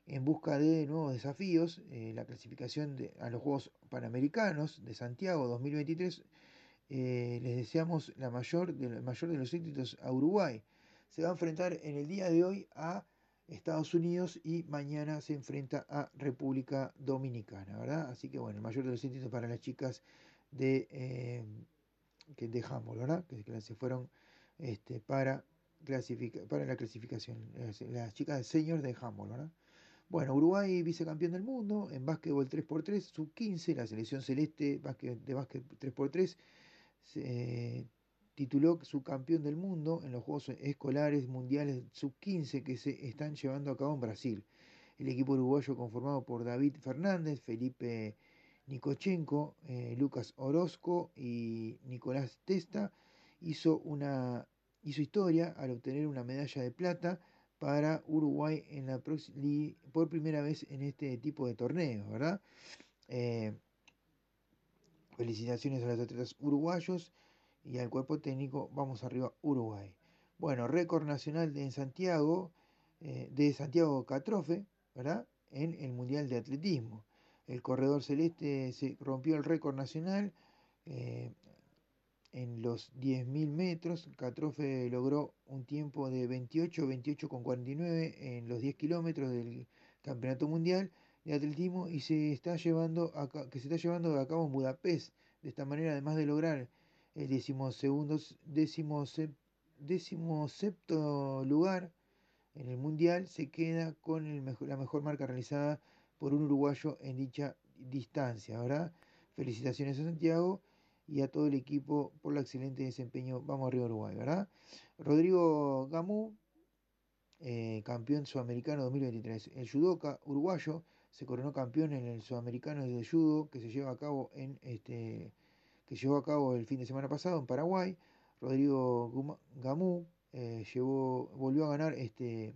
en busca de nuevos desafíos. Eh, la clasificación a los Juegos Panamericanos de Santiago 2023. Eh, les deseamos la mayor de, mayor de los éxitos a Uruguay. Se va a enfrentar en el día de hoy a Estados Unidos y mañana se enfrenta a República Dominicana, ¿verdad? Así que bueno, el mayor de los éxitos para las chicas de, eh, que dejamos, ¿verdad? Que, se fueron este, para, clasifica, para la clasificación. Las, chicas de senior de handball, ¿verdad? Bueno, Uruguay vicecampeón del mundo en básquetbol 3x3, sub-15, la selección celeste de básquet 3x3 se, tituló su campeón del mundo en los Juegos Escolares Mundiales sub-15 que se están llevando a cabo en Brasil. El equipo uruguayo conformado por David Fernández, Felipe Nikochenko, eh, Lucas Orozco y Nicolás Testa hizo, una, hizo historia al obtener una medalla de plata para Uruguay en la por primera vez en este tipo de torneos, ¿verdad? Eh, felicitaciones a los atletas uruguayos y al cuerpo técnico. Vamos arriba, Uruguay. Bueno, récord nacional de, en Santiago, eh, de Santiago Catrofe, ¿verdad? En el Mundial de Atletismo. El corredor celeste se rompió el récord nacional eh, en los 10.000 metros. Catrofe logró un tiempo de 28, 28,49 en los 10 kilómetros del Campeonato Mundial de Atletismo y se está llevando a, que se está llevando a cabo en Budapest. De esta manera, además de lograr el decimosegundo, decimosepto lugar en el Mundial, se queda con la mejor marca realizada por un uruguayo en dicha distancia, ¿verdad? Felicitaciones a Santiago y a todo el equipo por el excelente desempeño. Vamos arriba Uruguay, ¿verdad? Rodrigo Gamú, eh, campeón sudamericano 2023. El judoka uruguayo se coronó campeón en el sudamericano de judo que se lleva a cabo en este que llevó a cabo el fin de semana pasado en Paraguay. Rodrigo Gamú eh, llevó, volvió a ganar este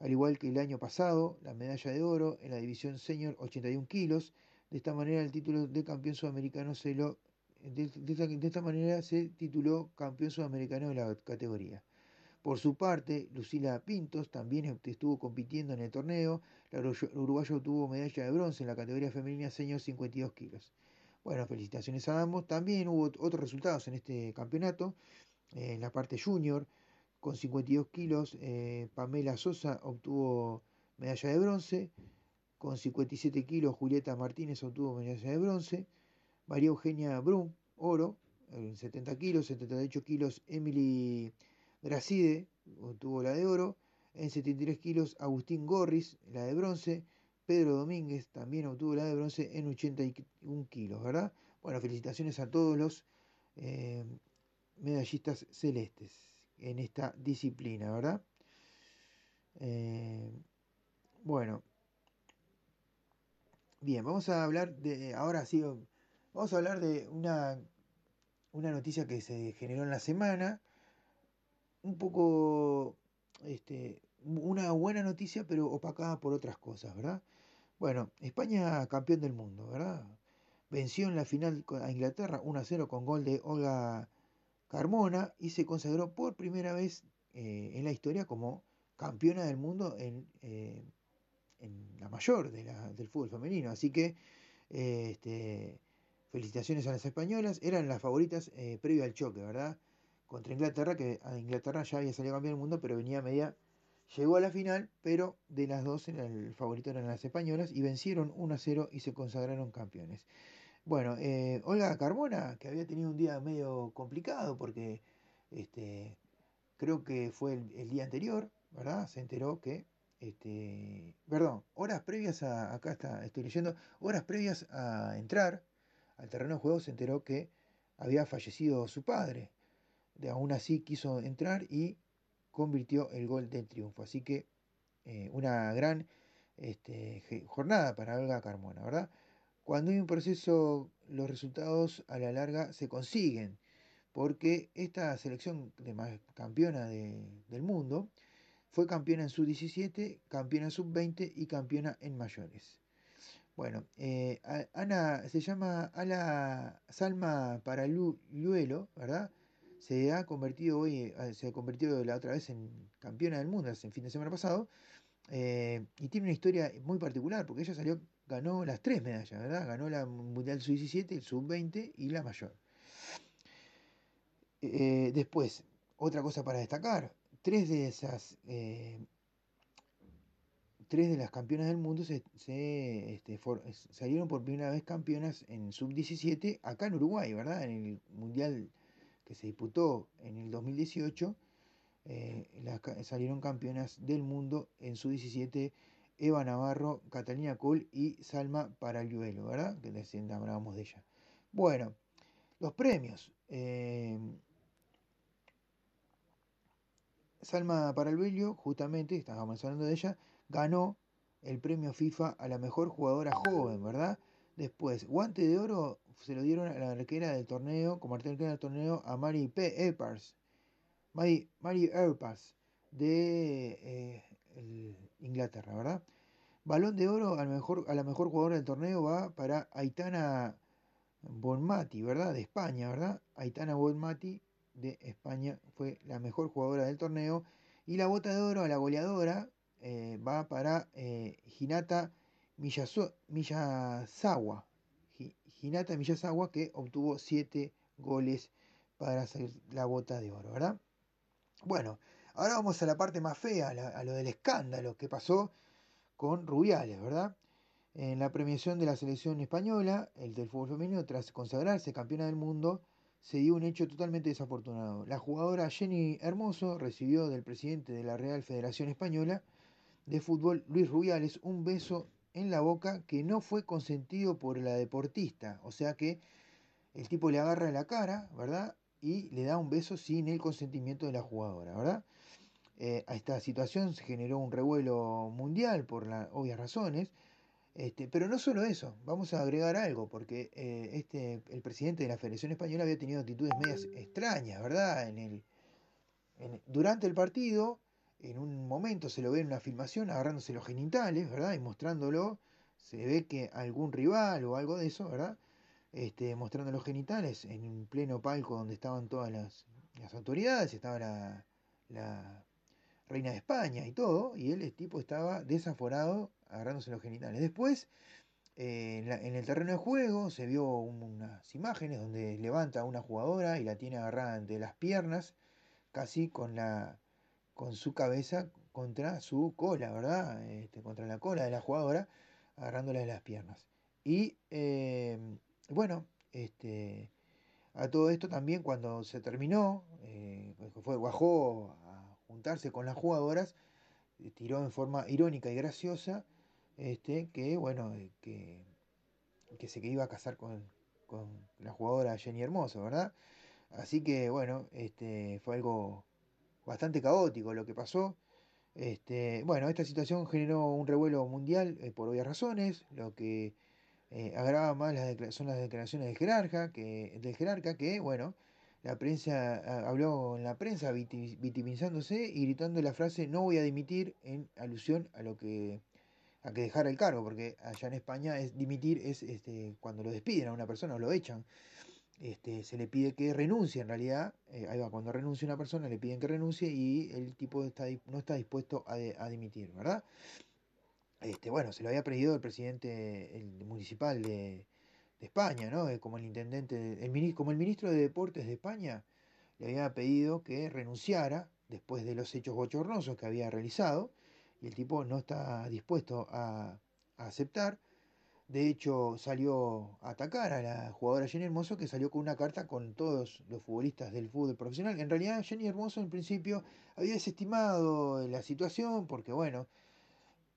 al igual que el año pasado, la medalla de oro en la división senior 81 kilos. De esta manera el título de campeón sudamericano se lo de, esta, manera se tituló campeón sudamericano de la categoría. Por su parte, Lucila Pintos también estuvo compitiendo en el torneo. La uruguaya obtuvo medalla de bronce en la categoría femenina senior 52 kilos. Bueno, felicitaciones a ambos. También hubo otros resultados en este campeonato. en la parte junior, con 52 kilos, eh, Pamela Sosa obtuvo medalla de bronce. Con 57 kilos, Julieta Martínez obtuvo medalla de bronce. María Eugenia Brum, oro, en 70 kilos. 78 kilos, Emily Gracide obtuvo la de oro. En 73 kilos, Agustín Gorris, la de bronce. Pedro Domínguez también obtuvo la de bronce en 81 kilos, ¿verdad? Bueno, felicitaciones a todos los eh, medallistas celestes en esta disciplina, ¿verdad? Eh, bueno, bien, vamos a hablar de, ahora sí, vamos a hablar de una, una noticia que se generó en la semana, un poco, este, una buena noticia, pero opacada por otras cosas, ¿verdad? Bueno, España campeón del mundo, ¿verdad? Venció en la final a Inglaterra 1 0 con gol de Olga Carmona y se consagró por primera vez eh, en la historia como campeona del mundo en, eh, en la mayor de la, del fútbol femenino. Así que eh, este, felicitaciones a las españolas. Eran las favoritas previo al choque, ¿verdad? Contra Inglaterra, que a Inglaterra ya había salido campeón del mundo, pero venía media. Llegó a la final, pero de las dos el favorito eran las españolas y vencieron 1 a 0 y se consagraron campeones. Bueno, eh, Olga Carmona, que había tenido un día medio complicado porque este, creo que fue el, día anterior, ¿verdad? Se enteró que, este, perdón, horas previas a, acá está, estoy leyendo, horas previas a entrar al terreno de juego se enteró que había fallecido su padre. De aún así quiso entrar y convirtió el gol del triunfo. Así que eh, una gran este, jornada para Olga Carmona, ¿verdad? Cuando hay un proceso, los resultados a la larga se consiguen, porque esta selección de campeona del mundo fue campeona en sub-17, campeona en sub-20 y campeona en mayores. Bueno, eh, Ana se llama Ala Salma Paraluelo, ¿verdad? Se ha convertido hoy, eh, se ha convertido la otra vez en campeona del mundo, el fin de semana pasado, eh, y tiene una historia muy particular, porque ella salió ganó las tres medallas, ¿verdad? Ganó la Mundial Sub-17, el Sub-20 y la mayor. Después, otra cosa para destacar, tres de esas, tres de las campeonas del mundo se, este, salieron por primera vez campeonas en Sub-17 acá en Uruguay, ¿verdad? En el Mundial que se disputó en el 2018, eh, salieron campeonas del mundo en su 17 Eva Navarro, Catalina Cole y Salma Paraliuelo, ¿verdad? Que hablábamos de ella. Bueno, los premios. eh, Salma Paralbello, justamente, estábamos hablando de ella, ganó el premio FIFA a la mejor jugadora joven, ¿verdad? Después, guante de oro se lo dieron a la arquera del torneo, como arquera del torneo, a Mary P. Epars, Mary, Mary Epars, de eh, Inglaterra, ¿verdad? Balón de oro a la, mejor, a la mejor jugadora del torneo va para Aitana Bonmati, ¿verdad? De España, ¿verdad? Aitana Bonmati de España fue la mejor jugadora del torneo. Y la bota de oro a la goleadora eh, va para eh, Hinata Miyazo- Miyazawa. Que obtuvo 7 goles para hacer la bota de oro, ¿verdad? Bueno, ahora vamos a la parte más fea, a, a lo del escándalo que pasó con Rubiales, ¿verdad? En la premiación de la selección española, el del fútbol femenino, tras consagrarse campeona del mundo, se dio un hecho totalmente desafortunado. La jugadora Jenny Hermoso recibió del presidente de la Real Federación Española de Fútbol, Luis Rubiales, un beso en la boca que no fue consentido por la deportista. O sea que el tipo le agarra la cara, ¿verdad? Y le da un beso sin el consentimiento de la jugadora, ¿verdad? Eh, a esta situación se generó un revuelo mundial por las obvias razones. Este, pero no solo eso, vamos a agregar algo, porque eh, este, el presidente de la Federación Española había tenido actitudes medias extrañas, ¿verdad? En el, durante el partido, en un momento se lo ve en una filmación agarrándose los genitales, ¿verdad? Y mostrándolo, se ve que algún rival o algo de eso, ¿verdad? Este, mostrando los genitales en un pleno palco donde estaban todas las, autoridades, estaba la, reina de España y todo, y él, el tipo, estaba desaforado agarrándose los genitales. Después, eh, en, el terreno de juego, se vio un- unas imágenes donde levanta a una jugadora y la tiene agarrada entre las piernas, casi con la con su cabeza contra su cola, ¿verdad? Este, contra la cola de la jugadora, agarrándola de las piernas. Y eh, bueno, este, a todo esto también cuando se terminó, eh, fue, bajó a juntarse con las jugadoras, eh, tiró en forma irónica y graciosa, este, que bueno, que, que se que iba a casar con, con la jugadora Jenny Hermoso, ¿verdad? Así que bueno, este, fue algo bastante caótico lo que pasó. Este, bueno, esta situación generó un revuelo mundial eh, por obvias razones, lo que eh, agrava más las son las declaraciones del jerarca, que, del jerarca que, bueno, la prensa habló en la prensa victimizándose y gritando la frase no voy a dimitir en alusión a lo que a que dejara el cargo, porque allá en España es dimitir es este cuando lo despiden a una persona o lo echan. Este, se le pide que renuncie en realidad, eh, ahí va, cuando renuncia una persona le piden que renuncie y el tipo no está dispuesto a, dimitir, ¿verdad? Este, bueno, se lo había pedido el presidente municipal de, España, ¿no? Eh, Como el intendente, de- el, como el ministro de Deportes de España le había pedido que renunciara después de los hechos bochornosos que había realizado y el tipo no está dispuesto a aceptar. De hecho, salió a atacar a la jugadora Jenny Hermoso, que salió con una carta con todos los futbolistas del fútbol profesional. En realidad, Jenny Hermoso en principio había desestimado la situación porque, bueno,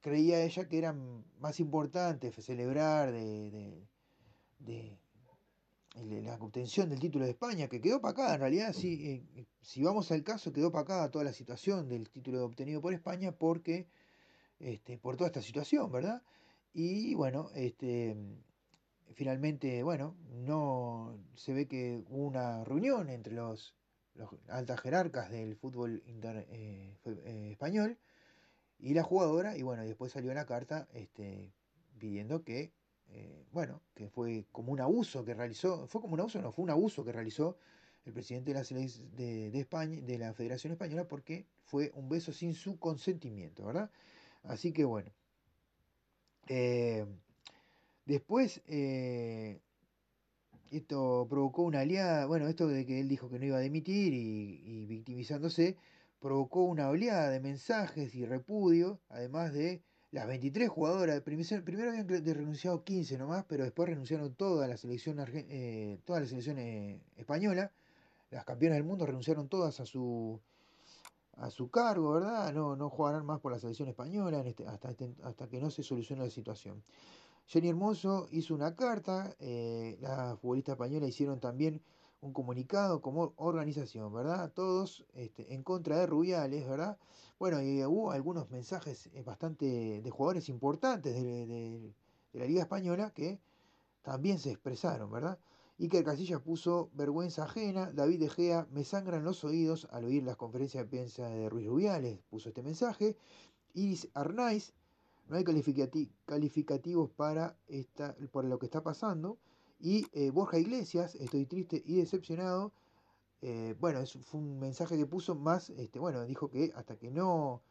creía ella que era más importante celebrar de, la obtención del título de España, que quedó opacada. En realidad, sí, eh, eh, si vamos al caso, quedó opacada toda la situación del título obtenido por España porque, este, por toda esta situación, ¿verdad? Y bueno, este, finalmente, bueno, no se ve que hubo una reunión entre los, altas jerarcas del fútbol eh, eh, español y la jugadora, y bueno, después salió la carta este, pidiendo que, eh, bueno, que fue como un abuso que realizó, fue como un abuso, no, fue un abuso que realizó el presidente de la, de España, de la Federación Española, porque fue un beso sin su consentimiento, ¿verdad? Así que bueno. Eh, después, eh, esto provocó una aliada, bueno, esto de que él dijo que no iba a dimitir y, victimizándose, provocó una oleada de mensajes y repudio, además de las 23 jugadoras. Primero, habían renunciado 15 nomás, pero después renunciaron toda la selección, eh, toda la selección española, las campeonas del mundo renunciaron todas a su a su cargo, ¿verdad? No, no jugarán más por la selección española este- hasta, este- hasta que no se solucione la situación. Jenny Hermoso hizo una carta, eh, las futbolistas españolas hicieron también un comunicado como organización, ¿verdad? Todos este, en contra de Rubiales, ¿verdad? Bueno, y hubo algunos mensajes eh, bastante de jugadores importantes de- de la Liga Española que también se expresaron, ¿verdad? Iker Casillas puso vergüenza ajena, David De Gea me sangran los oídos al oír las conferencias de prensa de Ruiz Rubiales, puso este mensaje. Iris Arnaiz, no hay calificati- calificativos para lo que está pasando. Y eh, Borja Iglesias, estoy triste y decepcionado. Eh, bueno, eso fue un mensaje que puso más, este, bueno, dijo que hasta que no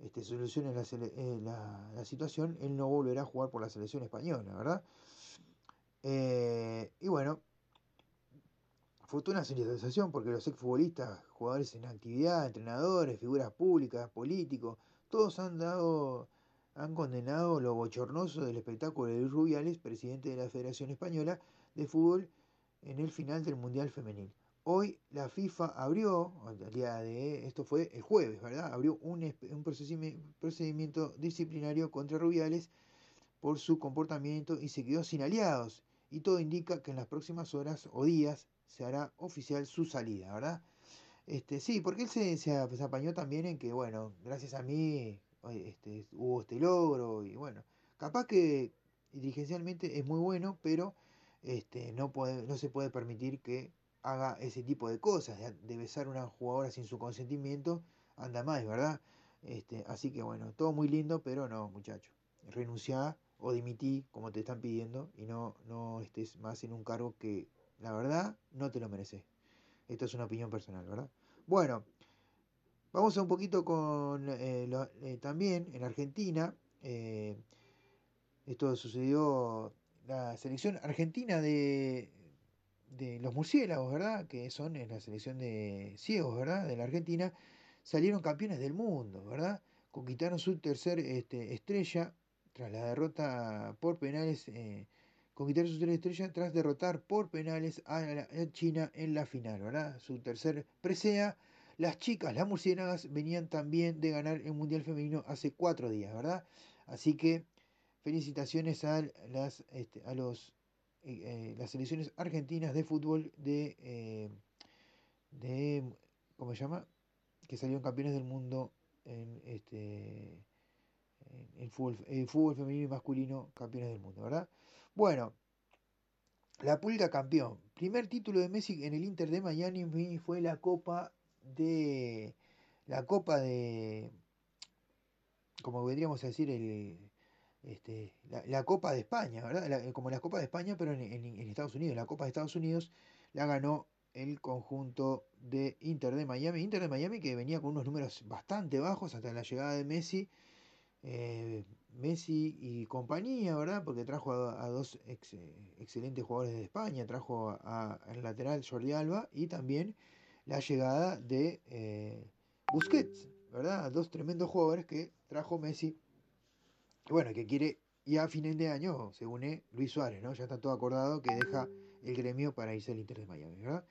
este, solucione eh, la- la situación, él no volverá a jugar por la selección española, ¿verdad? Eh, y bueno, fue toda una sensación porque los exfutbolistas, jugadores en actividad, entrenadores, figuras públicas, políticos, todos han dado, han condenado lo bochornoso del espectáculo de Luis Rubiales, presidente de la Federación Española de Fútbol, en el final del Mundial Femenil. Hoy la FIFA abrió, al día de esto fue el jueves, ¿verdad? Abrió un, un procedimiento disciplinario contra Rubiales por su comportamiento y se quedó sin aliados. Y todo indica que en las próximas horas o días se hará oficial su salida, ¿verdad? Este, sí, porque él se, se, ap- se apañó también en que, bueno, gracias a mí oye, este, hubo este logro y bueno, capaz que dirigencialmente es muy bueno, pero este, no, puede, no se puede permitir que haga ese tipo de cosas, de, de besar a una jugadora sin su consentimiento, anda más, ¿verdad? Este, así que bueno, todo muy lindo, pero no, muchacho. Renunciá o dimití, como te están pidiendo, y no, no estés más en un cargo que la verdad no te lo mereces. Esto es una opinión personal, ¿verdad? Bueno, vamos a un poquito con eh, eh, también en Argentina. eh, esto sucedió la selección argentina de, de los murciélagos, ¿verdad? Que son en la selección de ciegos, ¿verdad? De la Argentina, salieron campeones del mundo, ¿verdad? Conquistaron su tercer este, estrella tras la derrota por penales. eh, conquistaron su tercera estrella tras derrotar por penales a China en la final, ¿verdad? Su tercer presea. Las chicas, las murciélagas, venían también de ganar el Mundial Femenino hace cuatro días, ¿verdad? Así que felicitaciones a las, este, a los eh, eh, las selecciones argentinas de fútbol de, eh, de ¿cómo se llama? que salieron campeones del mundo en este en fútbol, femenino y masculino campeones del mundo, ¿verdad? Bueno, la Pulga campeón. Primer título de Messi en el Inter de Miami fue la Copa de la Copa de como vendríamos a decir el este, la, Copa de España, ¿verdad? Como la Copa de España, pero en- en Estados Unidos. La Copa de Estados Unidos la ganó el conjunto de Inter de Miami. Inter de Miami que venía con unos números bastante bajos hasta la llegada de Messi. Eh, Messi y compañía, ¿verdad? Porque trajo a, dos ex- excelentes jugadores de España. Trajo al lateral Jordi Alba y también la llegada de eh, Busquets, ¿verdad? Dos tremendos jugadores que trajo Messi bueno, que quiere, y a final de año se une Luis Suárez, ¿no? Ya está todo acordado que deja el gremio para irse al Inter de Miami, ¿verdad?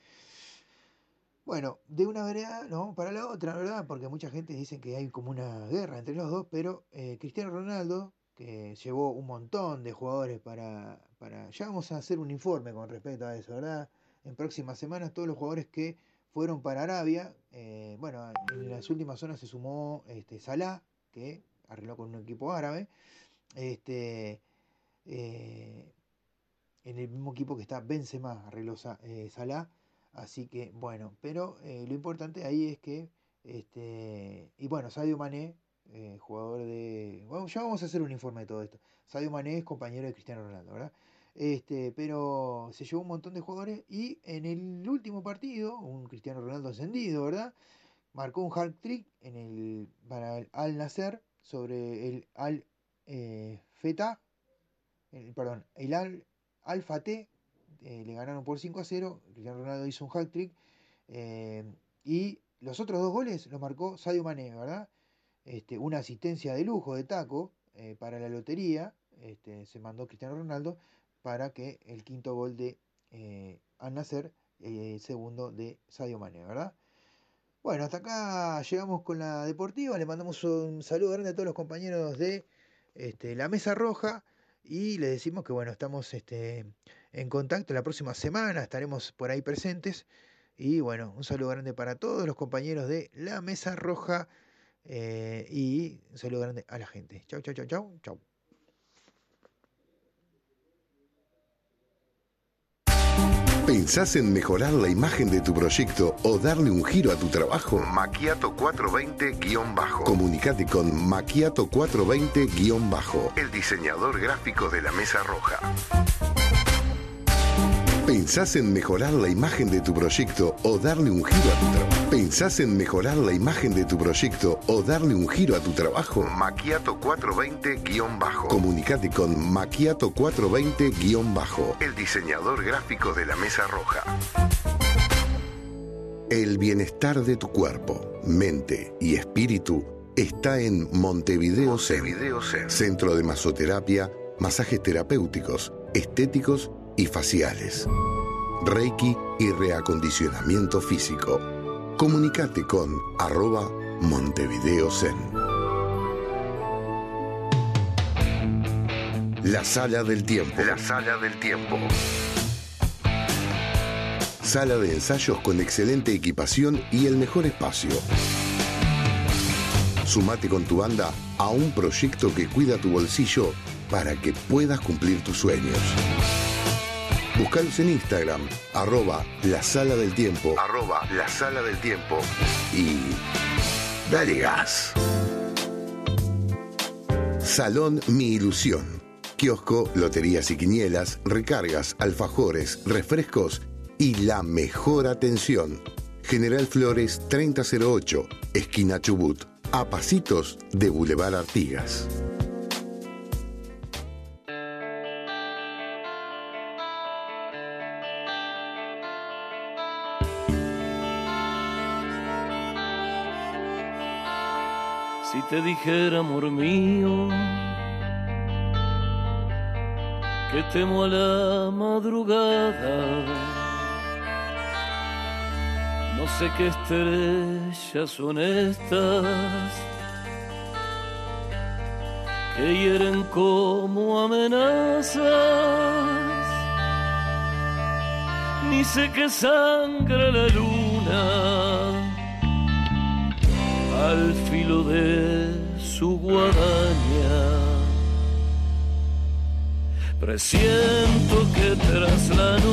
Bueno, de una vereda, no, para la otra, ¿verdad? Porque mucha gente dice que hay como una guerra entre los dos, pero eh, Cristiano Ronaldo, que llevó un montón de jugadores para, para... Ya vamos a hacer un informe con respecto a eso, ¿verdad? En próximas semanas todos los jugadores que fueron para Arabia, eh, bueno, en las últimas zonas se sumó este, Salah, que arregló con un equipo árabe, este, eh, en el mismo equipo que está Benzema, arregló eh, Salah, así que bueno, pero eh, lo importante ahí es que, este, y bueno, Sadio Mané, eh, jugador de, bueno, ya vamos a hacer un informe de todo esto, Sadio Mané es compañero de Cristiano Ronaldo, ¿verdad? Este, pero se llevó un montón de jugadores y en el último partido, un Cristiano Ronaldo ascendido, ¿verdad? Marcó un hat trick en el, para el Al Nasser sobre el Al eh, Feta, el- perdón, el Al, Al Fateh, eh, le ganaron por 5 a 0, Cristiano Ronaldo hizo un hat trick eh, y los otros dos goles los marcó Sadio Mané, ¿verdad? Este, una asistencia de lujo de taco eh, para la lotería, este, se mandó Cristiano Ronaldo para que el quinto gol de Al Nasser eh, segundo de Sadio Mané, ¿verdad? Bueno, hasta acá llegamos con la deportiva. Le mandamos un saludo grande a todos los compañeros de este, la Mesa Roja y les decimos que bueno, estamos este, en contacto. La próxima semana estaremos por ahí presentes. Y bueno, un saludo grande para todos los compañeros de la Mesa Roja eh, y un saludo grande a la gente. Chau, chau, chau, chau, chau. ¿Pensás en mejorar la imagen de tu proyecto o darle un giro a tu trabajo? Maquiato 420-bajo. Comunicate con Maquiato 420-bajo, el diseñador gráfico de la Mesa Roja. ¿Pensás en mejorar la imagen de tu proyecto o darle un giro a tu trabajo? ¿Pensás en mejorar la imagen de tu proyecto o darle un giro a tu trabajo? Maquiato 420-bajo. Comunicate con Maquiato 420-bajo, el diseñador gráfico de la Mesa Roja. El bienestar de tu cuerpo, mente y espíritu está en Montevideo Zen, Centro de Masoterapia, Masajes Terapéuticos, Estéticos y faciales. Reiki y reacondicionamiento físico. Comunicate con arroba Montevideo Zen. La sala del tiempo. La sala del tiempo. Sala de ensayos con excelente equipación y el mejor espacio. Sumate con tu banda a un proyecto que cuida tu bolsillo para que puedas cumplir tus sueños. Buscalos en Instagram, arroba la sala del tiempo, arroba la sala del tiempo y dale gas. Salón Mi Ilusión. Kiosco, loterías y quinielas, recargas, alfajores, refrescos y la mejor atención. General Flores 3008, esquina Chubut, a pasitos de Boulevard Artigas. Te dijera, amor mío, que temo a la madrugada, no sé qué estrellas son estas que hieren como amenazas, ni sé qué sangra la luna al filo de su guadaña. Presiento que tras la noche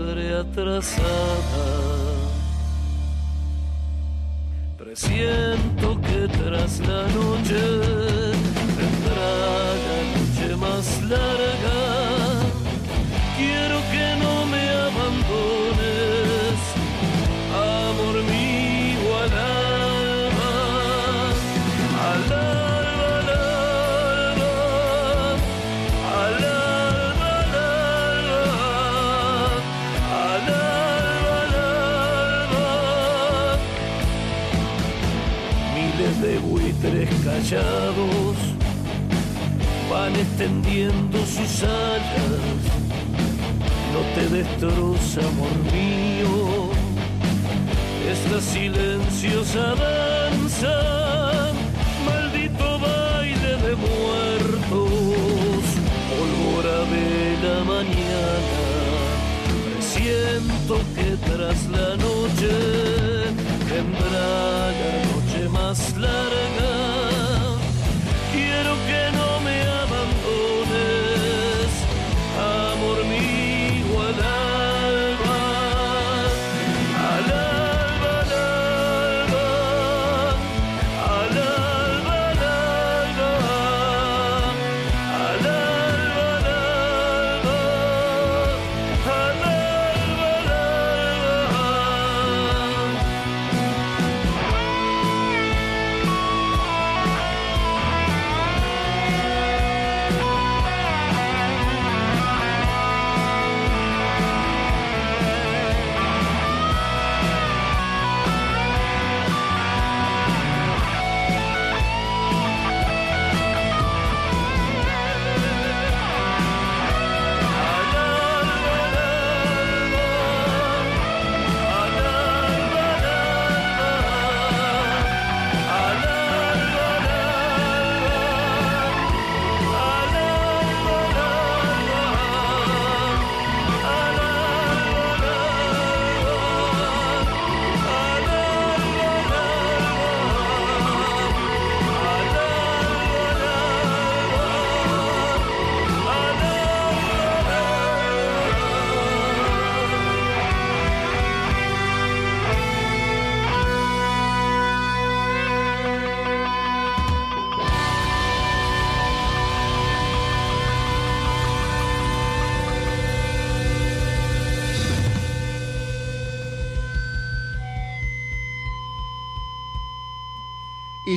atrasada. Presiento que tras la noche vendrá la noche más larga. callados van extendiendo sus alas. No te destroza, amor mío, esta silenciosa danza, maldito baile de muertos, pólvora de la mañana. Presiento que tras la noche tendrá la noche más larga.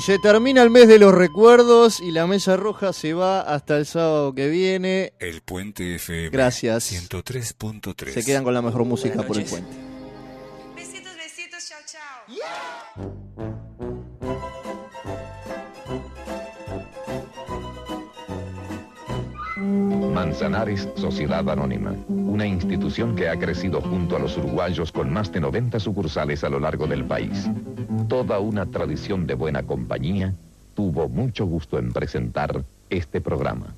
Se termina el mes de los recuerdos y la mesa roja se va hasta el sábado que viene. El Puente FM. Gracias. 103.3. Se quedan con la mejor música Buenas por el puente. Manzanares Sociedad Anónima, una institución que ha crecido junto a los uruguayos con más de 90 sucursales a lo largo del país. Toda una tradición de buena compañía tuvo mucho gusto en presentar este programa.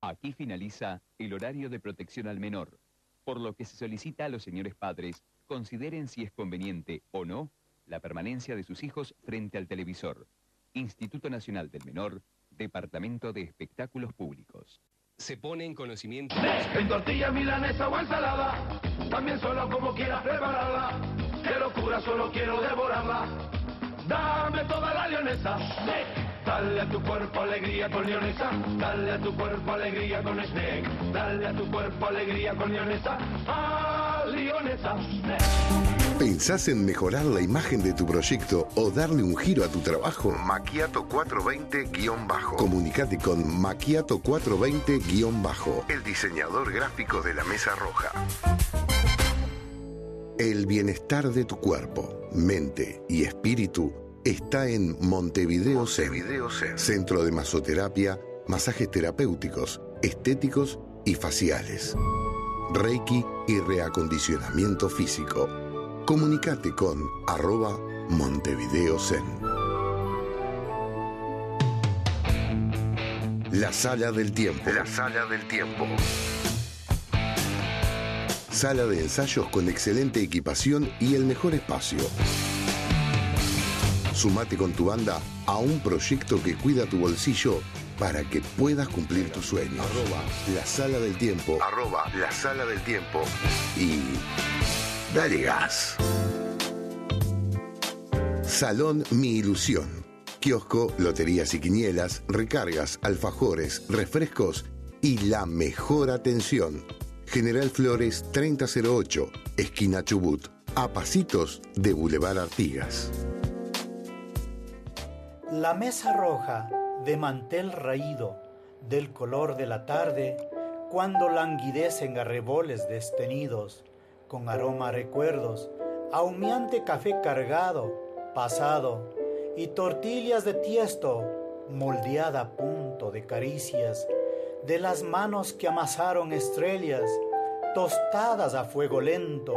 Aquí finaliza el horario de protección al menor, por lo que se solicita a los señores padres consideren si es conveniente o no la permanencia de sus hijos frente al televisor. Instituto Nacional del Menor, Departamento de Espectáculos Públicos. Se pone en conocimiento. En tortilla milanesa o ensalada, también solo como quieras prepararla. Qué locura, solo quiero devorarla. Dame toda la leonesa. Dale a tu cuerpo alegría con leonesa. Dale a tu cuerpo alegría con snack. Dale a tu cuerpo alegría con leonesa. Ah, leonesa. ¿Pensás en mejorar la imagen de tu proyecto o darle un giro a tu trabajo? Maquiato 420-bajo. Comunicate con Maquiato 420-bajo, el diseñador gráfico de la Mesa Roja. El bienestar de tu cuerpo, mente y espíritu está en Montevideo Zen, Centro de Masoterapia, masajes terapéuticos, estéticos y faciales. Reiki y reacondicionamiento físico. Comunicate con arroba Montevideo Zen. La sala del tiempo. La sala del tiempo. Sala de ensayos con excelente equipación y el mejor espacio. Sumate con tu banda a un proyecto que cuida tu bolsillo para que puedas cumplir tus sueños. Arroba la sala del tiempo. Arroba la sala del tiempo. Y dale gas. Salón Mi Ilusión. Kiosco, loterías y quinielas, recargas, alfajores, refrescos y la mejor atención. General Flores 3008, esquina Chubut, a pasitos de Boulevard Artigas. La mesa roja de mantel raído, del color de la tarde, cuando languidecen arreboles destenidos, con aroma a recuerdos, a humeante café cargado, pasado, y tortillas de tiesto, moldeada a punto de caricias, de las manos que amasaron estrellas, tostadas a fuego lento,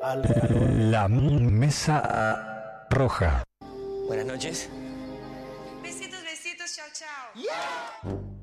al calor. La mesa roja. Buenas noches. Besitos, besitos, chao, chao.